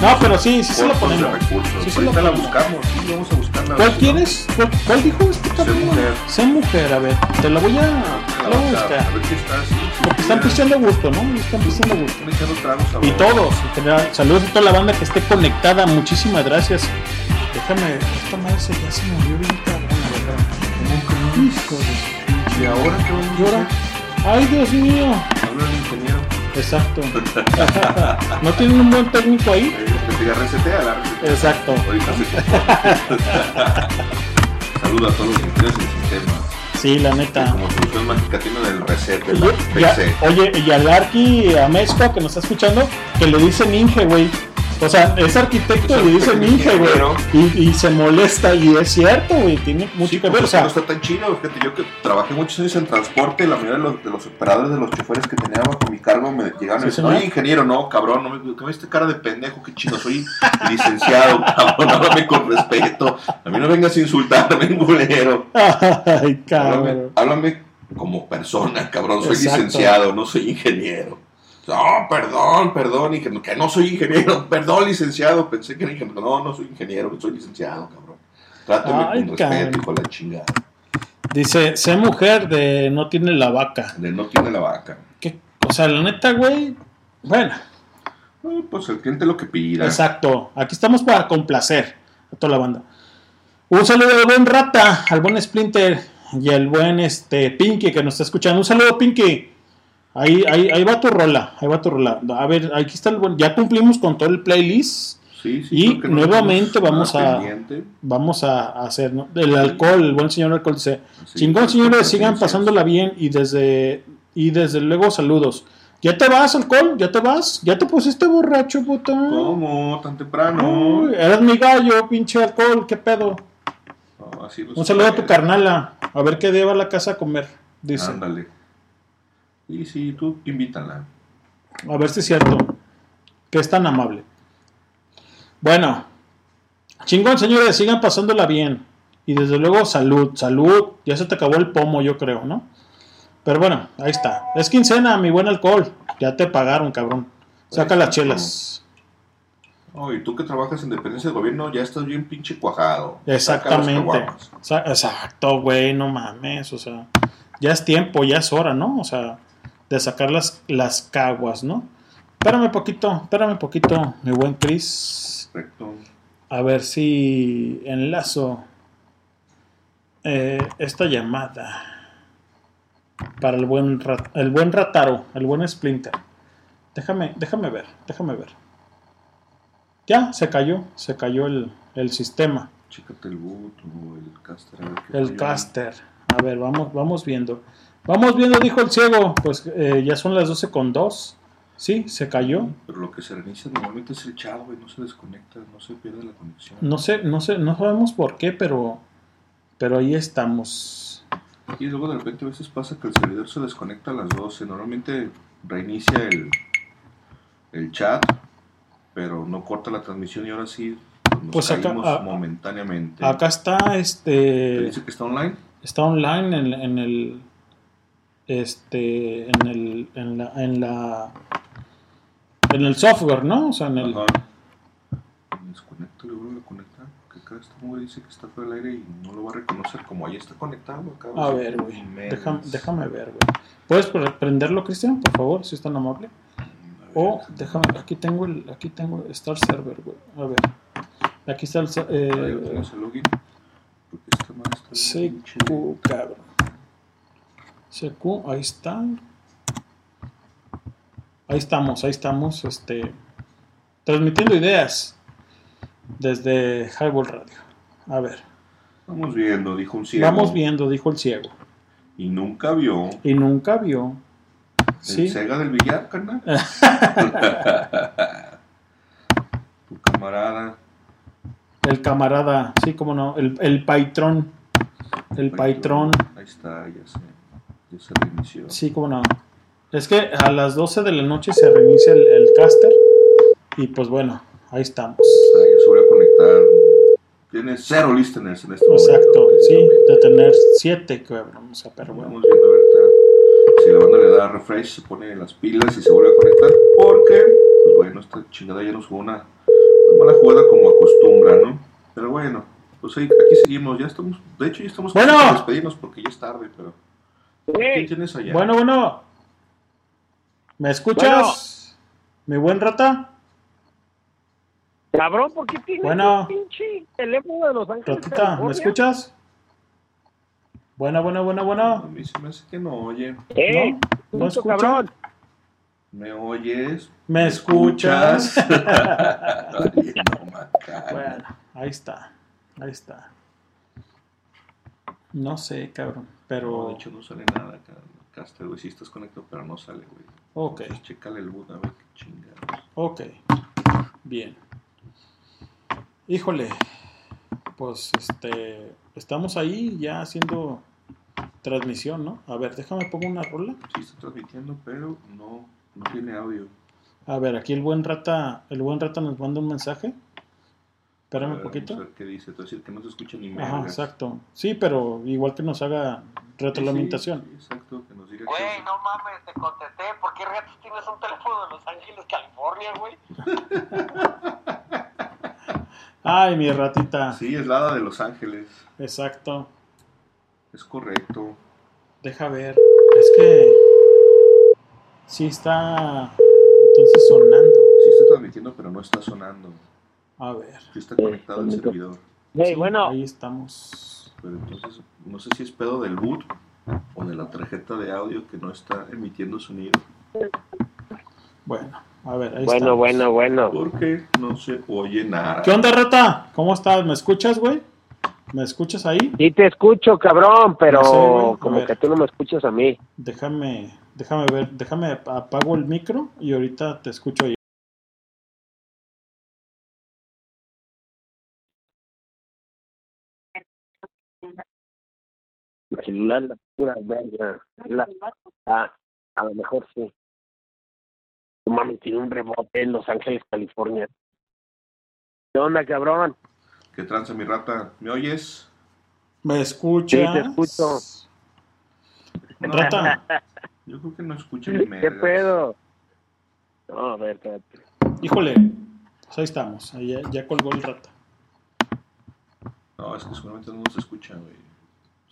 No, pero sí, sí se lo ponemos. Sí Ahorita lo la buscamos, sí, vamos a buscarla. ¿Cuál Si quieres? ¿Cuál, cuál dijo este cabrón? mujer. Sé mujer, a ver. Te la voy a, la voy a buscar. A ver está. sí, sí, Porque están pisteando gusto, ¿no? Están pisteando gusto. Y todos. Saludos a toda la banda que esté conectada. Muchísimas gracias. Déjame, esta madre se ya se movió bien cabrón, verdad. ¿Y ahora qué vamos a ¿Y ahora? ¡Ay, Dios mío! Habla el ingeniero. Exacto. ¿No tienen un buen técnico ahí? Que te diga resetea la resetea. Exacto. Ahorita se Saludos a todos los ingenieros del sistema. Sí, la neta. Como solución mágica tienen el reset de Y- la ya- PC. oye, y al Arqui, a Mezco, que nos está escuchando, que le dicen Inge, güey. O sea, es arquitecto y le dicen Inge, güey. Y, y se molesta, y es cierto, güey. Tiene mucho Sí, que pues ver. O que sea, no está tan chino. Fíjate, yo que trabajé muchos años en transporte, la mayoría de los, de los operadores de los choferes que tenía bajo mi cargo me llegaban Sí, y señor. oye, ingeniero, no, cabrón, no me, ¿qué me viste cara de pendejo, qué chino, soy licenciado, cabrón, háblame con respeto. A mí no vengas a insultarme, culero. ay, Háblame, cabrón. háblame como persona, cabrón, soy Exacto. licenciado, no soy ingeniero. No, perdón, perdón, ingeniero, que no soy ingeniero, perdón, licenciado, pensé que era ingeniero. No, no soy ingeniero, soy licenciado, cabrón. Trátame Ay, con cabrón. respeto, hijo de la chingada. Dice, sé mujer de no tiene la vaca. De no tiene la vaca. ¿Qué? O sea, la neta, güey. Bueno, Pues el cliente lo que pida. Exacto. Aquí estamos para complacer a toda la banda. Un saludo al buen Rata, al buen Splinter y al buen este Pinky que nos está escuchando. Un saludo, Pinky. Ahí, ahí, ahí va tu rola, ahí va tu rola. A ver, aquí está el buen. Ya cumplimos con todo el playlist. Sí, sí, y nuevamente vamos a pendiente. vamos a hacer ¿no? el alcohol, el buen señor alcohol dice, chingón señores, sigan pasándola bien y desde y desde luego saludos. ¿Ya te vas, alcohol? ¿Ya te vas? ¿Ya te pusiste borracho, puto? ¿Cómo? ¿Tan temprano? Uy, eres mi gallo, pinche alcohol, ¿qué pedo? No, así los Un saludo a tu carnala. A ver qué lleva a la casa a comer. Dice. Ándale. Y sí, tú invítala. A ver si es cierto. Que es tan amable. Bueno. Chingón, señores. Sigan pasándola bien. Y desde luego, salud. Salud. Ya se te acabó el pomo, yo creo, ¿no? Pero bueno, ahí está. Es quincena, mi buen alcohol. Ya te pagaron, cabrón. Saca las chelas. Oh, y tú que trabajas en dependencia del gobierno, ya estás bien pinche cuajado. Exactamente. Exacto, güey, no mames, o sea, ya es tiempo, ya es hora, ¿no? O sea, de sacar las, las caguas, ¿no? Espérame poquito, espérame poquito, mi buen Chris. Correcto. A ver si enlazo eh, esta llamada para el buen, rat- el buen Rataro, el buen Splinter. Déjame, déjame ver, déjame ver. Ya, se cayó, se cayó el, el sistema. Chécate el boot o el caster. a ver qué El caster. A ver, vamos, vamos viendo. Vamos viendo, dijo el ciego. Pues eh, ya son las 12 con 2. Sí, se cayó. Pero lo que se reinicia normalmente es el chat, güey. No se desconecta, no se pierde la conexión. No sé, no sé, no sabemos por qué, pero, pero ahí estamos. Y luego de repente a veces pasa que el servidor se desconecta a las 12. Normalmente reinicia el, el chat, pero no corta la transmisión y ahora sí nos Pues acá- caímos a- momentáneamente. Acá está, ¿Te este, dice que está online? está online en, en el, este, en el, en la, en la, en el software, ¿no? O sea, en el, Desconecta, le vuelve a conectar. Porque acá este güey dice que está fuera del aire y no lo va a reconocer como ahí está conectado. Acá a ver, güey, déjame, déjame ver, güey. ¿Puedes pre- prenderlo, Cristian, por favor, si es tan amable? O déjame, aquí tengo el, aquí tengo Star Server, güey. A ver, aquí está el, eh, tenemos el login. Porque esta madre está cabrón. CQ, ahí está. Ahí estamos, ahí estamos, este, transmitiendo ideas desde Highball Radio. A ver, Vamos viendo, dijo un ciego. vamos viendo, dijo el ciego. Y nunca vio Y nunca vio. el Sí. Sega del billar, carnal. tu camarada. El camarada, sí, como no, el, el patrón. El patrón, Ahí está, ya se, ya se reinició. sí, como no. Es que a las 12 de la noche se reinicia el, el caster. Y pues bueno, ahí estamos. Está, ya se volvió a conectar. Tiene cero listeners en este momento. Exacto, sí, de tener 7, cabrón. O sea, pero bueno. Vamos viendo ahorita si la banda le da refresh, se pone las pilas y se vuelve a conectar. Porque, pues bueno, esta chingada ya nos jugó una, una mala jugada como acostumbra, ¿no? Pero bueno, pues ahí, aquí seguimos. Ya estamos, de hecho, ya estamos Bueno. despedirnos porque ya es tarde, pero. ¿Quién tienes allá? Bueno, bueno. ¿Me escuchas? Mi buen rata. Cabrón, ¿por qué tienes Bueno. un pinche teléfono de Los Ángeles, Ratita, ¿me escuchas? Bueno, bueno, bueno, bueno. A mí se me hace que no oye. Eh, ¿No? ¿No puto escucha? cabrón. ¿Me oyes? ¿Me escuchas? Ay, no, Macario. bueno, ahí está. Ahí está. No sé, cabrón. No, Pero. de hecho no sale nada acá. Caster, güey, sí estás conectado, pero no sale, güey. Ok, Entonces, el boot a ver qué chingados. ok. Bien. Híjole. Pues este. Estamos ahí ya haciendo transmisión, ¿no? A ver, déjame pongo una rola. Sí está transmitiendo, pero no, no tiene audio. A ver, aquí el buen rata, el buen rata nos manda un mensaje. Espérame un poquito. Vamos a ver qué dice. Te voy a decir que no se escucha ni Ajá, mergas. exacto. Sí, pero igual que nos haga retroalimentación. Sí, sí, exacto, que nos diga Güey, no mames, te contesté. ¿Por qué retos tienes un teléfono de Los Ángeles, California, güey? Ay, mi ratita. Sí, es la hada de Los Ángeles. Exacto. Es correcto. Deja ver. Es que sí está entonces sonando. Sí está estoy transmitiendo, pero no está sonando. A ver. Sí está conectado el servidor. Sí, Ahí estamos. Pero entonces, no sé si es pedo del boot o de la tarjeta de audio que no está emitiendo sonido. Bueno, a ver, ahí Bueno, estamos. bueno, bueno. Porque no se oye nada. ¿Qué onda, Rata? ¿Cómo estás? ¿Me escuchas, güey? ¿Me escuchas ahí? Sí te escucho, cabrón, pero No sé, como ver. que tú no me escuchas a mí. Déjame, déjame ver, déjame apago el micro y ahorita te escucho ahí. El celular, la pura verga. La- Ah, a lo mejor sí. No Mami, tiene un rebote en Los Ángeles, California. ¿Qué onda, cabrón? ¿Qué tranza mi rata? ¿Me oyes? ¿Me escuchas? Sí, te escucho. Rata. Yo creo que no escucha ni ¿Qué mergas. pedo? No, a ver, espérate. Híjole, pues ahí estamos, ahí ya, ya colgó el Rata. No, es que seguramente no se escucha, güey.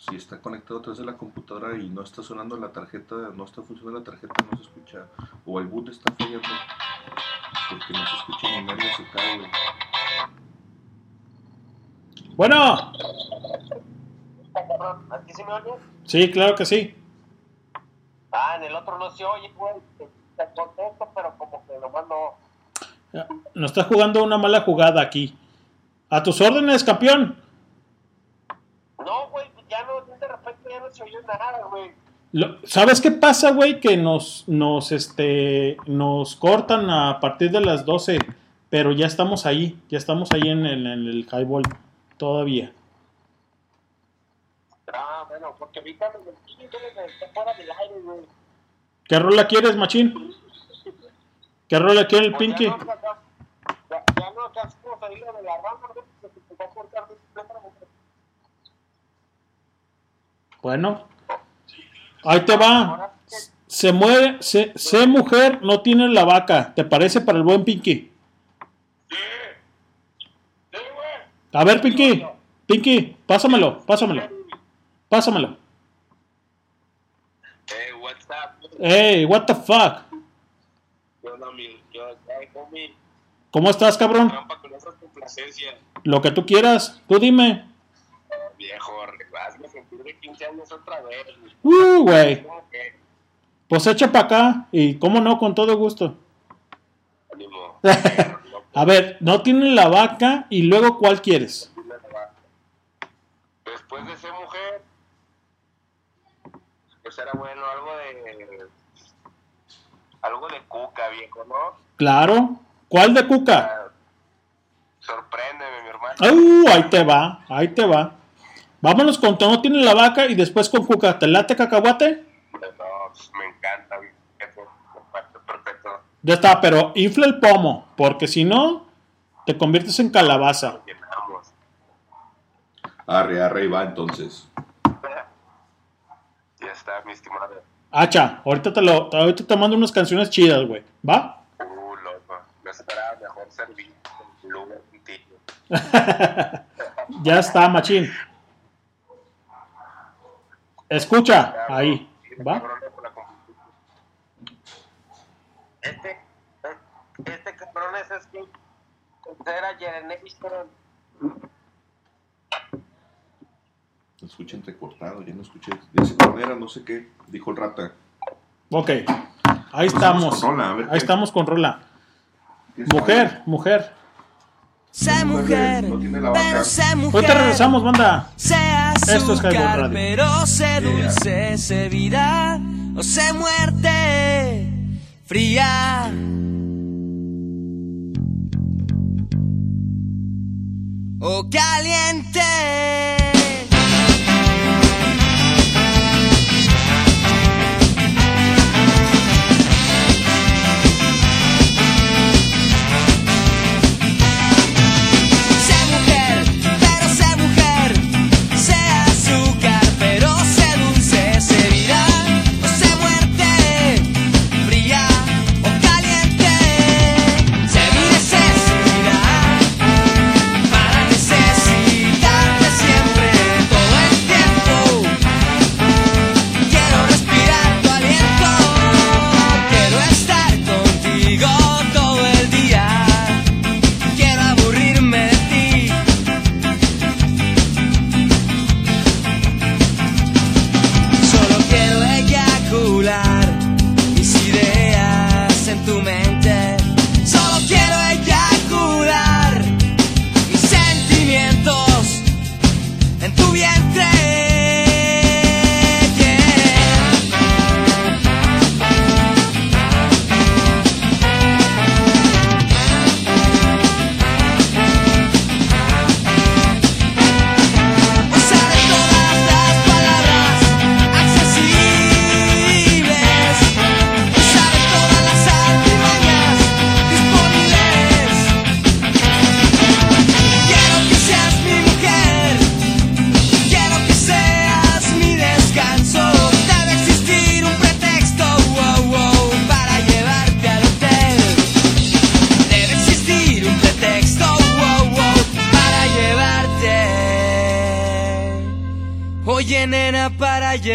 Si está conectado a través de la computadora y no está sonando la tarjeta, no está funcionando la tarjeta, no se escucha. O el boot está fallando. Porque no se escucha ni merda se cae, güey. Bueno, ¿Aquí se me oye? sí, claro que sí. Ah, en el otro no se oye, güey. Te te contesto, pero como que nomás no. Nos está jugando una mala jugada aquí. A tus órdenes, campeón. No, güey, ya no, de repente ya no se oyó nada, güey. Lo- ¿Sabes qué pasa, güey? Que nos, nos, este, nos cortan a partir de las 12, pero ya estamos ahí, ya estamos ahí en el, en el highball todavía. Ah, bueno, porque ahorita me metí, entonces está fuera del aire, güey. ¿Qué rola quieres, machín? ¿Qué rola quiere el Pues Pinky? Ya no, ya, ya, ya no alcanzamos a ir a de la rama, güey, porque se va a cortar de completamente. Bueno, ahí te va. Se muere, se, se mujer, no tiene la vaca. ¿Te parece para el buen Pinky? A ver, Pinky, Pinky, pásamelo, pásamelo, pásamelo. Hey, what's up? Hey, what the fuck? Yo no, mi, yo, hey, homie, ¿Cómo estás, cabrón? Lo que tú quieras, tú dime. Años otra vez. Uh, güey. Pues echa para acá y cómo no, con todo gusto. Ánimo. A ver, no tienen la vaca y luego ¿cuál quieres? Después de ser mujer, pues era bueno, algo de. Algo de cuca, viejo, ¿no? Claro. ¿Cuál de cuca? Sorpréndeme, mi hermano. Uh, ahí te va, ahí te va. Vámonos con no tienen la vaca y después con cuca. ¿Te late cacahuate? No, pues, me encanta. Perfecto, perfecto. Ya está, pero infla el pomo, porque si no, te conviertes en calabaza. Arre, arre, y va entonces. Ya está, mi estimado. Hacha, ahorita te, lo, ahorita te mando unas canciones chidas, güey. ¿Va? Uh, loco. Me esperaba mejor servir en lugar contigo. ya está, machín. Escucha, ahí. ¿Va? Este, este cabrón es es que era Yerenevis, pero Lo escuché entrecortado, ya no escuché. De esa manera, no sé qué, dijo el rata. Ok, ahí Pues estamos. con rola, a ver Ahí qué- estamos con rola. ¿Qué es Mujer, mujer. Sé mujer, No tiene la pero sé mujer. Ahorita regresamos, banda. Sé Esto es Highball azúcar, Radio. pero sé dulce, sé vida o sé muerte fría. O caliente.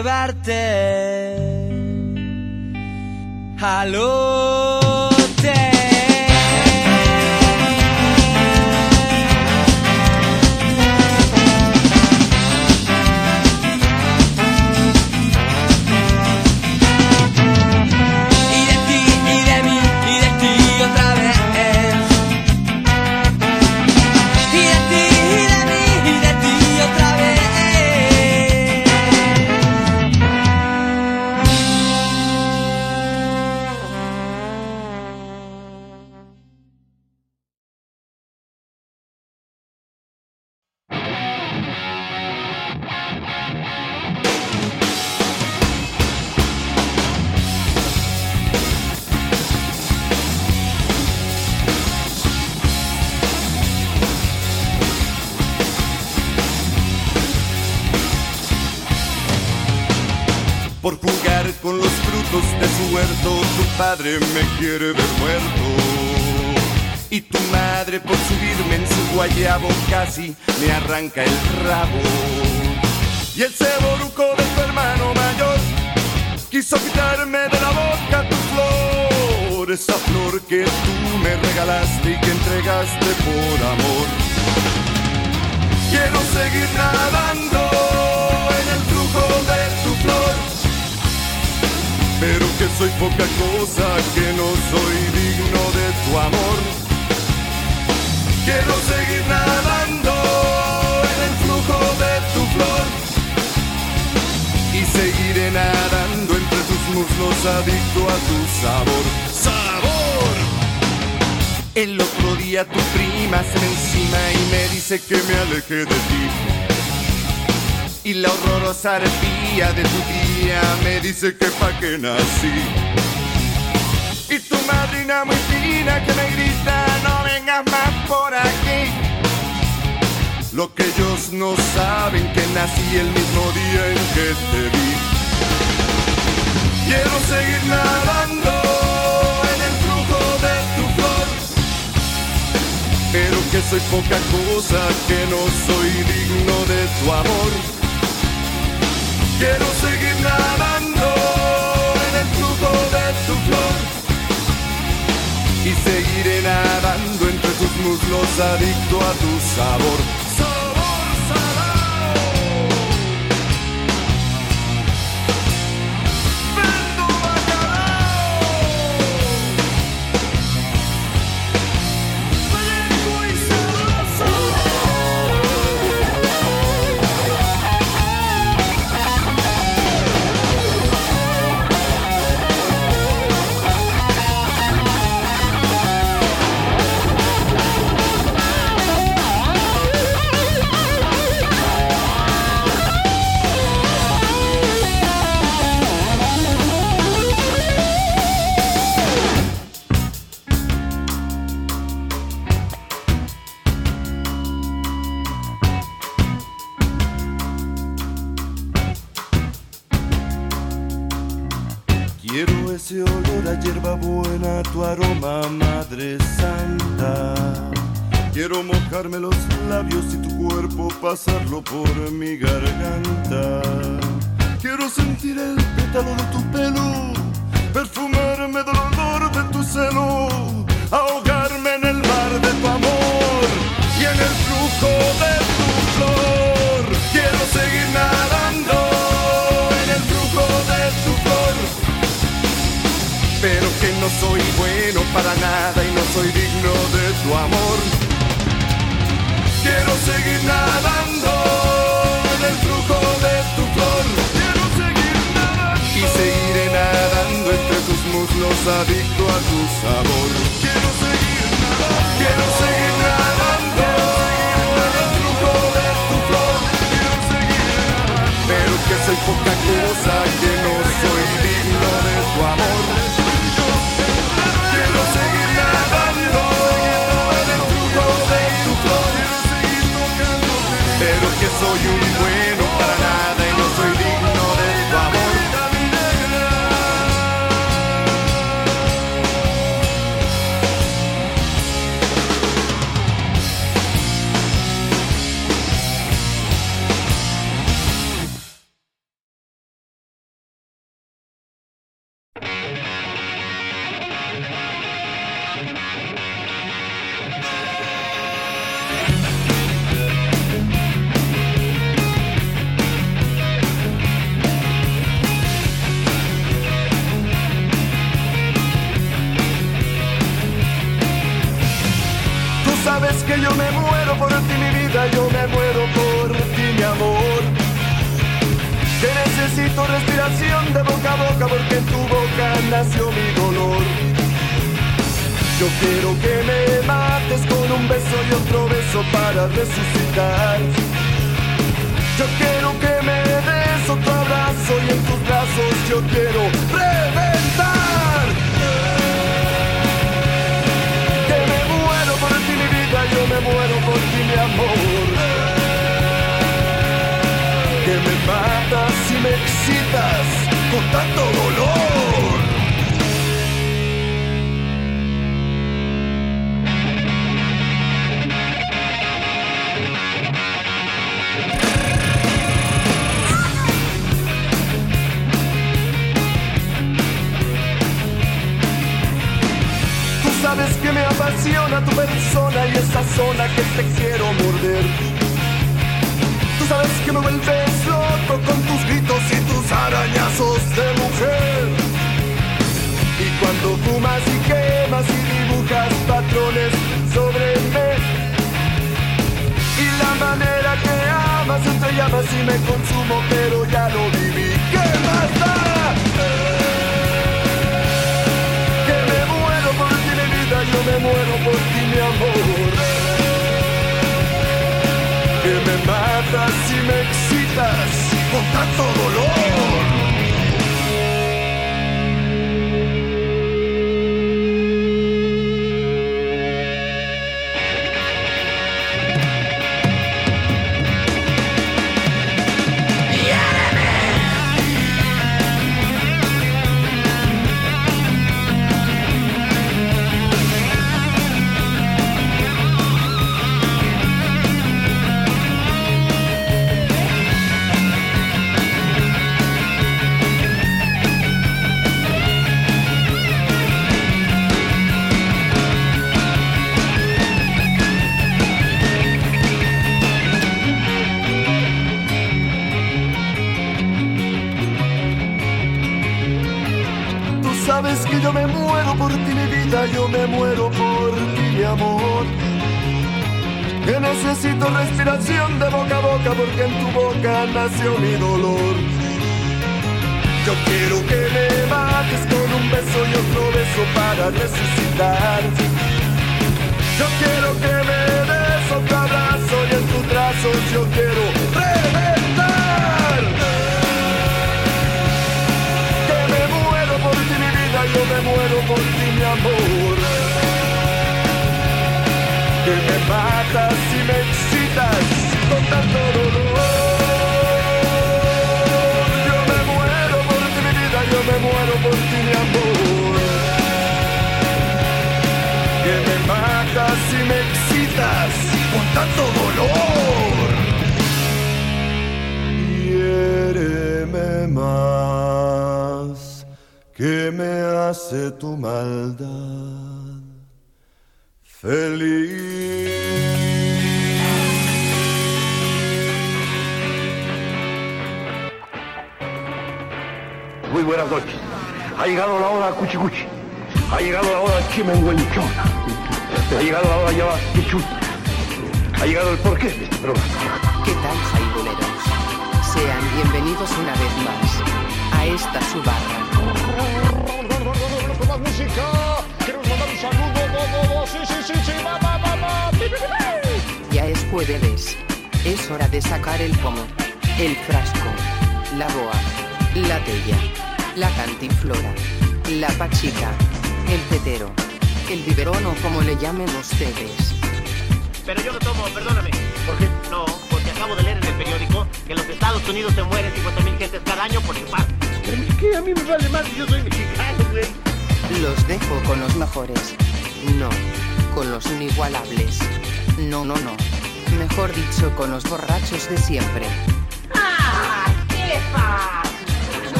Llevarte al quiere ver muerto. Y tu madre por subirme en su guayabo casi me arranca el rabo. Y el ceboruco de tu hermano mayor quiso quitarme de la boca tu flor, esa flor que tú me regalaste y que entregaste por amor. Quiero seguir nadando pero que soy poca cosa, que no soy digno de tu amor. Quiero seguir nadando en el flujo de tu flor y seguiré nadando entre tus muslos adicto a tu sabor. ¡Sabor! El otro día tu prima se encima y me dice que me aleje de ti. Y la horrorosa arpía de tu me dice que pa' que nací. Y tu madrina muy fina que me grita, no vengas más por aquí. Lo que ellos no saben que nací el mismo día en que te vi. Quiero seguir nadando en el flujo de tu flor, pero que soy poca cosa, que no soy digno de tu amor. Quiero seguir nadando en el flujo de tu flor y seguiré nadando entre tus muslos adicto a tu. Sabor buena, tu aroma, Madre Santa. Quiero mojarme los labios y tu cuerpo pasarlo por mi garganta. Quiero sentir el pétalo de tu pelo, perfumarme del olor de tu seno, ahogarme en el mar de tu amor y en el flujo de soy bueno para nada y no soy digno de tu amor. Quiero seguir nadando en el flujo de tu flor. Quiero seguir nadando y seguiré nadando entre tus muslos adicto a tu sabor. Quiero seguir nadando. Quiero seguir nadando en el flujo de tu flor. Quiero seguir nadando, pero que soy poca cosa que no soy digno de tu amor. Pero que soy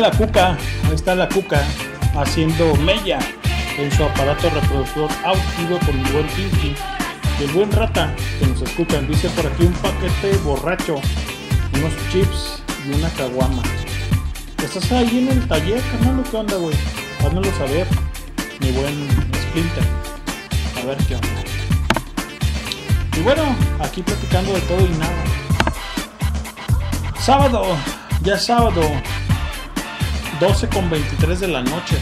la cuca, ahí está la cuca haciendo mella en su aparato reproductor auditivo con el buen Pinky. El buen rata que nos escuchan, dice por aquí un paquete borracho, unos chips y una caguama. ¿Estás ahí en el taller, carnal? ¿Qué onda, güey? Házmelo saber, mi buen Splinter. A ver qué onda. Y bueno, aquí platicando de todo y nada. Sábado, ya sábado, 12 con 23 de la noche.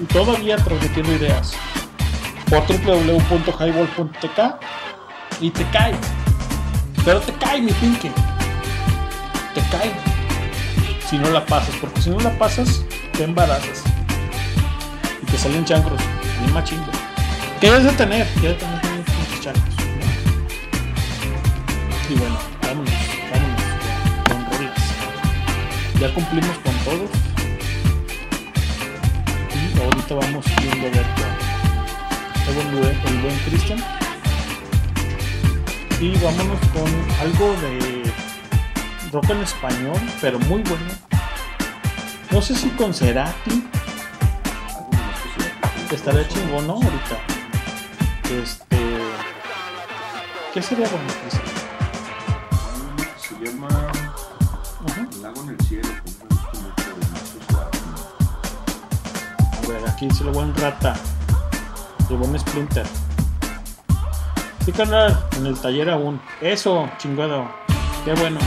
Y todavía transmitiendo ideas por www.highball.tk y te cae. Pero te cae, mi pinky. Te cae. Si no la pasas, porque si no la pasas, te embarazas. Y te salen chancros. Bien machingo. ¿Qué debes de tener? ¿Qué debes de tener Ya cumplimos con todos. Y ahorita vamos viendo a ver. El buen, el buen Cristian. Y vámonos con algo de rock en español, pero muy bueno. No sé si con Cerati. Estaría chingón, ¿no? Ahorita. Este. ¿Qué sería bueno, Cristian? Dice el buen Splinter. Sí, carnal, en el taller aún. Eso, chingado. Qué bueno.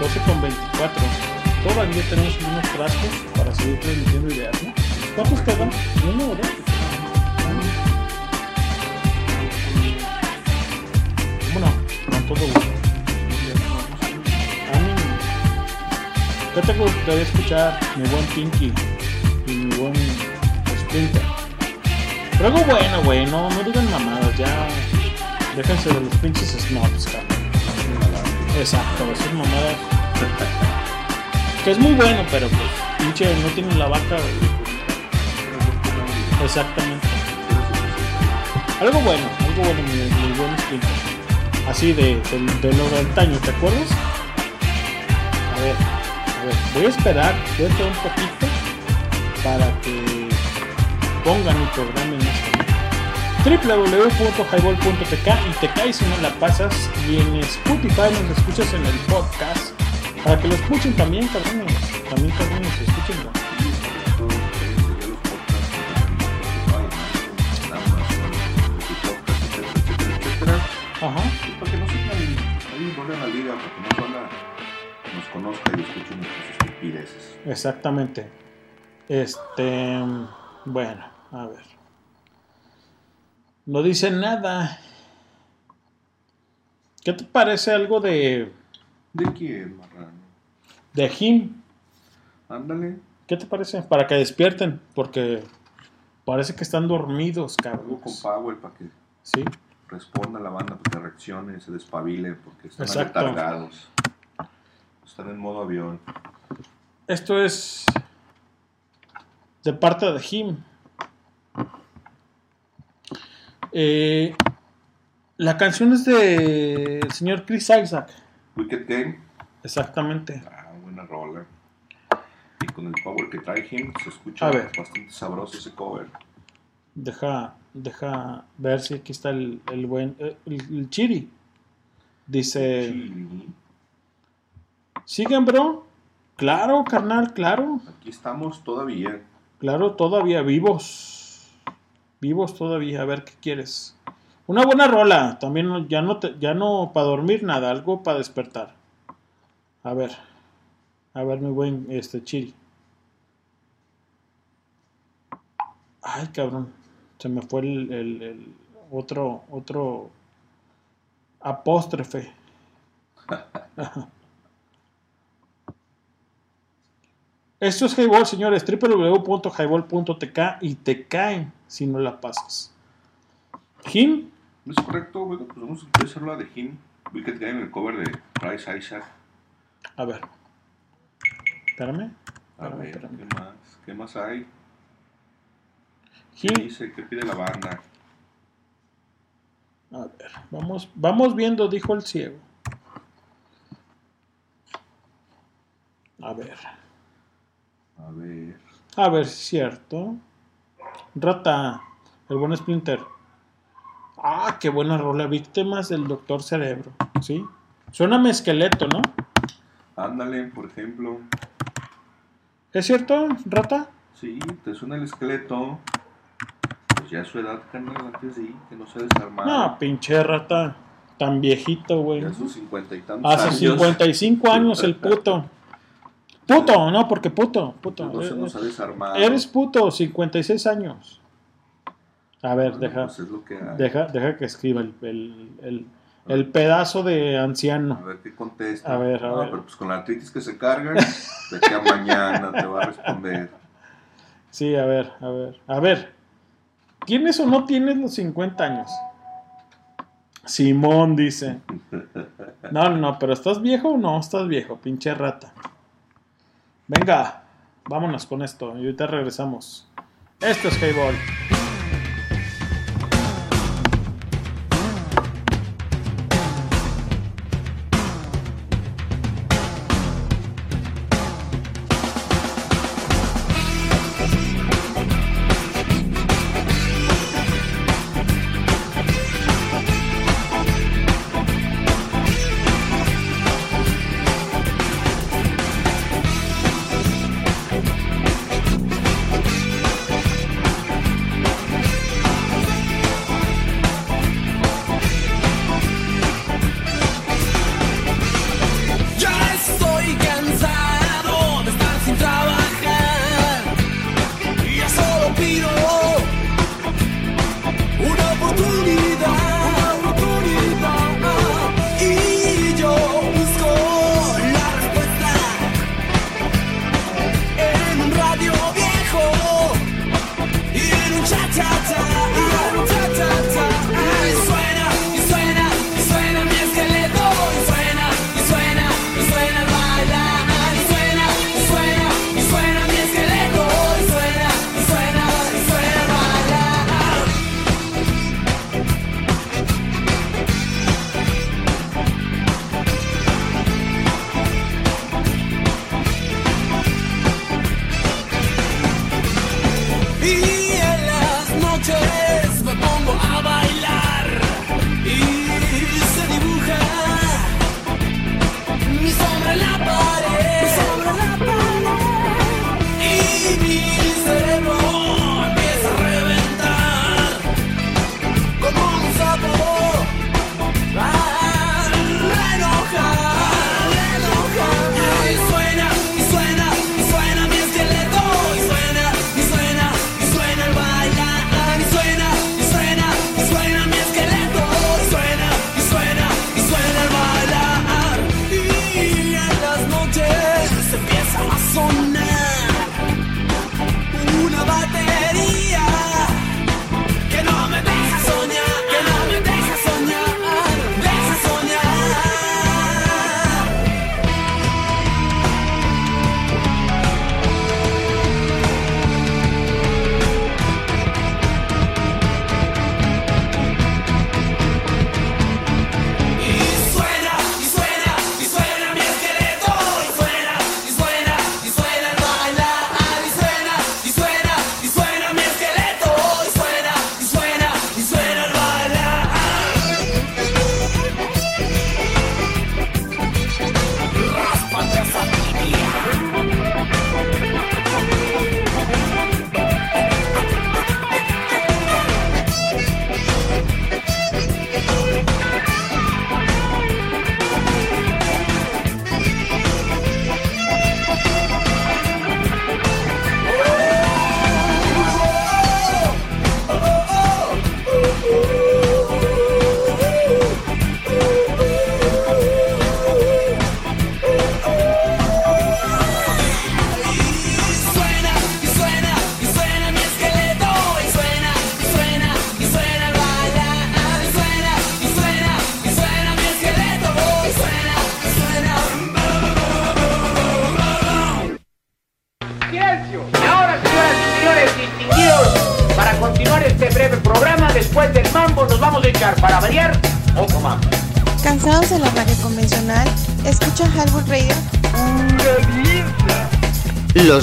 12 con 24. Todavía tenemos unos frascos para seguir transmitiendo ideas, ¿no? ¿Cuántos quedan? Uno o. ¿Cómo no? Con todo gusto. A mí. ¿Qué te gustaría escuchar, mi buen Pinky Pero algo bueno, güey, no, no digan mamadas, ya. Déjense de los pinches snobs, cabrón. Exacto, esas mamadas. Que es muy bueno, pero pues, pinche, no tienen la vaca. Exactamente. Algo bueno, algo bueno, mi, mi buen Splinter. Así de, de, de lo de antaño, ¿te acuerdas? A ver, a ver, voy a esperar, esperar un poquito para que pongan mi programa en este www.highball.tk y te caes si no la pasas. Y en Spotify nos escuchas en el podcast. Para que lo escuchen también cabrones también cabrones escúchenlo Ajá. Para que no sigan ahí, no lean la liga, para que más banda nos conozca y escuche nuestras estupideces. exactamente. Este bueno a ver no dice nada ¿qué te parece algo de ¿De quién, marrano? de Him? Ándale. ¿Qué te parece? Para que despierten, porque parece que están dormidos, Algo cabrón. con Powell para que Sí. responda la banda, para que reaccione, se despabile, porque están Exacto. aletargados. Están en modo avión. Esto es de parte de Him. Eh, la canción es de el señor Chris Isaac. Wicked Game. Exactamente. Ah, buena rola. Y con el power que trae Him, se escucha bastante sabroso ese cover. Deja, deja ver si aquí está el, el buen eh, el, el Chiri. Dice. ¿Siguen, bro? Claro, carnal, claro. Aquí estamos todavía. Claro, todavía vivos. Vivos todavía. A ver qué quieres. Una buena rola. También ya no, te- ya no para dormir nada. Algo para despertar. A ver. A ver, mi buen este Chiri. Ay, cabrón. Se me fue el otro, otro apóstrofe. Esto es Highball, señores. www.highball.tk y te caen si no la pasas. ¿No es correcto? Bueno, pues vamos a empezar la de Him. Wicked Game, el cover de Price Isaac. a ver. Espérame. A ver, espérame. ¿qué más? ¿Qué más hay? ¿Qué dice? ¿Qué pide la banda? a ver, vamos, vamos viendo, dijo el ciego. A ver. A ver. A ver, si es cierto. Rata, el buen Splinter. Ah, qué buena rola. Víctimas del Doctor Cerebro. ¿Sí? Suéname esqueleto, ¿no? Ándale, por ejemplo. ¿Es cierto, Rata? Sí, te suena el esqueleto. Pues ya a su edad, carnal, antes sí, que no se desarmara. No, pinche rata. Tan viejito, güey. Ya a sus cincuenta y tantos Hace años. 55 años el puto. Puto, no, porque puto, puto. No se nos ha desarmado. Eres puto, 56 años. A ver, deja, pues que deja, deja que escriba el, el, el, el pedazo de anciano. A ver qué contesta. A ver, a No, ver. pero pues con la artritis que se carga, de aquí a mañana te va a responder. Sí, a ver, a ver. A ver, ¿tienes o no tienes los 50 años? Simón dice. No, no, no, pero ¿estás viejo o no estás viejo? Pinche rata. Venga, vámonos con esto y ahorita regresamos. Esto es Highball.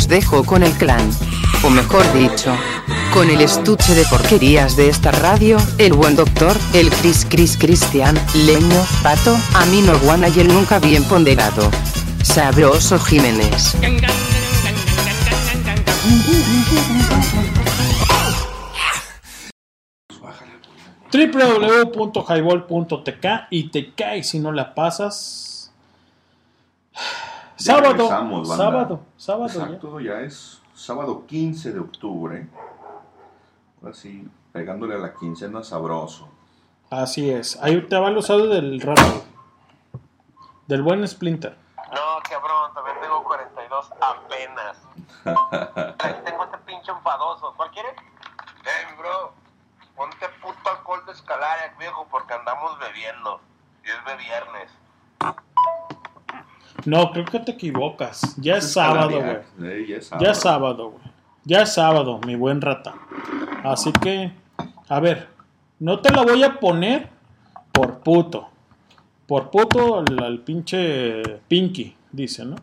Dejo con el clan. O mejor dicho, con el estuche de porquerías de esta radio, el buen doctor, el Chris Chris Cristian, Leño, Pato, Amino Guana y el nunca bien ponderado. Sabroso Jiménez. www.highball.tk y te cae si no la pasas. Sábado, sábado, sábado. ya. Exacto, ya. es sábado 15 de octubre. Ahora sí, pegándole a la quincena sabroso. Así es. Ahí te va el usado del rato. Del buen Splinter. No, cabrón, también tengo 42 apenas. Tengo este pinche enfadoso. ¿Cuál quieres? Hey, bro, ponte puto alcohol de escalaria, viejo, porque andamos bebiendo. Y es de viernes. No, creo que te equivocas. Ya es Es sábado, güey. Eh, ya es sábado. Ya es sábado, güey. Ya es sábado, mi buen rata. Así que, a ver, no te la voy a poner por puto. Por puto al, al pinche Pinky, dice, ¿no?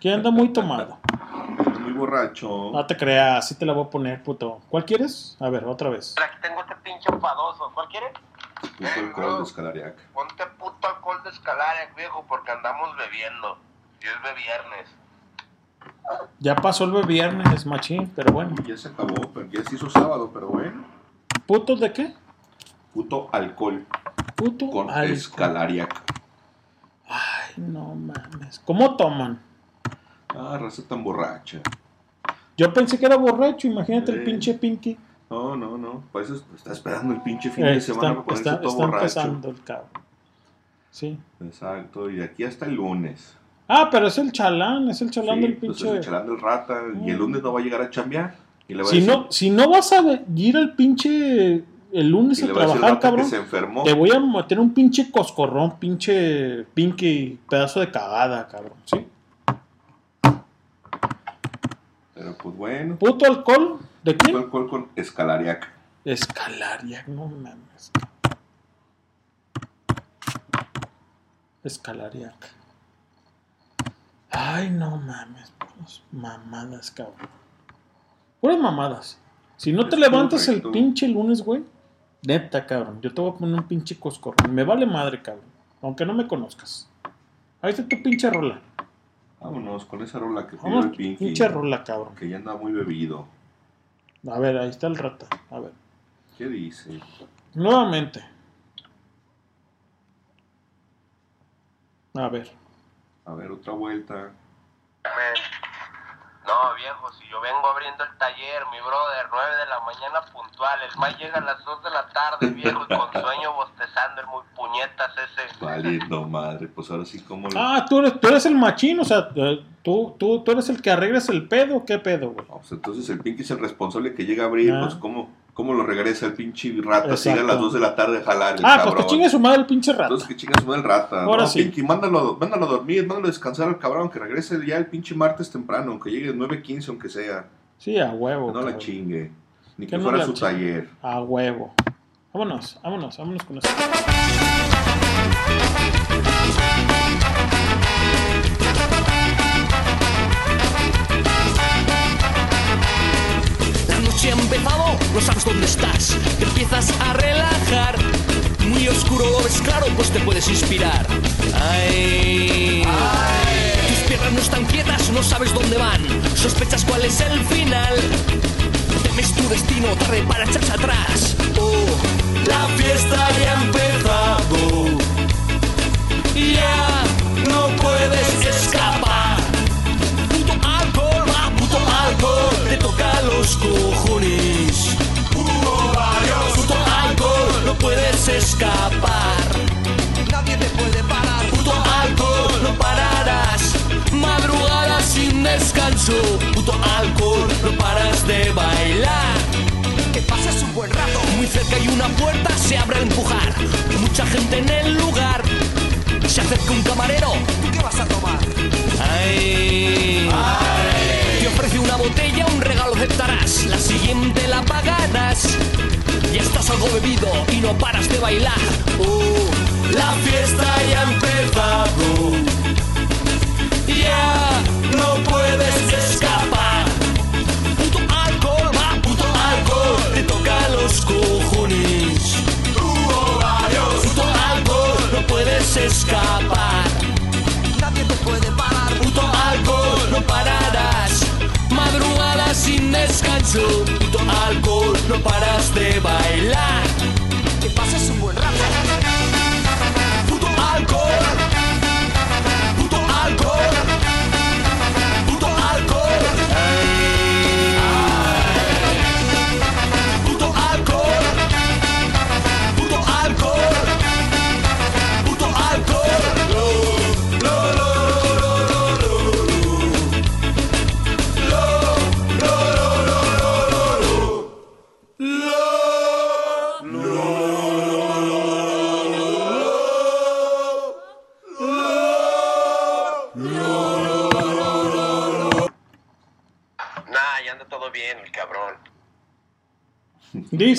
Que anda muy tomado. Muy borracho. No te creas, así te la voy a poner, puto. ¿Cuál quieres? A ver, otra vez. Aquí tengo este pinche enfadoso. ¿Cuál quieres? Puto alcohol de Escalariac. Ponte puto alcohol de escalaria, viejo, porque andamos bebiendo. Y es de viernes. Ya pasó el viernes, machín, pero bueno. Ya se acabó, pero ya se hizo sábado, pero bueno. ¿Puto de qué? Puto alcohol. Puto con alcohol. Escalariac. Ay, no mames. ¿Cómo toman? Ah, raza tan borracha. Yo pensé que era borracho, imagínate el pinche Pinky. No, no, no. Por eso está esperando el pinche fin Eh, de semana para ponerse está- todo está borracho. el cabrón. Sí. Exacto, y de aquí hasta el lunes. Ah, pero es el chalán, es el chalán Sí, del pues es pinche. el chalán del rata. Y el lunes no va a llegar a chambear. Y le va a Si decir, no, si no vas a ir al pinche el lunes y a a trabajar, que cabrón, se enfermó. te voy a meter un pinche coscorrón, pinche Pinky, pedazo de cagada, cabrón. ¿Sí? Pero pues bueno. ¿Puto alcohol? ¿De quién? Puto alcohol con Escalariac. Escalaria, no mames. Escalariac. Ay, no mames. puras mamadas, cabrón. Puras mamadas. Si no te Es levantas el pinche lunes, güey. Neta, cabrón. Yo te voy a poner un pinche coscorrón. Me vale madre, cabrón. Aunque no me conozcas. Ahí está tu pinche rola. Vámonos con esa rola que pidió el Pinky. pinche rola, cabrón. Que ya anda muy bebido. A ver, ahí está el rata. A ver. ¿Qué dice? Nuevamente. A ver. A ver, otra vuelta. No, viejo, si yo vengo abriendo el taller, mi brother, 9 de la mañana puntual. El May llega a las 2 de la tarde, viejo, y con sueño bostezando, el muy puñetas ese. Valiendo madre, pues ahora sí como lo... Ah, tú eres, tú eres el machín, o sea, eh, tú, tú, tú eres el que arreglas el pedo, ¿qué pedo, güey? Pues entonces el Pinky es el responsable que llega a abrir, Ah. pues ¿cómo, cómo lo regresa el pinche rata? Sigue a Exacto. las 2 de la tarde a jalar el Ah, cabrón. pues que chingue su madre el pinche rata. Entonces que chinga su madre el rata. Ahora no, sí. Pinky, mándalo, mándalo a dormir, mándalo a descansar al cabrón, que regrese ya el pinche martes temprano, aunque llegue 9.15, aunque sea. Sí, a huevo. no la chingue. Ni Que que fuera su chingue. taller. A huevo. Vámonos, vámonos, vámonos con eso. Noche ha empezado, no sabes dónde estás. Te empiezas a relajar. Muy oscuro lo ves claro, pues te puedes inspirar. Ay. Tus piernas no están quietas, no sabes dónde van. Sospechas cuál es el final. Temes tu destino, tarde para echarse atrás. Oh, la fiesta ya ha empezado. Ya no puedes escapar. Puto alcohol, va, puto alcohol, te toca los cojones. Escapar. Nadie te puede parar. Puto alcohol, no pararás. Madrugada sin descanso. Puto alcohol, no paras de bailar. Que pases un buen rato. Muy cerca hay una puerta, se abre al empujar. Mucha gente en el lugar. Se acerca un camarero. ¿Tú qué vas a tomar? Ay. Te ofrece una botella, un regalo aceptarás. La siguiente la pagarás. Ya estás algo bebido y no paras de bailar. Oh, La fiesta ya ha empezado. Ya no puedes escapar. Puto alcohol, va, puto alcohol. Te toca los cojones. Hubo varios. Puto alcohol, no puedes escapar. Descanso. Puto alcohol, no paras de bailar. Que pases un buen rato. Puto alcohol.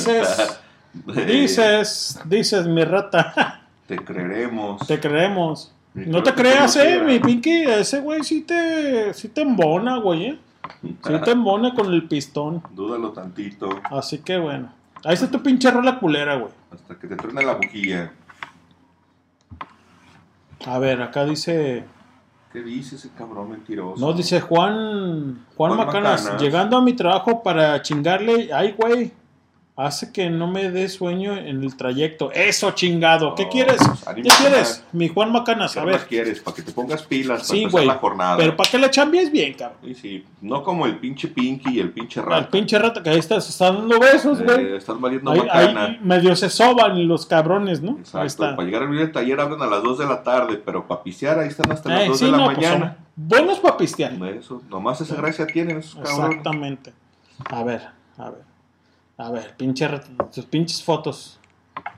Dices, dices, dices, mi rata. Te creeremos. Te creemos. No te creas, eh, mi Pinky. Ese güey sí te, sí te embona, güey, eh. Sí te embona con el pistón. Dúdalo tantito. Así que bueno. Ahí está tu pinche rola culera, güey. Hasta que te truene la bujía. A ver, acá dice. ¿Qué dice ese cabrón mentiroso? No, dice Juan. Juan, Juan Macanas. Macanas. Llegando a mi trabajo para chingarle. Ay, güey. Hace que no me dé sueño en el trayecto. Eso, chingado. ¿Qué No, quieres? pues, ¿Qué quieres? Mi Juan Macanas. ¿Qué A ver. quieres? Para que te pongas pilas para Sí, empezar güey. la jornada. Pero para que le chambies bien, cabrón. Sí, sí. No como el pinche Pinky y el pinche Al Rat. pinche rato que ahí está, se están dando besos, güey. Eh, están valiendo ahí, macana. ahí medio se soban los cabrones, ¿no? Ahí Exacto. está. Para llegar a abrir el taller abren a las 2 de la tarde, pero para pistear ahí están hasta las Eh, 2 sí, de la no, pues mañana. son buenos para pistear. Eso, nomás esa gracia tienen esos cabrones. Exactamente. A ver, a ver. A ver, pinche tus pinches fotos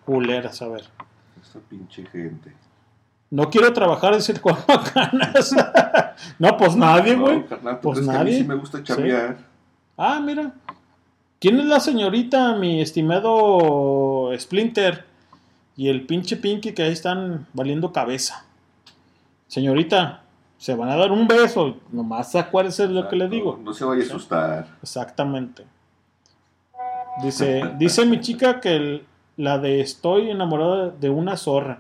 culeras, a ver. Esta pinche gente. No quiero trabajar, dice Juan Macanas. no, pues nadie, No, güey. carnal, pues pues es que a mí nadie. sí me gusta chambear. Sí. Ah, mira. ¿Quién es la señorita, mi estimado Splinter? Y el pinche Pinky que ahí están valiendo cabeza. Señorita, se van a dar un beso. Nomás acuérdese de lo que le digo. No se vaya a asustar. Exactamente. Dice, dice mi chica que el- la de estoy enamorada de una zorra.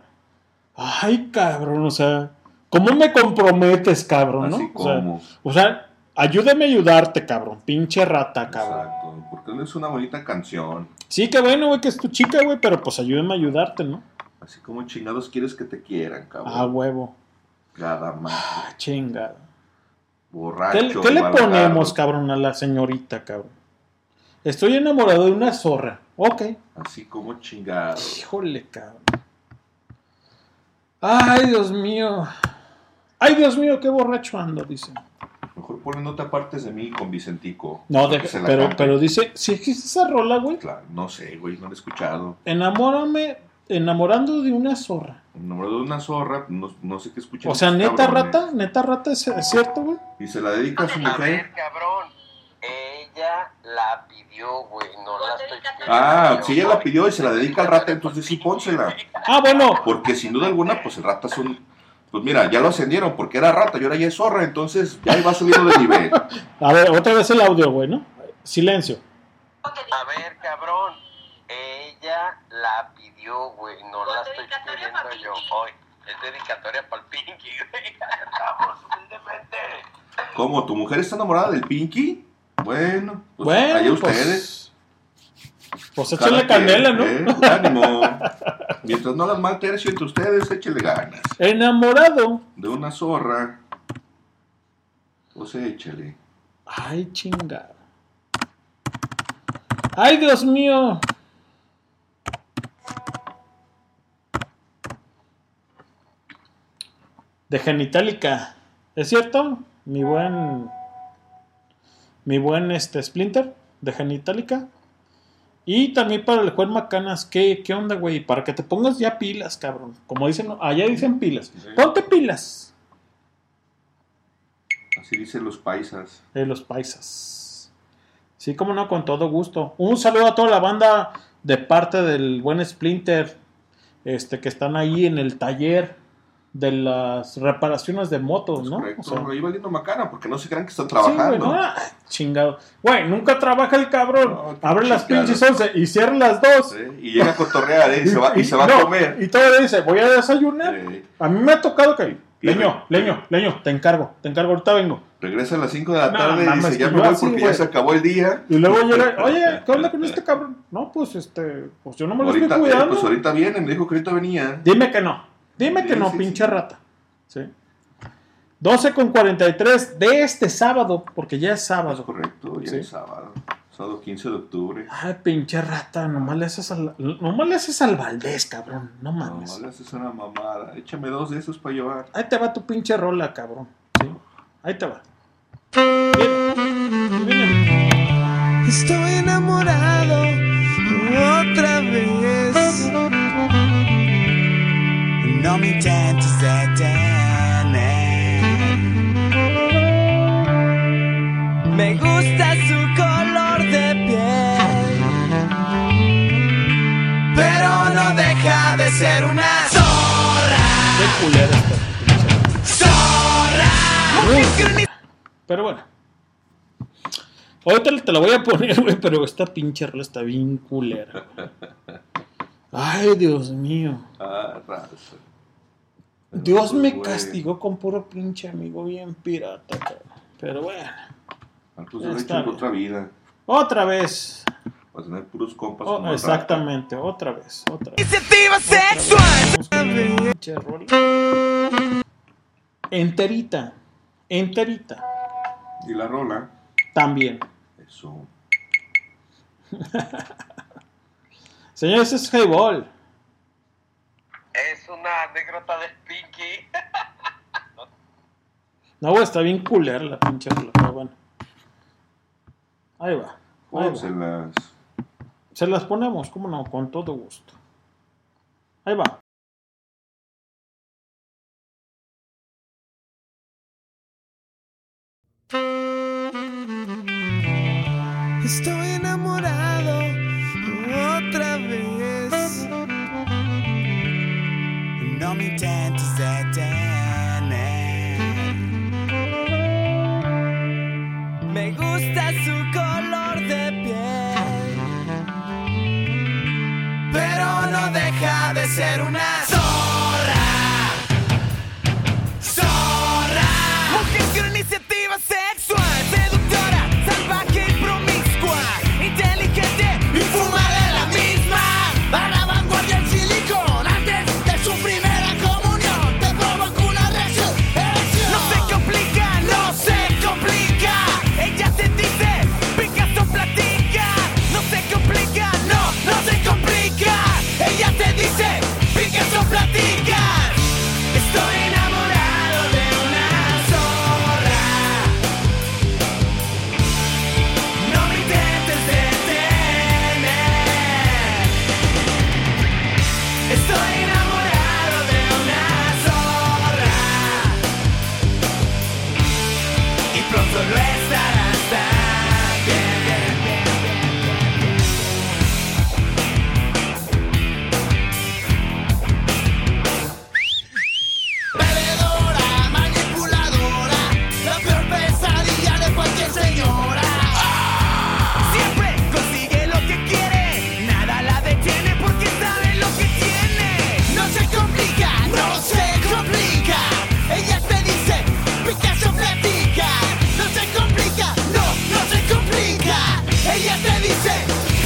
Ay, cabrón, o sea, ¿cómo me comprometes, cabrón, no? Así O sea, como. o sea, ayúdame a ayudarte, cabrón. Pinche rata, cabrón. Exacto. Porque no es una bonita canción. Sí, que bueno, güey, que es tu chica, güey, pero pues ayúdame a ayudarte, ¿no? Así como chingados quieres que te quieran, cabrón. Ah, huevo. Cada más. Ah, chingada. ¿Qué, Borracho. qué le balagardo. ponemos, cabrón, a la señorita, cabrón? Estoy enamorado de una zorra. Ok. Así como chingados. Híjole, cabrón. Ay, Dios mío. Ay, Dios mío, qué borracho ando, dice. Mejor ponle no te apartes de mí con Vicentico. No, de- la pero, cante. pero dice, si existe esa rola, güey. Claro, no sé, güey, no lo he escuchado. Enamórame, enamorando de una zorra. Enamorado de una zorra, no, no sé qué escuchan. O sea, neta cabrones. rata, neta rata, ¿es, es cierto, güey? Y se la dedica a su mujer. cabrón. Ella la pidió, güey. No la estoy pidiendo. Ah, si ella la pidió y se la dedica al rata, entonces sí pónsela. Ah, bueno. Porque sin duda alguna, pues el rata es un. Pues mira, ya lo ascendieron porque era rata y ahora ya es zorra, entonces ya va subiendo de nivel. A ver, otra vez el audio, güey, ¿no? Silencio. A ver, cabrón. Ella la pidió, güey. No la estoy pidiendo yo. Hoy es dedicatoria para el Pinky, güey. Vamos, humildemente. ¿Cómo? ¿Tu mujer está enamorada del Pinky? Bueno, pues Bueno, allá pues, ustedes. Pues échale quien, canela, ¿no? ¿eh? Ánimo. Mientras no las mal tercio entre ustedes, échele ganas. Enamorado. De una zorra. Pues échele. Ay, chingada. Ay, Dios mío. De genitálica. ¿Es cierto? Mi buen. Mi buen este Splinter. De genitálica. Y también para el Juan Macanas. ¿Qué, qué onda, güey? Para que te pongas ya pilas, cabrón. Como dicen, allá dicen pilas. Ponte pilas. Así dicen los paisas. de los paisas. Sí, como no, con todo gusto. Un saludo a toda la banda de parte del buen Splinter. este, que están ahí en el taller de las reparaciones de motos, ¿no? Correcto, O sea, ahí valiendo macana, porque no se crean que están Sí, güey, trabajando. no, ah, chingado. Güey, nunca trabaja el cabrón. Abre las chingado. pinches 11 y cierra las 2. Y llega a cotorrear, ¿eh? y, se va, y se va no, a comer. Y todavía dice, voy a desayunar. A mí me ha tocado que. Leño, leño, leño, te encargo, te encargo, ahorita vengo. Regresa a las 5 de la No, tarde y mames, dice, ya pues me voy porque ya se acabó el día. Y luego llega, oye, ¿qué onda con este cabrón? No, pues este, pues yo no me lo ahorita, estoy eh, cuidando. pues ahorita viene, me dijo que ahorita venía. Dime que no, dime que no, sí, pinche rata. ¿Sí? 12 con 43 de este sábado, porque ya es sábado. correcto, ya Sí. es sábado. Sábado 15 de octubre. Ay, pinche rata, nomás le haces al, nomás le haces al Valdés, cabrón. No mames. No, le haces una mamada. Échame dos de esos para llevar. Ahí te va tu pinche rola, cabrón. ¿sí? Ahí te va. Estoy enamorado ser una zorra. Qué culera esta Zorra. Pero bueno. Ahorita te la voy a poner, güey, pero esta pinche rola está bien culera. Ay, Dios mío. Ah. Dios me castigó con puro pinche amigo bien pirata. Pero bueno. Pues otra vida. Otra vez. Para tener puros compas. Oh, como exactamente, otra vez, otra vez. Iniciativa sexual. Enterita. Enterita. Y la rola. También. Eso. Señores, es Highball. Es una anécdota de Pinky. No, güey, está bien culera la pinche rola, pero bueno. Ahí va. Ahí va. Pónselas. Se las ponemos, cómo no, con todo gusto. Ahí va. Ser una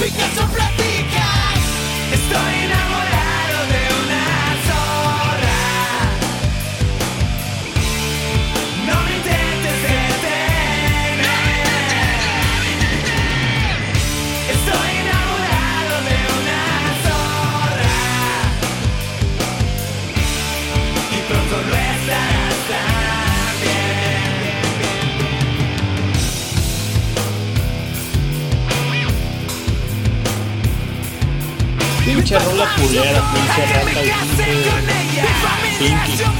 We got some black. Pinche rola culera, pinche rata y pinche. Pinky. No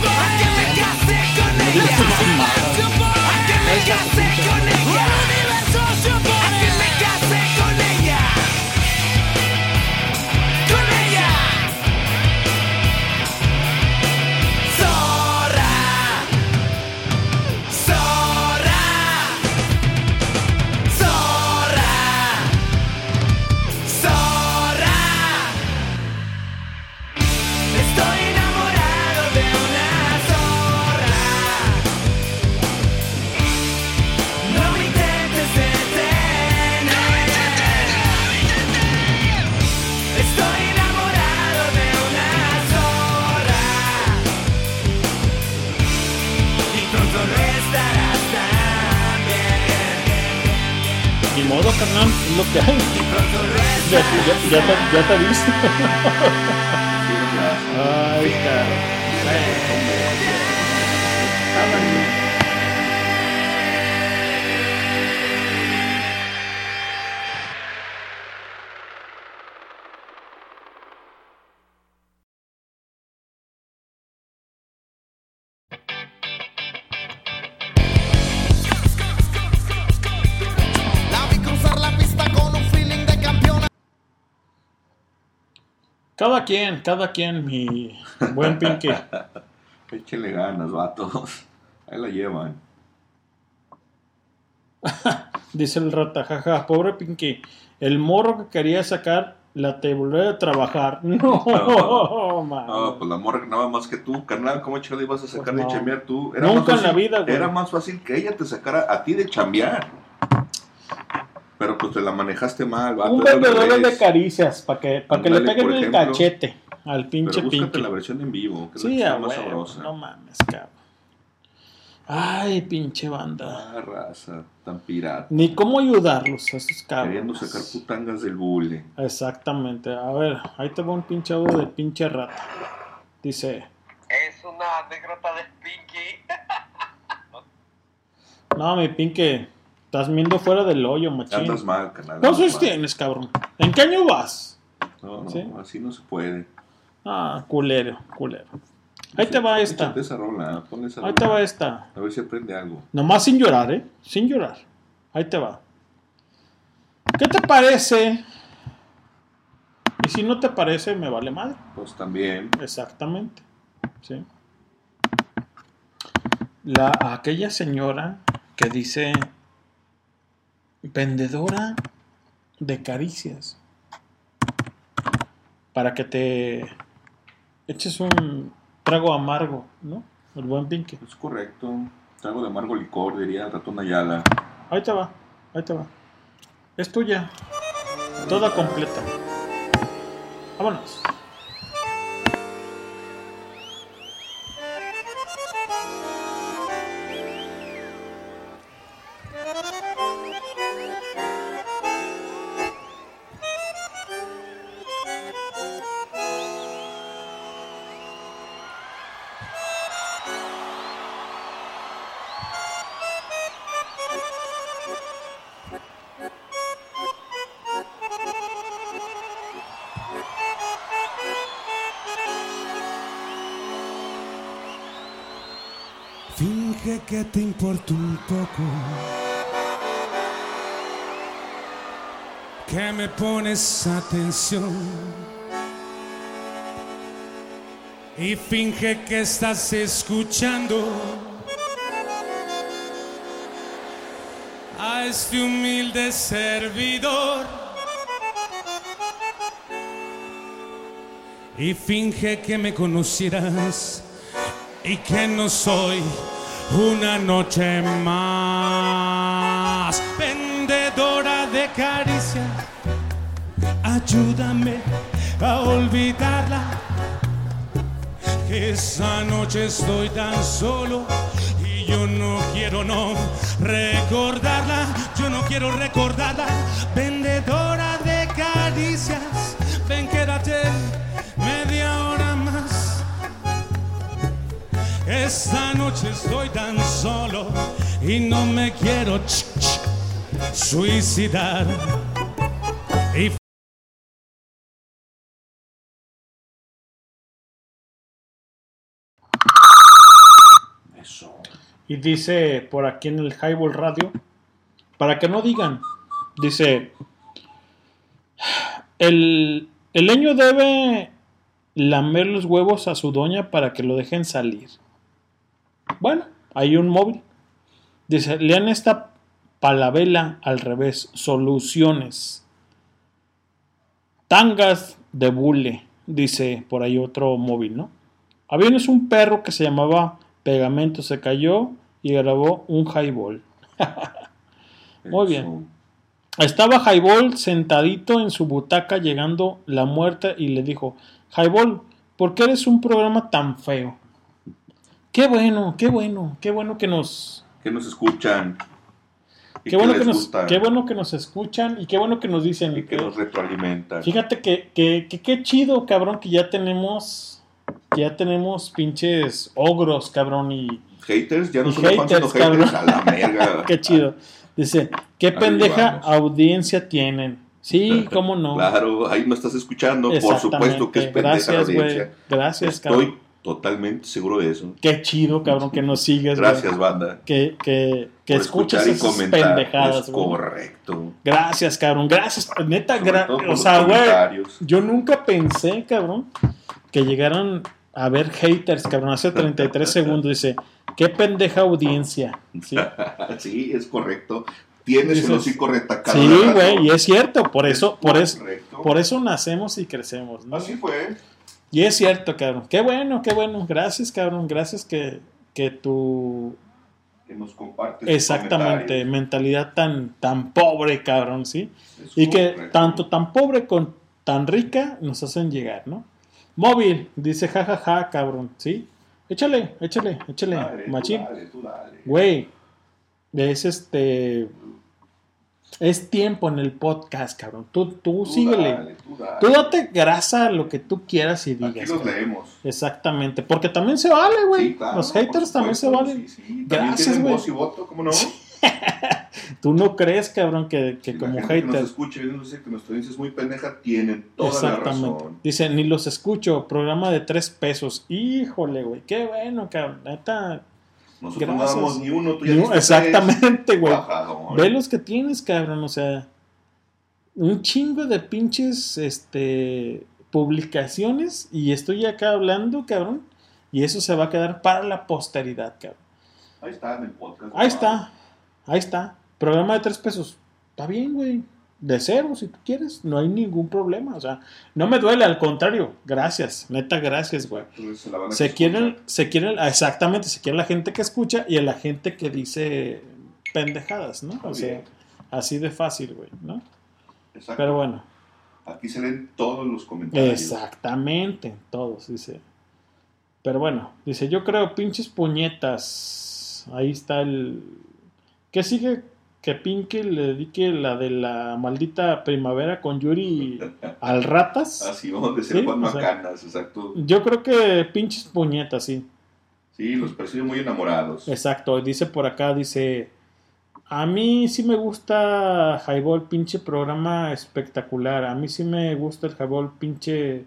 carnal, es lo que hay. Ya, ya, ya, te, ya te viste. Ay, cabrón. Cada quien, cada quien, mi buen Pinky. Échenle ganas, vatos. Ahí la llevan. Dice el rata, jaja, pobre Pinky. El morro que quería sacar la te volvió a trabajar. No, man. No, pues la morra que nada más que tú, carnal, ¿cómo chingado ibas a sacar Pues de no. chambear tú? Nunca más en la vida, güey. Era más fácil que ella te sacara a ti de chambear. Pero pues te la manejaste mal, vato. Un vendedor de caricias para que, para que le peguen el ejemplo. cachete al pinche Pero búscate Pinky. la versión en vivo, que Sí, es la más huevo, sabrosa. no mames, cabrón. Ay, pinche banda. Ah, raza, tan pirata. Ni cómo ayudarlos a esos Queriendo cabros. sacar putangas del bule. Exactamente. A ver, ahí te va un pinche audio de pinche rata. Dice, Es una anécdota de Pinky. no, mi Pinky, estás viendo fuera del hoyo, machín. Andas mal, canal. ¿Cuántos tienes, cabrón? ¿En qué año vas? No, no, ¿Sí? así no se puede. Ah, culero, culero. Ahí te va esta. Esa rola, esa Ahí te va esta. A ver si aprende algo. Nomás sin llorar, ¿eh? Sin llorar. Ahí te va. ¿Qué te parece? Y si no te parece, me vale mal. Pues también. Exactamente. Sí. La, aquella señora que dice vendedora de caricias. Para que te eches un trago amargo, ¿no? El buen Pinky. Es correcto. Trago de amargo licor, diría el ratón Ayala. Ahí te va, ahí te va. Es tuya. Toda completa. Vámonos. Te importa un poco. Que me pones atención. Y finge que estás escuchando a este humilde servidor. Y finge que me conocieras y que no soy una noche más vendedora de caricias. Ayúdame a olvidarla. Esa noche estoy tan solo y yo no quiero no recordarla. Yo no quiero recordarla. Vendedora de caricias. Ven, quédate Esta noche estoy tan solo y no me quiero suicidar. Y Y dice por aquí en el Highball Radio, para que no digan, dice, el, el leño debe lamer los huevos a su doña para que lo dejen salir. Bueno, hay un móvil. Dice, lean esta palabela al revés, soluciones. Tangas de bule, dice por ahí otro móvil, ¿no? Había un perro que se llamaba Pegamento, se cayó y grabó un highball. Muy bien. Estaba Highball sentadito en su butaca llegando la muerte y le dijo, Highball, ¿por qué eres un programa tan feo? Qué bueno, qué bueno, qué bueno que nos... Que nos escuchan. Y Qué bueno que, nos, gusta, qué bueno que nos escuchan y qué bueno que nos dicen. que nos retroalimentan. Fíjate que, que, que qué chido, cabrón, que ya tenemos, que ya tenemos pinches ogros, cabrón, y, Haters, ya no y son haters, haters cabrón. a la verga. qué chido. Dice, qué Ahí pendeja vamos. audiencia tienen. Sí, cómo no. Claro, ahí me estás escuchando, por supuesto que es pendeja Gracias, audiencia. Gracias, Estoy cabrón. Totalmente seguro de eso. Qué chido, cabrón, que nos sigues, güey. Gracias, banda. Que, que, que y esas comentar. pendejadas, Es güey. correcto. Gracias, cabrón. Gracias. Neta, Sobre gra- o sea, güey. Yo nunca pensé, cabrón, que llegaran a ver haters, cabrón. Hace 33 segundos dice, qué pendeja audiencia. Sí, Sí, es correcto. Tienes el Dices- hocico retacado. Sí, güey, y es cierto. Por eso, por eso, por eso nacemos y crecemos, ¿no? Así fue. Y es cierto, cabrón. Qué bueno, qué bueno. Gracias, cabrón. Gracias que, que tu Que nos compartes. Exactamente, mentalidad tan, tan pobre, cabrón, ¿sí? Es Y que tanto tan pobre con tan rica nos hacen llegar, ¿no? Móvil, dice jajaja, cabrón, ¿sí? Échale, échale, échale, machín. Güey, es este. Es tiempo en el podcast, cabrón. Tú, tú, Tú síguele. dale, tú dale. Tú date grasa lo que tú quieras y digas. Aquí los cabrón. leemos. Exactamente, porque también se vale, güey. Sí, claro, Los haters también se valen. sí, sí. Gracias, güey. voz y voto, ¿cómo no? Tú no crees, cabrón, que, que Si como la gente que nos hater. y nos dice que nuestra audiencia es muy pendeja, tienen toda la Exactamente. razón. Dice, ni los escucho, programa de tres pesos. Híjole, güey, qué bueno, cabrón. Neta. Nosotros no damos ni uno, tú ya Exactamente, güey. Ve los que tienes, cabrón. O sea, un chingo de pinches este, publicaciones. Y estoy acá hablando, cabrón. Y eso se va a quedar para la posteridad, cabrón. Ahí está en el podcast. Ahí está. Ahí está. Programa de tres pesos. Está bien, güey. De cero, si tú quieres. No hay ningún problema. O sea, no me duele, al contrario. Gracias. Neta, gracias, güey. Se quieren, se quieren, ah, exactamente, se quiere la gente que escucha y a la gente que dice pendejadas, ¿no? O sea, así de fácil, güey, ¿no? Exacto. Pero bueno, Aquí se leen todos los comentarios. exactamente, todos, dice. Pero bueno, dice, yo creo pinches puñetas. Ahí está el... ¿Qué sigue? Que Pinky le dedique la de la maldita primavera con Yuri al ratas. Así vamos de ser Sí, Juan o sea, Macanas, exacto. Yo creo que pinches puñetas, sí. Sí, los percibe muy enamorados. Exacto, dice por acá, dice, a mí sí me gusta Highball, pinche programa espectacular, a mí sí me gusta el Highball, pinche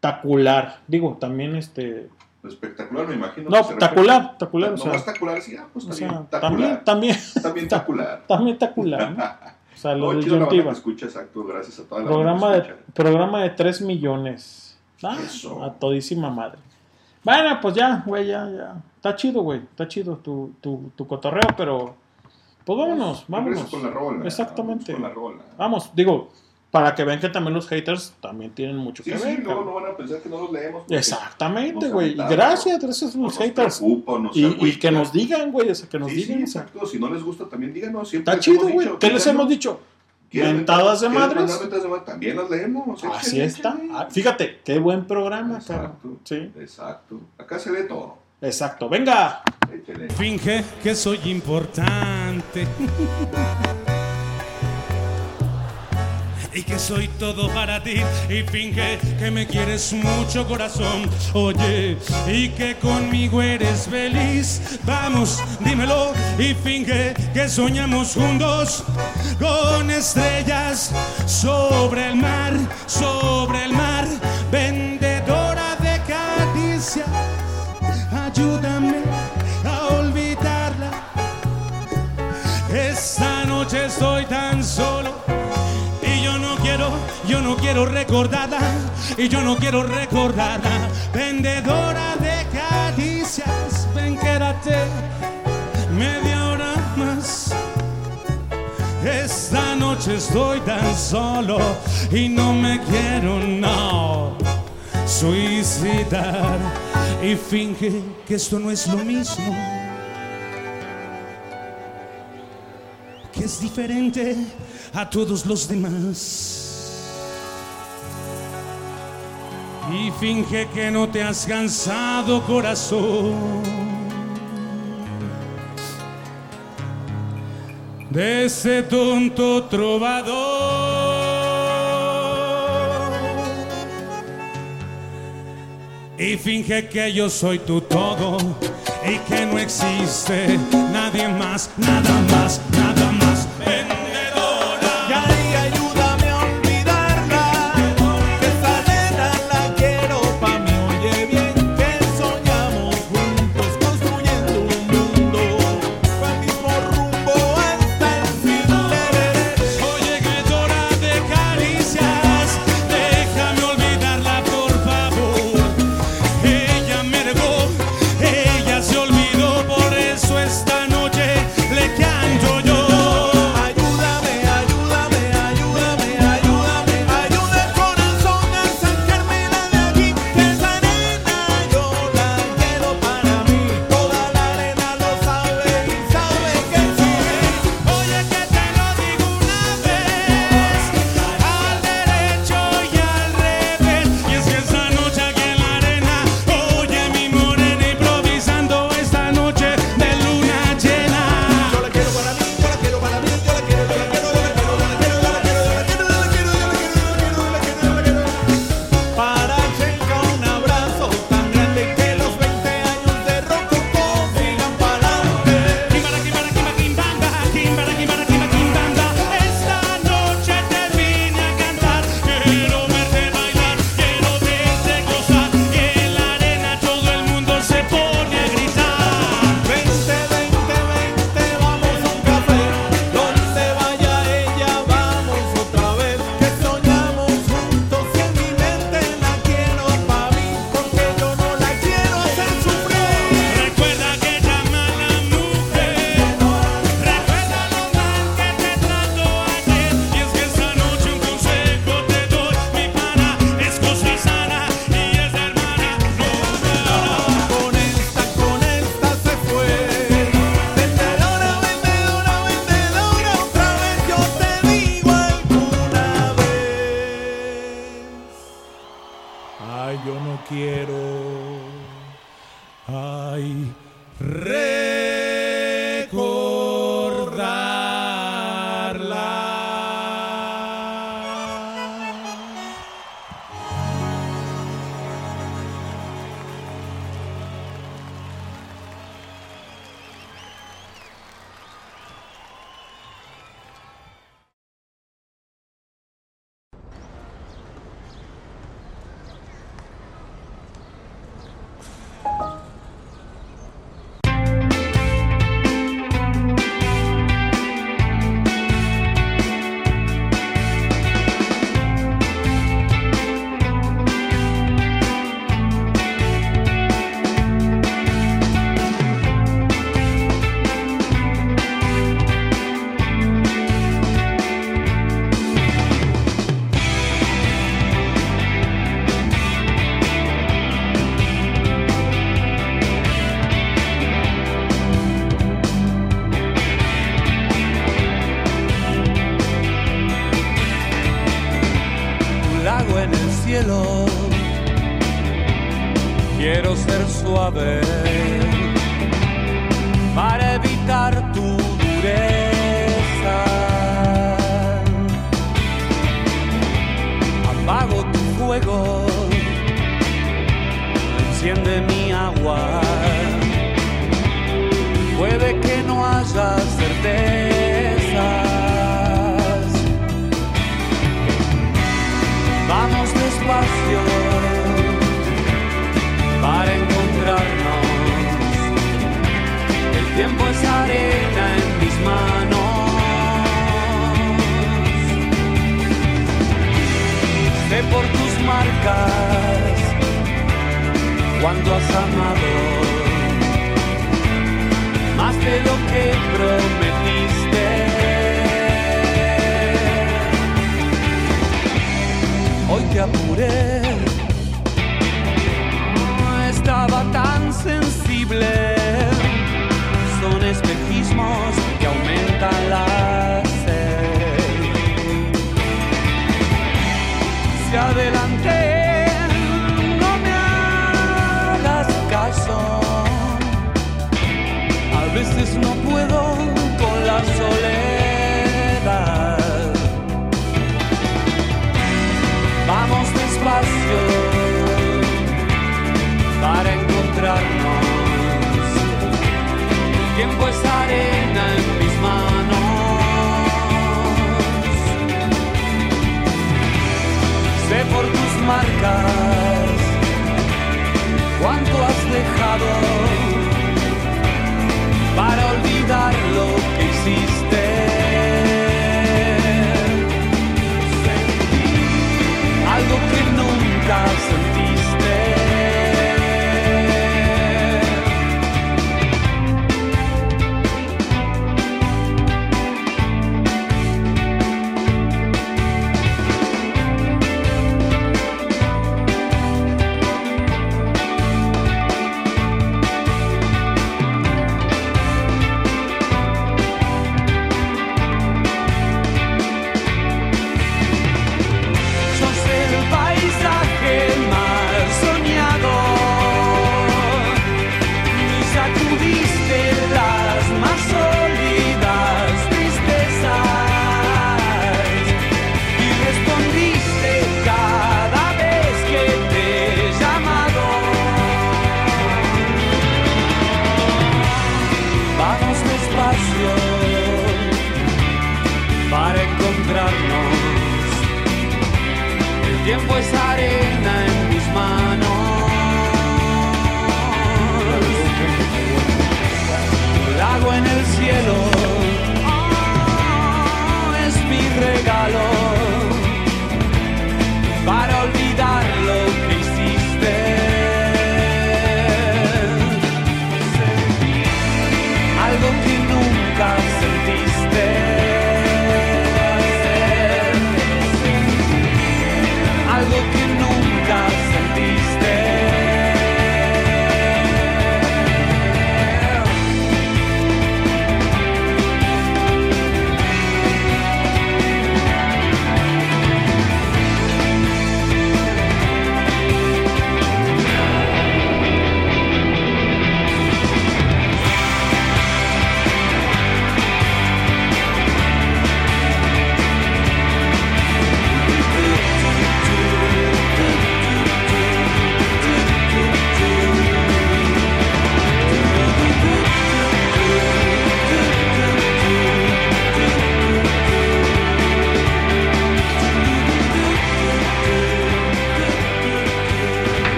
tacular, digo, también este, Espectacular, me imagino. no, tacular, tacular, o No, sea, más tacular, sí, ah, pues sea, también, Tacular. también, También tacular. también tacular, ¿no? O sea, lo No, la que escucha, exacto, gracias a toda la Programa de, escucha. programa de 3 millones. Ah, Eso. a todísima madre. Bueno, pues ya, güey, ya, ya. Está chido, güey. Está chido tu, tu, tu cotorreo, pero. Pues vámonos, Regreso vámonos. con la rola. Exactamente. Con la rola. Vamos, digo, para que vean que también los haters también tienen mucho Sí, que sí, ver. cabrón. no van a pensar que no los leemos. Exactamente, güey. Gracias, gracias a los nos haters. preocupa, nos Y, que nos digan, güey, o sea, que nos Sí, digan. sí, o sea, exacto. Si no les gusta, también díganos. Siempre está chido, güey. ¿Qué les hemos dicho? ¿Quieren Mentadas de madres. mandar mentadas de madres? También las leemos. Así échale, está. échale. Ah, Fíjate, qué buen programa, cabrón. Exacto. Sí, Exacto. Acá se lee todo. exacto. Venga. Échale. Finge que soy importante. Y que soy todo para ti y finge que me quieres mucho corazón. Oye, y que conmigo eres feliz. Vamos, dímelo y finge que soñamos juntos con estrellas sobre el mar, sobre el mar, quiero recordarla y yo no quiero recordarla. Vendedora de caricias, ven quédate media hora más. Esta noche estoy tan solo y no me quiero no suicidar y finge que esto no es lo mismo. que es diferente a todos los demás. y finge que no te has cansado, corazón. De ese tonto trovador. Y finge que yo soy tu todo y que no existe nadie más, nada más, nada más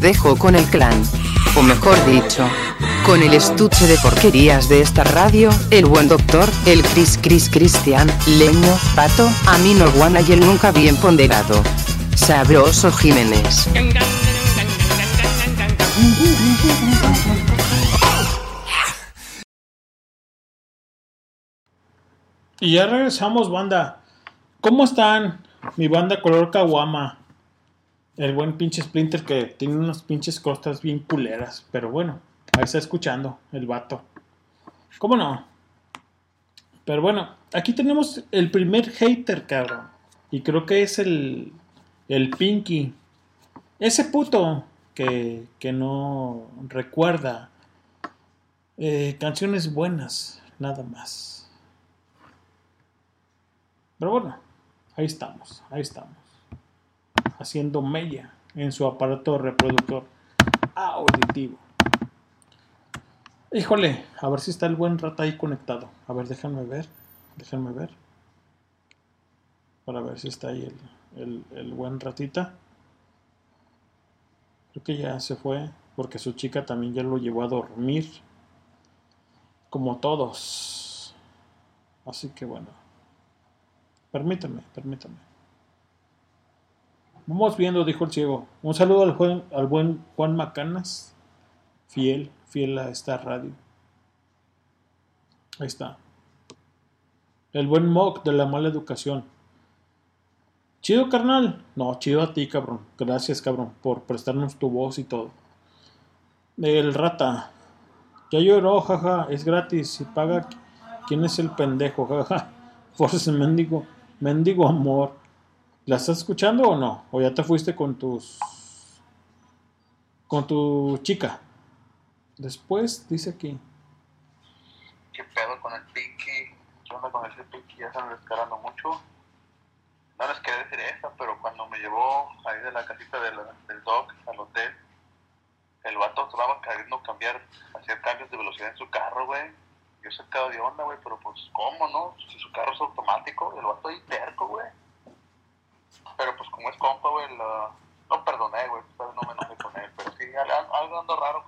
Dejo con el clan. O mejor dicho, con el estuche de porquerías de esta radio, el buen doctor, el Chris Chris Cristian, Leño, Pato, Amino Guana y el nunca bien ponderado. Sabroso Jiménez. Y ya regresamos, banda. ¿Cómo están? Mi banda color caguama. El buen pinche Splinter que tiene unas pinches costas bien culeras. Pero bueno, ahí está escuchando el vato. ¿Cómo no? Pero bueno, aquí tenemos el primer hater, cabrón. Y creo que es el, el Pinky. Ese puto que, que no recuerda eh, canciones buenas, nada más. Pero bueno, ahí estamos, ahí estamos. Haciendo mella en su aparato reproductor auditivo. Híjole, a ver si está el buen rata ahí conectado. A ver, déjame ver, déjame ver. Para ver si está ahí el, el, el buen ratita. Creo que ya se fue porque su chica también ya lo llevó a dormir. Como todos. Así que bueno. Permítame, permítame. Vamos viendo, dijo el ciego. Un saludo al, buen- Juan Macanas. Fiel, fiel a esta radio. Ahí está. El buen Mock de la mala educación. Chido, carnal. No, chido a ti, cabrón. Gracias, cabrón, por prestarnos tu voz y todo. El rata. Ya lloró, jaja. Es gratis. Y paga. ¿Quién es el pendejo? Jaja. Force mendigo. Mendigo amor. ¿La estás escuchando o no? ¿O ya te fuiste con tus. con tu chica? Después, dice aquí. ¿Qué pedo con el Pinky? ¿Qué onda con ese Pinky? Ya se descarando mucho. No les quería decir eso, pero cuando me llevó ahí de la casita del Doc al hotel, el vato estaba queriendo cambiar, hacer cambios de velocidad en su carro, güey. Yo sacado de onda, güey, pero pues, ¿cómo, no? Si su carro es automático, el vato ahí terco, güey. Pero pues, como es compa, güey, la... no perdoné, güey, pues, no me enojé con él, pero sí, algo, anda raro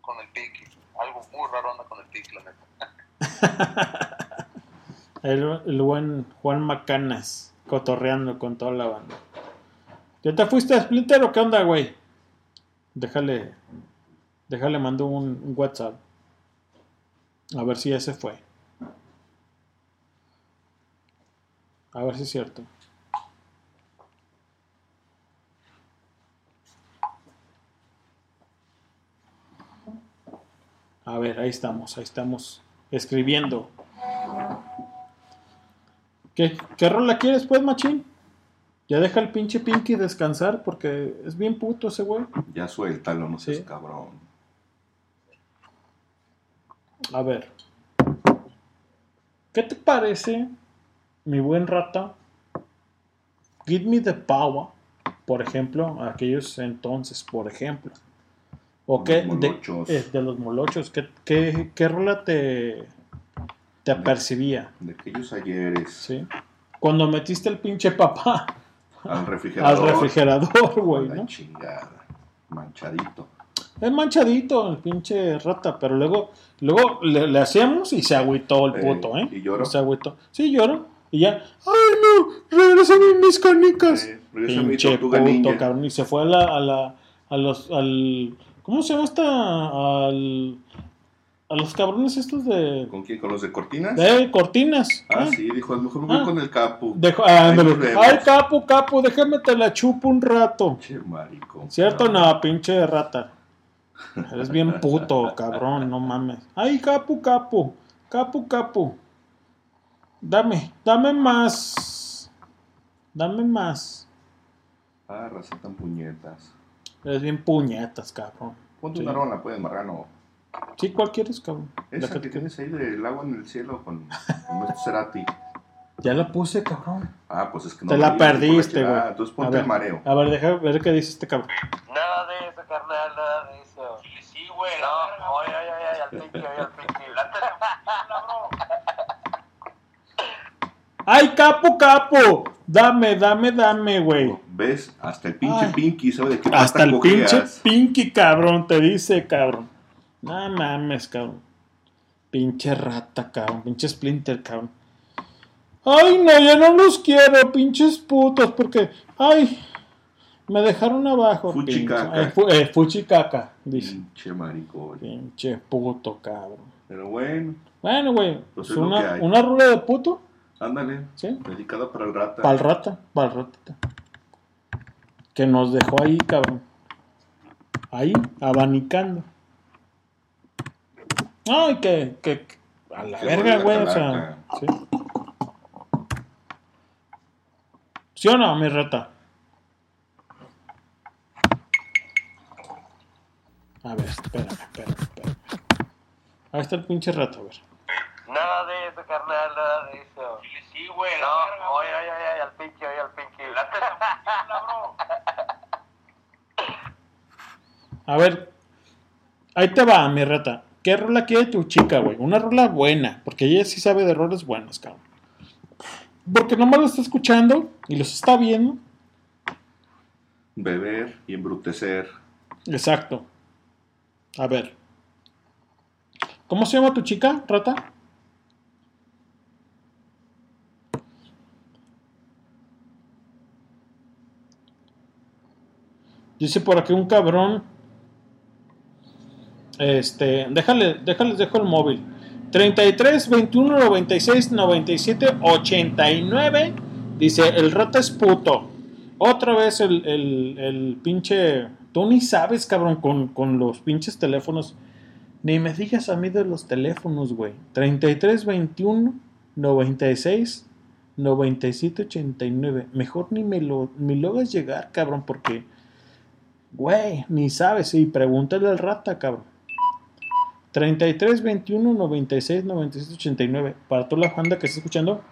con el Piki. Algo muy raro anda con el Piki, la neta. El, el buen Juan Macanas cotorreando con toda la banda. ¿Ya te fuiste a Splinter o qué onda, güey? Déjale, déjale, mando un, un WhatsApp. A ver si ese fue. A ver si es cierto. A ver, ahí estamos, ahí estamos escribiendo. ¿Qué, qué rola quieres, pues, machín? Ya deja el pinche Pinky descansar porque es bien puto ese güey. Ya suéltalo, no seas Sí. cabrón. A ver. ¿Qué te parece, mi buen rata? Give me the power. Por ejemplo, aquellos entonces, por ejemplo. ¿O qué? De, molochos. eh, de los molochos. ¿Qué, qué, qué rola te, te apercibía? De aquellos ayeres. Sí. Cuando metiste el pinche papá Al refrigerador. al refrigerador, güey, ¿no? chingada. Manchadito. Es manchadito el pinche rata, pero luego, luego le, le hacíamos y se agüitó el Eh, puto, ¿eh? ¿y lloró? Se agüitó. Sí, lloró. Y ya, ¡ay no! ¡Regrésame mis canicas! mi pinche tortuga puto, ninja. cabrón. Y se fue a la, a la, a los, al, ¿cómo se llama esta? Al, a los cabrones estos de, ¿Con quién? ¿Con los de cortinas? de cortinas. Ah, ¿eh? sí, dijo, a lo mejor me voy Ah. con el capo. Dejo. Ay, capo, capo, déjame te la chupo un rato. Che, marico. ¿Cierto? No, pinche rata. Eres bien puto, cabrón, no mames. Ay, capu, capu. Capu, capu. Dame, dame más. Dame más. Ah, recetan puñetas. Eres bien puñetas, cabrón. Ponte Sí. una rola, pues, Marrano. Sí, ¿cuál quieres, cabrón? La Esa que que tienes ahí del agua en el cielo con, con nuestro Cerati. Ya la puse, cabrón. Ah, pues es que no Te la vi, perdiste, güey. Entonces A ponte ver, el mareo. A ver, deja ver qué dice este cabrón. Nada de eso, carnal, nada de eso. Sí, güey. No, oye, oye, oye, al pinche, oye, al pinche. ¡Ay, capu, capu! Dame, dame, dame, güey. ¿Ves? Hasta el pinche Ay. Pinky sabe de qué Hasta el cojeas. pinche Pinky, cabrón, te dice, cabrón. No mames, cabrón. Pinche rata, cabrón. Pinche Splinter, cabrón. Ay, no, ya no los quiero, pinches putos, porque. Ay, me dejaron abajo. Fuchicaca. pinche- eh, fu- eh, fuchicaca, dice. Pinche maricón. Pinche puto, cabrón. Pero bueno, Bueno, güey, Pues pues una, una rula de puto. Ándale. Sí. Dedicada para el rata. Pa'l rata, pa'l rata. Que nos dejó ahí, cabrón. Ahí, abanicando. Ay, que, que, que- a la Que verga, güey, o sea. Sí. ¿Sí o no, mi rata? A ver, espérame, espérame, espérame. Ahí está el pinche rato, a ver. Nada de eso, carnal, nada de eso. Sí, güey. No, oye, oye, oye, al pinche, oye, al pinche. A ver, ahí te va, mi rata. ¿Qué rola quiere tu chica, güey? Una rola buena, porque ella sí sabe de roles buenos, cabrón. Porque nomás lo está escuchando y los está viendo. Beber y embrutecer. Exacto. A ver. ¿Cómo se llama tu chica, rata? Dice por aquí un cabrón. Este, déjale, déjales, dejo el móvil. 33 21 96 97 89. Dice, el rata es puto. Otra vez el, el, el pinche. Tú ni sabes, cabrón, con, con los pinches teléfonos. Ni me digas a mí de los teléfonos, güey. 33 21 96 97 89. Mejor ni me lo, ni lo hagas llegar, cabrón, porque. Güey, ni sabes. Y pregúntale al rata, cabrón. 33 21 96 97 89. Para toda la banda que está escuchando,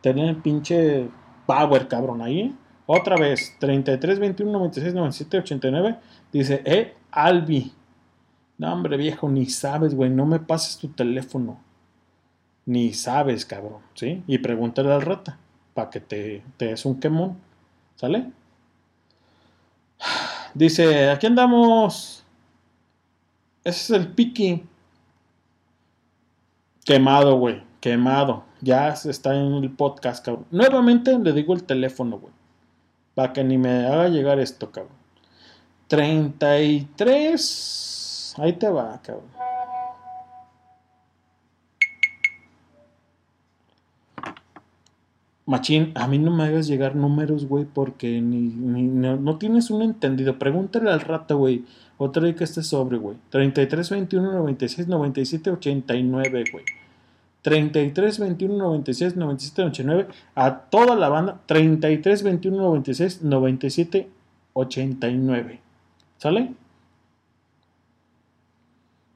tener el pinche power, cabrón, ahí. Otra vez, 33 21 96 97 89. Dice, eh, Albi. No, hombre, viejo, ni sabes, güey. No me pases tu teléfono. Ni sabes, cabrón. ¿Sí? Y pregúntale al rata. Para que te, te des un quemón. ¿Sale? Dice, aquí andamos. Ese es el piqui. Quemado, güey. Quemado. Ya está en el podcast, cabrón. Nuevamente le digo el teléfono, güey. Para que ni me haga llegar esto, cabrón. 33. Ahí te va, cabrón. Machín, a mí no me hagas llegar números, güey, porque ni, no tienes un entendido. Pregúntale al rato, güey. Otra vez que esté sobre, güey. 33, 21, 96, 97, 89, güey. 33, 21, 96, 97, 89. A toda la banda. 33, 21, 96, 97, 89. ¿Sale?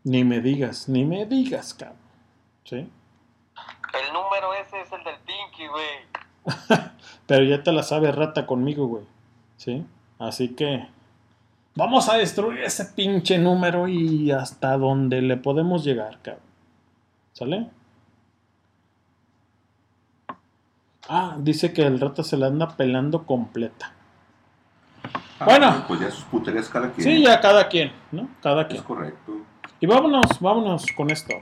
Ni me digas, ni me digas, cabrón. ¿Sí? El número ese es el del Pinky, güey. Pero ya te la sabe rata conmigo, güey. ¿Sí? Así que vamos a destruir ese pinche número y hasta donde le podemos llegar, cabrón. ¿Sale? Ah, dice que el rata se la anda pelando completa. Ah, Bueno. Pues ya sus puterías cada quien. Sí, ya cada quien, ¿no? Cada quien. Es correcto. Y vámonos, vámonos con esto.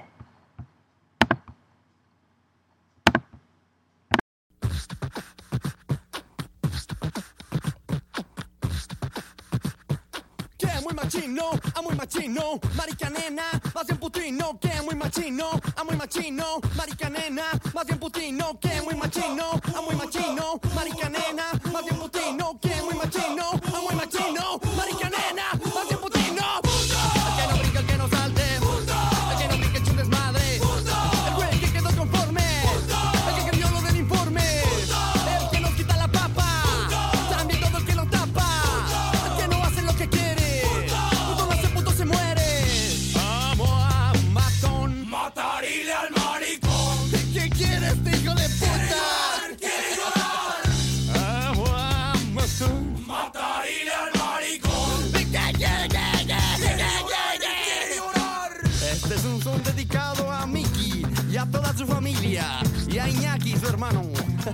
Machino, a muy machino, marica nena, más bien putino, que muy machino, a muy machino, marica nena, más bien putino, que muy machino, a muy machino, marica más bien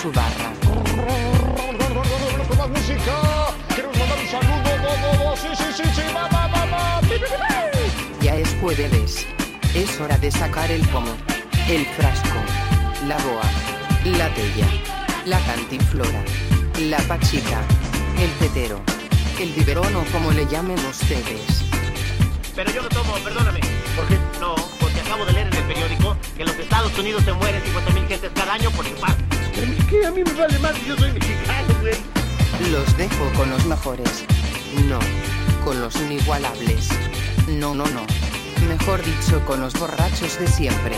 su barra. Con más música, queremos mandar un saludo, do, do, do, sí, sí, sí, sí, va, va, va, va, pi, pi, pi, pi. Ya es jueves. Es hora de sacar el pomo, el frasco, la boa, la tella, la cantinflora, la pachica, el tetero, el biberón o como le llamen ustedes. Pero yo no tomo, perdóname. ¿Por qué? No, porque acabo de leer en el periódico que en los Estados Unidos se mueren 50.000 gentes cada año por infarto. ¿Qué? A mí me vale más, yo soy mexicano, güey. Los dejo con los mejores. No, con los inigualables. No, no, no. Mejor dicho, con los borrachos de siempre.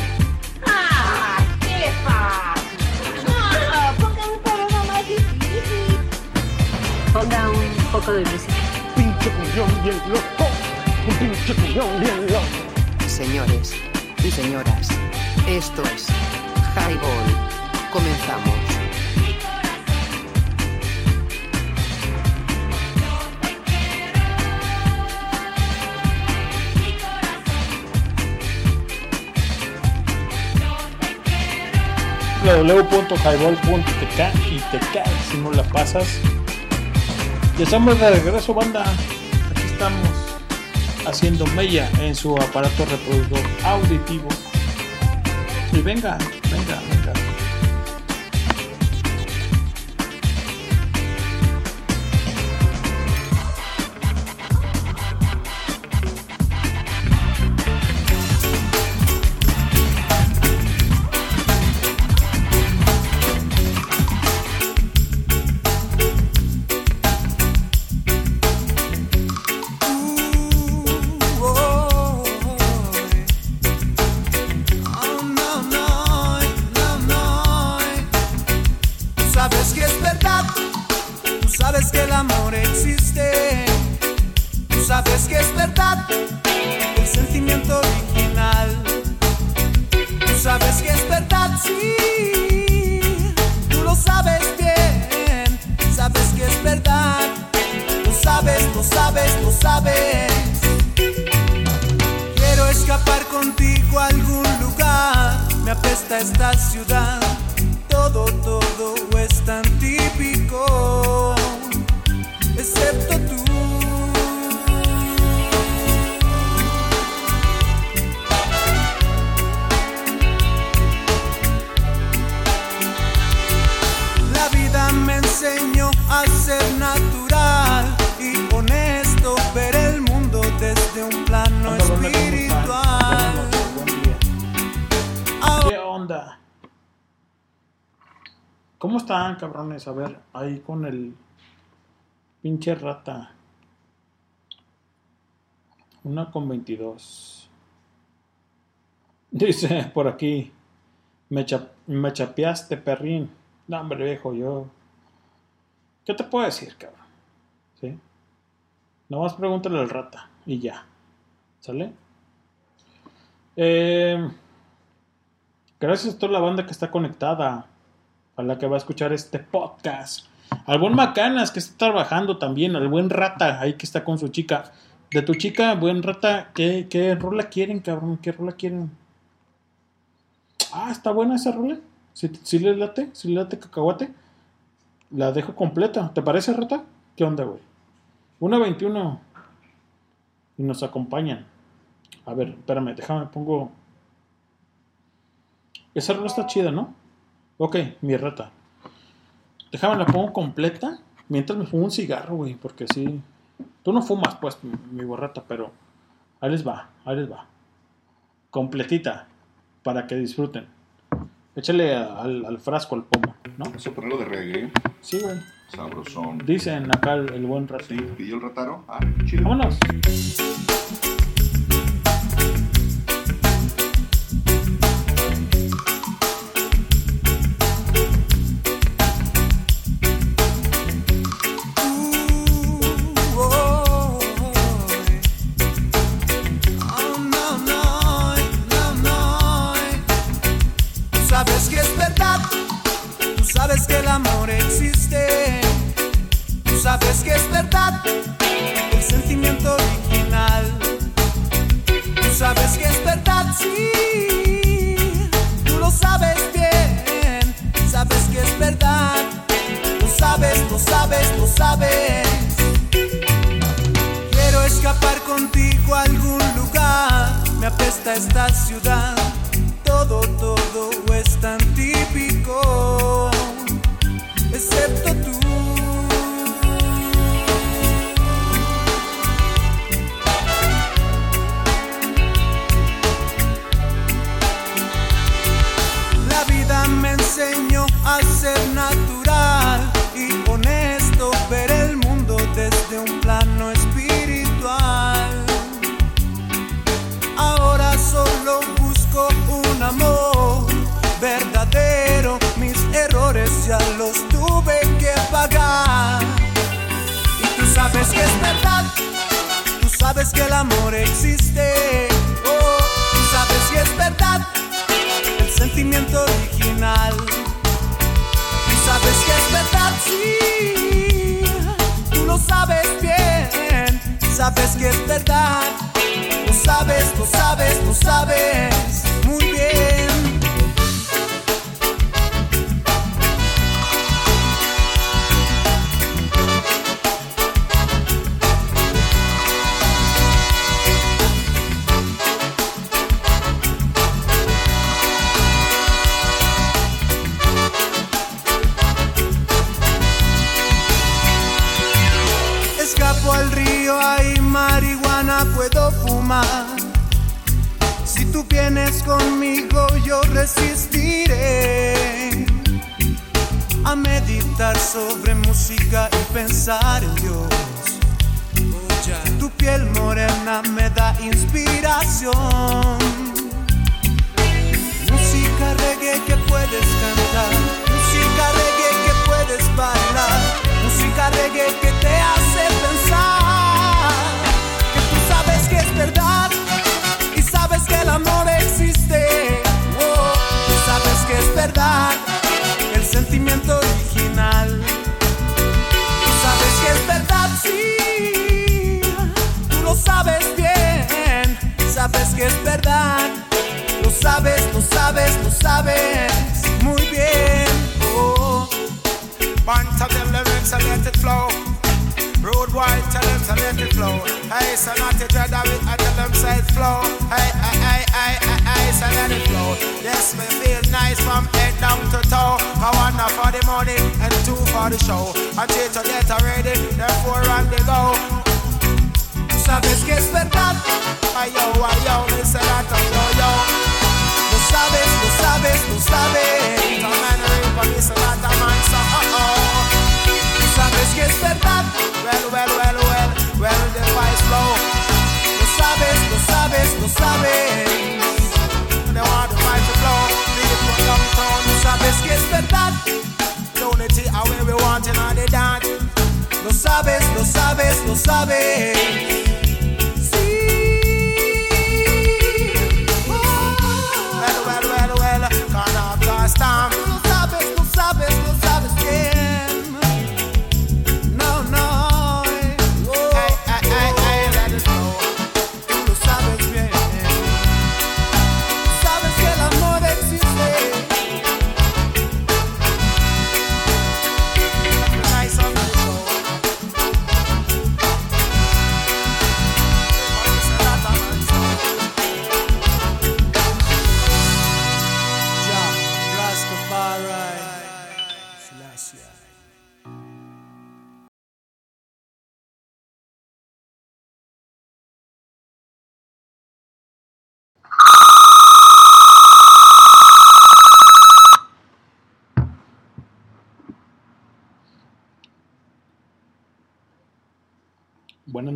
¡Ah! ¡Qué fácil! ¡Ah! Ponga un programa más difícil. Ponga un poco de música. Pinche cumbión bien loco. Un pinche cumbión bien loco. Señores y señoras, esto es Highball. Comenzamos. www.highball.tk y cae si no la pasas. Ya estamos de regreso, banda. Aquí estamos haciendo mella en su aparato reproductor auditivo. Y venga. Cabrones? A ver, ahí con el pinche rata. Una con 22. Dice por aquí. Me, cha- me chapeaste, perrín. No, hombre, viejo, yo. ¿Qué te puedo decir, cabrón? ¿Sí? Nomás pregúntale al rata y ya. ¿Sale? Eh, gracias a toda la banda que está conectada. La que va a escuchar este podcast. Al buen Macanas que está trabajando también. Al buen Rata ahí que está con su chica. De tu chica, buen Rata, ¿qué, qué rola quieren, cabrón? ¿Qué rola quieren? Ah, está buena esa rola. Si, si le late, si le late cacahuate. La dejo completa. ¿Te parece, Rata? ¿Qué onda, güey? 1.21. Y nos acompañan. A ver, espérame, déjame, pongo. Esa rola está chida, ¿no? Ok, mi rata. Déjame la pongo completa mientras me fumo un cigarro, güey, porque sí. Tú no fumas, pues, mi, borrata, pero ahí les va, ahí les va. Completita, para que disfruten. Échale al, al frasco, al pomo, ¿no? A ponerlo de reggae. Sí, güey. Sabrosón. Dicen acá el, el buen rato. ¿Pidió el rataro? Ah, chido. Vámonos. Quiero escapar contigo a algún lugar. Me apesta esta ciudad. Todo, todo es tan típico. Excepto tú. La vida me enseñó a ser sabes que es verdad, tú sabes que el amor existe. Oh, tú sabes que es verdad, el sentimiento original. Y sabes que es verdad, sí, tú lo sabes bien, sabes que es verdad, lo sabes, lo sabes, lo sabes muy bien.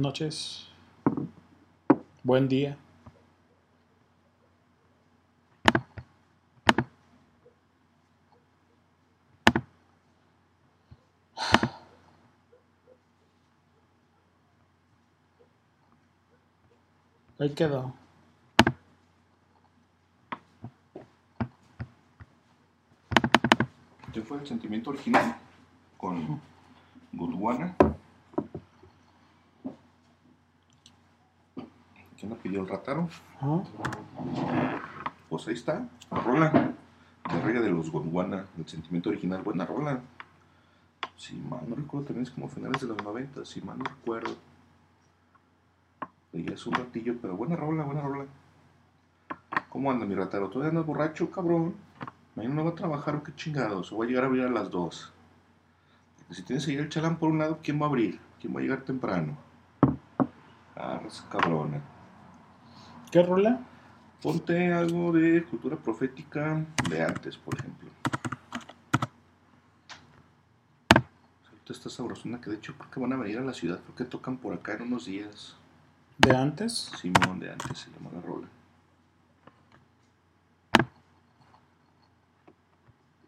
Noches. Buen día. Ahí quedó. Este fue el sentimiento original con Gondwana. ¿Quién la pidió el rataro? Pues ahí está, la rola. La regla de los Gondwana, el sentimiento original, buena rola. Si mal no recuerdo, también es como finales de los 90, si mal no recuerdo. Y es un ratillo, pero buena rola, buena rola. ¿Cómo anda mi rataro? ¿Todavía andas borracho, cabrón? Mañana no va a trabajar o qué chingados, o va a llegar a abrir a las 2. Porque si tienes que ir el chalán por un lado, ¿quién va a abrir? ¿Quién va a llegar temprano? Ah, cabrona. ¿Qué rola? Ponte algo de cultura profética de antes, por ejemplo. Ahorita está sabrosona, que de hecho creo que van a venir a la ciudad, creo que tocan por acá en unos días. ¿De antes? Simón, de antes se llama la rola.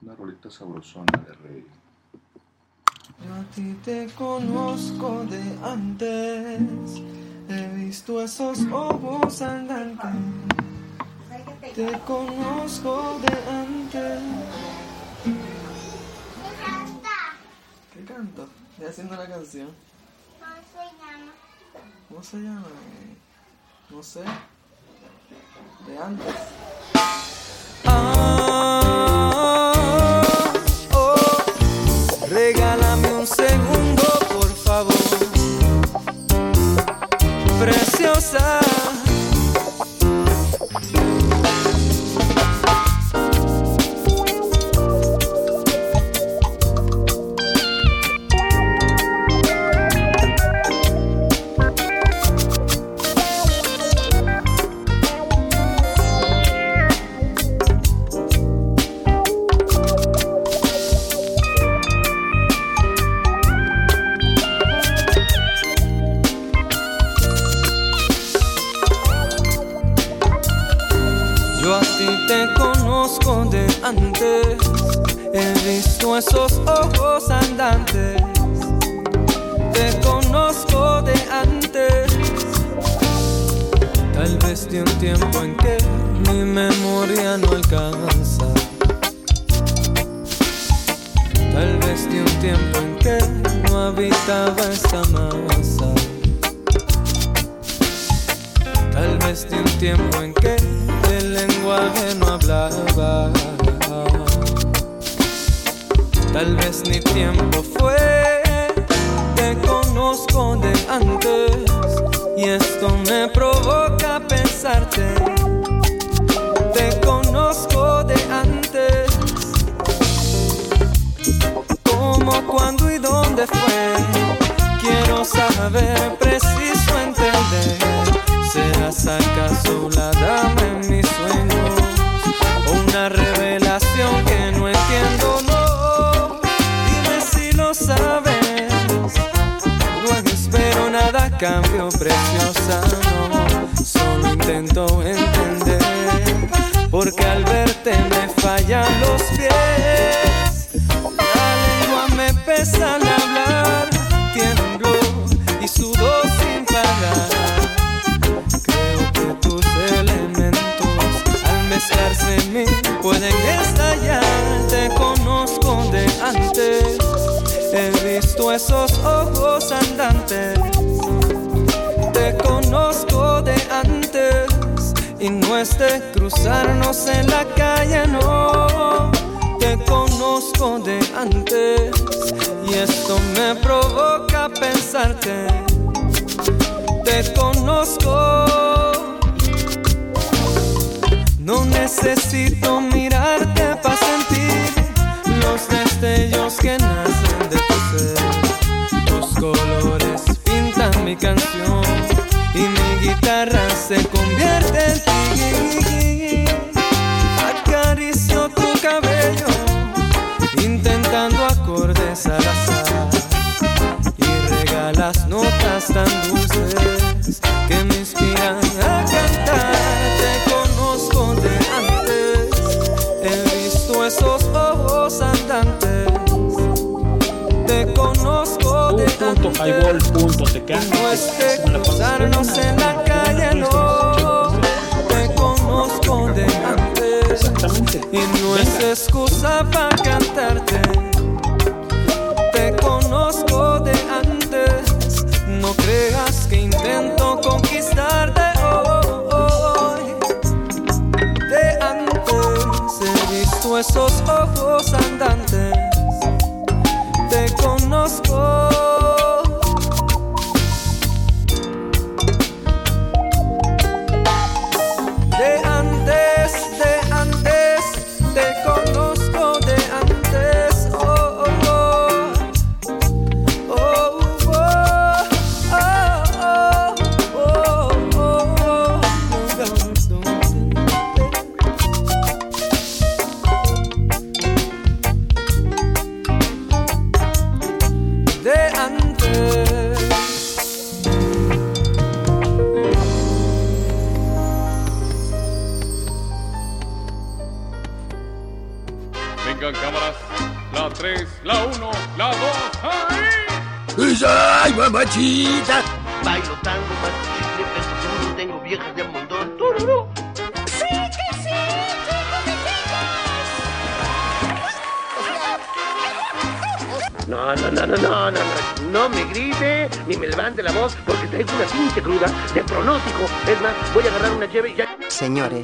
Una rolita sabrosona de reggae. A ti te conozco de antes, He visto esos ojos andantes. Te conozco de antes. ¿Qué canto? Estoy haciendo la canción. ¿Cómo se llama? ¿Cómo se llama? No sé. De antes. eu saio.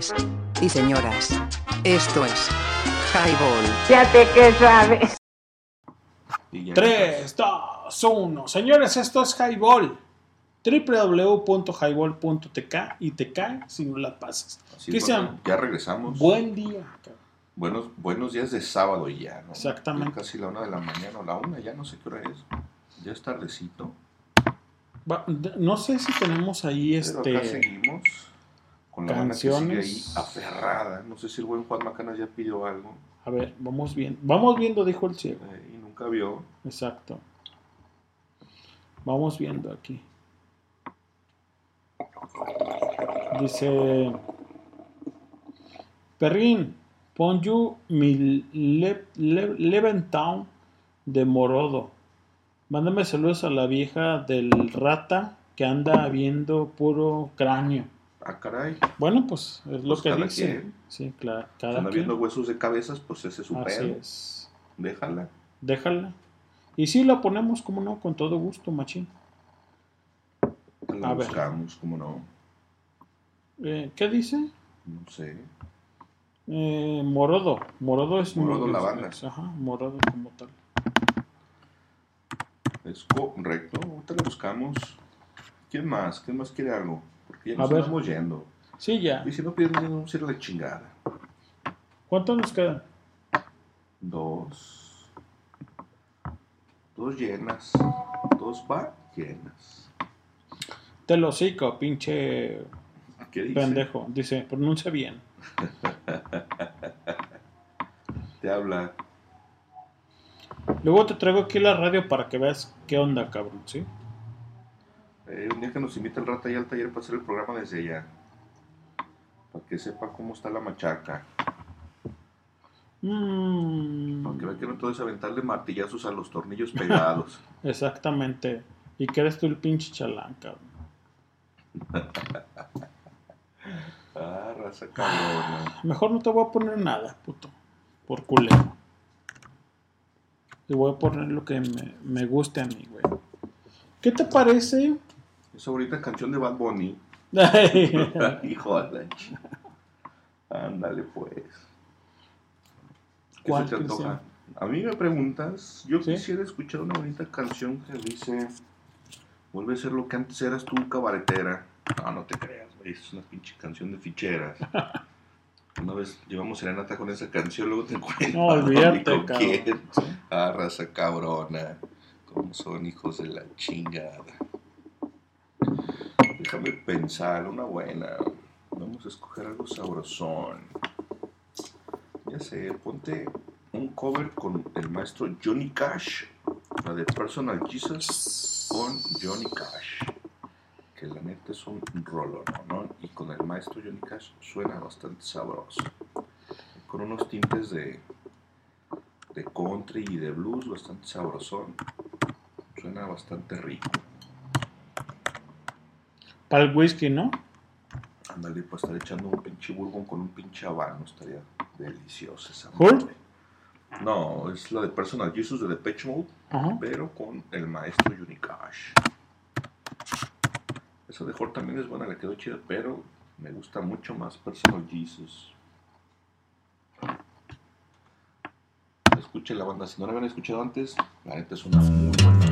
Señores y señoras, esto es Highball. Fíjate que sabes. 3, 2, 1. Señores, esto es Highball. www.highball.tk y te cae si no la pasas. Cristian, bueno, ya regresamos. buen día. Buenos, buenos días de sábado ya, ¿no? Exactamente. Ya casi la una de la mañana o la una, ya no sé qué hora es. Ya es tardecito. No sé si tenemos ahí Pero acá este sigue ahí aferrada. No sé si el buen Juan Macanas ya pidió algo A ver, vamos viendo. Vamos viendo, dijo el ciego. eh, y nunca vio. Exacto. Vamos viendo aquí. Dice Perrin, pon you mi le, le- Leventown de Morodo. Mándame saludos a la vieja del rata que anda viendo puro cráneo. Ah, caray. Bueno, pues es lo Pues que cada dice. quien. Sí, claro. Cada quien. viendo huesos de cabezas, pues ese es su Así pedo. es. Déjala. Déjala. Y si la ponemos, como no, con todo gusto, machín. La A ver. buscamos, como no. Eh, ¿Qué dice? No sé. Eh, Morodo. Morodo es Morodo la banda. Ajá, Morodo como tal. Es correcto. Ahorita le buscamos. ¿Quién más? ¿Quién más quiere algo? Porque ya A nos ver. estamos yendo. Sí, ya. Y si no piden, vamos a ir a la chingada. ¿Cuántos nos quedan? Dos. Dos llenas. Dos va llenas. Te lo hocico, pinche ¿Qué dice? pendejo. Dice, pronuncia bien. Te habla. Luego te traigo aquí la radio para que veas qué onda, cabrón, ¿sí? Eh, un día que nos invita el rata y al taller para hacer el programa desde allá. Para que sepa cómo está la machaca. Mm, Para que vea que no todo es aventarle martillazos a los tornillos pegados. exactamente. Y que eres tú el pinche chalán, cabrón. ah, raza cabrona. Mejor no te voy a poner nada, puto. Por culero. Y voy a poner lo que me, me guste a mí, güey. ¿Qué te parece? Es ahorita canción de Bad Bunny. Hijo de la Ándale pues. ¿Qué ¿Cuál, se te antoja? A mí me preguntas, yo quisiera escuchar una bonita canción que dice Vuelve a ser lo que antes eras tú, cabaretera. No, no te creas, es una pinche canción de ficheras. Una vez llevamos serenata con esa canción, luego te encuentro. No, olvídate, ¿y con cabrón. quién? Ah, raza cabrona. Como son hijos de la chingada. Déjame pensar, una buena. Vamos a escoger algo sabrosón. Ya sé, ponte un cover con el maestro Johnny Cash, la de Personal Jesus con Johnny Cash, que la neta es un rollo, ¿no? Y con el maestro Johnny Cash suena bastante sabroso, con unos tintes de, de country y de blues bastante sabrosón, suena bastante rico. Para el whisky, ¿no? Ándale, pues estar echando un pinche bourbon con un pinche habano, estaría delicioso esa madre. No, es la de Personal Jesus de Depeche Mode, Ajá. pero con el maestro Johnny Cash. Esa de Hurt también es buena, le quedó chida, pero me gusta mucho más Personal Jesus. Escuchen la banda, si no la habían escuchado antes, la neta es una muy buena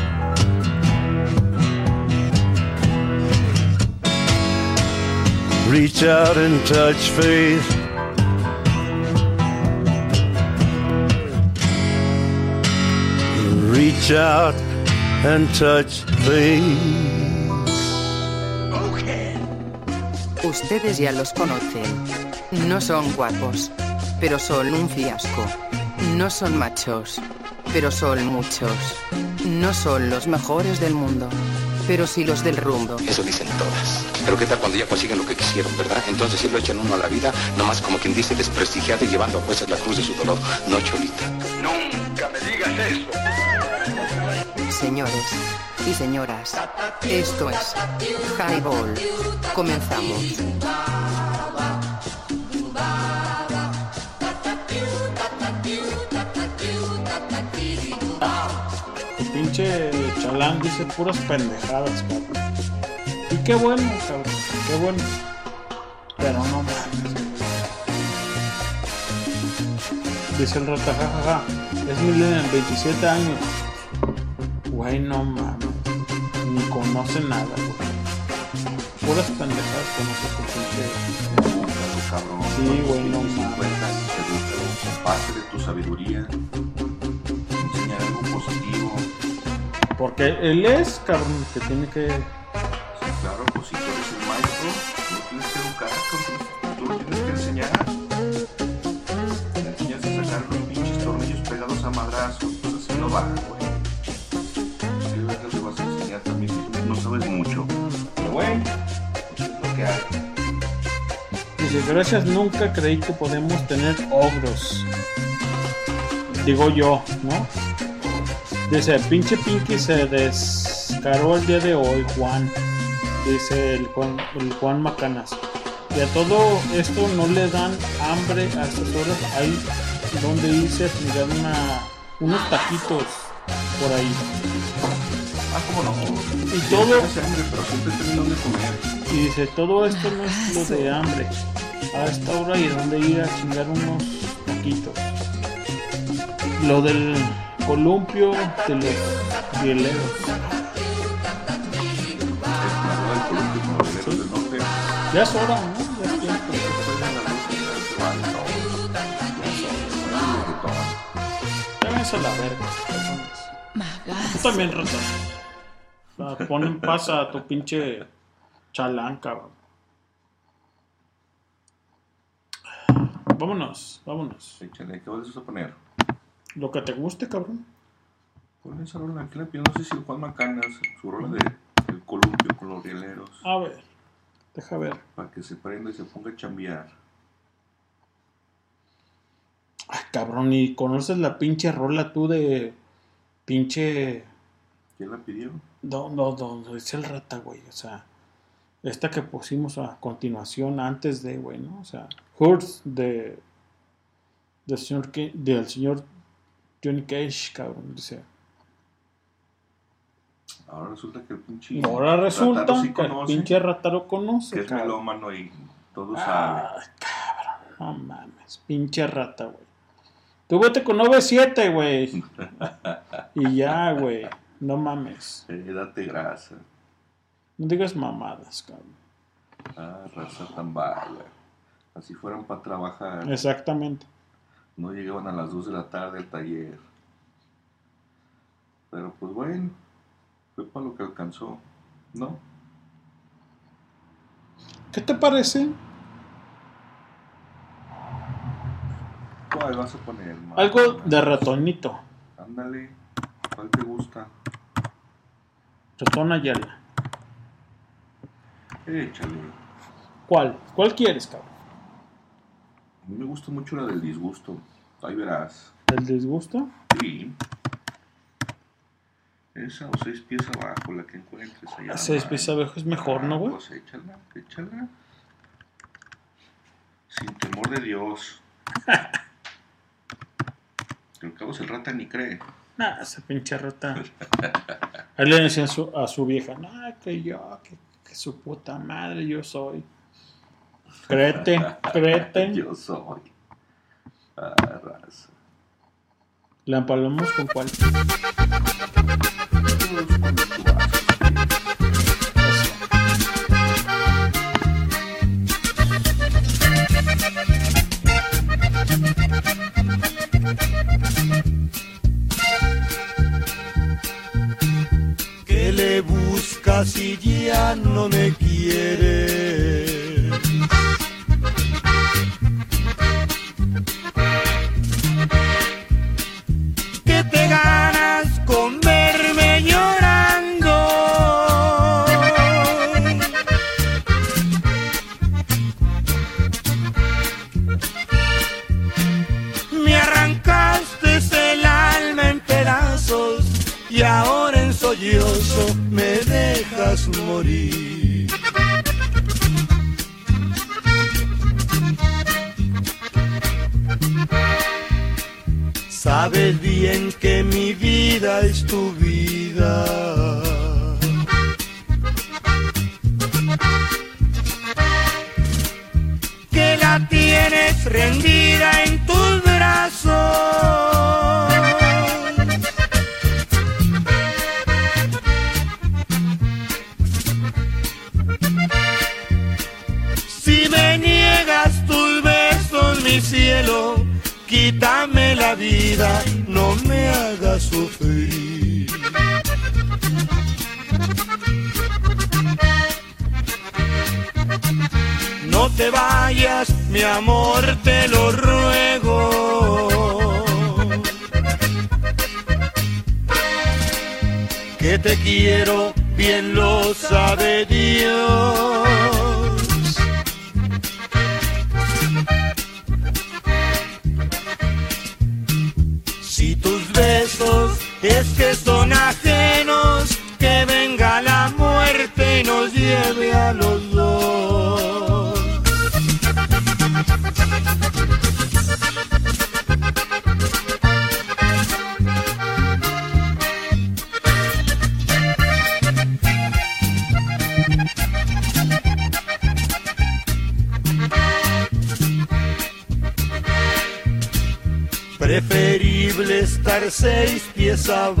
Reach out and touch faith. Reach out and touch faith. Ustedes ya los conocen. No son guapos, pero son un fiasco. No son machos, pero son muchos. No son los mejores del mundo, pero sí los del rumbo. Eso dicen todas. Pero qué tal cuando ya consiguen lo que quisieron, ¿verdad? Entonces sí lo echan uno a la vida, nomás como quien dice desprestigiado y llevando a jueces la cruz de su dolor. No, Cholita. Nunca me digas eso. Señores y señoras, esto es Highball. Comenzamos. Tu pinche chalán dice puras pendejadas, cabrón. Qué bueno, cabrón. Qué bueno. Pero no mames. Dice el rata, jajaja. Es millennial, 27 años. Güey, no mames. Ni conoce nada, güey. Puras pendejadas conoce tu pinche. cabrón. Sí, güey, no mames. 50 años de educa, comparte de tu sabiduría. Enseñar algo positivo. Porque él es, cabrón, que tiene que. Va, güey. ¿Qué verga le vas a enseñar también no sabes mucho? Pero bueno, es lo que hay. Dice, gracias, nunca creí que podemos tener ogros. Digo yo, ¿no? Dice, pinche Pinky se descaró el día de hoy, Juan. Dice el Juan, el Macanas. Y a todo esto no le dan hambre a estas horas. Hay donde irse a tirar una, unos taquitos por ahí. Ah, cómo no. Y todo, Hace hambre, pero siempre tienen donde comer. y dice, todo esto no es lo de hambre. A esta hora y donde ir a chingar unos taquitos. Lo del columpio de los hieleros. Ya es hora, ¿no? A la verga. Tú también, rata. O sea, ponen pasa a tu pinche chalán, cabrón. Vámonos, vámonos. Échale, ¿qué vas a poner? Lo que te guste, cabrón. Pon esa rola, que la pidió, no sé si Juan Macanas, su rola de El Columpio con los rieleros. A ver. Deja ver. Para que se prenda y se ponga a chambear. Ay, cabrón, y conoces la pinche rola tú de pinche. ¿Quién la pidió? No, no, no, es el rata, güey. O sea, esta que pusimos a continuación antes de, güey, ¿no? O sea, Hurts de. Del señor, Ke- del señor Johnny Cage, cabrón. Dice. Ahora resulta que el pinche. Ahora resulta Rataro sí que el pinche rata lo conoce, Que es cabrón. melómano y todo Ay, sabe. cabrón, no mames, pinche rata, güey. Tú vete con 9-7, güey. Y ya, güey. No mames. Eh, date grasa. No digas mamadas, cabrón. Ah, raza tan vaga. Así fueran para trabajar. Exactamente. No llegaban a las 2 de la tarde al taller. Pero pues bueno, fue para lo que alcanzó, ¿no? ¿Qué te parece? ¿Cuál vas a poner, man? Algo de ratonito. Ándale, ¿cuál te gusta? Ratón Ayala. Échale. ¿Cuál? ¿Cuál quieres, cabrón? A mí me gusta mucho la del disgusto. Ahí verás. ¿El disgusto? Sí. Esa o seis pies abajo, la que encuentres allá. Seis pies abajo es mejor, ¿no, güey? Pues échala, échala. Sin temor de Dios. Que al cabo el rata ni cree. Nah, esa pinche rata. Ahí le decían su- a su vieja, nah, que yo, que, que su puta madre yo soy. Créete, créete. Yo soy. Ah, raza. La empalamos con cuál. Buscas si ya no me quiere? Morir. Sabes bien que mi vida es tu vida. Que la tienes rendida en tus brazos. Quítame la vida, no me hagas sufrir. No te vayas, mi amor, te lo ruego. Que te quiero, bien lo sabe Dios. Seis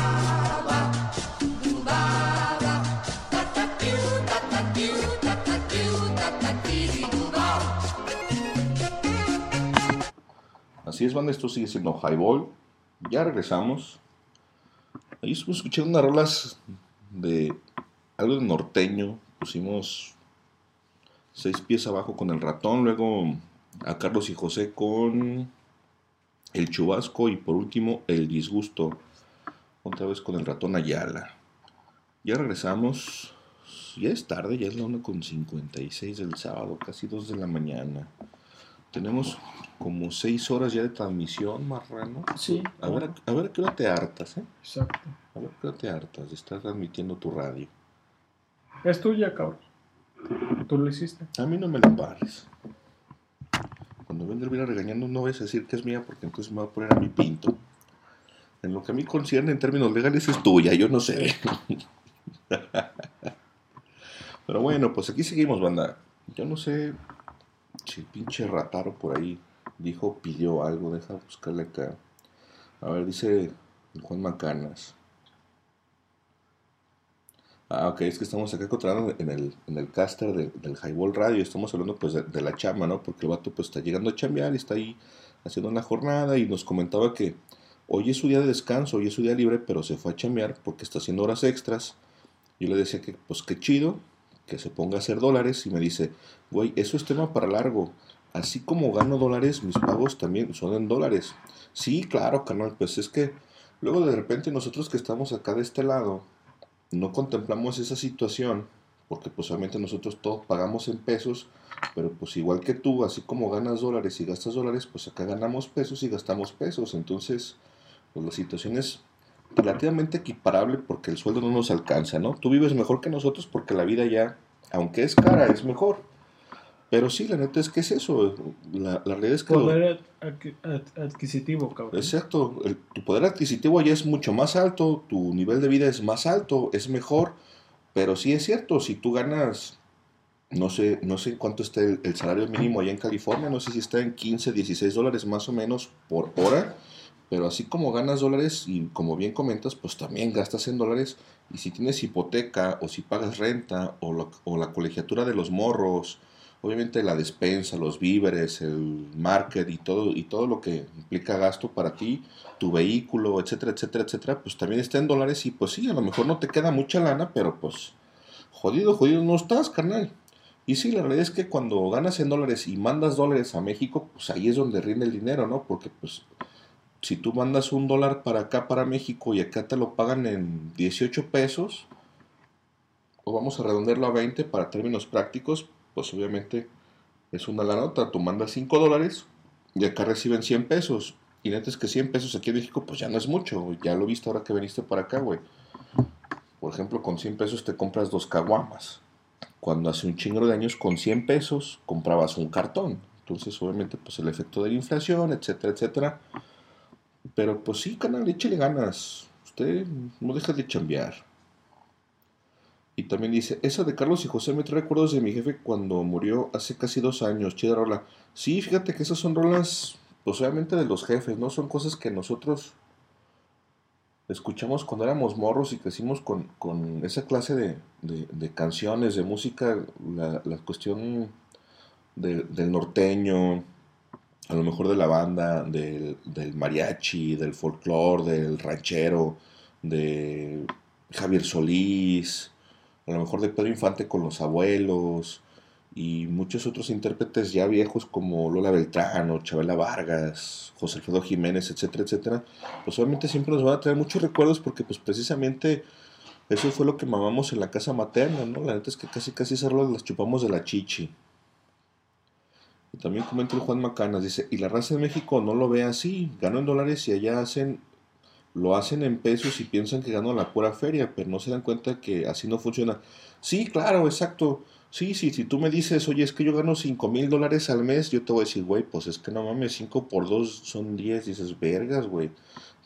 Banda, esto sigue siendo Highball. Ya regresamos. Ahí estuvimos escuchando unas rolas de algo de norteño. Pusimos seis pies abajo con el ratón, luego a Carlos y José con el chubasco y por último el disgusto. Otra vez con el ratón Ayala. Ya regresamos. Ya es tarde, ya es la 1.56 del sábado, casi 2 de la mañana. Tenemos como 6 horas ya de transmisión, Marrano. Sí. A ver, a ver qué hora te hartas, ¿eh? Exacto. A ver qué hora te hartas de estar transmitiendo tu radio. Es tuya, cabrón. Tú lo hiciste. A mí no me la pares. Cuando venga viene regañando, no vayas a decir que es mía porque entonces me va a poner a mi pinto. En lo que a mí concierne en términos legales es tuya, yo no sé. Pero bueno, pues aquí seguimos, banda. Yo no sé si el pinche rataro por ahí dijo, pidió algo, deja buscarle acá. A ver, dice Juan Macanas. Ah, ok, es que estamos acá encontrando en el, en el caster de- del Highball Radio, estamos hablando pues de, de la chamba, ¿no? Porque el vato pues está llegando a chambear y está ahí haciendo una jornada y nos comentaba que hoy es su día de descanso, hoy es su día libre, pero se fue a chambear porque está haciendo horas extras. Yo le decía que pues qué chido, que se ponga a hacer dólares y me dice, güey, eso es tema para largo. Así como gano dólares, mis pagos también son en dólares. Sí, claro, carnal, pues es que luego de repente nosotros que estamos acá de este lado, no contemplamos esa situación, porque pues obviamente nosotros todos pagamos en pesos, pero pues igual que tú, así como ganas dólares y gastas dólares, pues acá ganamos pesos y gastamos pesos. Entonces, pues la situación es relativamente equiparable porque el sueldo no nos alcanza, ¿no? Tú vives mejor que nosotros porque la vida ya, aunque es cara, es mejor. Pero sí, la neta es que es eso. La, la realidad es que... Poder adqui- ad- adquisitivo, cabrón. Exacto, el- tu poder adquisitivo allá es mucho más alto, tu nivel de vida es más alto, es mejor, pero sí es cierto, si tú ganas, no sé, no sé en cuánto está el, el salario mínimo allá en California, no sé si está en 15, 16 dólares más o menos por hora, pero así como ganas dólares y como bien comentas, pues también gastas en dólares, y si tienes hipoteca o si pagas renta o, lo- o la colegiatura de los morros, obviamente la despensa, los víveres, el market y todo, y todo lo que implica gasto para ti, tu vehículo, etcétera, etcétera, etcétera, pues también está en dólares y pues sí, a lo mejor no te queda mucha lana, pero pues jodido, jodido no estás, carnal. Y sí, la realidad es que cuando ganas en dólares y mandas dólares a México, pues ahí es donde rinde el dinero, ¿no? Porque pues si tú mandas un dólar para acá, para México, y acá te lo pagan en 18 pesos, o vamos a redondearlo a 20 para términos prácticos, pues obviamente es una la nota. Tú mandas 5 dólares y acá reciben 100 pesos. Y neta es que 100 pesos aquí en México, pues ya no es mucho. Ya lo viste ahora que viniste para acá, güey. Por ejemplo, con 100 pesos te compras dos caguamas. Cuando hace un chingo de años, con 100 pesos comprabas un cartón. Entonces, obviamente, pues el efecto de la inflación, etcétera, etcétera. Pero pues sí, canal, échale ganas. Usted no deja de chambear. Y también dice, esa de Carlos y José me trae recuerdos de mi jefe cuando murió hace casi dos años, chida rola. Sí, fíjate que esas son rolas, pues obviamente de los jefes, ¿no? Son cosas que nosotros escuchamos cuando éramos morros y crecimos con, con esa clase de, de- canciones, de música, la, la cuestión de- del norteño, a lo mejor de la banda, del, del mariachi, del folclore, del ranchero, de Javier Solís, a lo mejor de Pedro Infante con los abuelos y muchos otros intérpretes ya viejos como Lola Beltrán, Chabela Vargas, José Alfredo Jiménez, etcétera, etcétera, pues obviamente siempre nos van a traer muchos recuerdos porque pues precisamente eso fue lo que mamamos en la casa materna, ¿no? La neta es que casi casi esas las chupamos de la chichi. Y también comenta el Juan Macanas, dice, y la raza de México no lo ve así, gano en dólares y allá hacen, lo hacen en pesos y piensan que gano la pura feria, pero no se dan cuenta que así no funciona. Sí, claro, exacto. Sí, sí, si tú me dices, oye, es que yo gano 5 mil dólares al mes, yo te voy a decir, güey, pues es que no mames, 5 por 2 son 10, dices, vergas, güey.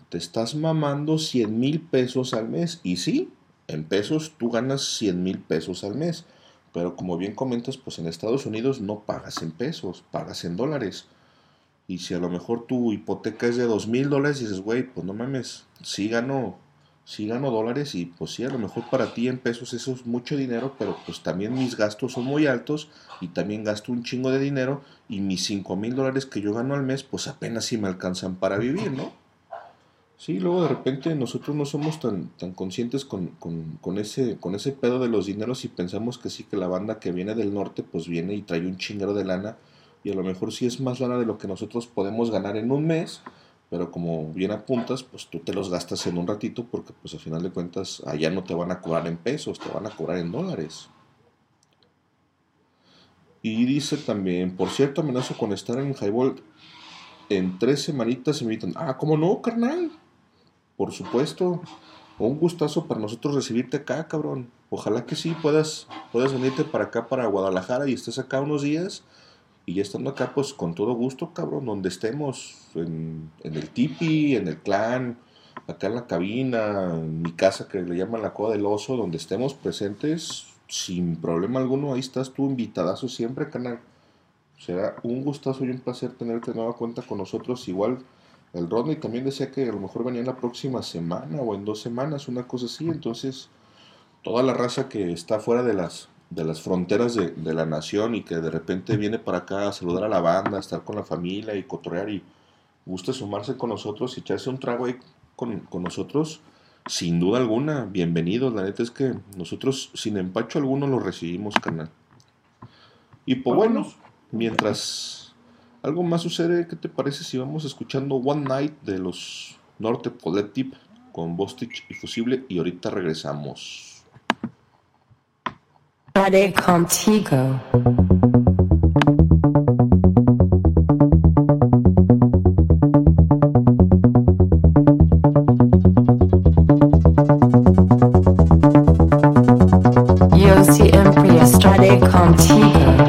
Te estás mamando 100 mil pesos al mes. Y sí, en pesos tú ganas 100 mil pesos al mes. Pero como bien comentas, pues en Estados Unidos no pagas en pesos, pagas en dólares. Y si a lo mejor tu hipoteca es de dos mil dólares, dices, güey, pues no mames, sí gano, sí gano dólares y pues sí, a lo mejor para ti en pesos eso es mucho dinero, pero pues también mis gastos son muy altos y también gasto un chingo de dinero y mis cinco mil dólares que yo gano al mes, pues apenas si me alcanzan para vivir, ¿no? Sí, luego de repente nosotros no somos tan, tan conscientes con, con, con ese, con ese pedo de los dineros y pensamos que sí, que la banda que viene del norte pues viene y trae un chingero de lana y a lo mejor sí es más lana de lo que nosotros podemos ganar en un mes, pero como bien apuntas, pues tú te los gastas en un ratito porque pues al final de cuentas allá no te van a cobrar en pesos, te van a cobrar en dólares. Y dice también, por cierto, amenazo con estar en Highball en tres semanitas me invitan. Ah, ¿cómo no, carnal? Por supuesto. Un gustazo para nosotros recibirte acá, cabrón. Ojalá que sí puedas, puedas venirte para acá, para Guadalajara y estés acá unos días. Y ya estando acá, pues con todo gusto, cabrón, donde estemos. En, en el tipi, en el clan, acá en la cabina, en mi casa que le llaman la coda del oso, donde estemos presentes, sin problema alguno. Ahí estás tú, invitadazo siempre, canal. Será un gustazo y un placer tenerte de nueva cuenta con nosotros. Igual el Rodney también decía que a lo mejor venía la próxima semana o en dos semanas, una cosa así. Entonces, toda la raza que está fuera de las, de las fronteras de, de la nación y que de repente viene para acá a saludar a la banda, a estar con la familia y cotorrear y gusta sumarse con nosotros y echarse un trago ahí con, con nosotros, sin duda alguna, bienvenidos. La neta es que nosotros sin empacho alguno lo recibimos, canal. Y pues bueno, mientras algo más sucede, ¿qué te parece si vamos escuchando One Night de los Norte Collective con Bostich y Fusible y ahorita regresamos? Friday Contigo. Yo siempre estaré contigo.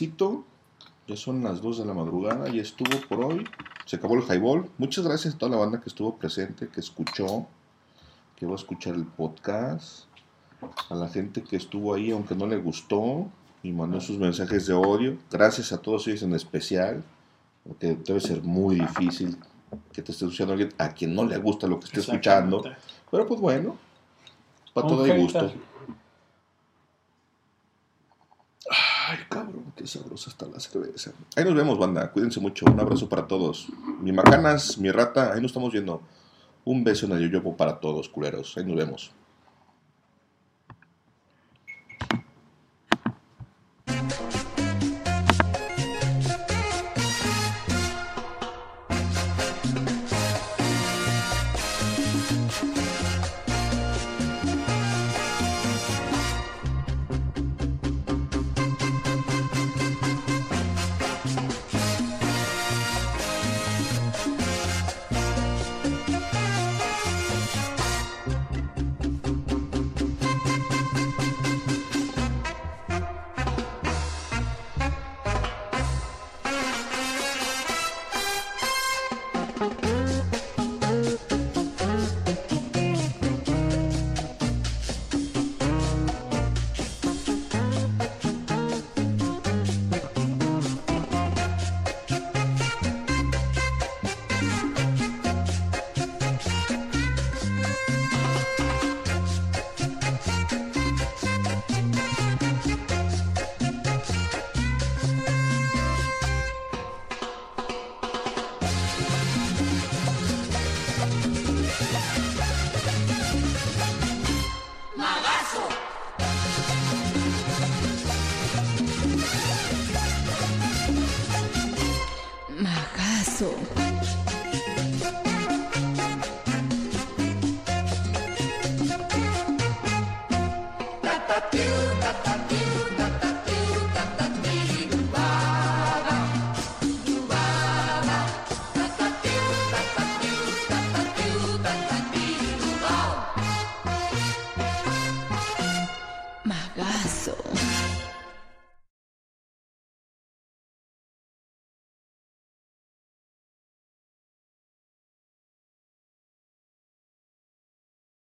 Tardecito. Ya son las 2 de la madrugada. Ya estuvo por hoy. Se acabó el highball. Muchas gracias a toda la banda que estuvo presente, que escuchó, que va a escuchar el podcast. A la gente que estuvo ahí, aunque no le gustó, y mandó sus mensajes de odio. Gracias a todos ellos en especial. Porque debe ser muy difícil que te esté escuchando alguien a quien no le gusta lo que esté escuchando. Pero pues bueno, para todo hay gusto. Ay, cabrón, qué sabrosa está la cerveza. Ahí nos vemos, banda. Cuídense mucho. Un abrazo para todos. Mi macanas, mi rata, ahí nos estamos viendo. Un beso en el yoyopo para todos, culeros. Ahí nos vemos.